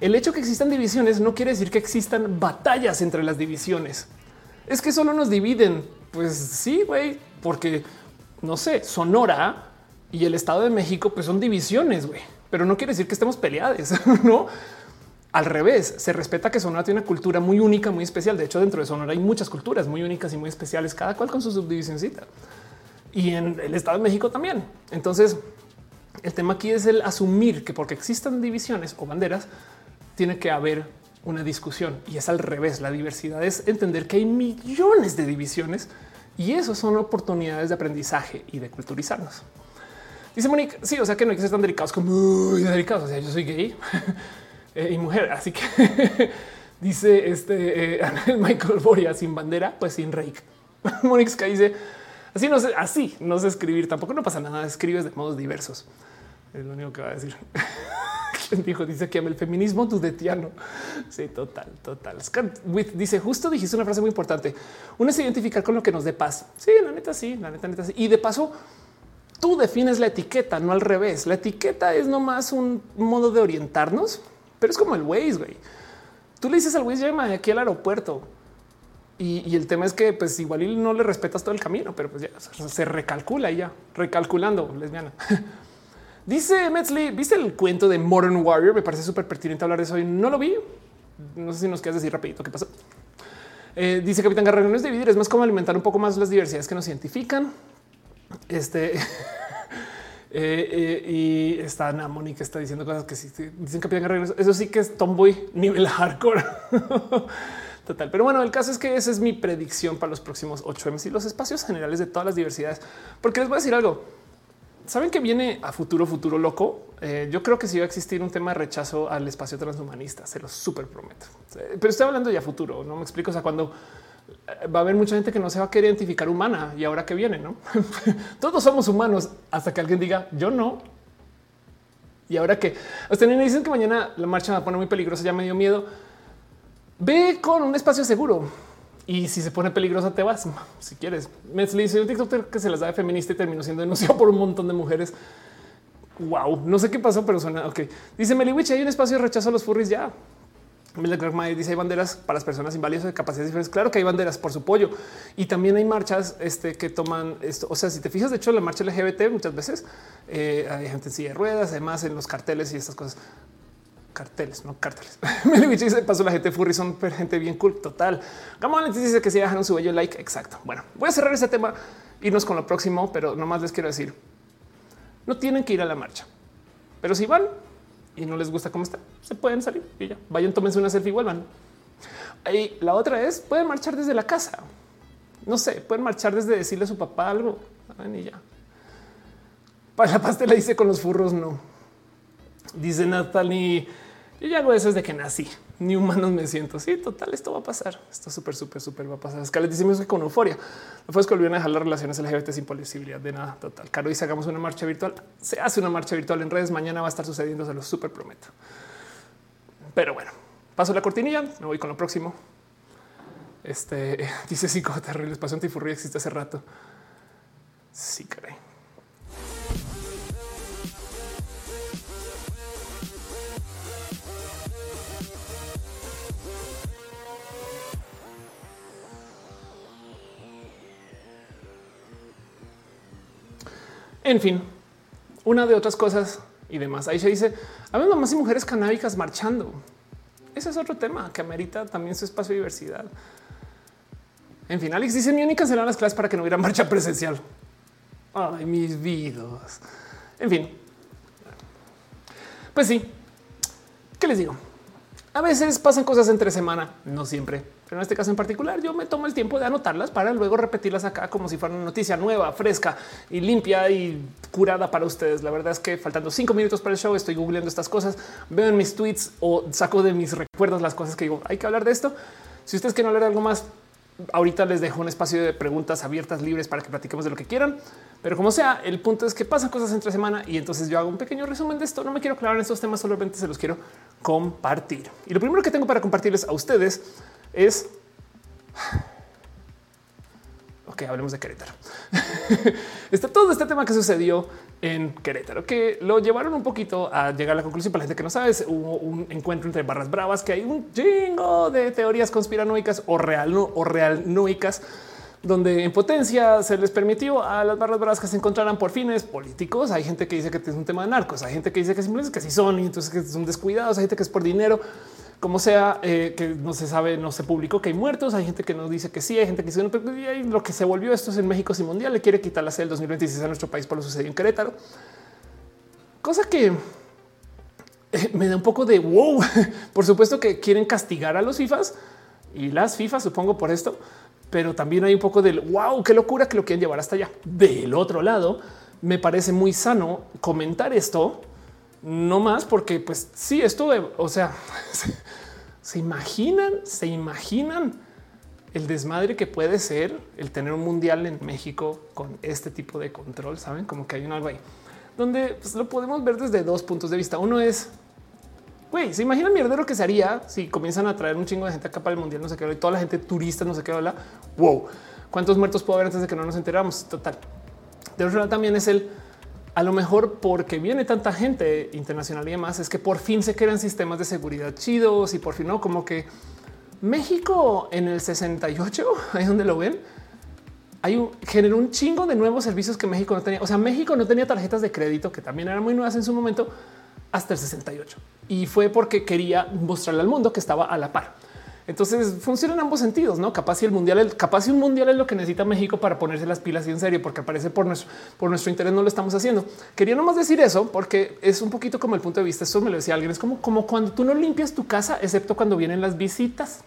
el hecho que existan divisiones no quiere decir que existan batallas entre las divisiones. Es que solo nos dividen. Pues sí, güey, porque no sé, Sonora y el Estado de México, pues son divisiones, güey, pero no quiere decir que estemos peleados, no? Al revés, se respeta que Sonora tiene una cultura muy única, muy especial. De hecho, dentro de Sonora hay muchas culturas muy únicas y muy especiales, cada cual con su subdivisioncita. Y en el Estado de México también. Entonces, el tema aquí es el asumir que porque existan divisiones o banderas, tiene que haber una discusión y es al revés. La diversidad es entender que hay millones de divisiones y eso son oportunidades de aprendizaje y de culturizarnos. Dice Monique, sí, o sea que no hay que ser tan delicados como muy delicados. O sea, yo soy gay eh, y mujer, así que dice este eh, Michael Boria sin bandera, pues sin rake. Monique que dice así no sé, así no sé escribir. Tampoco no pasa nada. Escribes de modos diversos. Es lo único que va a decir. Dijo, dice que el feminismo dudetiano. Sí, total, total. dice, justo dijiste una frase muy importante. Uno es identificar con lo que nos dé paz. Sí, la neta, sí, la neta, neta, sí. Y de paso, tú defines la etiqueta, no al revés. La etiqueta es nomás un modo de orientarnos, pero es como el Waze, güey. Tú le dices al Waze, llama aquí al aeropuerto. Y, el tema es que pues igual no le respetas todo el camino, pero pues ya se recalcula y ya recalculando lesbiana. Dice Metzley, ¿viste el cuento de Modern Warrior? Me parece súper pertinente hablar de eso y no lo vi. No sé si nos quieres decir rapidito qué pasó. Eh, dice Capitán Guerrero, no es dividir, es más como alimentar un poco más las diversidades que nos identifican. Este eh, eh, y está Ana Mónica está diciendo cosas que sí, dicen Capitán Guerrero. Eso sí que es tomboy nivel hardcore. Total. Pero bueno, el caso es que esa es mi predicción para los próximos 8 M y los espacios generales de todas las diversidades. Porque les voy a decir algo saben que viene a futuro, futuro loco. Eh, yo creo que sí va a existir un tema de rechazo al espacio transhumanista. Se lo súper prometo. Eh, pero estoy hablando ya futuro. No me explico. O sea, cuando eh, va a haber mucha gente que no se va a querer identificar humana y ahora que viene, no todos somos humanos hasta que alguien diga yo no. Y ahora que ustedes me dicen que mañana la marcha va a poner muy peligrosa, ya me dio miedo. Ve con un espacio seguro y si se pone peligrosa, te vas si quieres. Me dice un TikTok que se las da de feminista y terminó siendo denunciado por un montón de mujeres. Wow, no sé qué pasó, pero suena ok. Dice Meliwich, hay un espacio de rechazo a los furries ya. Dice hay banderas para las personas inválidas de capacidades diferentes. Claro que hay banderas por su pollo y también hay marchas este, que toman esto. O sea, si te fijas, de hecho, la marcha LGBT muchas veces eh, hay gente en silla de ruedas, además en los carteles y estas cosas carteles, no carteles. Me dice paso la gente furry son gente bien cool. Total. Gamón dice que si dejaron su bello like. Exacto. Bueno, voy a cerrar este tema, irnos con lo próximo, pero nomás les quiero decir, no tienen que ir a la marcha, pero si van y no les gusta cómo está, se pueden salir y ya vayan, tómense una selfie y vuelvan. Y la otra es pueden marchar desde la casa. No sé, pueden marchar desde decirle a su papá algo y ya. Para la pastela dice con los furros no. Dice Natalie yo ya hago eso desde que nací. Ni humanos me siento. Sí, total, esto va a pasar. Esto súper, súper, súper va a pasar. Scarlett dice que con euforia. Fue que olvidan a dejar las relaciones LGBT sin posibilidad de nada. Total. Caro dice hagamos una marcha virtual. Se hace una marcha virtual en redes. Mañana va a estar sucediendo. Se lo súper prometo. Pero bueno, paso la cortinilla. Me voy con lo próximo. Este dice cinco terribles. Espacio antifurria existe hace rato. Sí, caray. En fin, una de otras cosas y demás. Ahí se dice, habiendo más y mujeres canábicas marchando. Ese es otro tema que amerita también su espacio de diversidad. En fin, Alex dice, mi cancelaron las clases para que no hubiera marcha presencial. Ay, mis vidas. En fin. Pues sí. ¿Qué les digo? A veces pasan cosas entre semana, no siempre. Pero en este caso en particular, yo me tomo el tiempo de anotarlas para luego repetirlas acá como si fuera una noticia nueva, fresca y limpia y curada para ustedes. La verdad es que faltando cinco minutos para el show, estoy googleando estas cosas, veo en mis tweets o saco de mis recuerdos las cosas que digo, hay que hablar de esto. Si ustedes quieren hablar de algo más, ahorita les dejo un espacio de preguntas abiertas, libres para que platiquemos de lo que quieran. Pero como sea, el punto es que pasan cosas entre semana y entonces yo hago un pequeño resumen de esto. No me quiero aclarar en estos temas, solamente se los quiero compartir. Y lo primero que tengo para compartirles a ustedes es... Ok, hablemos de Querétaro. Está todo este tema que sucedió en Querétaro, que lo llevaron un poquito a llegar a la conclusión para la gente que no sabe, hubo un encuentro entre barras bravas, que hay un chingo de teorías conspiranoicas o real o real noicas donde en potencia se les permitió a las barras bravas que se encontraran por fines políticos. Hay gente que dice que es un tema de narcos, hay gente que dice que simplemente que sí son y entonces que son descuidados, hay gente que es por dinero, como sea, eh, que no se sabe, no se publicó que hay muertos, hay gente que nos dice que sí, hay gente que dice no, pero lo que se volvió esto es en México sin mundial, le quiere quitar la sede del 2026 a nuestro país por lo sucedido en Querétaro. Cosa que eh, me da un poco de wow. Por supuesto que quieren castigar a los FIFAs y las FIFA, supongo por esto, pero también hay un poco del wow, qué locura que lo quieren llevar hasta allá. Del otro lado, me parece muy sano comentar esto no más porque pues sí, esto, o sea, se imaginan, se imaginan el desmadre que puede ser el tener un mundial en México con este tipo de control, saben como que hay un algo ahí donde pues, lo podemos ver desde dos puntos de vista. Uno es, güey, se imagina el mierdero que se haría si comienzan a traer un chingo de gente acá para el mundial, no sé qué, y toda la gente turista, no sé qué, habla. Wow, cuántos muertos puede haber antes de que no nos enteramos. Total. De otro lado también es el a lo mejor porque viene tanta gente internacional y demás, es que por fin se crean sistemas de seguridad chidos y por fin no, como que México en el 68, ahí donde lo ven, hay un generó un chingo de nuevos servicios que México no tenía. O sea, México no tenía tarjetas de crédito que también eran muy nuevas en su momento hasta el 68 y fue porque quería mostrarle al mundo que estaba a la par. Entonces funciona en ambos sentidos, no? Capaz si el mundial, capaz si un mundial es lo que necesita México para ponerse las pilas y en serio, porque aparece por nuestro, interés no lo estamos haciendo. Quería nomás decir eso porque es un poquito como el punto de vista. Eso me lo decía alguien. Es como, cuando tú no limpias tu casa, excepto cuando vienen las visitas.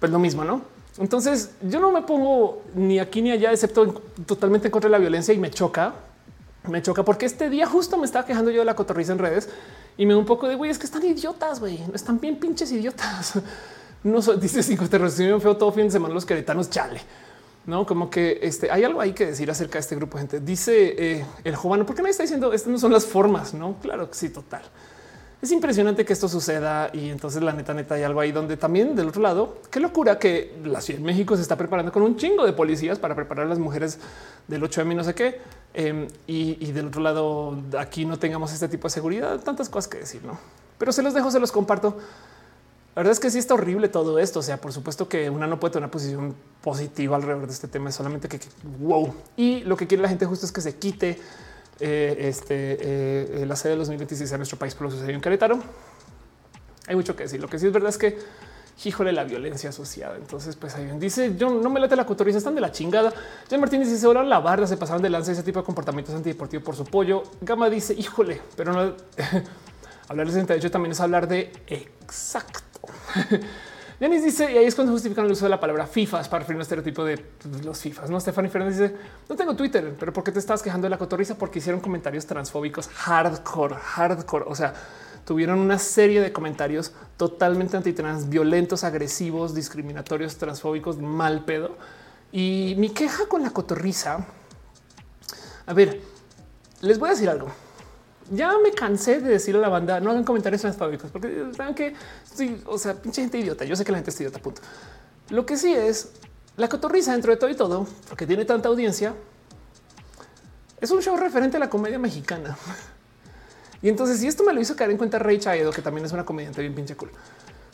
Pues lo mismo, no? Entonces yo no me pongo ni aquí ni allá, excepto totalmente en contra de la violencia y me choca. Me choca porque este día justo me estaba quejando yo de la cotorriza en redes y me da un poco de güey, es que están idiotas, güey, están bien pinches idiotas. No dice cinco terroristas feo todo fin de semana los queretanos chale. No, como que este, hay algo ahí que decir acerca de este grupo gente. Dice eh, el joven, ¿por qué me está diciendo estas no son las formas? No, claro que sí, total. Es impresionante que esto suceda y entonces la neta, neta hay algo ahí donde también del otro lado, qué locura que la Ciudad de México se está preparando con un chingo de policías para preparar a las mujeres del 8 de no sé qué. Em, y, y, del otro lado aquí no tengamos este tipo de seguridad, tantas cosas que decir, no? Pero se los dejo, se los comparto la verdad es que sí está horrible todo esto. O sea, por supuesto que una no puede tener una posición positiva alrededor de este tema, es solamente que, wow. Y lo que quiere la gente justo es que se quite eh, este, la sede de los 2026 a nuestro país por lo sucedido en Querétaro. Hay mucho que decir. Lo que sí es verdad es que híjole la violencia asociada. Entonces, pues ahí dice yo no me late la cotoriza, están de la chingada. Jan Martínez dice ahora la barra se pasaron de lanza ese tipo de comportamientos antideportivos por su pollo. Gama dice híjole, pero no hablar de 68 también es hablar de exacto Denis dice, y ahí es cuando justifican el uso de la palabra FIFA para referir un estereotipo de los FIFAs. No, Stephanie Fernández dice, no tengo Twitter, pero ¿por qué te estás quejando de la cotorriza? Porque hicieron comentarios transfóbicos hardcore, hardcore. O sea, tuvieron una serie de comentarios totalmente antitrans, violentos, agresivos, discriminatorios, transfóbicos, mal pedo. Y mi queja con la cotorriza, a ver, les voy a decir algo ya me cansé de decirle a la banda no hagan comentarios transfóbicos porque saben que sí, o sea, pinche gente idiota. Yo sé que la gente es idiota. Punto. Lo que sí es la cotorriza dentro de todo y todo, porque tiene tanta audiencia, es un show referente a la comedia mexicana. Y entonces, si esto me lo hizo caer en cuenta Rey Chaedo, que también es una comediante bien pinche cool,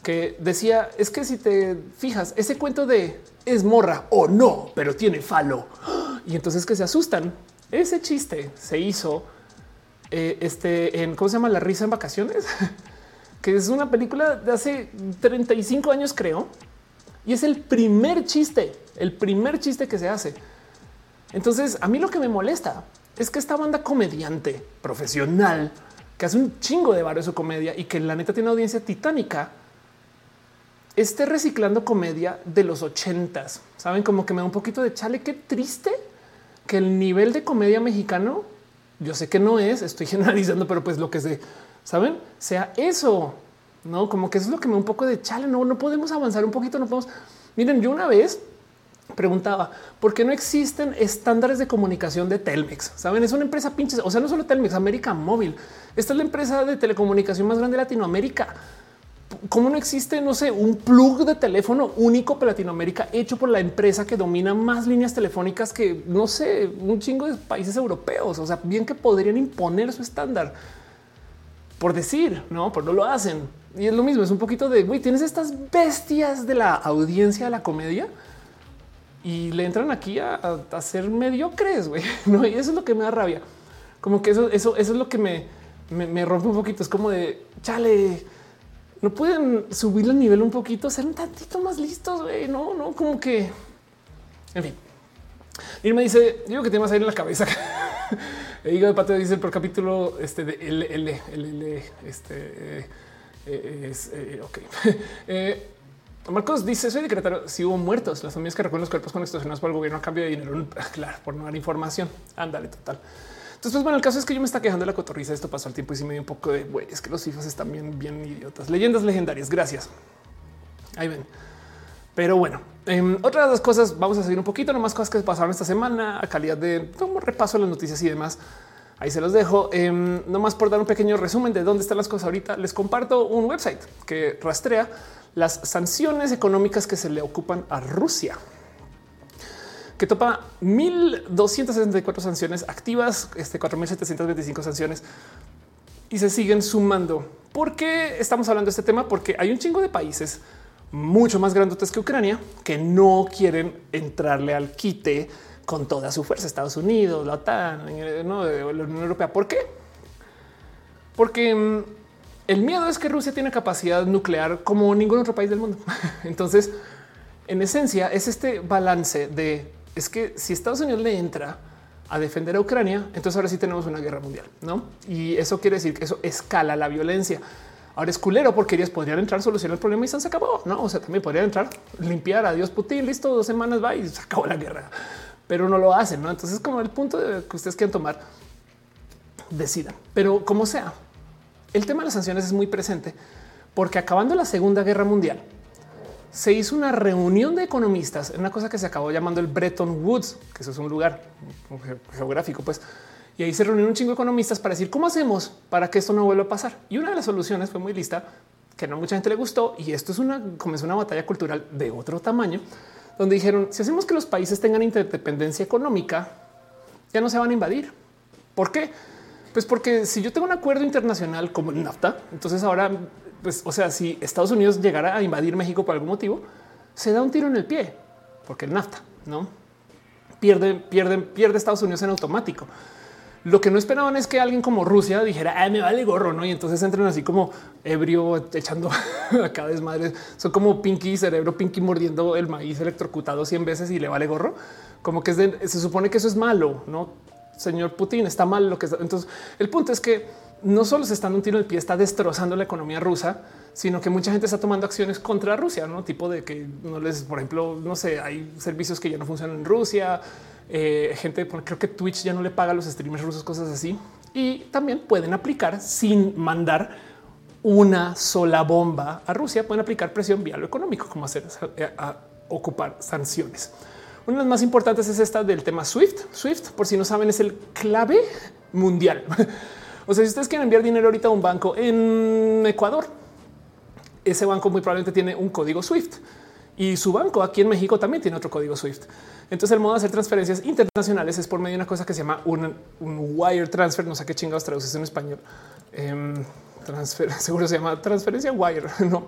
que decía es que si te fijas, ese cuento de es morra o no, pero tiene falo y entonces que se asustan. Ese chiste se hizo eh, este en cómo se llama la risa en vacaciones, que es una película de hace 35 años, creo, y es el primer chiste, el primer chiste que se hace. Entonces, a mí lo que me molesta es que esta banda comediante profesional que hace un chingo de barrio su comedia y que la neta tiene audiencia titánica esté reciclando comedia de los ochentas. Saben como que me da un poquito de chale. Qué triste que el nivel de comedia mexicano yo sé que no es, estoy generalizando, pero pues lo que se saben sea eso, no como que eso es lo que me un poco de chale. No, no podemos avanzar un poquito. No podemos. Miren, yo una vez preguntaba por qué no existen estándares de comunicación de Telmex. Saben, es una empresa pinches. O sea, no solo Telmex, América Móvil. Esta es la empresa de telecomunicación más grande de Latinoamérica. Cómo no existe, no sé, un plug de teléfono único para Latinoamérica hecho por la empresa que domina más líneas telefónicas que no sé, un chingo de países europeos. O sea, bien que podrían imponer su estándar por decir, no, por no lo hacen. Y es lo mismo, es un poquito de güey, tienes estas bestias de la audiencia de la comedia y le entran aquí a, a, ser mediocres, güey. No, y eso es lo que me da rabia. Como que eso, eso, eso es lo que me, me, me rompe un poquito. Es como de chale no pueden subir el nivel un poquito, ser un tantito más listos. güey. No, no, como que en fin. Me dice, digo que temas ahí en la cabeza. hígado de patio dice por capítulo este de L, L, L, este eh, eh, es eh, ok. eh, Marcos dice: Soy decretario. Si hubo muertos, las familias que recogen los cuerpos con extorsionados por el gobierno a cambio de dinero, claro, por no dar información. Ándale, total. Entonces, pues bueno, el caso es que yo me está quejando de la cotorriza. Esto pasó al tiempo y sí me dio un poco de güey. Es que los hijos están bien, bien idiotas. Leyendas legendarias. Gracias. Ahí ven. Pero bueno, eh, otra de las cosas, vamos a seguir un poquito nomás cosas que pasaron esta semana a calidad de como repaso las noticias y demás. Ahí se los dejo. Eh, nomás por dar un pequeño resumen de dónde están las cosas ahorita, les comparto un website que rastrea las sanciones económicas que se le ocupan a Rusia que topa 1264 sanciones activas, este 4725 sanciones y se siguen sumando. ¿Por qué estamos hablando de este tema? Porque hay un chingo de países mucho más grandotes que Ucrania que no quieren entrarle al quite con toda su fuerza. Estados Unidos, la OTAN, ¿no? la Unión Europea. ¿Por qué? Porque mm, el miedo es que Rusia tiene capacidad nuclear como ningún otro país del mundo. Entonces, en esencia, es este balance de es que si Estados Unidos le entra a defender a Ucrania, entonces ahora sí tenemos una guerra mundial, ¿no? Y eso quiere decir que eso escala la violencia. Ahora es culero porque ellos podrían entrar, solucionar el problema y se acabó, ¿no? O sea, también podrían entrar, limpiar, a Dios Putin, listo, dos semanas va y se acabó la guerra. Pero no lo hacen, ¿no? Entonces como el punto de que ustedes quieran tomar, decidan. Pero como sea, el tema de las sanciones es muy presente porque acabando la Segunda Guerra Mundial, se hizo una reunión de economistas en una cosa que se acabó llamando el Bretton Woods, que eso es un lugar geográfico, pues. Y ahí se reunieron un chingo de economistas para decir cómo hacemos para que esto no vuelva a pasar. Y una de las soluciones fue muy lista, que no mucha gente le gustó. Y esto es una, comenzó una batalla cultural de otro tamaño, donde dijeron si hacemos que los países tengan interdependencia económica, ya no se van a invadir. ¿Por qué? Pues porque si yo tengo un acuerdo internacional como el NAFTA, entonces ahora pues, o sea, si Estados Unidos llegara a invadir México por algún motivo, se da un tiro en el pie, porque el NAFTA no pierde, pierde, pierde Estados Unidos en automático. Lo que no esperaban es que alguien como Rusia dijera ah, me vale gorro, no? Y entonces entran así como ebrio echando a cada desmadre. Son como Pinky cerebro, Pinky mordiendo el maíz electrocutado 100 veces y le vale gorro. Como que se supone que eso es malo, no? Señor Putin está mal lo que está. Entonces, el punto es que no solo se está dando un tiro en el pie, está destrozando la economía rusa, sino que mucha gente está tomando acciones contra Rusia, no tipo de que no les, por ejemplo, no sé, hay servicios que ya no funcionan en Rusia. Eh, gente, creo que Twitch ya no le paga a los streamers rusos, cosas así. Y también pueden aplicar sin mandar una sola bomba a Rusia, pueden aplicar presión vía lo económico, como hacer eh, a ocupar sanciones. Una de las más importantes es esta del tema Swift. Swift, por si no saben, es el clave mundial. O sea, si ustedes quieren enviar dinero ahorita a un banco en Ecuador, ese banco muy probablemente tiene un código Swift y su banco aquí en México también tiene otro código Swift. Entonces el modo de hacer transferencias internacionales es por medio de una cosa que se llama un, wire transfer. No sé qué chingados traduces en español. Eh, transfer, seguro se llama transferencia wire. No,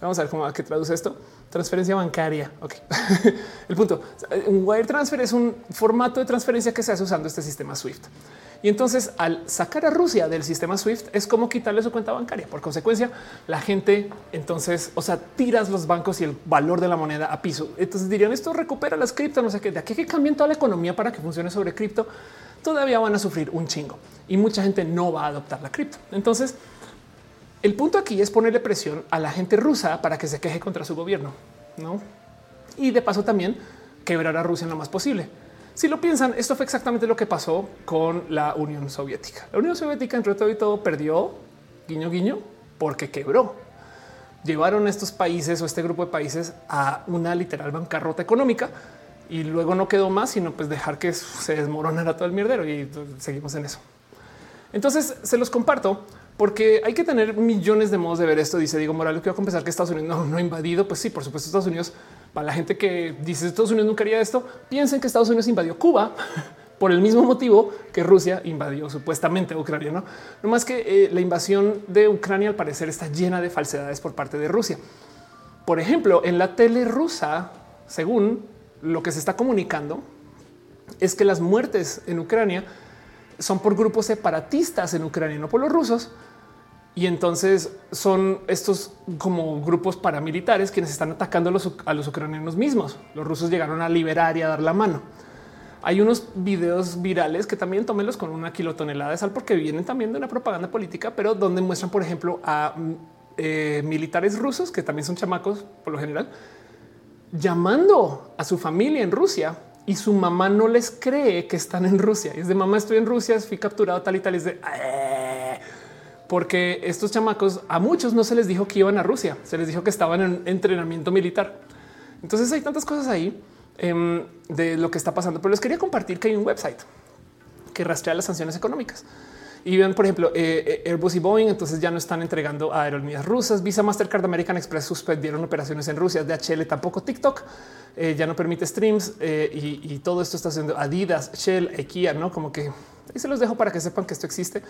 vamos a ver cómo a qué traduce esto. Transferencia bancaria. Ok. el punto. Un wire transfer es un formato de transferencia que se hace usando este sistema Swift. Y entonces al sacar a Rusia del sistema SWIFT es como quitarle su cuenta bancaria. Por consecuencia, la gente entonces, o sea, tiras los bancos y el valor de la moneda a piso. Entonces dirían esto recupera las cripto, no sé qué, de aquí que cambien toda la economía para que funcione sobre cripto, todavía van a sufrir un chingo y mucha gente no va a adoptar la cripto. Entonces, el punto aquí es ponerle presión a la gente rusa para que se queje contra su gobierno, no? Y de paso también quebrar a Rusia lo más posible. Si lo piensan, esto fue exactamente lo que pasó con la Unión Soviética. La Unión Soviética, entre todo y todo, perdió guiño guiño porque quebró. Llevaron estos países o este grupo de países a una literal bancarrota económica y luego no quedó más sino pues dejar que se desmoronara todo el mierdero y seguimos en eso. Entonces se los comparto porque hay que tener millones de modos de ver esto. Dice Diego Morales, que va a confesar que Estados Unidos no, no ha invadido. Pues sí, por supuesto, Estados Unidos, para la gente que dice Estados Unidos nunca haría esto, piensen que Estados Unidos invadió Cuba por el mismo motivo que Rusia invadió supuestamente Ucrania. No, no más que eh, la invasión de Ucrania al parecer está llena de falsedades por parte de Rusia. Por ejemplo, en la tele rusa, según lo que se está comunicando, es que las muertes en Ucrania son por grupos separatistas en Ucrania, no por los rusos. Y entonces son estos como grupos paramilitares quienes están atacando a los, ucranianos mismos. Los rusos llegaron a liberar y a dar la mano. Hay unos videos virales que también tómenlos con una kilotonelada de sal porque vienen también de una propaganda política, pero donde muestran, por ejemplo, a mm, eh, militares rusos que también son chamacos por lo general, llamando a su familia en Rusia y su mamá no les cree que están en Rusia. es de mamá, estoy en Rusia, fui capturado tal y tal. Es de eh", porque estos chamacos a muchos no se les dijo que iban a Rusia, se les dijo que estaban en entrenamiento militar. Entonces hay tantas cosas ahí em, de lo que está pasando, pero les quería compartir que hay un website que rastrea las sanciones económicas. Y ven, por ejemplo, eh, eh, Airbus y Boeing, entonces ya no están entregando a aerolíneas rusas. Visa, Mastercard, American Express suspendieron operaciones en Rusia. DHL tampoco, TikTok eh, ya no permite streams y, todo esto está haciendo Adidas, Shell, IKEA, no como que ahí se los dejo para que sepan que esto existe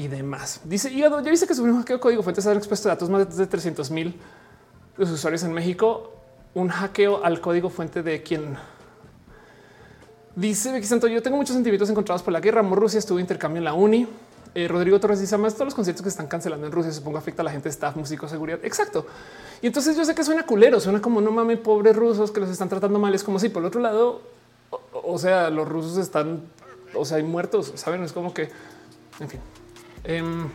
y demás. Dice ya dice que su hackeo código fuentes han expuesto datos más de 300 mil usuarios en México. Un hackeo al código fuente de quien Dice Santo, yo tengo muchos sentimientos encontrados por la guerra. Rusia estuvo intercambio en la uni. Eh, Rodrigo Torres dice más todos los conciertos que están cancelando en Rusia supongo afecta a la gente, staff, músico, seguridad. Exacto. Y entonces yo sé que suena culero, suena como no mames, pobres rusos que los están tratando mal. Es como si por el otro lado, o, sea, los rusos están, o sea, hay muertos, saben? Es como que, en fin. Um,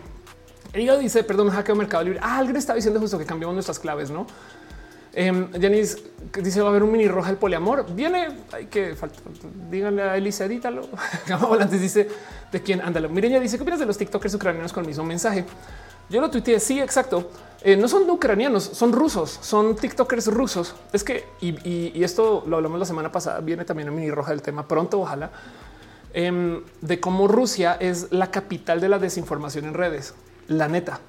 ella dice, perdón, hackeo Mercado Libre. Ah, alguien está diciendo justo que cambiamos nuestras claves, no? Eh, Janice dice va a haber un mini roja el poliamor. Viene, hay que faltar. Díganle a Elisa, edítalo. Dice de quién ándalo. Miren, ya dice qué opinas de los TikTokers ucranianos con el mismo mensaje. Yo lo tuiteé. Sí, exacto. Eh, no son ucranianos, son rusos, son TikTokers rusos. Es que, y, esto lo hablamos la semana pasada, viene también un mini roja del tema pronto, ojalá, em, de cómo Rusia es la capital de la desinformación en redes. La neta.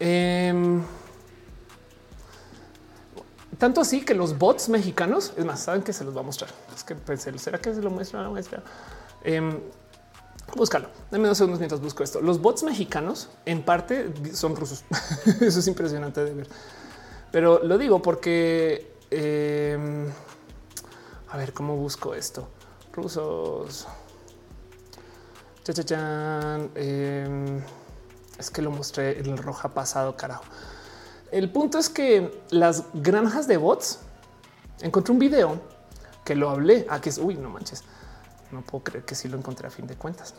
Eh, tanto así que los bots mexicanos, es más, saben que se los va a mostrar. Es que pensé, ¿será que se lo muestra la muestra? Eh, búscalo. Dame dos segundos mientras busco esto. Los bots mexicanos en parte son rusos. Eso es impresionante de ver. Pero lo digo porque em, a ver cómo busco esto. Rusos. Em, es que lo mostré en el roja pasado, carajo. El punto es que las granjas de bots encontré un video que lo hablé. ah, que es uy, no manches. No puedo creer que sí lo encontré a fin de cuentas.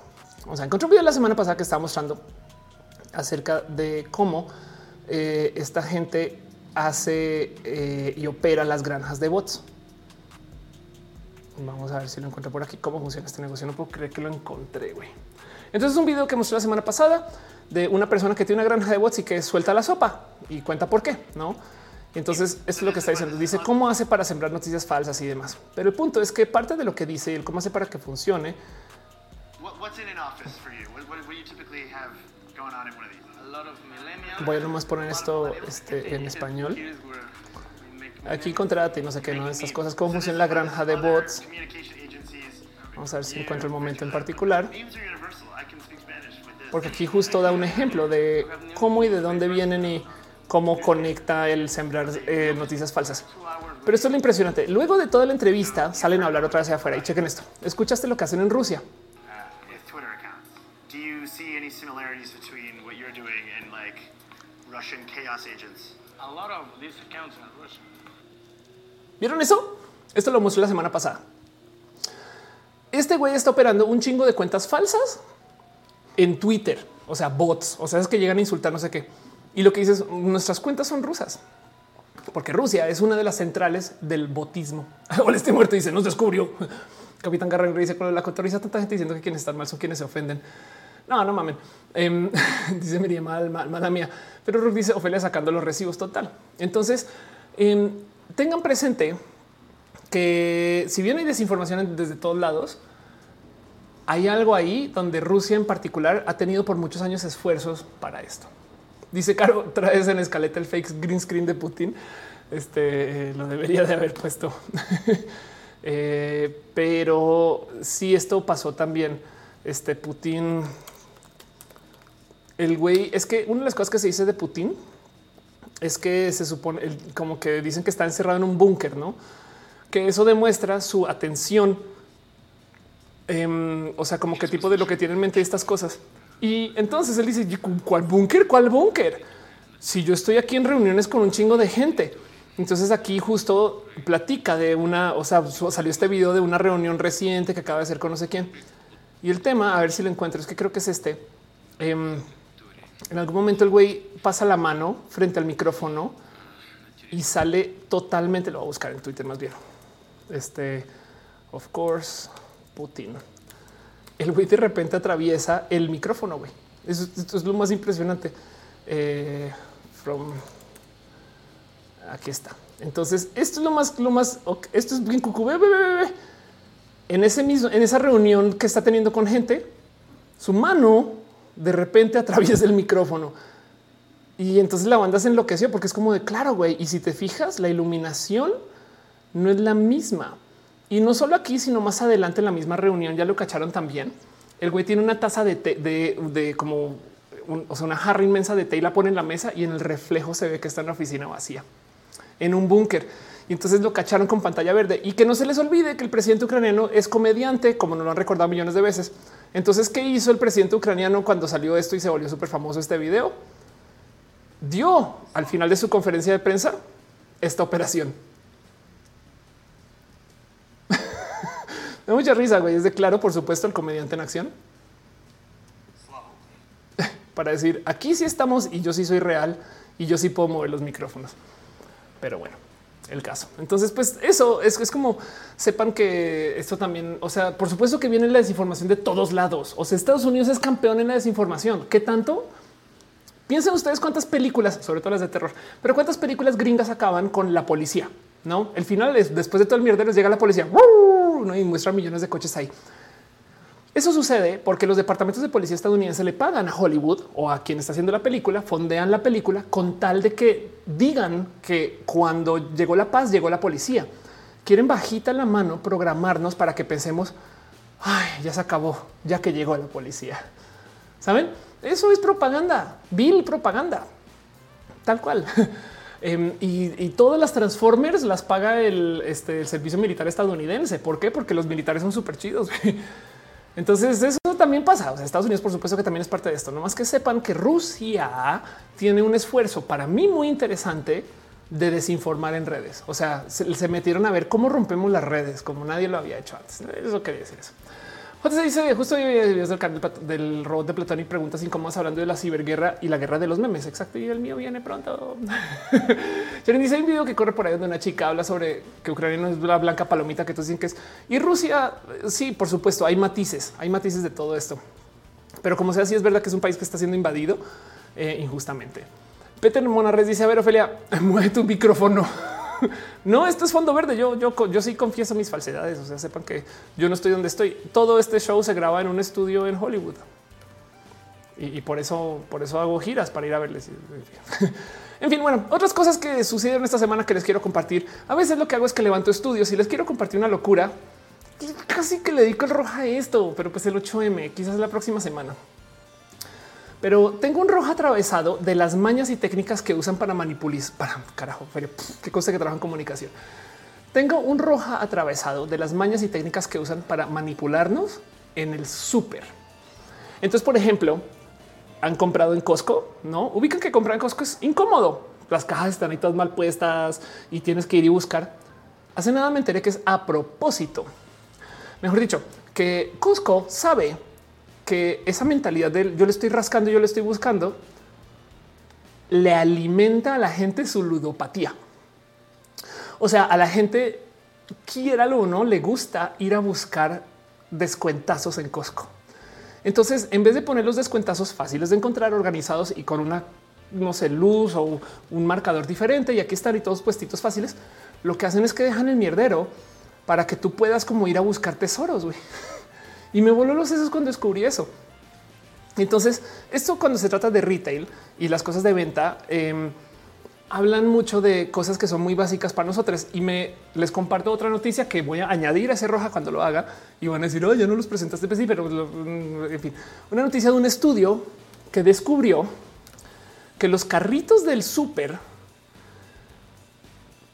O sea, encontré un video la semana pasada que estaba mostrando acerca de cómo eh, esta gente hace eh, y opera las granjas de bots. Vamos a ver si lo encuentro por aquí. Cómo funciona este negocio. No puedo creer que lo encontré. güey. Entonces, un video que mostré la semana pasada de una persona que tiene una granja de bots y que suelta la sopa y cuenta por qué, no? entonces esto es lo que está diciendo. Dice cómo hace para sembrar noticias falsas y demás. Pero el punto es que parte de lo que dice y el cómo hace para que funcione. Voy a nomás poner esto este, en español. Aquí contrate no sé qué, no estas cosas, cómo funciona la granja de bots. Vamos a ver si encuentro el momento en particular porque aquí justo da un ejemplo de cómo y de dónde vienen y cómo conecta el sembrar eh, noticias falsas. Pero esto es lo impresionante. Luego de toda la entrevista salen a hablar otra vez hacia afuera y chequen esto. ¿Escuchaste lo que hacen en Rusia? ¿Vieron eso? Esto lo mostré la semana pasada. Este güey está operando un chingo de cuentas falsas en Twitter, o sea, bots, o sea, es que llegan a insultar no sé qué. Y lo que dices, nuestras cuentas son rusas, porque Rusia es una de las centrales del botismo. O este muerto dice, nos descubrió. Capitán Garren dice, con la cotoriza tanta gente diciendo que quienes están mal son quienes se ofenden. No, no mamen. Em, dice Miriam, mal, mal, mala mía. Pero Ruth dice Ofelia sacando los recibos total. Entonces, em, tengan presente que si bien hay desinformación desde todos lados, hay algo ahí donde Rusia en particular ha tenido por muchos años esfuerzos para esto. Dice Caro, traes en escaleta el fake green screen de Putin. Este lo debería de haber puesto. Eh, pero si esto pasó también. Este Putin, el güey, es que una de las cosas que se dice de Putin es que se supone como que dicen que está encerrado en un búnker, no? Que eso demuestra su atención. Em, o sea, como que tipo de lo que tiene en mente estas cosas. Y entonces él dice, ¿cuál búnker? ¿Cuál búnker? Si yo estoy aquí en reuniones con un chingo de gente. Entonces aquí justo platica de una, o sea, salió este video de una reunión reciente que acaba de hacer con no sé quién. Y el tema, a ver si lo encuentro, es que creo que es este. Em, en algún momento el güey pasa la mano frente al micrófono y sale totalmente, lo voy a buscar en Twitter más bien. Este, of course, Putin el güey de repente atraviesa el micrófono, güey. esto es lo más impresionante. Eh, from aquí está. Entonces, esto es lo más, lo más, esto es bien cucú. En ese mismo, en esa reunión que está teniendo con gente, su mano de repente atraviesa el micrófono. Y entonces la banda se enloqueció porque es como de claro, güey. Y si te fijas, la iluminación no es la misma. Y no solo aquí, sino más adelante en la misma reunión, ya lo cacharon también. El güey tiene una taza de té, de, como o sea, una jarra inmensa de té y la pone en la mesa y en el reflejo se ve que está en la oficina vacía, en un búnker. Y entonces lo cacharon con pantalla verde y que no se les olvide que el presidente ucraniano es comediante, como nos lo han recordado millones de veces. Entonces, ¿qué hizo el presidente ucraniano cuando salió esto y se volvió súper famoso este video? Dio al final de su conferencia de prensa esta operación Me mucha risa, güey. Es de claro, por supuesto, el comediante en acción. Para decir, aquí sí estamos y yo sí soy real y yo sí puedo mover los micrófonos. Pero bueno, el caso. Entonces, pues eso es, como sepan que esto también, o sea, por supuesto que viene la desinformación de todos lados. O sea, Estados Unidos es campeón en la desinformación. ¿Qué tanto? Piensen ustedes cuántas películas, sobre todo las de terror, pero cuántas películas gringas acaban con la policía. No, el final es después de todo el mierdero llega la policía y muestra millones de coches ahí. Eso sucede porque los departamentos de policía estadounidense le pagan a Hollywood o a quien está haciendo la película, fondean la película con tal de que digan que cuando llegó la paz llegó la policía. Quieren bajita la mano programarnos para que pensemos, ay, ya se acabó, ya que llegó la policía. ¿Saben? Eso es propaganda, vil propaganda, tal cual. Em, y, todas las Transformers las paga este, el, servicio militar estadounidense. ¿Por qué? Porque los militares son súper chidos. Entonces eso también pasa. O sea, Estados Unidos, por supuesto que también es parte de esto. No más que sepan que Rusia tiene un esfuerzo para mí muy interesante de desinformar en redes. O sea, se, se metieron a ver cómo rompemos las redes, como nadie lo había hecho antes. Eso quería decir eso. José dice justo videos del canal del robot de Platón y preguntas incómodas hablando de la ciberguerra y la guerra de los memes. Exacto. Y el mío viene pronto. Jaren dice hay un video que corre por ahí donde una chica habla sobre que Ucrania no es la blanca palomita que tú dicen que es y Rusia. Sí, por supuesto, hay matices, hay matices de todo esto. Pero como sea, sí es verdad que es un país que está siendo invadido eh, injustamente. Peter Monarres dice: A ver, Ofelia, mueve tu micrófono. no, esto es fondo verde. Yo, yo, yo sí confieso mis falsedades. O sea, sepan que yo no estoy donde estoy. Todo este show se graba en un estudio en Hollywood. Y, por eso, por eso hago giras para ir a verles. En fin, bueno, otras cosas que sucedieron esta semana que les quiero compartir. A veces lo que hago es que levanto estudios y les quiero compartir una locura. Casi que le dedico el roja a esto, pero pues el 8M, quizás la próxima semana pero tengo un rojo atravesado de las mañas y técnicas que usan para manipular. Para carajo, qué cosa que trabajan comunicación. Tengo un roja atravesado de las mañas y técnicas que usan para manipularnos en el súper. Entonces, por ejemplo, han comprado en Costco, no ubican que comprar en Costco es incómodo. Las cajas están ahí todas mal puestas y tienes que ir y buscar. Hace nada me enteré que es a propósito. Mejor dicho, que Costco sabe que esa mentalidad del yo le estoy rascando, yo le estoy buscando, le alimenta a la gente su ludopatía. O sea, a la gente, quiera o no, le gusta ir a buscar descuentazos en Costco. Entonces, en vez de poner los descuentazos fáciles de encontrar, organizados y con una, no sé, luz o un marcador diferente, y aquí están y todos puestitos fáciles, lo que hacen es que dejan el mierdero para que tú puedas como ir a buscar tesoros. Y me voló los sesos cuando descubrí eso. Entonces, esto cuando se trata de retail y las cosas de venta, em, hablan mucho de cosas que son muy básicas para nosotros y me les comparto otra noticia que voy a añadir a ese roja cuando lo haga y van a decir, oh, ya no los presentaste, pues sí, pero mm, en fin, una noticia de un estudio que descubrió que los carritos del súper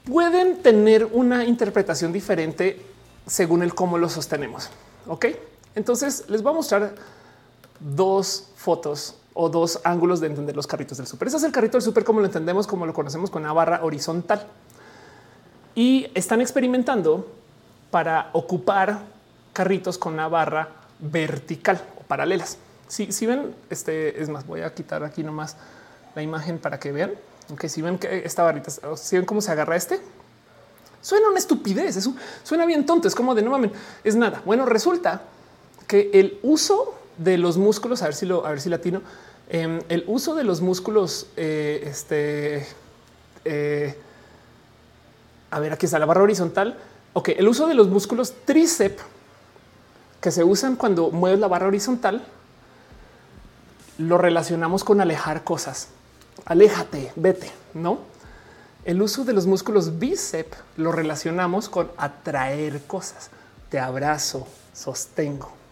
pueden tener una interpretación diferente según el cómo lo sostenemos. Ok, entonces les voy a mostrar dos fotos o dos ángulos de entender los carritos del súper. Ese es el carrito del súper como lo entendemos, como lo conocemos con una barra horizontal. Y están experimentando para ocupar carritos con una barra vertical o paralelas. Si, si ven, este es más, voy a quitar aquí nomás la imagen para que vean. Aunque si ven que esta barrita, si ven cómo se agarra este, suena una estupidez. Eso suena bien tonto. Es como de no mames, es nada. Bueno, resulta que el uso de los músculos, a ver si lo, a ver si latino, em, el uso de los músculos, eh, este, eh, a ver, aquí está la barra horizontal. Ok, el uso de los músculos tríceps que se usan cuando mueves la barra horizontal, lo relacionamos con alejar cosas. Aléjate, vete, no? El uso de los músculos bíceps lo relacionamos con atraer cosas. Te abrazo, sostengo.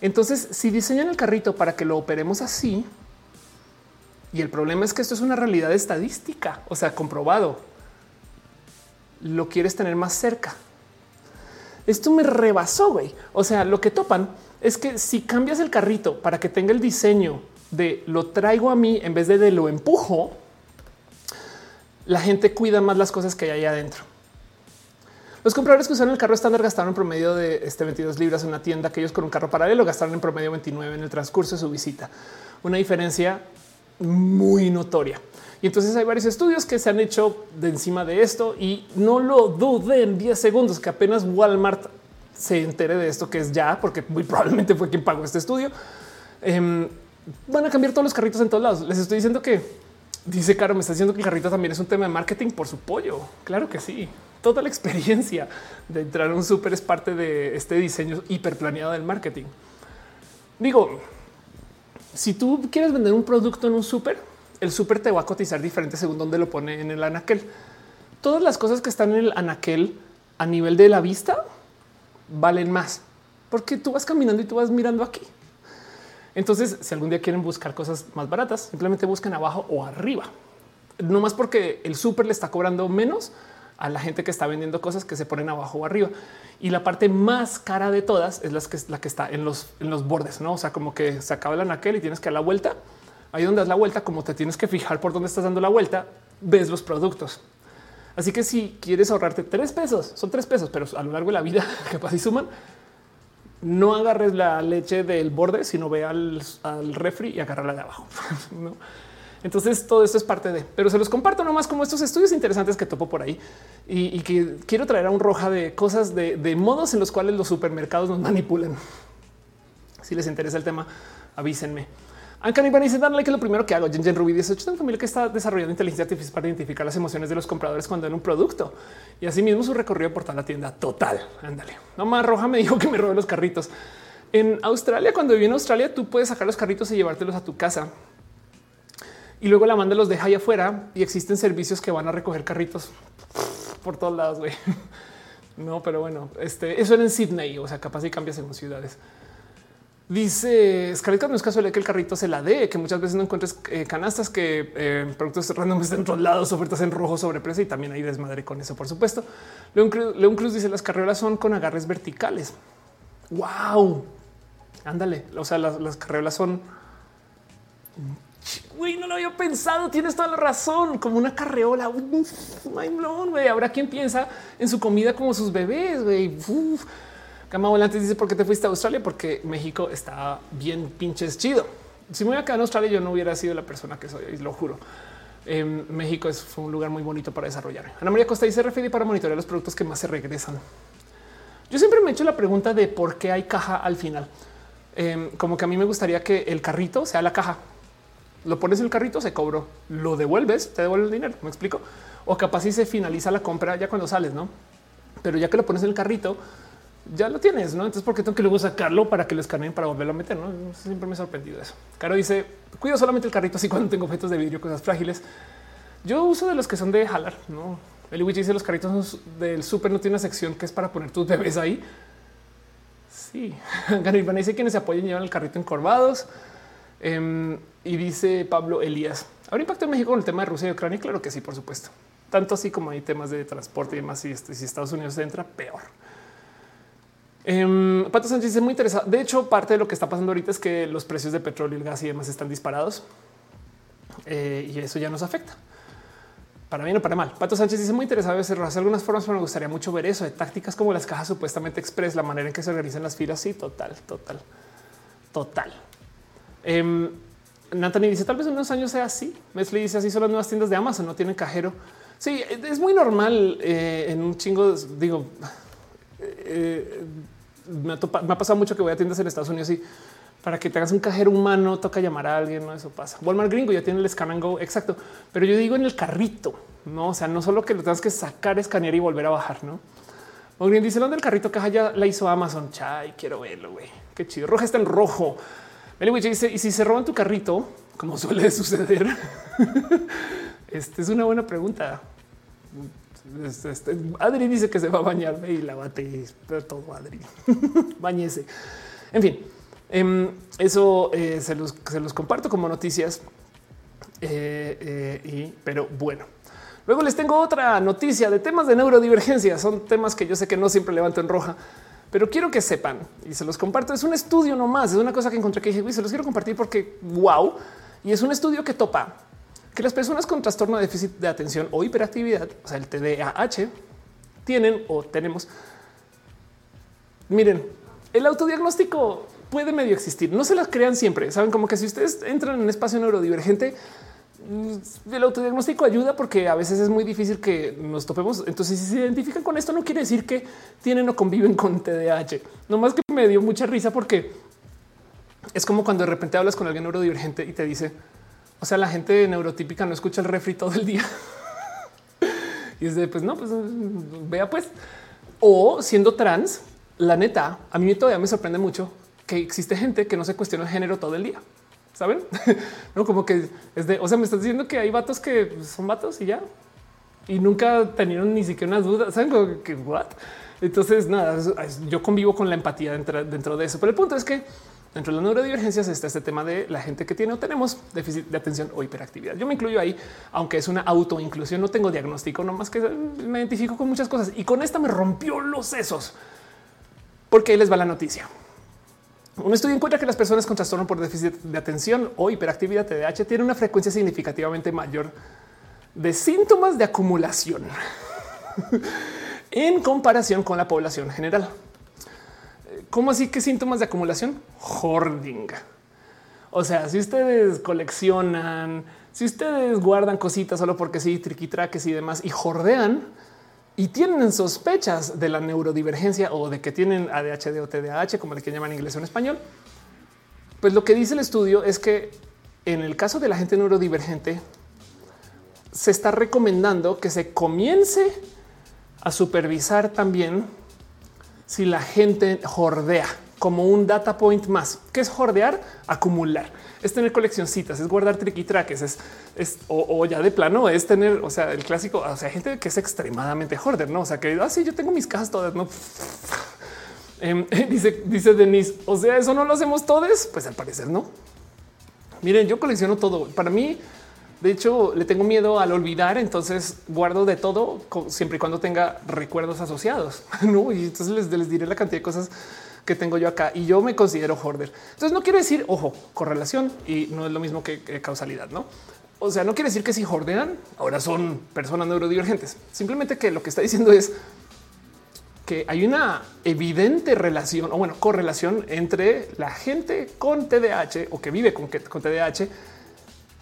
Entonces, si diseñan el carrito para que lo operemos así, y el problema es que esto es una realidad estadística, o sea, comprobado, lo quieres tener más cerca. Esto me rebasó, güey. O sea, lo que topan es que si cambias el carrito para que tenga el diseño de lo traigo a mí en vez de de lo empujo, la gente cuida más las cosas que hay ahí adentro. Los compradores que usaron el carro estándar gastaron en promedio de este 22 libras en una tienda. Aquellos con un carro paralelo gastaron en promedio 29 en el transcurso de su visita. Una diferencia muy notoria. Y entonces hay varios estudios que se han hecho de encima de esto y no lo duden 10 segundos que apenas Walmart se entere de esto que es ya, porque muy probablemente fue quien pagó este estudio. Em, van a cambiar todos los carritos en todos lados. Les estoy diciendo que dice Caro, me está diciendo que el carrito también es un tema de marketing por su pollo. Claro que sí toda la experiencia de entrar a un súper es parte de este diseño hiper planeado del marketing. Digo, si tú quieres vender un producto en un súper, el súper te va a cotizar diferente según dónde lo pone en el anaquel. Todas las cosas que están en el anaquel a nivel de la vista valen más porque tú vas caminando y tú vas mirando aquí. Entonces, si algún día quieren buscar cosas más baratas, simplemente busquen abajo o arriba. No más porque el súper le está cobrando menos a la gente que está vendiendo cosas que se ponen abajo o arriba. Y la parte más cara de todas es la que, está en los, en los bordes, no? O sea, como que se acaba el anaquel y tienes que dar la vuelta. Ahí donde das la vuelta, como te tienes que fijar por dónde estás dando la vuelta, ves los productos. Así que si quieres ahorrarte tres pesos, son tres pesos, pero a lo largo de la vida capaz y suman, no agarres la leche del borde, sino ve al, al refri y agarra la de abajo. ¿no? Entonces todo esto es parte de, pero se los comparto nomás como estos estudios interesantes que topo por ahí y, que quiero traer a un roja de cosas de, modos en los cuales los supermercados nos manipulan. Si les interesa el tema, avísenme. Ancan y dice darle que lo primero que hago. Jen Ruby dice tengo familia que está desarrollando inteligencia artificial para identificar las emociones de los compradores cuando ven un producto y asimismo su recorrido por toda la tienda total. Ándale. Nomás roja me dijo que me robé los carritos. En Australia, cuando viví en Australia, tú puedes sacar los carritos y llevártelos a tu casa y luego la manda los deja ahí afuera y existen servicios que van a recoger carritos por todos lados. Güey. No, pero bueno, este, eso era en Sydney, o sea, capaz y cambia según ciudades. Dice Scarlett, no es casualidad que el carrito se la dé, que muchas veces no encuentres eh, canastas que eh, productos random estén en lados, ofertas en rojo sobre precio y también hay desmadre con eso, por supuesto. León Cruz, León Cruz dice las carreras son con agarres verticales. Wow, ándale. O sea, las, las carreras son Güey, no lo había pensado. Tienes toda la razón. Como una carreola. Güey, habrá quien piensa en su comida como sus bebés. Güey, Cama volante dice por qué te fuiste a Australia, porque México está bien pinches chido. Si me voy a quedar en Australia, yo no hubiera sido la persona que soy, lo juro. Em, México es, fue un lugar muy bonito para desarrollar. Ana María Costa dice refiere para monitorear los productos que más se regresan. Yo siempre me he hecho la pregunta de por qué hay caja al final. Em, como que a mí me gustaría que el carrito sea la caja lo pones en el carrito, se cobró, lo devuelves, te devuelve el dinero. Me explico. O capaz si se finaliza la compra ya cuando sales, no? Pero ya que lo pones en el carrito, ya lo tienes, ¿no? Entonces, ¿por qué tengo que luego sacarlo para que lo escaneen para volverlo a meter? ¿no? Siempre me ha sorprendido eso. Caro dice, cuido solamente el carrito así cuando tengo objetos de vidrio, cosas frágiles. Yo uso de los que son de jalar, ¿no? El Witch dice los carritos del súper no tiene una sección que es para poner tus bebés ahí. Sí, Garibana dice quienes se apoyan llevan el carrito encorvados. Em, y dice Pablo Elías, ¿habrá impacto en México con el tema de Rusia y Ucrania? Claro que sí, por supuesto. Tanto así como hay temas de transporte y demás. Y si Estados Unidos entra, peor. Eh, Pato Sánchez es muy interesado. De hecho, parte de lo que está pasando ahorita es que los precios de petróleo, el gas y demás están disparados eh, y eso ya nos afecta. Para bien o para mal. Pato Sánchez dice muy interesado en hacer algunas formas, pero me gustaría mucho ver eso de tácticas como las cajas supuestamente express, la manera en que se organizan las filas. Sí, total, total, total. Eh, dice tal vez en unos años sea así. Mesli dice así son las nuevas tiendas de Amazon, no tienen cajero. Sí, es muy normal eh, en un chingo. Digo, eh, me, ha pasado mucho que voy a tiendas en Estados Unidos y para que te hagas un cajero humano toca llamar a alguien. No, eso pasa. Walmart gringo ya tiene el scan and go. Exacto. Pero yo digo en el carrito, no? O sea, no solo que lo tengas que sacar, escanear y volver a bajar, no? bien dice dónde el carrito caja ya la hizo Amazon. Chay, quiero verlo. Qué chido. Roja está en rojo. Meli dice: Y si se roban tu carrito, como suele suceder, esta es una buena pregunta. Adri dice que se va a bañar y la bate todo Adri. Bañese. En fin, em, eso eh, se, los, comparto como noticias. Eh, eh, y, pero bueno, luego les tengo otra noticia de temas de neurodivergencia. Son temas que yo sé que no siempre levanto en roja, pero quiero que sepan y se los comparto. Es un estudio nomás, es una cosa que encontré que dije, se los quiero compartir porque wow. Y es un estudio que topa que las personas con trastorno de déficit de atención o hiperactividad, o sea, el TDAH, tienen o tenemos. Miren, el autodiagnóstico puede medio existir. No se las crean siempre. Saben como que si ustedes entran en un espacio neurodivergente, mm, el autodiagnóstico ayuda porque a veces es muy difícil que nos topemos. Entonces, si se identifican con esto, no quiere decir que tienen o conviven con TDAH. No más que me dio mucha risa porque es como cuando de repente hablas con alguien neurodivergente y te dice, o sea, la gente neurotípica no escucha el refri todo el día. y es de, pues no, pues vea pues. O siendo trans, la neta, a mí todavía me sorprende mucho que existe gente que no se cuestiona el género todo el día. Saben? no como que es de, o sea, me estás diciendo que hay vatos que son vatos y ya. Y nunca tenieron ni siquiera una duda. Saben que what? Entonces, nada, yo convivo con la empatía dentro, dentro de eso. Pero el punto es que Dentro de las neurodivergencias está este tema de la gente que tiene o tenemos déficit de atención o hiperactividad. Yo me incluyo ahí, aunque es una autoinclusión, no tengo diagnóstico, no más que me identifico con muchas cosas y con esta me rompió los sesos porque ahí les va la noticia. Un estudio encuentra que las personas con trastorno por déficit de atención o hiperactividad TDAH tienen una frecuencia significativamente mayor de síntomas de acumulación en comparación con la población general. ¿Cómo así que síntomas de acumulación? Hoarding. O sea, si ustedes coleccionan, si ustedes guardan cositas solo porque sí, triquitraques y demás y jordean y tienen sospechas de la neurodivergencia o de que tienen ADHD o TDAH, como le que llaman en inglés o en español, pues lo que dice el estudio es que en el caso de la gente neurodivergente se está recomendando que se comience a supervisar también si la gente jordea como un data point más. ¿Qué es jordear? Acumular. Es tener coleccioncitas, es guardar triquitraques, es, es o, ya de plano es tener, o sea, el clásico, o sea, gente que es extremadamente hoarder, no? O sea, que así ah, yo tengo mis cajas todas, no? Em, dice, dice Denise, o sea, eso no lo hacemos todos. Pues al parecer no. Miren, yo colecciono todo. Para mí, de hecho, le tengo miedo al olvidar, entonces guardo de todo siempre y cuando tenga recuerdos asociados. ¿no? Y entonces les, diré la cantidad de cosas que tengo yo acá y yo me considero hoarder. Entonces no quiere decir, ojo, correlación y no es lo mismo que, causalidad, ¿no? O sea, no quiere decir que si jordean, ahora son personas neurodivergentes. Simplemente que lo que está diciendo es que hay una evidente relación o bueno, correlación entre la gente con TDAH o que vive con, con TDAH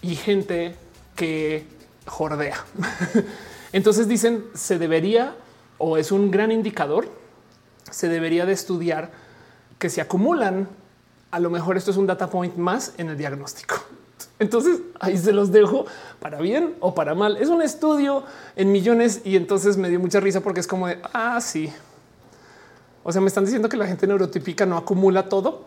y gente que jordea. Entonces dicen se debería o es un gran indicador, se debería de estudiar que se acumulan. A lo mejor esto es un data point más en el diagnóstico. Entonces ahí se los dejo para bien o para mal. Es un estudio en millones y entonces me dio mucha risa porque es como de ah, sí. O sea, me están diciendo que la gente neurotípica no acumula todo.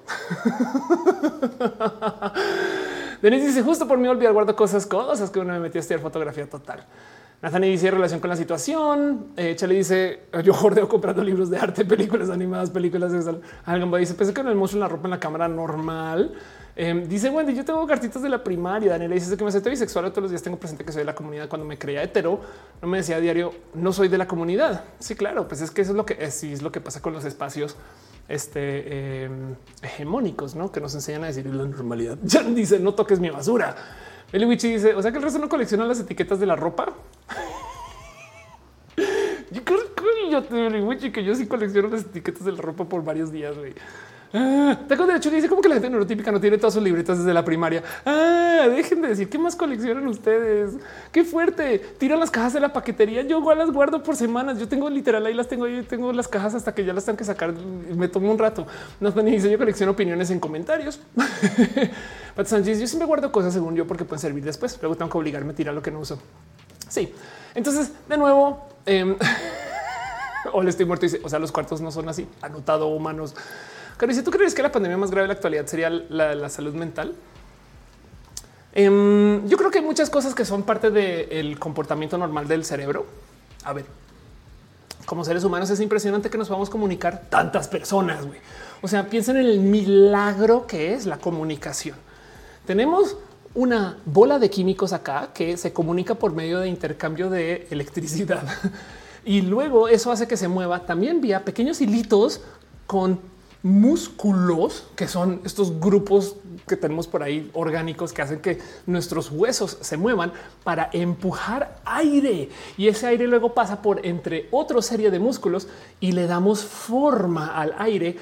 Denis dice justo por mí olvidar guardo cosas, cosas que uno me metió a estudiar fotografía total. Nathan dice relación con la situación. Eh, Chale dice yo jordeo comprando libros de arte, películas animadas, películas de dice pensé que no el en la ropa en la cámara normal. Em, dice Wendy, yo tengo cartitas de la primaria. Daniela dice que me acepto bisexual todos los días. Tengo presente que soy de la comunidad. Cuando me creía hetero, no me decía a diario, no soy de la comunidad. Sí, claro, pues es que eso es lo que es, es lo que pasa con los espacios este, em, hegemónicos, ¿no? que nos enseñan a decir la normalidad. Jan dice, no toques mi basura. Eli dice, o sea que el resto no colecciona las etiquetas de la ropa. yo creo que yo, yo sí colecciono las etiquetas de la ropa por varios días. Güey. Ah, tengo derecho. Dice como que la gente neurotípica no tiene todas sus libretas desde la primaria. Ah, dejen de decir qué más coleccionan ustedes. Qué fuerte. Tiran las cajas de la paquetería. Yo igual las guardo por semanas. Yo tengo literal ahí las tengo. Yo tengo las cajas hasta que ya las tengo que sacar. Me tomo un rato. No dice yo colecciono opiniones en comentarios. Pat Sánchez, yo siempre guardo cosas según yo porque pueden servir después. Luego tengo que obligarme a tirar lo que no uso. Sí. Entonces, de nuevo, o le estoy muerto. Dice, o sea, los cuartos no son así. Anotado humanos. Pero si tú crees que la pandemia más grave de la actualidad sería la, salud mental, em, yo creo que hay muchas cosas que son parte del comportamiento normal del cerebro. A ver, como seres humanos es impresionante que nos podamos comunicar tantas personas. O sea, piensen en el milagro que es la comunicación. Tenemos una bola de químicos acá que se comunica por medio de intercambio de electricidad y luego eso hace que se mueva también vía pequeños hilitos con músculos, que son estos grupos que tenemos por ahí orgánicos que hacen que nuestros huesos se muevan para empujar aire. Y ese aire luego pasa por entre otra serie de músculos y le damos forma al aire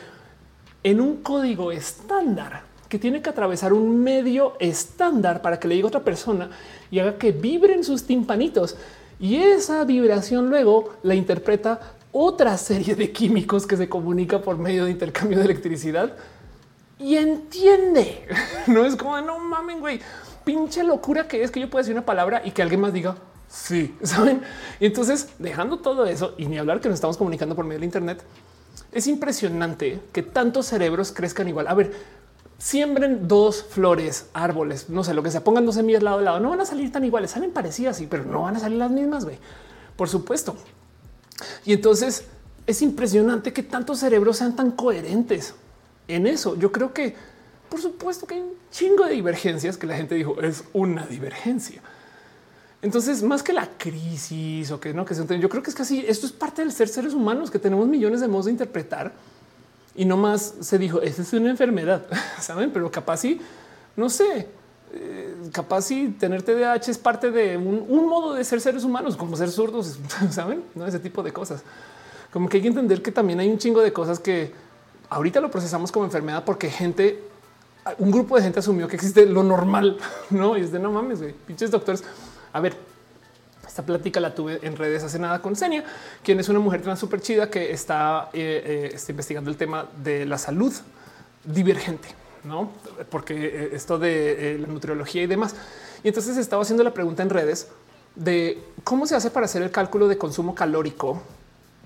en un código estándar que tiene que atravesar un medio estándar para que le diga a otra persona y haga que vibren sus timpanitos. Y esa vibración luego la interpreta otra serie de químicos que se comunica por medio de intercambio de electricidad y entiende. No es como no mamen, güey, pinche locura que es que yo pueda decir una palabra y que alguien más diga sí, saben? Entonces, dejando todo eso y ni hablar que nos estamos comunicando por medio del Internet, es impresionante que tantos cerebros crezcan igual. A ver, siembren dos flores, árboles, no sé lo que sea, pongan dos semillas lado a lado, no van a salir tan iguales, salen parecidas, sí, pero no van a salir las mismas. Güey, por supuesto, y entonces es impresionante que tantos cerebros sean tan coherentes en eso. Yo creo que, por supuesto, que hay un chingo de divergencias que la gente dijo es una divergencia. Entonces, más que la crisis o que no, que se yo creo que es casi esto es parte del ser seres humanos que tenemos millones de modos de interpretar y no más se dijo esa es una enfermedad, saben, pero capaz sí, no sé, eh, capaz si tener TDAH es parte de un, modo de ser seres humanos, como ser zurdos, saben, no ese tipo de cosas. Como que hay que entender que también hay un chingo de cosas que ahorita lo procesamos como enfermedad porque gente, un grupo de gente asumió que existe lo normal, no? Y es de no mames, pinches doctores. A ver, esta plática la tuve en redes hace nada con Senia, quien es una mujer trans súper chida que está, eh, eh, está investigando el tema de la salud divergente no? Porque eh, esto de eh, la nutriología y demás. Y entonces estaba haciendo la pregunta en redes de cómo se hace para hacer el cálculo de consumo calórico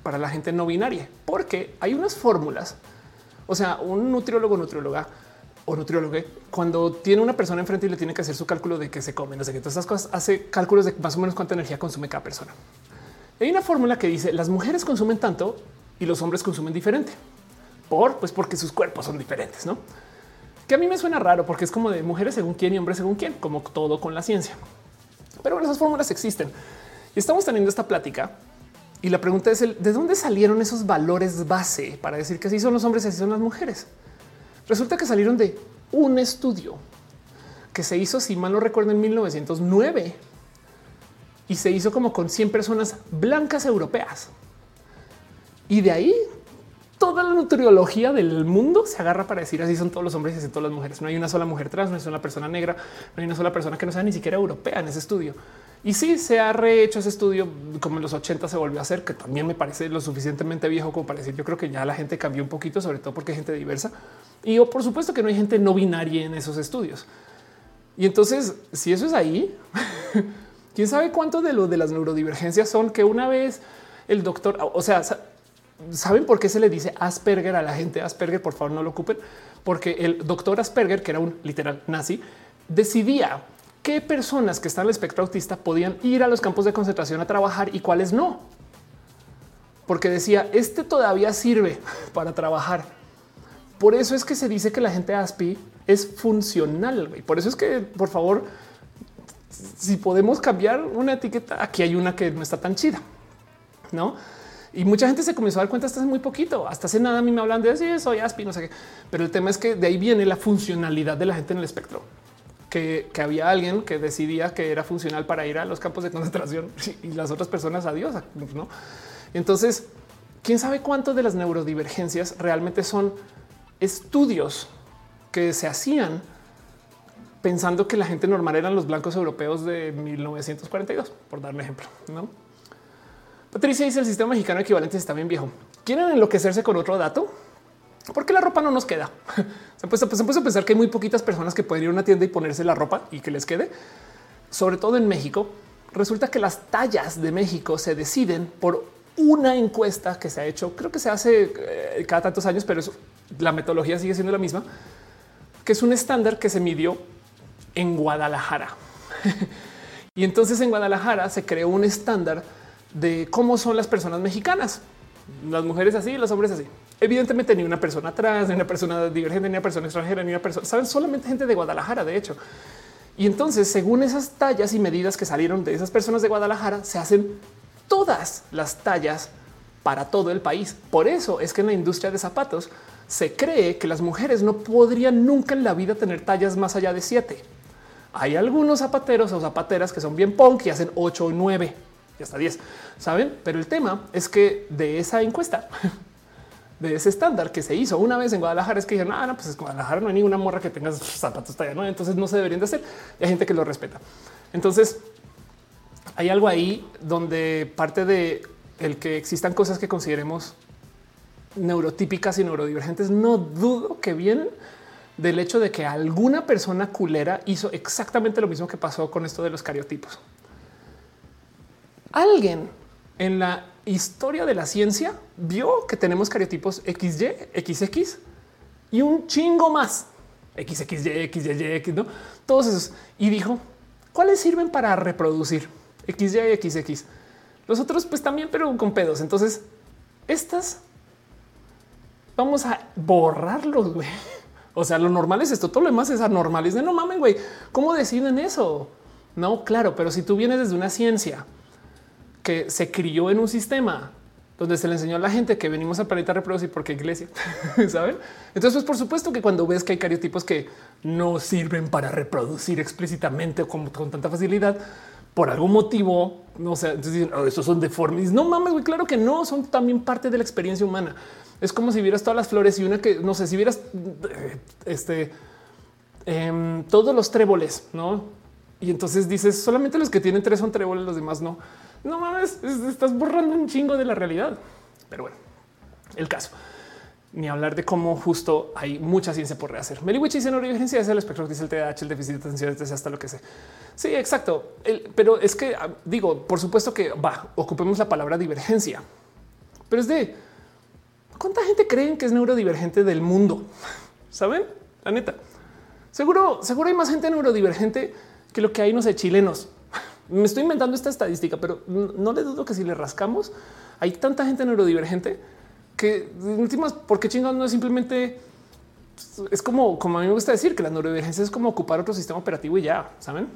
para la gente no binaria, porque hay unas fórmulas. O sea, un nutriólogo, nutrióloga o nutriólogo, cuando tiene una persona enfrente y le tiene que hacer su cálculo de qué se come, no sé qué, todas esas cosas, hace cálculos de más o menos cuánta energía consume cada persona. Hay una fórmula que dice las mujeres consumen tanto y los hombres consumen diferente. Por pues porque sus cuerpos son diferentes, no? Que a mí me suena raro porque es como de mujeres según quién y hombres según quién, como todo con la ciencia. Pero esas fórmulas existen y estamos teniendo esta plática. Y la pregunta es de dónde salieron esos valores base para decir que así son los hombres y así son las mujeres. Resulta que salieron de un estudio que se hizo, si mal no recuerdo, en 1909 y se hizo como con 100 personas blancas europeas. Y de ahí toda la nutriología del mundo se agarra para decir así son todos los hombres y así todas las mujeres. No hay una sola mujer trans, no hay una persona negra, no hay una sola persona que no sea ni siquiera europea en ese estudio. Y sí se ha rehecho ese estudio como en los 80 se volvió a hacer, que también me parece lo suficientemente viejo como para decir yo creo que ya la gente cambió un poquito, sobre todo porque hay gente diversa. Y por supuesto que no hay gente no binaria en esos estudios. Y entonces, si eso es ahí, quién sabe cuánto de lo de las neurodivergencias son que una vez el doctor, o sea, ¿Saben por qué se le dice Asperger a la gente Asperger? Por favor, no lo ocupen, porque el doctor Asperger, que era un literal nazi, decidía qué personas que están en el espectro autista podían ir a los campos de concentración a trabajar y cuáles no. Porque decía, este todavía sirve para trabajar. Por eso es que se dice que la gente ASPI es funcional. Y por eso es que, por favor, si podemos cambiar una etiqueta, aquí hay una que no está tan chida, ¿no? Y mucha gente se comenzó a dar cuenta hasta hace muy poquito. Hasta hace nada a mí me hablan de decir soy ASPI, no sé qué. Pero el tema es que de ahí viene la funcionalidad de la gente en el espectro. Que, había alguien que decidía que era funcional para ir a los campos de concentración y las otras personas adiós, ¿no? Entonces, quién sabe cuánto de las neurodivergencias realmente son estudios que se hacían pensando que la gente normal eran los blancos europeos de 1942, por darme ejemplo. ¿no? Patricia dice el sistema mexicano equivalente está bien viejo. ¿Quieren enloquecerse con otro dato? Porque la ropa no nos queda. Se han puesto, a pensar que hay muy poquitas personas que pueden ir a una tienda y ponerse la ropa y que les quede. Sobre todo en México, resulta que las tallas de México se deciden por una encuesta que se ha hecho, creo que se hace eh, cada tantos años, pero la metodología sigue siendo la misma, que es un estándar que se midió en Guadalajara. y entonces en Guadalajara se creó un estándar de cómo son las personas mexicanas. Las mujeres así, los hombres así. Evidentemente ni una persona atrás, ni una persona divergente, ni una persona extranjera, ni una persona, saben, solamente gente de Guadalajara, de hecho. Y entonces, según esas tallas y medidas que salieron de esas personas de Guadalajara, se hacen todas las tallas para todo el país. Por eso es que en la industria de zapatos se cree que las mujeres no podrían nunca en la vida tener tallas más allá de siete. Hay algunos zapateros o zapateras que son bien punk y hacen 8 o 9 y hasta 10, saben? Pero el tema es que de esa encuesta, de ese estándar que se hizo una vez en Guadalajara, es que dijeron, ah, no, pues Guadalajara no hay ninguna morra que tenga zapatos talla 9, entonces no se deberían de hacer. hay gente que lo respeta. Entonces hay algo ahí donde parte de el que existan cosas que consideremos neurotípicas y neurodivergentes, no dudo que vienen del hecho de que alguna persona culera hizo exactamente lo mismo que pasó con esto de los cariotipos. Alguien en la historia de la ciencia vio que tenemos cariotipos XY, XX y un chingo más. XXY, XYY, X, ¿no? Todos esos. Y dijo, ¿cuáles sirven para reproducir? XY, XX. Los otros pues también, pero con pedos. Entonces, estas vamos a borrarlos, güey. O sea, lo normal es esto, todo lo demás es anormal. Es de no mames, güey. ¿Cómo deciden eso? No, claro, pero si tú vienes desde una ciencia que se crió en un sistema donde se le enseñó a la gente que venimos al planeta a reproducir porque iglesia, saben? Entonces, pues por supuesto que cuando ves que hay cariotipos que no sirven para reproducir explícitamente o con, tanta facilidad, por algún motivo, no sé, entonces dicen, oh, estos son deformes. No mames, güey, claro que no, son también parte de la experiencia humana. Es como si vieras todas las flores y una que, no sé, si vieras este, em, todos los tréboles, ¿no? Y entonces dices, solamente los que tienen tres son tréboles, los demás no. No mames, estás borrando un chingo de la realidad. Pero bueno, el caso ni hablar de cómo justo hay mucha ciencia por rehacer. Meliwich dice neurodivergencia es el espectro, dice el TDAH, el déficit de atención, hasta lo que sé. Sí, exacto. pero es que ah, digo, por supuesto que va, ocupemos la palabra divergencia, pero es de cuánta gente creen que es neurodivergente del mundo. Saben la neta. Seguro, seguro hay más gente neurodivergente que lo que hay, no sé, chilenos. Me estoy inventando esta estadística, pero no le dudo que si le rascamos, hay tanta gente neurodivergente que en últimas, porque chingados no es simplemente es como, como a mí me gusta decir que la neurodivergencia es como ocupar otro sistema operativo y ya saben,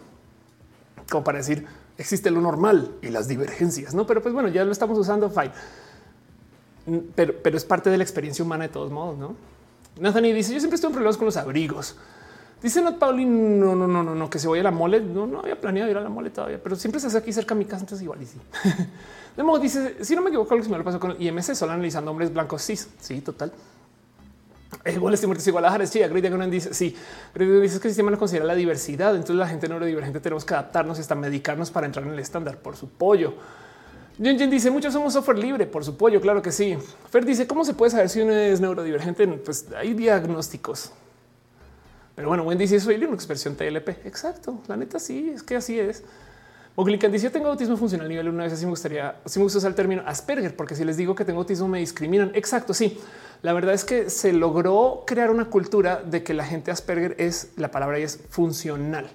como para decir existe lo normal y las divergencias, no? Pero pues bueno, ya lo estamos usando. Fine, pero, pero es parte de la experiencia humana de todos modos. No Nathan y dice: Yo siempre estoy en problemas con los abrigos. Dice Not Pauli, no, no, no, no, no, que se vaya a la mole. No, había planeado ir a la mole todavía, pero siempre se hace aquí cerca de mi casa. Entonces, igual y sí. De modo, dice, si no me equivoco, lo que me lo pasó con el IMC, solo analizando hombres blancos cis. Sí, total. Igual este Guadalajara es chida. Greg dice sí, dice que el sistema no considera la diversidad. Entonces la gente neurodivergente tenemos que adaptarnos y hasta medicarnos para entrar en el estándar por su pollo. Jen dice muchos somos software libre por su pollo. Claro que sí. Fer dice cómo se puede saber si uno es neurodivergente? Pues hay diagnósticos. Pero bueno, Wendy dice soy una expresión TLP. Exacto. La neta sí es que así es. O dice yo tengo autismo funcional nivel una vez así me gustaría, si me gusta usar el término Asperger, porque si les digo que tengo autismo me discriminan. Exacto, sí. La verdad es que se logró crear una cultura de que la gente Asperger es, la palabra es funcional.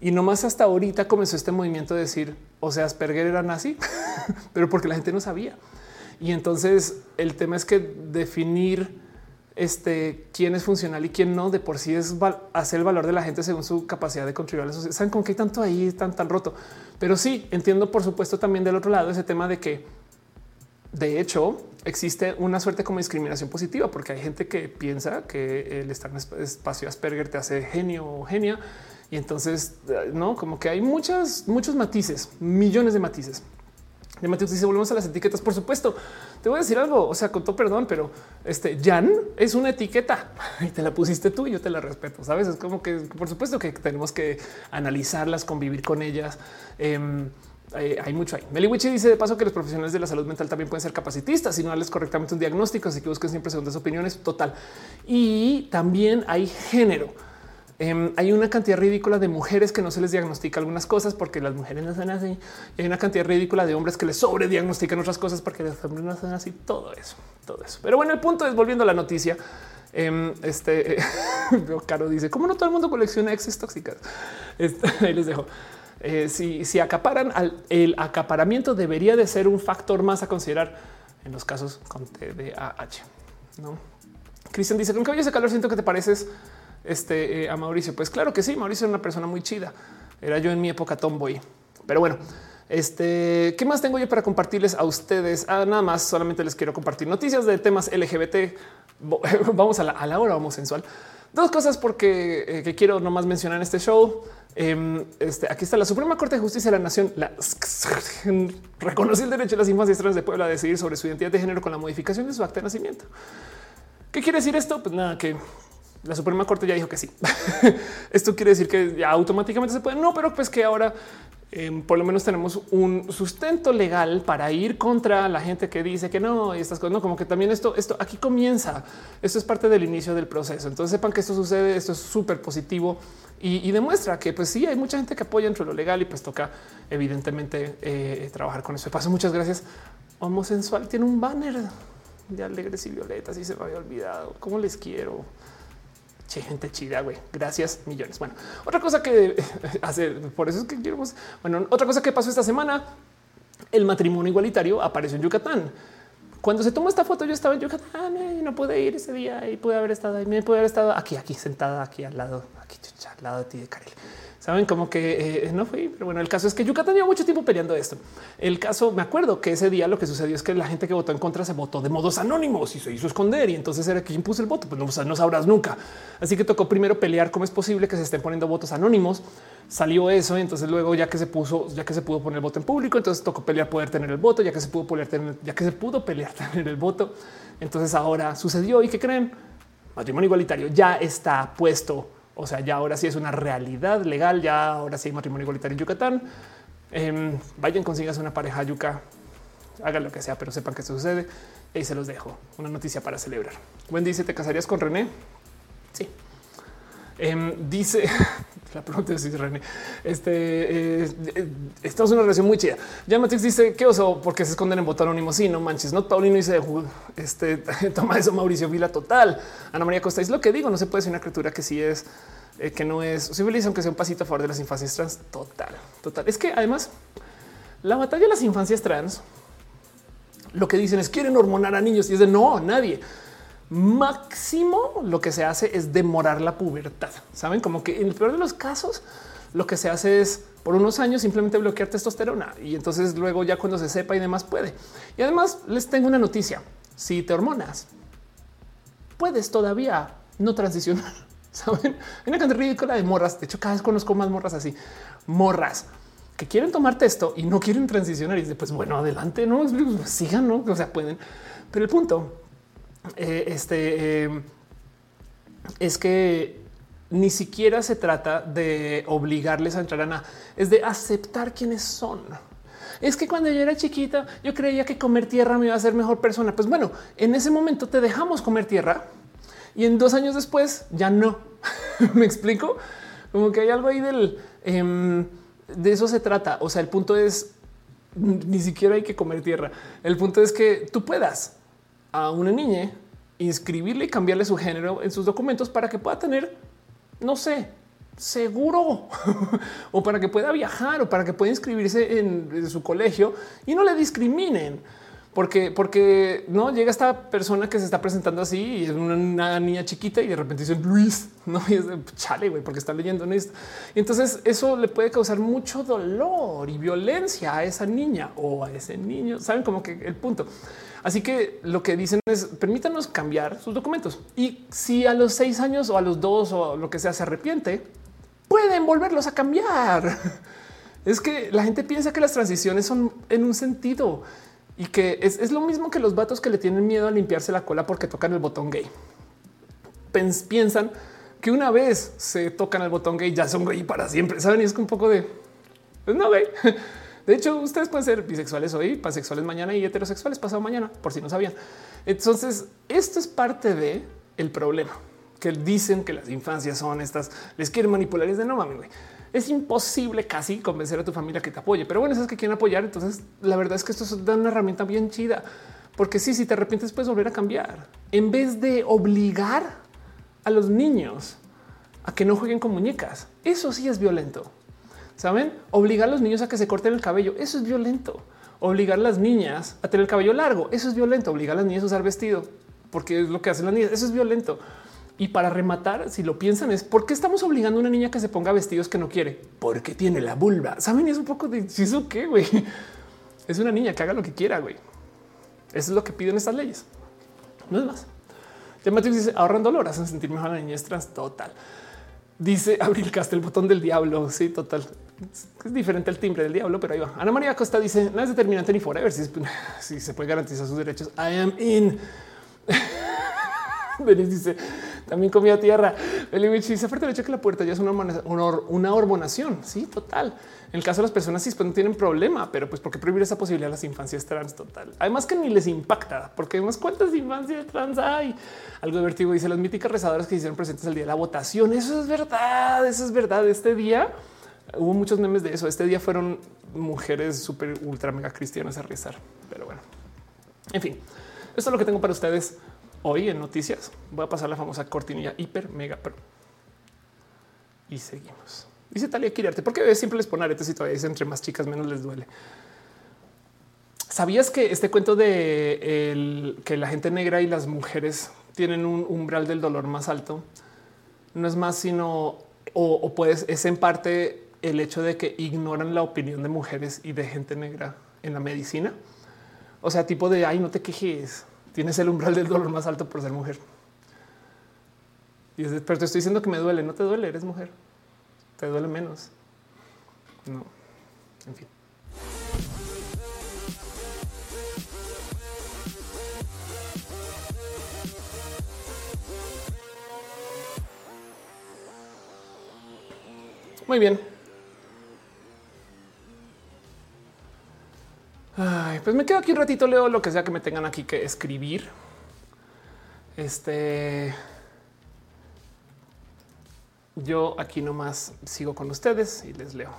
Y no más hasta ahorita comenzó este movimiento de decir, o sea, Asperger era nazi, pero porque la gente no sabía. Y entonces el tema es que definir este, quién es funcional y quién no, de por sí es hacer el valor de la gente según su capacidad de contribuir a la sociedad. Saben con qué tanto ahí tan tan roto, pero sí entiendo, por supuesto, también del otro lado ese tema de que de hecho existe una suerte como discriminación positiva, porque hay gente que piensa que el estar en espacio Asperger te hace genio o genia. Y entonces, no como que hay muchas, muchos matices, millones de matices. De Mateo dice volvemos a las etiquetas. Por supuesto, te voy a decir algo. O sea, con todo perdón, pero este Jan es una etiqueta y te la pusiste tú y yo te la respeto. Sabes? Es como que por supuesto que tenemos que analizarlas, convivir con ellas. Em, hay, mucho ahí. Meliwichi dice de paso que los profesionales de la salud mental también pueden ser capacitistas si no darles correctamente un diagnóstico, así que busquen siempre segundas opiniones. Total. Y también hay género. Em, hay una cantidad ridícula de mujeres que no se les diagnostica algunas cosas porque las mujeres no son así. Y hay una cantidad ridícula de hombres que les sobrediagnostican otras cosas porque los hombres no son así. Todo eso, todo eso. Pero bueno, el punto es volviendo a la noticia. Em, este Caro dice: ¿Cómo no todo el mundo colecciona exes tóxicas? Este, ahí les dejo. Eh, si, si acaparan al, el acaparamiento debería de ser un factor más a considerar en los casos con TDAH. No, Cristian dice: Con que ese calor siento que te pareces este, eh, a Mauricio. Pues claro que sí, Mauricio era una persona muy chida. Era yo en mi época tomboy. Pero bueno, este, ¿qué más tengo yo para compartirles a ustedes? Ah, nada más, solamente les quiero compartir noticias de temas LGBT. Vamos a la, a la hora homosexual. Dos cosas porque eh, que quiero nomás mencionar en este show. Em, este, aquí está la Suprema Corte de Justicia de la Nación. La, reconoció el derecho de las infancias trans de Puebla a decidir sobre su identidad de género con la modificación de su acta de nacimiento. ¿Qué quiere decir esto? Pues nada, que la Suprema Corte ya dijo que sí. Esto quiere decir que ya automáticamente se puede. No, pero pues que ahora em, por lo menos tenemos un sustento legal para ir contra la gente que dice que no y estas cosas. No, como que también esto, esto aquí comienza. Esto es parte del inicio del proceso. Entonces sepan que esto sucede. Esto es súper positivo y, demuestra que pues sí hay mucha gente que apoya entre lo legal y pues toca evidentemente eh, trabajar con eso. De paso, muchas gracias. Homosensual tiene un banner de alegres y violetas y se me había olvidado. ¿Cómo les quiero? Che, gente chida, güey. Gracias, millones. Bueno, otra cosa que hace, por eso es que quiero, bueno, otra cosa que pasó esta semana, el matrimonio igualitario apareció en Yucatán. Cuando se tomó esta foto, yo estaba en Yucatán y no pude ir ese día y pude haber estado ahí. Me pude haber estado aquí, aquí sentada, aquí al lado, aquí al lado de ti de Karel. Saben como que eh, no fui, pero bueno, el caso es que Yucatán tenía mucho tiempo peleando esto. El caso, me acuerdo que ese día lo que sucedió es que la gente que votó en contra se votó de modos anónimos y se hizo esconder. Y entonces era quien puso el voto. Pues no, sabrás nunca. Así que tocó primero pelear cómo es posible que se estén poniendo votos anónimos. Salió eso. Y entonces luego, ya que se puso, ya que se pudo poner el voto en público, entonces tocó pelear poder tener el voto, ya que se pudo pelear, tener, ya que se pudo pelear tener el voto. Entonces ahora sucedió y qué creen? Matrimonio igualitario ya está puesto o sea, ya ahora sí es una realidad legal, ya ahora sí hay matrimonio igualitario en Yucatán. Eh, vayan, consigas una pareja yuca, hagan lo que sea, pero sepan que esto sucede. Y se los dejo. Una noticia para celebrar. Wendy dice, ¿te casarías con René? Sí. Em, dice la pregunta es René. Este eh, eh, estamos en una relación muy chida. Ya Matrix dice qué oso porque se esconden en voto anónimo. Sí, no manches. No, Paulino dice este toma eso, Mauricio Vila. Total. Ana María Costa es lo que digo. No se puede ser una criatura que sí es eh, que no es civilización, aunque sea un pasito a favor de las infancias trans. Total, total. Es que además la batalla de las infancias trans lo que dicen es quieren hormonar a niños y es de no, nadie máximo lo que se hace es demorar la pubertad. Saben como que en el peor de los casos lo que se hace es por unos años simplemente bloquear testosterona y entonces luego ya cuando se sepa y demás puede. Y además les tengo una noticia. Si te hormonas, puedes todavía no transicionar. Saben, hay una cantidad ridícula de morras. De hecho, cada vez conozco más morras así, morras que quieren tomar testo y no quieren transicionar. Y dice, pues bueno, adelante, no sigan, no? O sea, pueden. Pero el punto eh, este eh, es que ni siquiera se trata de obligarles a entrar a nada, es de aceptar quiénes son. Es que cuando yo era chiquita, yo creía que comer tierra me iba a hacer mejor persona. Pues bueno, en ese momento te dejamos comer tierra y en dos años después ya no. me explico como que hay algo ahí del em, de eso se trata. O sea, el punto es ni siquiera hay que comer tierra. El punto es que tú puedas a una niña inscribirle y cambiarle su género en sus documentos para que pueda tener, no sé, seguro o para que pueda viajar o para que pueda inscribirse en, su colegio y no le discriminen. Porque, porque no llega esta persona que se está presentando así y es una, niña chiquita y de repente dice Luis, no y es de, chale, güey, porque está leyendo esto. Y entonces eso le puede causar mucho dolor y violencia a esa niña o a ese niño. Saben como que el punto. Así que lo que dicen es permítanos cambiar sus documentos y si a los seis años o a los dos o lo que sea se arrepiente, pueden volverlos a cambiar. Es que la gente piensa que las transiciones son en un sentido y que es, lo mismo que los vatos que le tienen miedo a limpiarse la cola porque tocan el botón gay. piensan que una vez se tocan el botón gay ya son gay para siempre. Saben, y es un poco de pues no gay. De hecho, ustedes pueden ser bisexuales hoy, pansexuales mañana y heterosexuales pasado mañana, por si no sabían. Entonces, esto es parte de el problema que dicen que las infancias son estas, les quieren manipular. Es de no mames, güey. Es imposible casi convencer a tu familia que te apoye, pero bueno, esas que quieren apoyar. Entonces, la verdad es que esto da una herramienta bien chida, porque sí, si te arrepientes, puedes volver a cambiar en vez de obligar a los niños a que no jueguen con muñecas. Eso sí es violento. Saben obligar a los niños a que se corten el cabello. Eso es violento. Obligar a las niñas a tener el cabello largo. Eso es violento. Obligar a las niñas a usar vestido porque es lo que hacen las niñas. Eso es violento. Y para rematar, si lo piensan, es por qué estamos obligando a una niña que se ponga vestidos que no quiere, porque tiene la vulva. Saben, es un poco de si eso qué, güey. Es una niña que haga lo que quiera, güey. Eso es lo que piden estas leyes. No es más. Matrix dice ahorran dolor, hacen sentir mejor a la niñez trans. Total. Dice Abril Casta, el botón del diablo. Sí, total. Es diferente el timbre del diablo, pero ahí va. Ana María Costa dice nada es determinante ni forever. Si, si se puede garantizar sus derechos. I am in. Denis dice también comía tierra. El dice aparte del hecho que la puerta ya es una, una, hormonación. Sí, total. En el caso de las personas cis, pues no tienen problema, pero pues porque prohibir esa posibilidad a las infancias trans total. Además que ni les impacta, porque además cuántas infancias trans hay. Algo divertido dice las míticas rezadoras que hicieron presentes el día de la votación. Eso es verdad, eso es verdad. Este día hubo muchos memes de eso. Este día fueron mujeres súper ultra mega cristianas a rezar, pero bueno, en fin, esto es lo que tengo para ustedes hoy en noticias. Voy a pasar la famosa cortinilla hiper mega pro. Y seguimos. Dice Talia Quirarte, porque siempre les pone aretes y todavía dice entre más chicas menos les duele. ¿Sabías que este cuento de que la gente negra y las mujeres tienen un umbral del dolor más alto? No es más sino o, o puedes es en parte el hecho de que ignoran la opinión de mujeres y de gente negra en la medicina. O sea, tipo de ay, no te quejes tienes el umbral del dolor más alto por ser mujer. Y es, pero te estoy diciendo que me duele, no te duele, eres mujer. Te duele menos. No, en fin. Muy bien. Pues me quedo aquí un ratito, leo lo que sea que me tengan aquí que escribir. Este. Yo aquí nomás sigo con ustedes y les leo.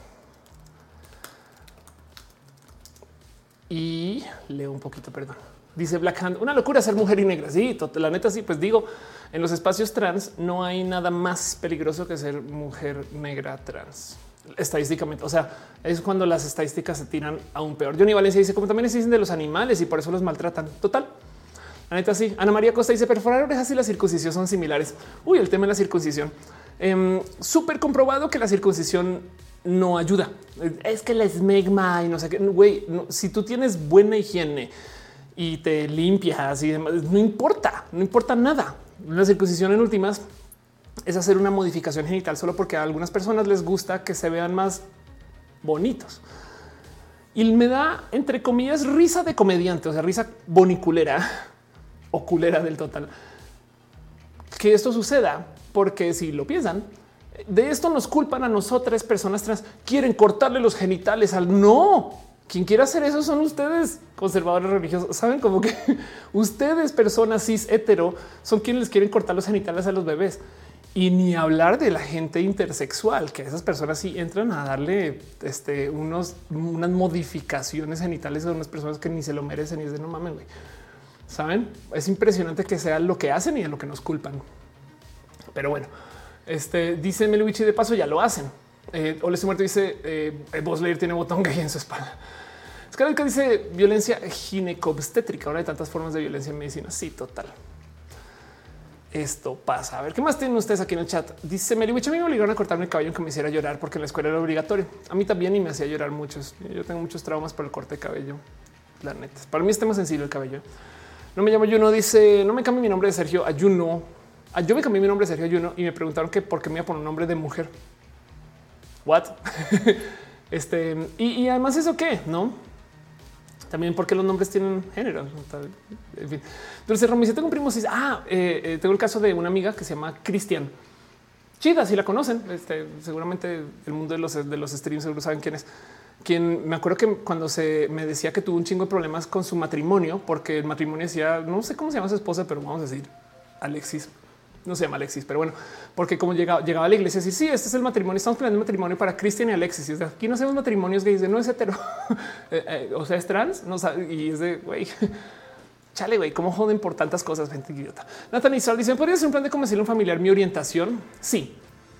Y leo un poquito, perdón. Dice Black Hand, una locura ser mujer y negra. Sí, la neta sí, pues digo, en los espacios trans no hay nada más peligroso que ser mujer negra trans estadísticamente. O sea, es cuando las estadísticas se tiran aún peor. Johnny Valencia dice como también existen de los animales y por eso los maltratan. Total. La neta, sí. Ana María Costa dice perforar orejas y la circuncisión son similares. Uy, el tema de la circuncisión. Em, súper comprobado que la circuncisión no ayuda. Es que la esmegma y no sé qué. Güey, si tú tienes buena higiene y te limpias y demás, no importa, no importa nada. La circuncisión en últimas es hacer una modificación genital solo porque a algunas personas les gusta que se vean más bonitos. Y me da, entre comillas, risa de comediante, o sea, risa boniculera o culera del total. Que esto suceda, porque si lo piensan, de esto nos culpan a nosotras personas trans. Quieren cortarle los genitales al no. Quien quiera hacer eso son ustedes, conservadores religiosos. Saben como que ustedes, personas cis hetero, son quienes les quieren cortar los genitales a los bebés Y ni hablar de la gente intersexual, que esas personas sí entran a darle este, unos, unas modificaciones genitales a unas personas que ni se lo merecen y es de no mames, güey. Saben, es impresionante que sea lo que hacen y a lo que nos culpan. Pero bueno, este dice Meluichi de paso ya lo hacen. Eh, Ole muerto dice eh, Boss tiene botón gay en su espalda. que dice violencia ginecobstétrica. Ahora hay tantas formas de violencia en medicina. Sí, total esto pasa. A ver qué más tienen ustedes aquí en el chat. Dice Meliwich, a mí me obligaron a cortarme el cabello que me hiciera llorar porque en la escuela era obligatorio. A mí también y me hacía llorar muchos. Yo tengo muchos traumas por el corte de cabello. La neta. Para mí es tema sensible el cabello. No me llamo Juno. Dice no me cambie mi nombre de Sergio Ayuno. Ah, yo me cambié mi nombre de Sergio Ayuno y me preguntaron que por qué me iba a poner un nombre de mujer. What? este y, y además eso qué no? También porque los nombres tienen género. En fin. Entonces, Romy, si tengo un primo, si ah, eh, eh, tengo el caso de una amiga que se llama Cristian. Chida, si la conocen, este, seguramente el mundo de los, de los streams seguro saben quién es. Quien me acuerdo que cuando se me decía que tuvo un chingo de problemas con su matrimonio, porque el matrimonio decía, no sé cómo se llama su esposa, pero vamos a decir Alexis no se llama Alexis, pero bueno, porque como llegaba, llegaba a la iglesia, y sí, este es el matrimonio, estamos planeando matrimonio para Cristian y Alexis. Y aquí no hacemos matrimonios gays, de no es hetero, eh, eh, o sea, es trans, no sabe, y es de güey. Chale, güey, cómo joden por tantas cosas, gente idiota. Nathan Isral dice: ¿Podría ser un plan de convencerle a un familiar mi orientación? Sí,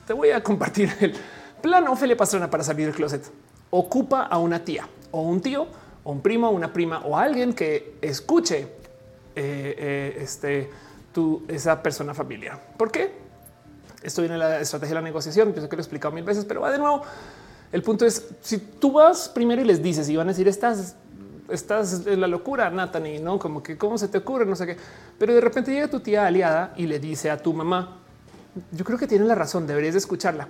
te voy a compartir el plan Ofelia Pastrana para salir del closet. Ocupa a una tía o un tío o un primo, una prima o alguien que escuche eh, este esa persona familiar. ¿Por qué? Esto viene en la estrategia de la negociación. Yo sé que lo he explicado mil veces, pero va de nuevo. El punto es si tú vas primero y les dices y van a decir estás, estás en la locura, Nathan, no como que cómo se te ocurre, no sé qué. Pero de repente llega tu tía aliada y le dice a tu mamá, yo creo que tiene la razón, deberías de escucharla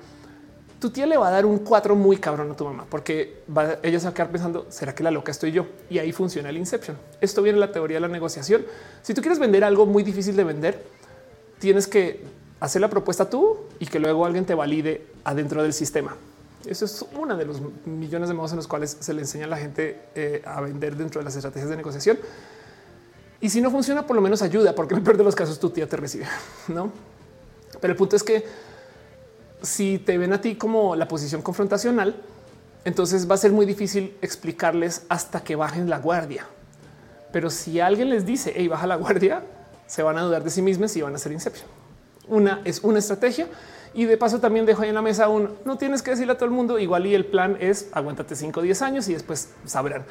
tu tía le va a dar un cuatro muy cabrón a tu mamá, porque ella se va a quedar pensando, ¿será que la loca estoy yo? Y ahí funciona el Inception. Esto viene en la teoría de la negociación. Si tú quieres vender algo muy difícil de vender, tienes que hacer la propuesta tú y que luego alguien te valide adentro del sistema. Eso es uno de los millones de modos en los cuales se le enseña a la gente eh, a vender dentro de las estrategias de negociación. Y si no funciona, por lo menos ayuda, porque en el peor de los casos tu tía te recibe, ¿no? Pero el punto es que si te ven a ti como la posición confrontacional, entonces va a ser muy difícil explicarles hasta que bajen la guardia. Pero si alguien les dice, hey, baja la guardia, se van a dudar de sí mismos y van a hacer inception. Una es una estrategia. Y de paso también dejo ahí en la mesa un no tienes que decirle a todo el mundo igual y el plan es aguántate 5 o 10 años y después sabrán.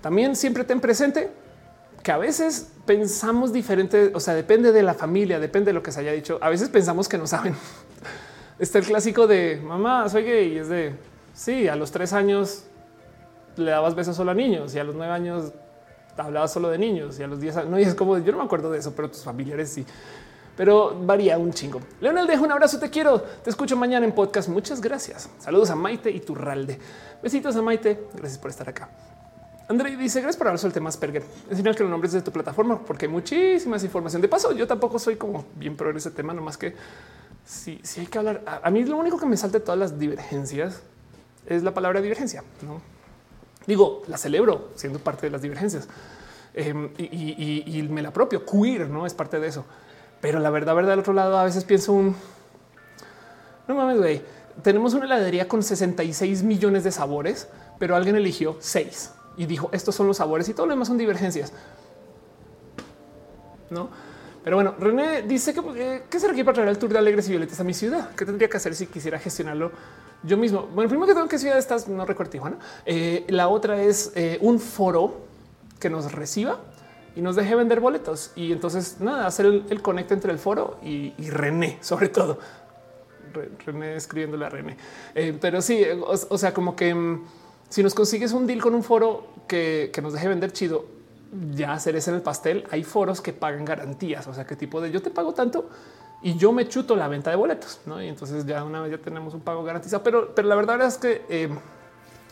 También siempre ten presente que a veces pensamos diferente, o sea, depende de la familia, depende de lo que se haya dicho. A veces pensamos que no saben. Está el clásico de mamá, soy gay. Y es de sí, a los tres años le dabas besos solo a niños y a los nueve años hablabas solo de niños y a los diez años no. Es como yo no me acuerdo de eso, pero tus familiares sí. Pero varía un chingo. Leonel, dejo un abrazo. Te quiero. Te escucho mañana en podcast. Muchas gracias. Saludos a Maite y Turralde. Besitos a Maite. Gracias por estar acá. André dice gracias por hablar sobre el tema Asperger. Enseñar que los nombres de tu plataforma porque hay muchísimas información. De paso, yo tampoco soy como bien pro en ese tema, nomás que sí, sí hay que hablar. A, mí lo único que me salta de todas las divergencias es la palabra divergencia. No digo, la celebro siendo parte de las divergencias em, y, me la propio queer, no es parte de eso. Pero la verdad, verdad, del otro lado, a veces pienso un no mames, güey. Tenemos una heladería con 66 millones de sabores, pero alguien eligió seis y dijo estos son los sabores y todo lo demás son divergencias. No? Pero bueno, René dice que eh, qué se requiere para traer el tour de alegres y violetas a mi ciudad. ¿Qué tendría que hacer si quisiera gestionarlo yo mismo? Bueno, primero que tengo que ciudad estás, no recuerdo Tijuana. Eh, la otra es eh, un foro que nos reciba y nos deje vender boletos. Y entonces nada, hacer el, el conecto entre el foro y, René, sobre todo. René escribiéndole a René. pero sí, o, sea, como que mm, si nos consigues un deal con un foro que, que nos deje vender chido, ya hacer ese en el pastel. Hay foros que pagan garantías, o sea, qué tipo de yo te pago tanto y yo me chuto la venta de boletos, ¿no? Y entonces ya una vez ya tenemos un pago garantizado, pero, pero la verdad es que eh,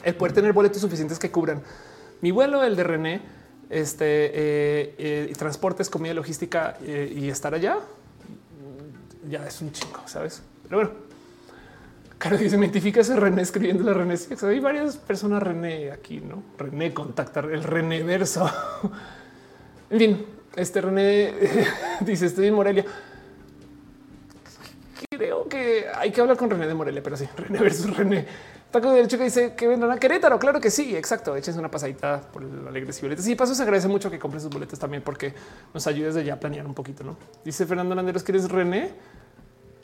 el poder tener boletos suficientes que cubran mi vuelo, el de René, este eh, eh, transportes, comida, logística y estar allá, ya es un chingo, sabes? Pero bueno, Claro, se identifica ese René escribiendo la René. hay varias personas René aquí, no? René contactar el René verso. en fin, este René dice: Estoy en Morelia. creo que hay que hablar con René de Morelia, pero sí, René versus René. Taco de derecho que dice que vendrán a Querétaro. Claro que sí, exacto. Eches una pasadita por la alegres y boletas. Y paso se agradece mucho que compren sus boletas también porque nos ayuda desde ya a planear un poquito. No dice Fernando Landeros que eres René.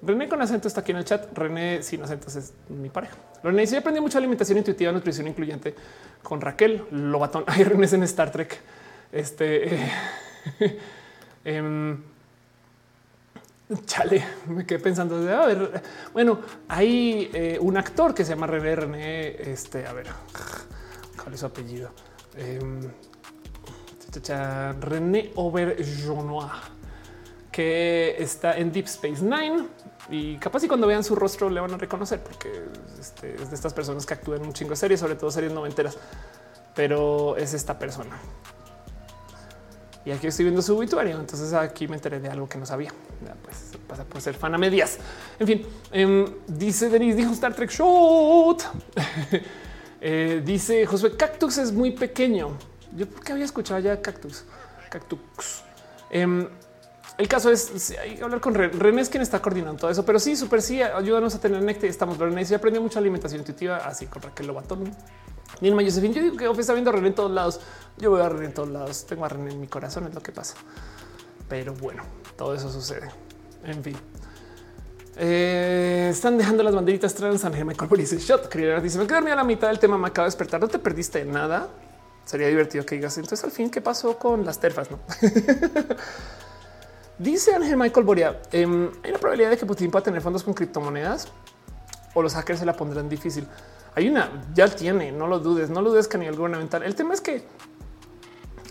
René con acento está aquí en el chat. René sin acento es mi pareja. René dice: Aprendí mucha alimentación intuitiva, nutrición incluyente con Raquel Lobatón. Hay René en Star Trek. Este. Eh, em, Chale, me quedé pensando de a ver. Bueno, hay eh, un actor que se llama René René. Este, a ver, cuál es su apellido? Eh, René Auberjonois, que está en Deep Space Nine y capaz y cuando vean su rostro le van a reconocer porque este, es de estas personas que actúan un chingo de series, sobre todo series noventeras, pero es esta persona. Y aquí estoy viendo su obituario. Entonces aquí me enteré de algo que no sabía. pues pasa por ser fan a medias. En fin, em, dice Denis, dijo Star Trek Shot. Eh, dice Josué, Cactus es muy pequeño. Yo porque había escuchado ya Cactus. Cactus. Em, el caso es hay que hablar con René, es quien está coordinando todo eso, pero sí, súper sí, ayúdanos a tener nectar. Estamos René, sí aprendió mucha alimentación intuitiva, así con Raquel Lobatón. Nilma Josefín, yo digo que está viendo a René en todos lados. Yo voy a René en todos lados. Tengo a René en mi corazón, es lo que pasa. Pero bueno, todo eso sucede. En fin. Eh, están dejando las banderitas trans. Ángel Michael dice shot. Dice: Me quedé dormida a la mitad del tema. Me acabo de despertar. No te perdiste nada. Sería divertido que digas. Entonces, al fin, ¿qué pasó con las terfas? No dice Ángel Michael Boria: em, Hay una probabilidad de que Putin pueda tener fondos con criptomonedas o los hackers se la pondrán difícil. Hay una, ya tiene, no lo dudes, no lo dudes que a nivel gubernamental. El tema es que,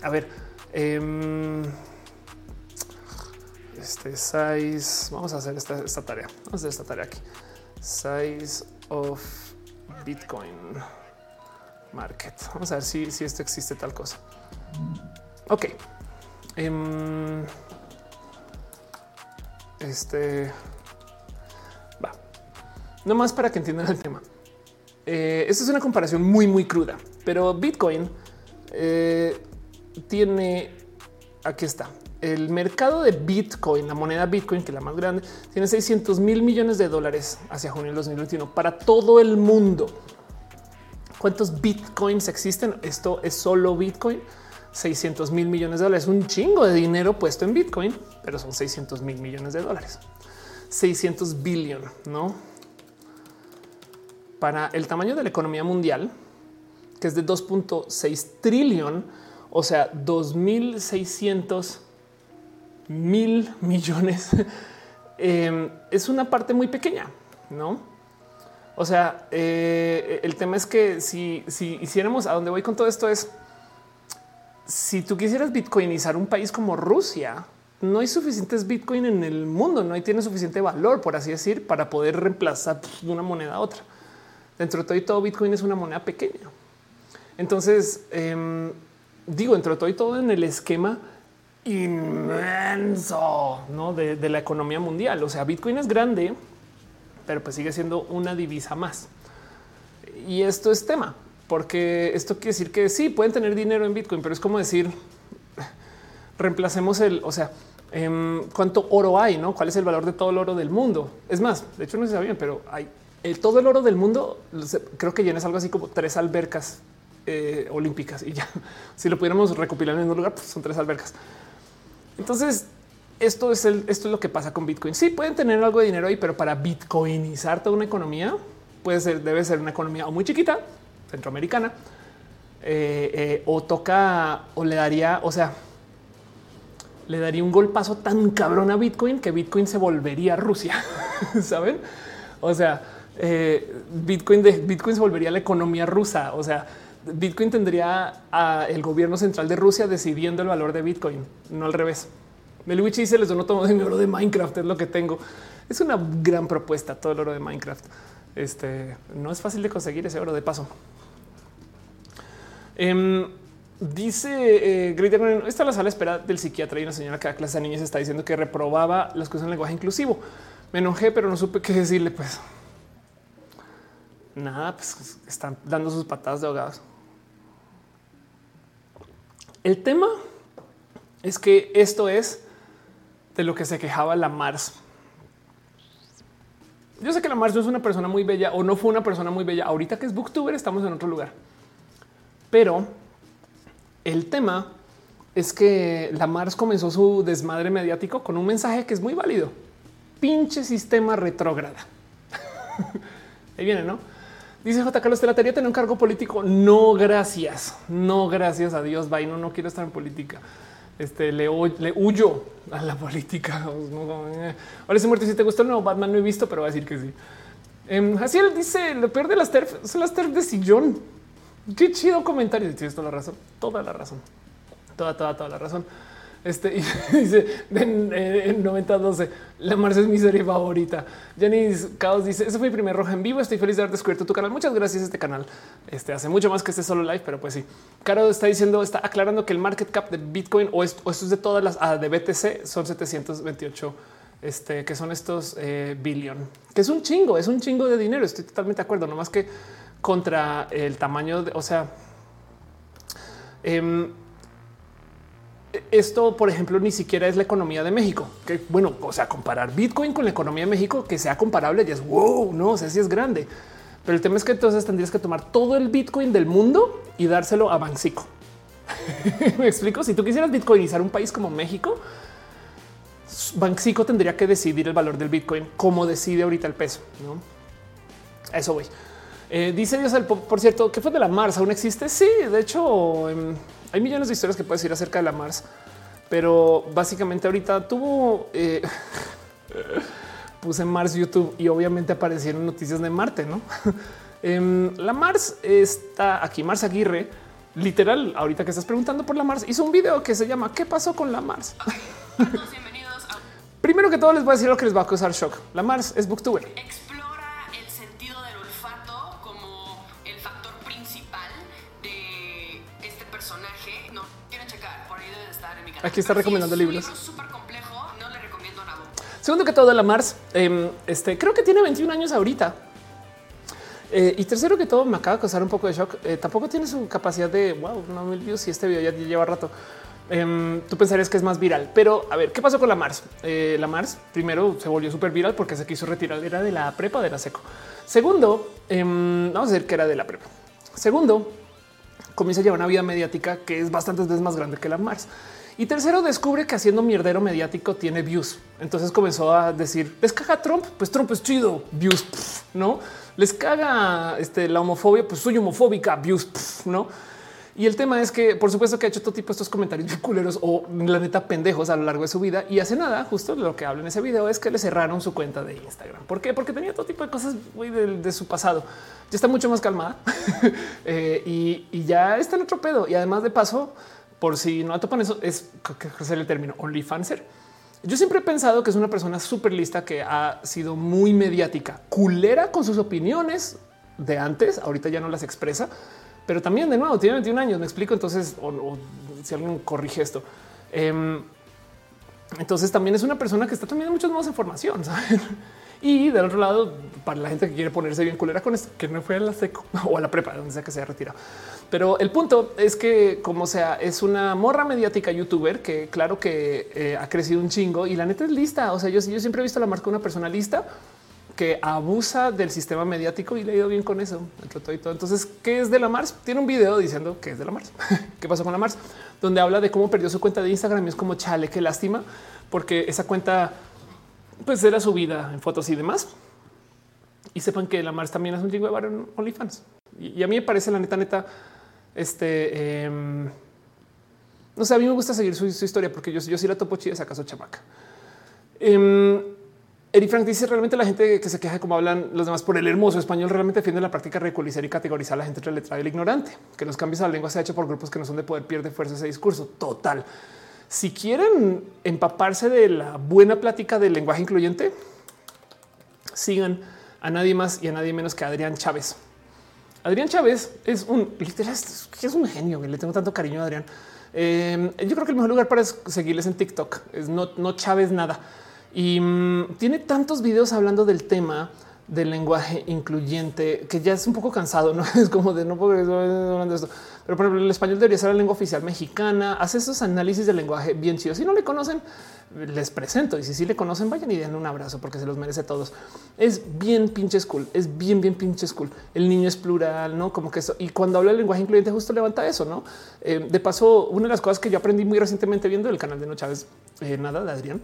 a ver, eh, este size, vamos a hacer esta, tarea, vamos a hacer esta tarea aquí. Size of Bitcoin market. Vamos a ver si, si esto existe tal cosa. Ok. Um, este va. No más para que entiendan el tema. Eh, esta es una comparación muy, muy cruda, pero Bitcoin eh, tiene aquí está el mercado de Bitcoin, la moneda Bitcoin, que es la más grande, tiene 600 mil millones de dólares hacia junio del 2021 para todo el mundo. ¿Cuántos Bitcoins existen? Esto es solo Bitcoin. 600 mil millones de dólares, un chingo de dinero puesto en Bitcoin, pero son 600 mil millones de dólares. 600 billion, no? para el tamaño de la economía mundial, que es de 2.6 trillón, o sea, 2.600 mil millones, em, es una parte muy pequeña, ¿no? O sea, eh, el tema es que si, si hiciéramos a dónde voy con todo esto es, si tú quisieras bitcoinizar un país como Rusia, no hay suficientes bitcoin en el mundo, no hay tiene suficiente valor, por así decir, para poder reemplazar de una moneda a otra. Dentro de todo y todo, Bitcoin es una moneda pequeña. Entonces, em, digo, dentro de todo y todo en el esquema inmenso ¿no? de, de, la economía mundial. O sea, Bitcoin es grande, pero pues sigue siendo una divisa más. Y esto es tema, porque esto quiere decir que sí, pueden tener dinero en Bitcoin, pero es como decir, reemplacemos el, o sea, em, cuánto oro hay, no? ¿Cuál es el valor de todo el oro del mundo? Es más, de hecho no se sabe bien, pero hay el, todo el oro del mundo creo que llena algo así como tres albercas eh, olímpicas y ya si lo pudiéramos recopilar en un lugar, pues son tres albercas. Entonces, esto es el, esto es lo que pasa con Bitcoin. Sí pueden tener algo de dinero ahí, pero para bitcoinizar toda una economía puede ser, debe ser una economía muy chiquita, centroamericana, eh, eh, o toca o le daría, o sea, le daría un golpazo tan cabrón a Bitcoin que Bitcoin se volvería Rusia. Saben? O sea, eh, Bitcoin de Bitcoin se volvería la economía rusa. O sea, Bitcoin tendría a el gobierno central de Rusia decidiendo el valor de Bitcoin, no al revés. Meluich dice les dono todo mi oro de Minecraft, es lo que tengo. Es una gran propuesta todo el oro de Minecraft. Este no es fácil de conseguir ese oro de paso. Em, dice eh, esta es la sala espera del psiquiatra y una señora que da clase a niños está diciendo que reprobaba las cosas en lenguaje inclusivo. Me enojé, pero no supe qué decirle. Pues nada, pues están dando sus patadas de ahogados. El tema es que esto es de lo que se quejaba la Mars. Yo sé que la Mars no es una persona muy bella o no fue una persona muy bella. Ahorita que es booktuber estamos en otro lugar. Pero el tema es que la Mars comenzó su desmadre mediático con un mensaje que es muy válido. Pinche sistema retrógrada. Ahí viene, ¿no? Dice J. Carlos, ¿te la tener un cargo político? No, gracias. No, gracias a Dios. Vaino, no quiero estar en política. Este le, le huyo a la política. Ahora, si muerto, si te gustó el nuevo Batman, no he visto, pero va a decir que sí. Um, así él dice: Lo peor de las TERF son las TERF de sillón. Qué chido comentario. Tienes toda la razón, toda la razón, toda, toda, toda la razón. Este dice en, en 9012, la Marce es mi serie favorita. Jenny Caos dice: Ese fue mi primer roja en vivo. Estoy feliz de haber descubierto tu canal. Muchas gracias. Este canal este hace mucho más que este solo live, pero pues sí. Caro está diciendo, está aclarando que el market cap de Bitcoin o esto, es de todas las ah, de BTC son 728 este que son estos eh, billion, que es un chingo, es un chingo de dinero. Estoy totalmente de acuerdo, no más que contra el tamaño de, o sea, eh, esto, por ejemplo, ni siquiera es la economía de México. Que bueno, o sea, comparar Bitcoin con la economía de México que sea comparable ya es wow, no o sé si es grande. Pero el tema es que entonces tendrías que tomar todo el Bitcoin del mundo y dárselo a Banxico. Me explico. Si tú quisieras bitcoinizar un país como México, Banxico tendría que decidir el valor del Bitcoin como decide ahorita el peso. ¿no? eso voy. Eh, dice Dios, por cierto, ¿qué fue de la Mars? ¿Aún existe? Sí, de hecho, em, hay millones de historias que puedes ir acerca de la Mars, pero básicamente ahorita tuvo eh, puse Mars YouTube y obviamente aparecieron noticias de Marte, no? Em, la Mars está aquí. Mars Aguirre, literal, ahorita que estás preguntando por la Mars, hizo un video que se llama ¿Qué pasó con la Mars? Primero que todo, les voy a decir lo que les va a causar shock. La Mars es booktuber. Aquí está recomendando libros. Segundo que todo, la Mars, em, este creo que tiene 21 años ahorita. Eh, y tercero que todo, me acaba de causar un poco de shock. Eh, tampoco tiene su capacidad de wow, no mil views y este video ya lleva rato. Em, tú pensarías que es más viral, pero a ver qué pasó con la Mars. Eh, la Mars primero se volvió súper viral porque se quiso retirar. Era de la prepa de la seco. Segundo, em, vamos a decir que era de la prepa. Segundo, comienza a llevar una vida mediática que es bastantes veces más grande que la Mars. Y tercero, descubre que haciendo mierdero mediático tiene views. Entonces comenzó a decir, les caga Trump, pues Trump es chido, views, no les caga este, la homofobia, pues soy homofóbica, views, no. Y el tema es que, por supuesto, que ha hecho todo tipo de estos comentarios culeros o la neta pendejos a lo largo de su vida. Y hace nada, justo lo que habla en ese video es que le cerraron su cuenta de Instagram. ¿Por qué? Porque tenía todo tipo de cosas de, su pasado. Ya está mucho más calmada eh, y, y, ya está en otro pedo. Y además de paso, por si no topan eso, es el término OnlyFanser. Yo siempre he pensado que es una persona súper lista que ha sido muy mediática, culera con sus opiniones de antes, ahorita ya no las expresa, pero también de nuevo tiene 21 años, me explico, entonces, o, si alguien corrige esto. Em, entonces también es una persona que está también en muchos modos de formación. Y del otro lado, para la gente que quiere ponerse bien culera con esto, que no fue a la seco o a la prepa, donde sea que se haya retirado. Pero el punto es que, como sea, es una morra mediática youtuber que, claro que eh, ha crecido un chingo y la neta es lista. O sea, yo, siempre he visto la marca una persona lista que abusa del sistema mediático y le ha ido bien con eso. Entre todo y todo. Entonces, ¿qué es de la Mars? Tiene un video diciendo que es de la Mars. ¿Qué pasó con la Mars? Donde habla de cómo perdió su cuenta de Instagram y es como chale, qué lástima, porque esa cuenta pues era su vida en fotos y demás. Y sepan que la Mars también es un chingo de en OnlyFans. Y, a mí me parece la neta, neta, este, em, no sé, a mí me gusta seguir su, historia porque yo, sí la topo chida, si acaso chamaca. Eh, Frank dice realmente la gente que se queja de cómo hablan los demás por el hermoso español realmente defiende la práctica de ridiculizar y categorizar a la gente entre letrada y el ignorante, que los cambios a la lengua se ha hecho por grupos que no son de poder pierde fuerza ese discurso total. Si quieren empaparse de la buena plática del lenguaje incluyente, sigan a nadie más y a nadie menos que Adrián Chávez. Adrián Chávez es un literal, es un genio. Le tengo tanto cariño a Adrián. Em, yo creo que el mejor lugar para seguirles en TikTok es no, no Chávez nada. Y mm, tiene tantos videos hablando del tema del lenguaje incluyente, que ya es un poco cansado, no es como de no puedo hablando de esto. Pero por ejemplo, el español debería ser la lengua oficial mexicana. Hace esos análisis del lenguaje bien chidos. Si no le conocen, les presento. Y si sí le conocen, vayan y den un abrazo porque se los merece todos. Es bien pinche cool. Es bien, bien pinche cool. El niño es plural, no como que eso. Y cuando habla del lenguaje incluyente, justo levanta eso. No eh, de paso, una de las cosas que yo aprendí muy recientemente viendo el canal de No Chávez, eh, nada de Adrián,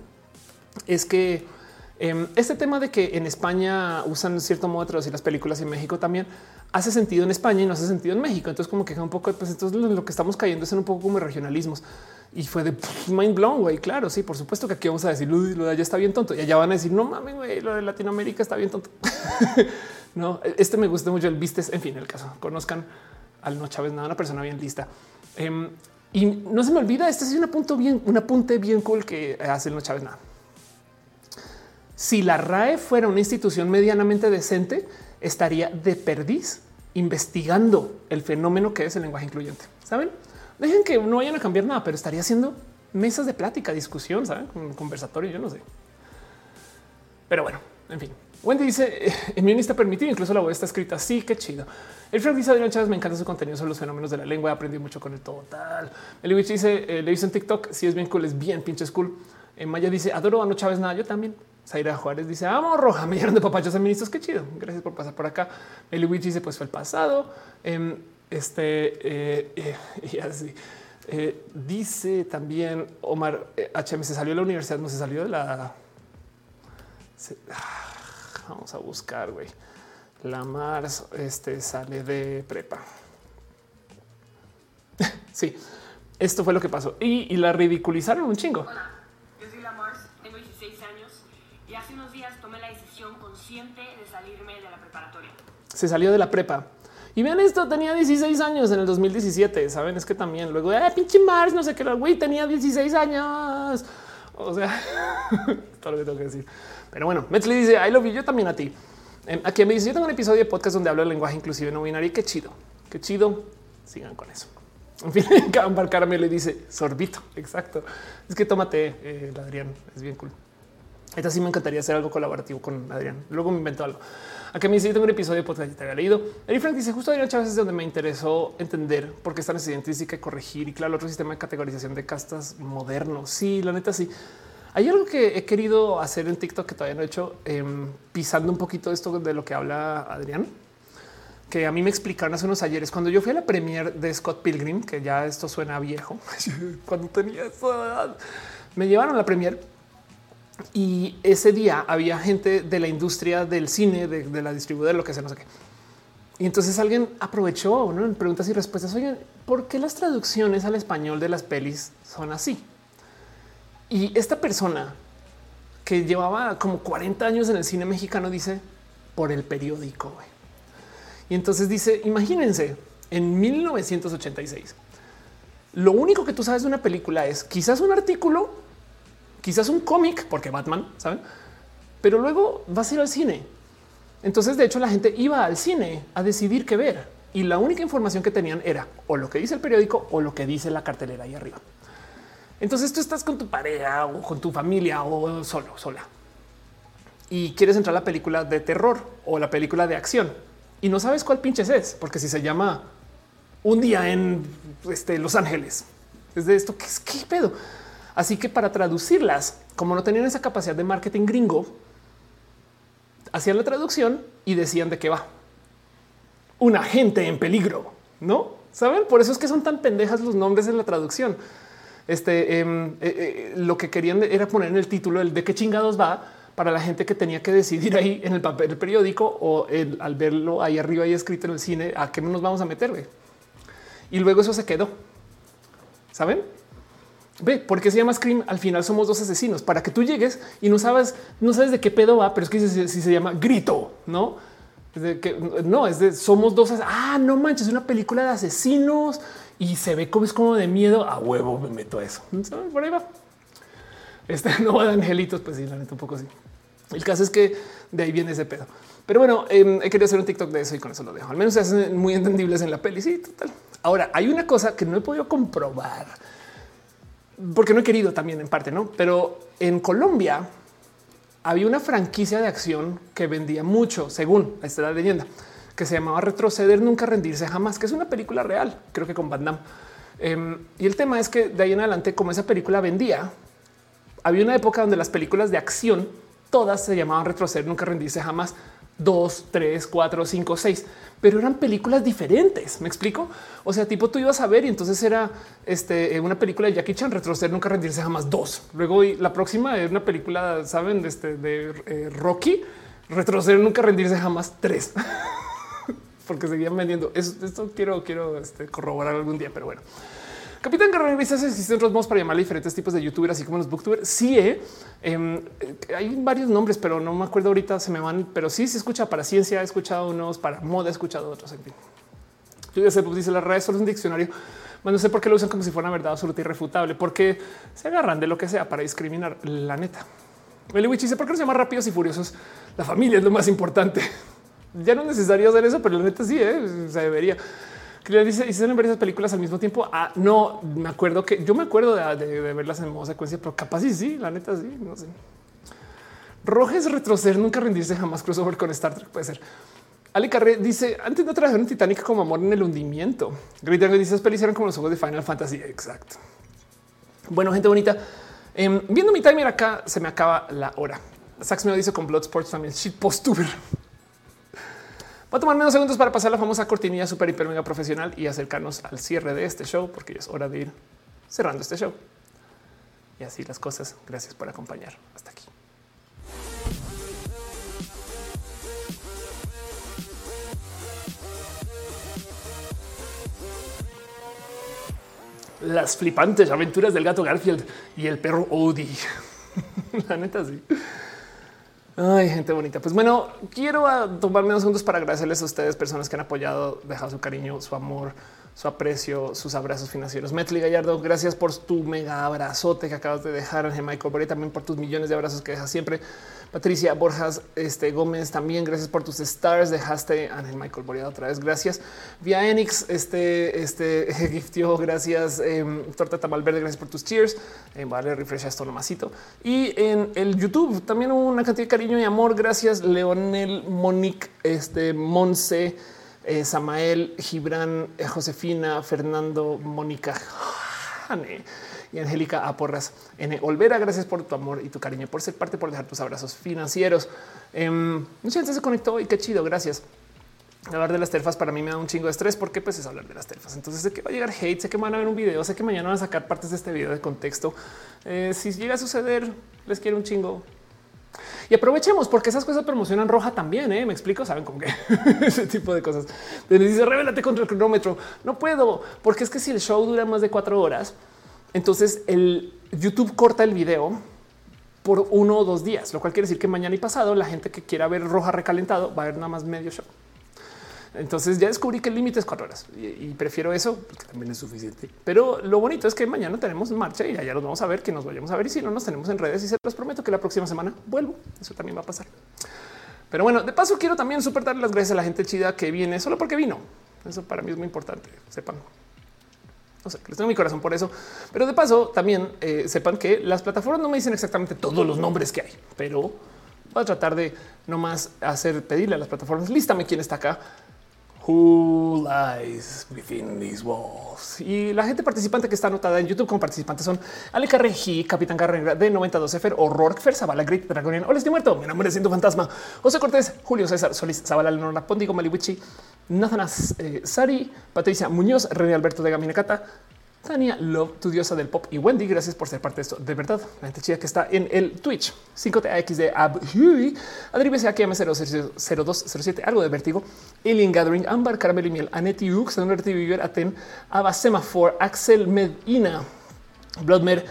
es que este tema de que en España usan cierto modo de traducir las películas y en México también hace sentido en España y no hace sentido en México. Entonces, como que un poco, pues entonces lo que estamos cayendo es en un poco como regionalismos y fue de mind blown. Güey, claro, sí, por supuesto que aquí vamos a decir lo de allá está bien tonto y allá van a decir no mames, lo de Latinoamérica está bien tonto. no, este me gusta mucho el vistes. En fin, el caso conozcan al no Chávez, nada, una persona bien lista. Em, y no se me olvida, este es un punto bien, un apunte bien cool que hace el no Chávez nada. Si la RAE fuera una institución medianamente decente, estaría de perdiz investigando el fenómeno que es el lenguaje incluyente. Saben? Dejen que no vayan a cambiar nada, pero estaría haciendo mesas de plática, discusión, saben, conversatorio. Yo no sé, pero bueno, en fin. Wendy dice en mi está permitido, incluso la web está escrita así. Qué chido. El Frank dice Adrián Chávez, me encanta su contenido sobre los fenómenos de la lengua. Aprendí mucho con el total. El dice, eh, le hizo en TikTok. Si es bien cool, es bien pinche cool. En Maya dice adoro a no Chávez nada. Yo también. Zaira Juárez dice amo roja, me dieron de papachos feministas. Qué chido. Gracias por pasar por acá. El dice pues fue el pasado. Em, este eh, eh, y así eh, dice también Omar HM se salió de la universidad, no se salió de la. Ah, vamos a buscar, güey. La Mars este sale de prepa. sí, esto fue lo que pasó y la ridiculizaron un chingo. Se salió de la prepa. Y vean esto, tenía 16 años en el 2017. Saben, es que también luego, eh, pinche Mars, no sé qué, güey, tenía 16 años. O sea, todo lo que tengo que decir. Pero bueno, Metzli dice, I love you, yo también a ti. Aquí me dice, yo tengo un episodio de podcast donde hablo el lenguaje inclusive no binario. Qué chido, qué chido. Sigan con eso. En fin, Cambar Caramelo dice sorbito. Exacto. Es que tómate, eh, Adrián. Es bien cool. Esta sí me encantaría hacer algo colaborativo con Adrián. Luego me invento algo. Aquí me dice, un episodio de podcast que te había leído. Eri Frank dice, justo Adrián Chávez es donde me interesó entender por qué esta necesidad intrínseca y corregir. Y claro, otro sistema de categorización de castas moderno. Sí, la neta sí. Hay algo que he querido hacer en TikTok que todavía no he hecho, em, pisando un poquito esto de lo que habla Adrián, que a mí me explicaron hace unos ayeres. Cuando yo fui a la premier de Scott Pilgrim, que ya esto suena viejo, cuando tenía esa edad, me llevaron a la premier y ese día había gente de la industria del cine, de, la distribuidora, lo que sea, no sé qué. Y entonces alguien aprovechó ¿no? en preguntas y respuestas. Oigan, ¿por qué las traducciones al español de las pelis son así? Y esta persona que llevaba como 40 años en el cine mexicano dice por el periódico. Y entonces dice, imagínense, en 1986, lo único que tú sabes de una película es quizás un artículo quizás un cómic, porque Batman, saben, pero luego vas a ir al cine. Entonces, de hecho, la gente iba al cine a decidir qué ver y la única información que tenían era o lo que dice el periódico o lo que dice la cartelera ahí arriba. Entonces tú estás con tu pareja o con tu familia o solo, sola y quieres entrar a la película de terror o la película de acción y no sabes cuál pinches es, porque si se llama un día en este, Los Ángeles, es de esto que qué pedo. Así que para traducirlas, como no tenían esa capacidad de marketing gringo, hacían la traducción y decían de qué va. Un agente en peligro, ¿no? ¿Saben? Por eso es que son tan pendejas los nombres en la traducción. Este, em, eh, eh, lo que querían era poner en el título el de qué chingados va para la gente que tenía que decidir ahí en el papel del periódico o al verlo ahí arriba y escrito en el cine a qué nos vamos a meter. Y luego eso se quedó. ¿Saben? Ve, ¿por qué se llama Scream? Al final somos dos asesinos para que tú llegues y no sabes, no sabes de qué pedo va, pero es que si, se llama grito, no? de que no es de somos dos. Ah, no manches, es una película de asesinos y se ve como es como de miedo. A huevo me meto a eso. Por ahí va. Este no va de angelitos, pues sí, la neta un poco así. El caso es que de ahí viene ese pedo. Pero bueno, eh, he querido hacer un TikTok de eso y con eso lo dejo. Al menos se hacen muy entendibles en la peli. Sí, total. Ahora hay una cosa que no he podido comprobar porque no he querido también en parte, no? Pero en Colombia había una franquicia de acción que vendía mucho, según esta la leyenda, que se llamaba Retroceder, nunca rendirse jamás, que es una película real, creo que con Van Damme. Em, y el tema es que de ahí en adelante, como esa película vendía, había una época donde las películas de acción todas se llamaban Retroceder, nunca rendirse jamás. Dos, tres, cuatro, cinco, seis, pero eran películas diferentes. Me explico. O sea, tipo tú ibas a ver y entonces era este, una película de Jackie Chan, retroceder, nunca rendirse jamás dos. Luego la próxima era una película, saben, de, este, de eh, Rocky, retroceder, nunca rendirse jamás tres. porque seguían vendiendo. Esto, quiero, quiero este, corroborar algún día, pero bueno. Capitán Guerrero dice existen otros modos para llamar a diferentes tipos de youtubers, así como los booktubers. Sí, eh, em, hay varios nombres, pero no me acuerdo ahorita, se me van, pero sí se escucha para ciencia, he escuchado unos, para moda he escuchado otros. En fin, yo sé, pues dice las redes solo es un diccionario. no sé por qué lo usan como si fuera una verdad absoluta y irrefutable, porque se agarran de lo que sea para discriminar la neta. Witch dice por qué no se llama rápidos y furiosos. La familia es lo más importante ya no es necesario hacer eso, pero la neta sí, ¿eh? se debería. Que dice, hicieron varias películas al mismo tiempo. Ah, no, me acuerdo que yo me acuerdo de, verlas en modo secuencia, pero capaz sí, sí, la neta sí, no sé. Rojes retroceder, nunca rendirse jamás crossover con Star Trek puede ser. Ali Carré dice antes no trabajar en Titanic como amor en el hundimiento. Great dice pelis eran como los ojos de Final Fantasy. Exacto. Bueno, gente bonita. Em, viendo mi timer acá se me acaba la hora. Sax me dice con Bloodsport también shit postuber. Voy a tomar menos segundos para pasar la famosa cortinilla super hiper mega profesional y acercarnos al cierre de este show, porque ya es hora de ir cerrando este show. Y así las cosas. Gracias por acompañar. Hasta aquí. Las flipantes aventuras del gato Garfield y el perro Odie. la neta, sí. Ay, gente bonita. Pues bueno, quiero ah, tomarme unos segundos para agradecerles a ustedes, personas que han apoyado, dejado su cariño, su amor, su aprecio, sus abrazos financieros. Metli Gallardo, gracias por tu mega abrazote que acabas de dejar. Ángel Michael Boré, también por tus millones de abrazos que dejas siempre. Patricia Borjas este, Gómez, también gracias por tus stars. Dejaste Ángel Michael Boreado otra vez. Gracias. Vía Enix, este, este giftió. Gracias. Eh, Torta Tamal Verde, gracias por tus cheers. Eh, vale, refresh esto nomasito. Y en el YouTube también una cantidad de cariño y amor. Gracias, Leonel, Monique, este, Monse, eh, Samael, Gibran, eh, Josefina, Fernando, Mónica y Angélica Aporras N. Olvera. Gracias por tu amor y tu cariño, por ser parte, por dejar tus abrazos financieros. Eh, mucha gente se conectó y qué chido. Gracias. Hablar de las terfas para mí me da un chingo de estrés porque pues es hablar de las terfas. Entonces sé que va a llegar hate, sé que van a ver un video, sé que mañana van a sacar partes de este video de contexto. Eh, si llega a suceder, les quiero un chingo. Y aprovechemos porque esas cosas promocionan roja también. ¿eh? Me explico, saben con qué ese tipo de cosas. dice revélate contra el cronómetro. No puedo, porque es que si el show dura más de cuatro horas, entonces el YouTube corta el video por uno o dos días, lo cual quiere decir que mañana y pasado la gente que quiera ver roja recalentado va a ver nada más medio show. Entonces ya descubrí que el límite es cuatro horas y, prefiero eso porque también es suficiente. Pero lo bonito es que mañana tenemos marcha y allá los vamos a ver, que nos vayamos a ver y si no nos tenemos en redes y se los prometo que la próxima semana vuelvo. Eso también va a pasar. Pero bueno, de paso quiero también super darle las gracias a la gente chida que viene solo porque vino. Eso para mí es muy importante. Sepan. No sé, les tengo mi corazón por eso. Pero de paso, también eh, sepan que las plataformas no me dicen exactamente todos los nombres que hay, pero voy a tratar de no más hacer pedirle a las plataformas. Lístame quién está acá. Who lies within these walls? Y la gente participante que está anotada en YouTube como participantes son Ale Carreji, Capitán Carrera de 92Fer, Horror, Fer Zavala, Great Dragonian, Hola, estoy muerto, mi nombre es Siendo Fantasma, José Cortés, Julio César, Solís, Zavala, Leonora Pondigo, Maliwichi, Nathanas, eh, Sari, Patricia Muñoz, René Alberto de Gaminecata, Tania Love, tu diosa del pop y Wendy, gracias por ser parte de esto. De verdad, la gente chida que está en el Twitch. 5TAX de Abhui, Adri BCAKM 0207, algo de vértigo, Alien Gathering, Ambar Caramel y Miel, Aneti Ux, Viver, Aten, Aba Semaphore, Axel Medina, Bloodmer,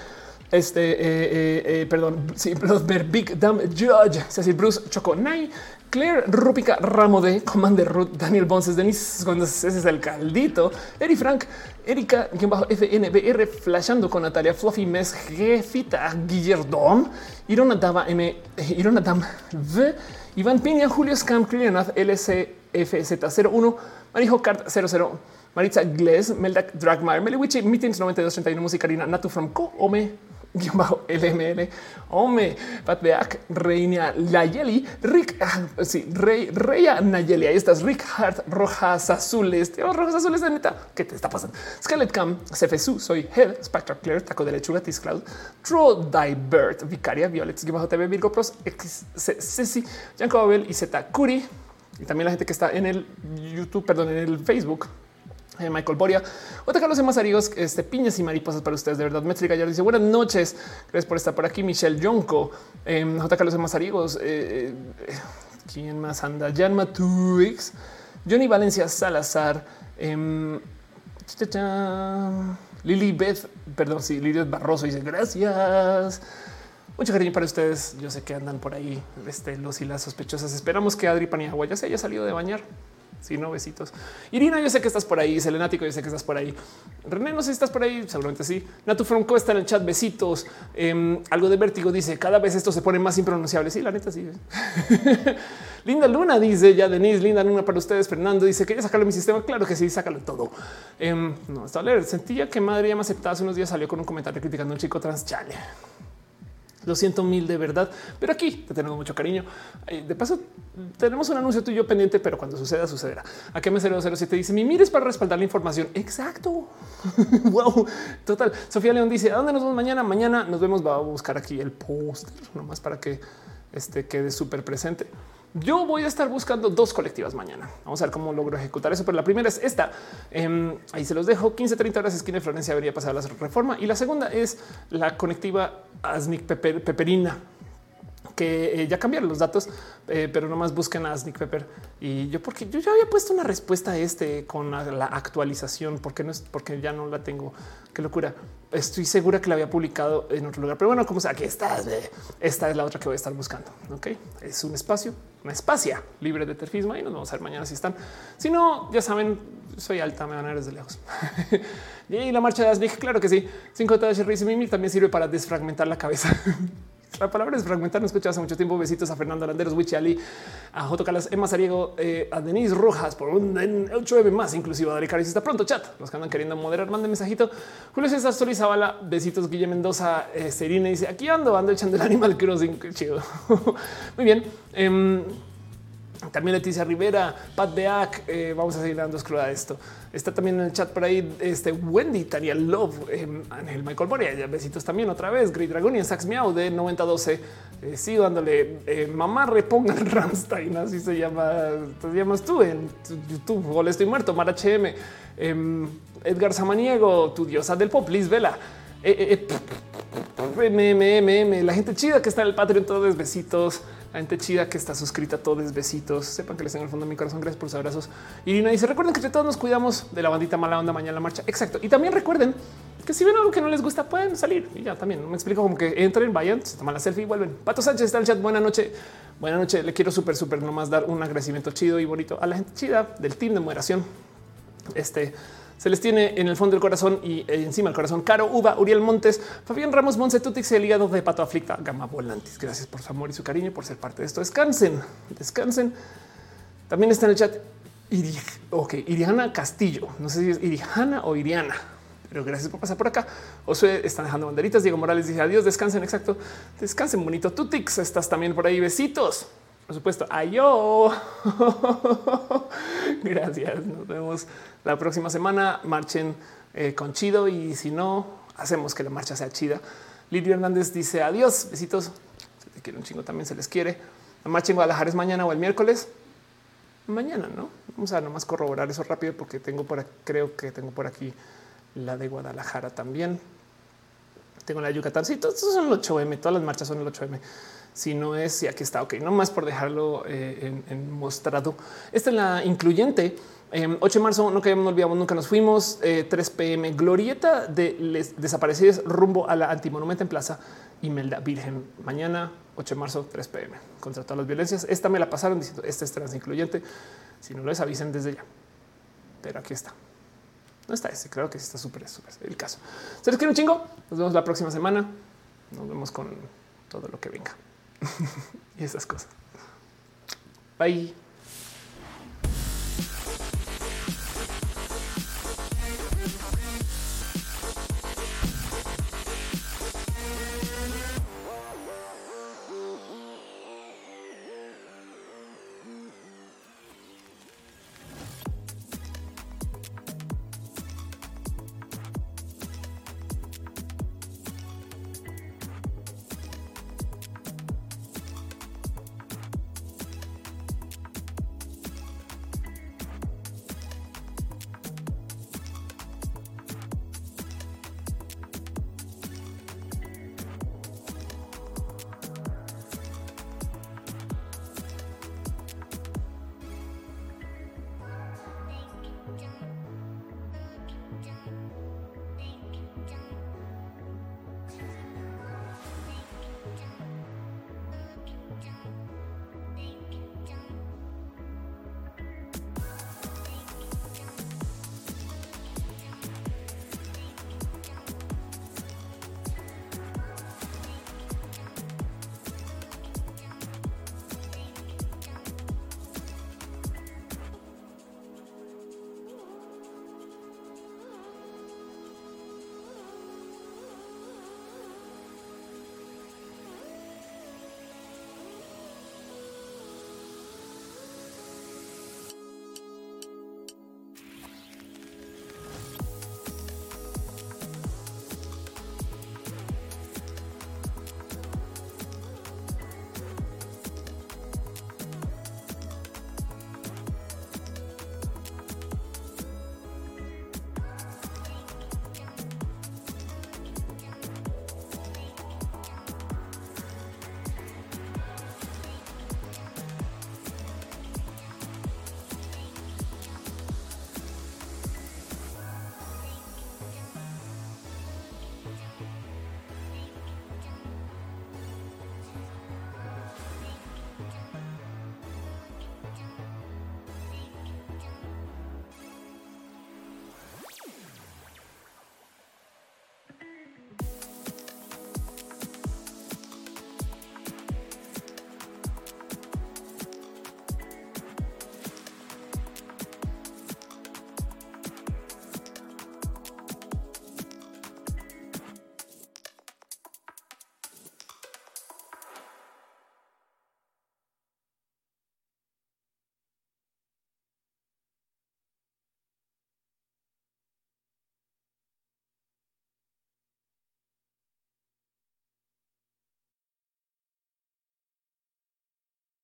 este, eh, eh, eh, perdón, sí, Bloodmer, Big Damn Judge, Cecil Bruce, Choco Nai, Claire Rúpica Ramo de Commander Ruth, Daniel Bonces, Denis, cuando ese es el caldito, Eri Frank, Erika, quien bajo FNBR, flashando con Natalia, Fluffy Mes, Jefita, Guillardón, Irona Dava M, Irona Dam V, Iván Piña, Julio Scam, Clianath, LCFZ01, Marijo Cart 00, Maritza Gles, Meldak Dragmar, Meliwichi, Meetings 9231, Musicarina, Natu from Co, Ome, bajo LML, Ome, Patbeak, Reina Nayeli, Rick, ah, sí, Rey, Reya Nayeli, ahí estás, Rick Hart, Rojas Azules, tío, Rojas Azules de neta, ¿qué te está pasando? Scarlet Cam, CFSU, soy Head, Spectre Clear, Taco de Lechuga, Tis Cloud, Troll Divert, Vicaria, Violet, bajo TV, Virgo Pros, X, Ceci, Janko Abel y Z Curi, y también la gente que está en el YouTube, perdón, en el Facebook, Michael Boria. Otra Carlos de Mazarigos, este piñas y mariposas para ustedes. De verdad, Metri Gallardo dice buenas noches. Gracias por estar por aquí. Michelle Yonko, eh, J. Carlos de Mazarigos. Eh, eh, ¿Quién más anda? Jan Matuix, Johnny Valencia Salazar, eh, Lili Beth, perdón, sí, Lili Barroso dice gracias. Mucho cariño para ustedes. Yo sé que andan por ahí este, los y las sospechosas. Esperamos que Adri Paniagua ya se haya salido de bañar. Si no, besitos. Irina, yo sé que estás por ahí. Selenático, yo sé que estás por ahí. René, no sé si estás por ahí. Seguramente sí. Natu Franco está en el chat. Besitos. Eh, algo de vértigo dice cada vez esto se pone más impronunciable. Sí, la neta, sí. Linda Luna dice ya Denise, linda Luna para ustedes. Fernando dice que ya sacarlo mi sistema. Claro que sí, sácalo todo. Eh, no está leer. Sentía que madre ya me aceptaba hace unos días. Salió con un comentario criticando a un chico trans. Chale. Lo siento mil de verdad, pero aquí te tenemos mucho cariño. Eh, de paso, tenemos un anuncio tuyo pendiente, pero cuando suceda, sucederá. A qué me 007 dice mi mires para respaldar la información. Exacto. wow. Total. Sofía León dice a dónde nos vemos mañana. Mañana nos vemos. Va a buscar aquí el póster nomás para que este quede súper presente. Yo voy a estar buscando dos colectivas mañana. Vamos a ver cómo logro ejecutar eso. Pero la primera es esta. Eh, ahí se los dejo 15, 30 horas esquina de Florencia debería pasar la reforma. Y la segunda es la conectiva Asnic Pepper, Peperina que eh, ya cambiaron los datos, eh, pero nomás busquen a Sneak Pepper. Y yo, porque yo ya había puesto una respuesta a este con la, la, actualización, porque no es porque ya no la tengo. Qué locura. Estoy segura que la había publicado en otro lugar, pero bueno, como sea, aquí está. Esta es la otra que voy a estar buscando. Ok, es un espacio, una espacia libre de terfismo y nos vamos a ver mañana si están. Si no, ya saben, soy alta, me van a ver desde lejos. y la marcha de Asnic, claro que sí. 5 de Riz Mimi también sirve para desfragmentar la cabeza. La palabra es fragmentar. No escuché hace mucho tiempo. Besitos a Fernando Landeros, Wichi Ali, a J. Calas, Emma Sariego, eh, a Denise Rojas por un 8M más, inclusive a Dari Caris. Está pronto chat. Los que andan queriendo moderar, manden mensajito. Julio César Sol Zavala, besitos. Guille Mendoza, eh, Serina dice aquí ando, ando echando el Animal Crossing. Qué chido. Muy bien. Eh, también Leticia Rivera, Pat Beak, eh, vamos a seguir dando escruda a esto. Está también en el chat por ahí este Wendy, Tania Love, eh, Ángel Michael Boria, besitos también otra vez, Great Dragon y Sax Miau de 9012. Eh, sigo dándole eh, mamá reponga el Ramstein, así se llama, te llamas tú en YouTube, le estoy muerto, Mar HM, em, Edgar Samaniego, tu diosa del pop, Liz Vela. MMM, la gente chida que está en el Patreon, todos besitos. La gente chida que está suscrita, todos besitos. Sepan que les tengo el fondo de mi corazón. Gracias por sus abrazos. Irina dice: Recuerden que todos nos cuidamos de la bandita mala onda mañana la marcha. Exacto. Y también recuerden que si ven algo que no les gusta, pueden salir. Y ya también me explico como que entren, vayan, se toman la selfie y vuelven. Pato Sánchez está en el chat. Buenas noches. Buenas noches. Le quiero súper, súper nomás dar un agradecimiento chido y bonito a la gente chida del team de moderación. Este se les tiene en el fondo del corazón y encima del corazón. Caro Uva, Uriel Montes, Fabián Ramos, Monse Tutix, el hígado de pato aflicta, Gama Volantis. Gracias por su amor y su cariño por ser parte de esto. Descansen, descansen. También está en el chat ok, Iriana Castillo. No sé si es Irijana o Iriana, pero gracias por pasar por acá. Josué están dejando banderitas. Diego Morales dice adiós, descansen. Exacto. Descansen bonito. Tutix, estás también por ahí. Besitos. Por supuesto, ayo. Gracias. Nos vemos la próxima semana. Marchen eh, con chido y si no, hacemos que la marcha sea chida. Lidia Hernández dice adiós. Besitos. Se te quiere un chingo también, se les quiere. La marcha en Guadalajara es mañana o el miércoles. Mañana, no? Vamos a nomás corroborar eso rápido porque tengo por aquí, creo que tengo por aquí la de Guadalajara también. Tengo la de Yucatán. Sí, todos son el 8M. Todas las marchas son el 8M si no es, y aquí está, ok, no más por dejarlo eh, en, en, mostrado. Esta es la incluyente. Eh, 8 de marzo, no que no olvidamos, nunca nos fuimos. Eh, 3 pm, glorieta de les desaparecidos rumbo a la antimonumenta en Plaza Imelda Virgen. Mañana, 8 de marzo, 3 pm, contra todas las violencias. Esta me la pasaron diciendo, esta es trans incluyente. Si no lo es, avisen desde ya. Pero aquí está. No está ese, creo que sí está súper, súper el caso. Se les quiere un chingo. Nos vemos la próxima semana. Nos vemos con todo lo que venga. y esas cosas. Bye.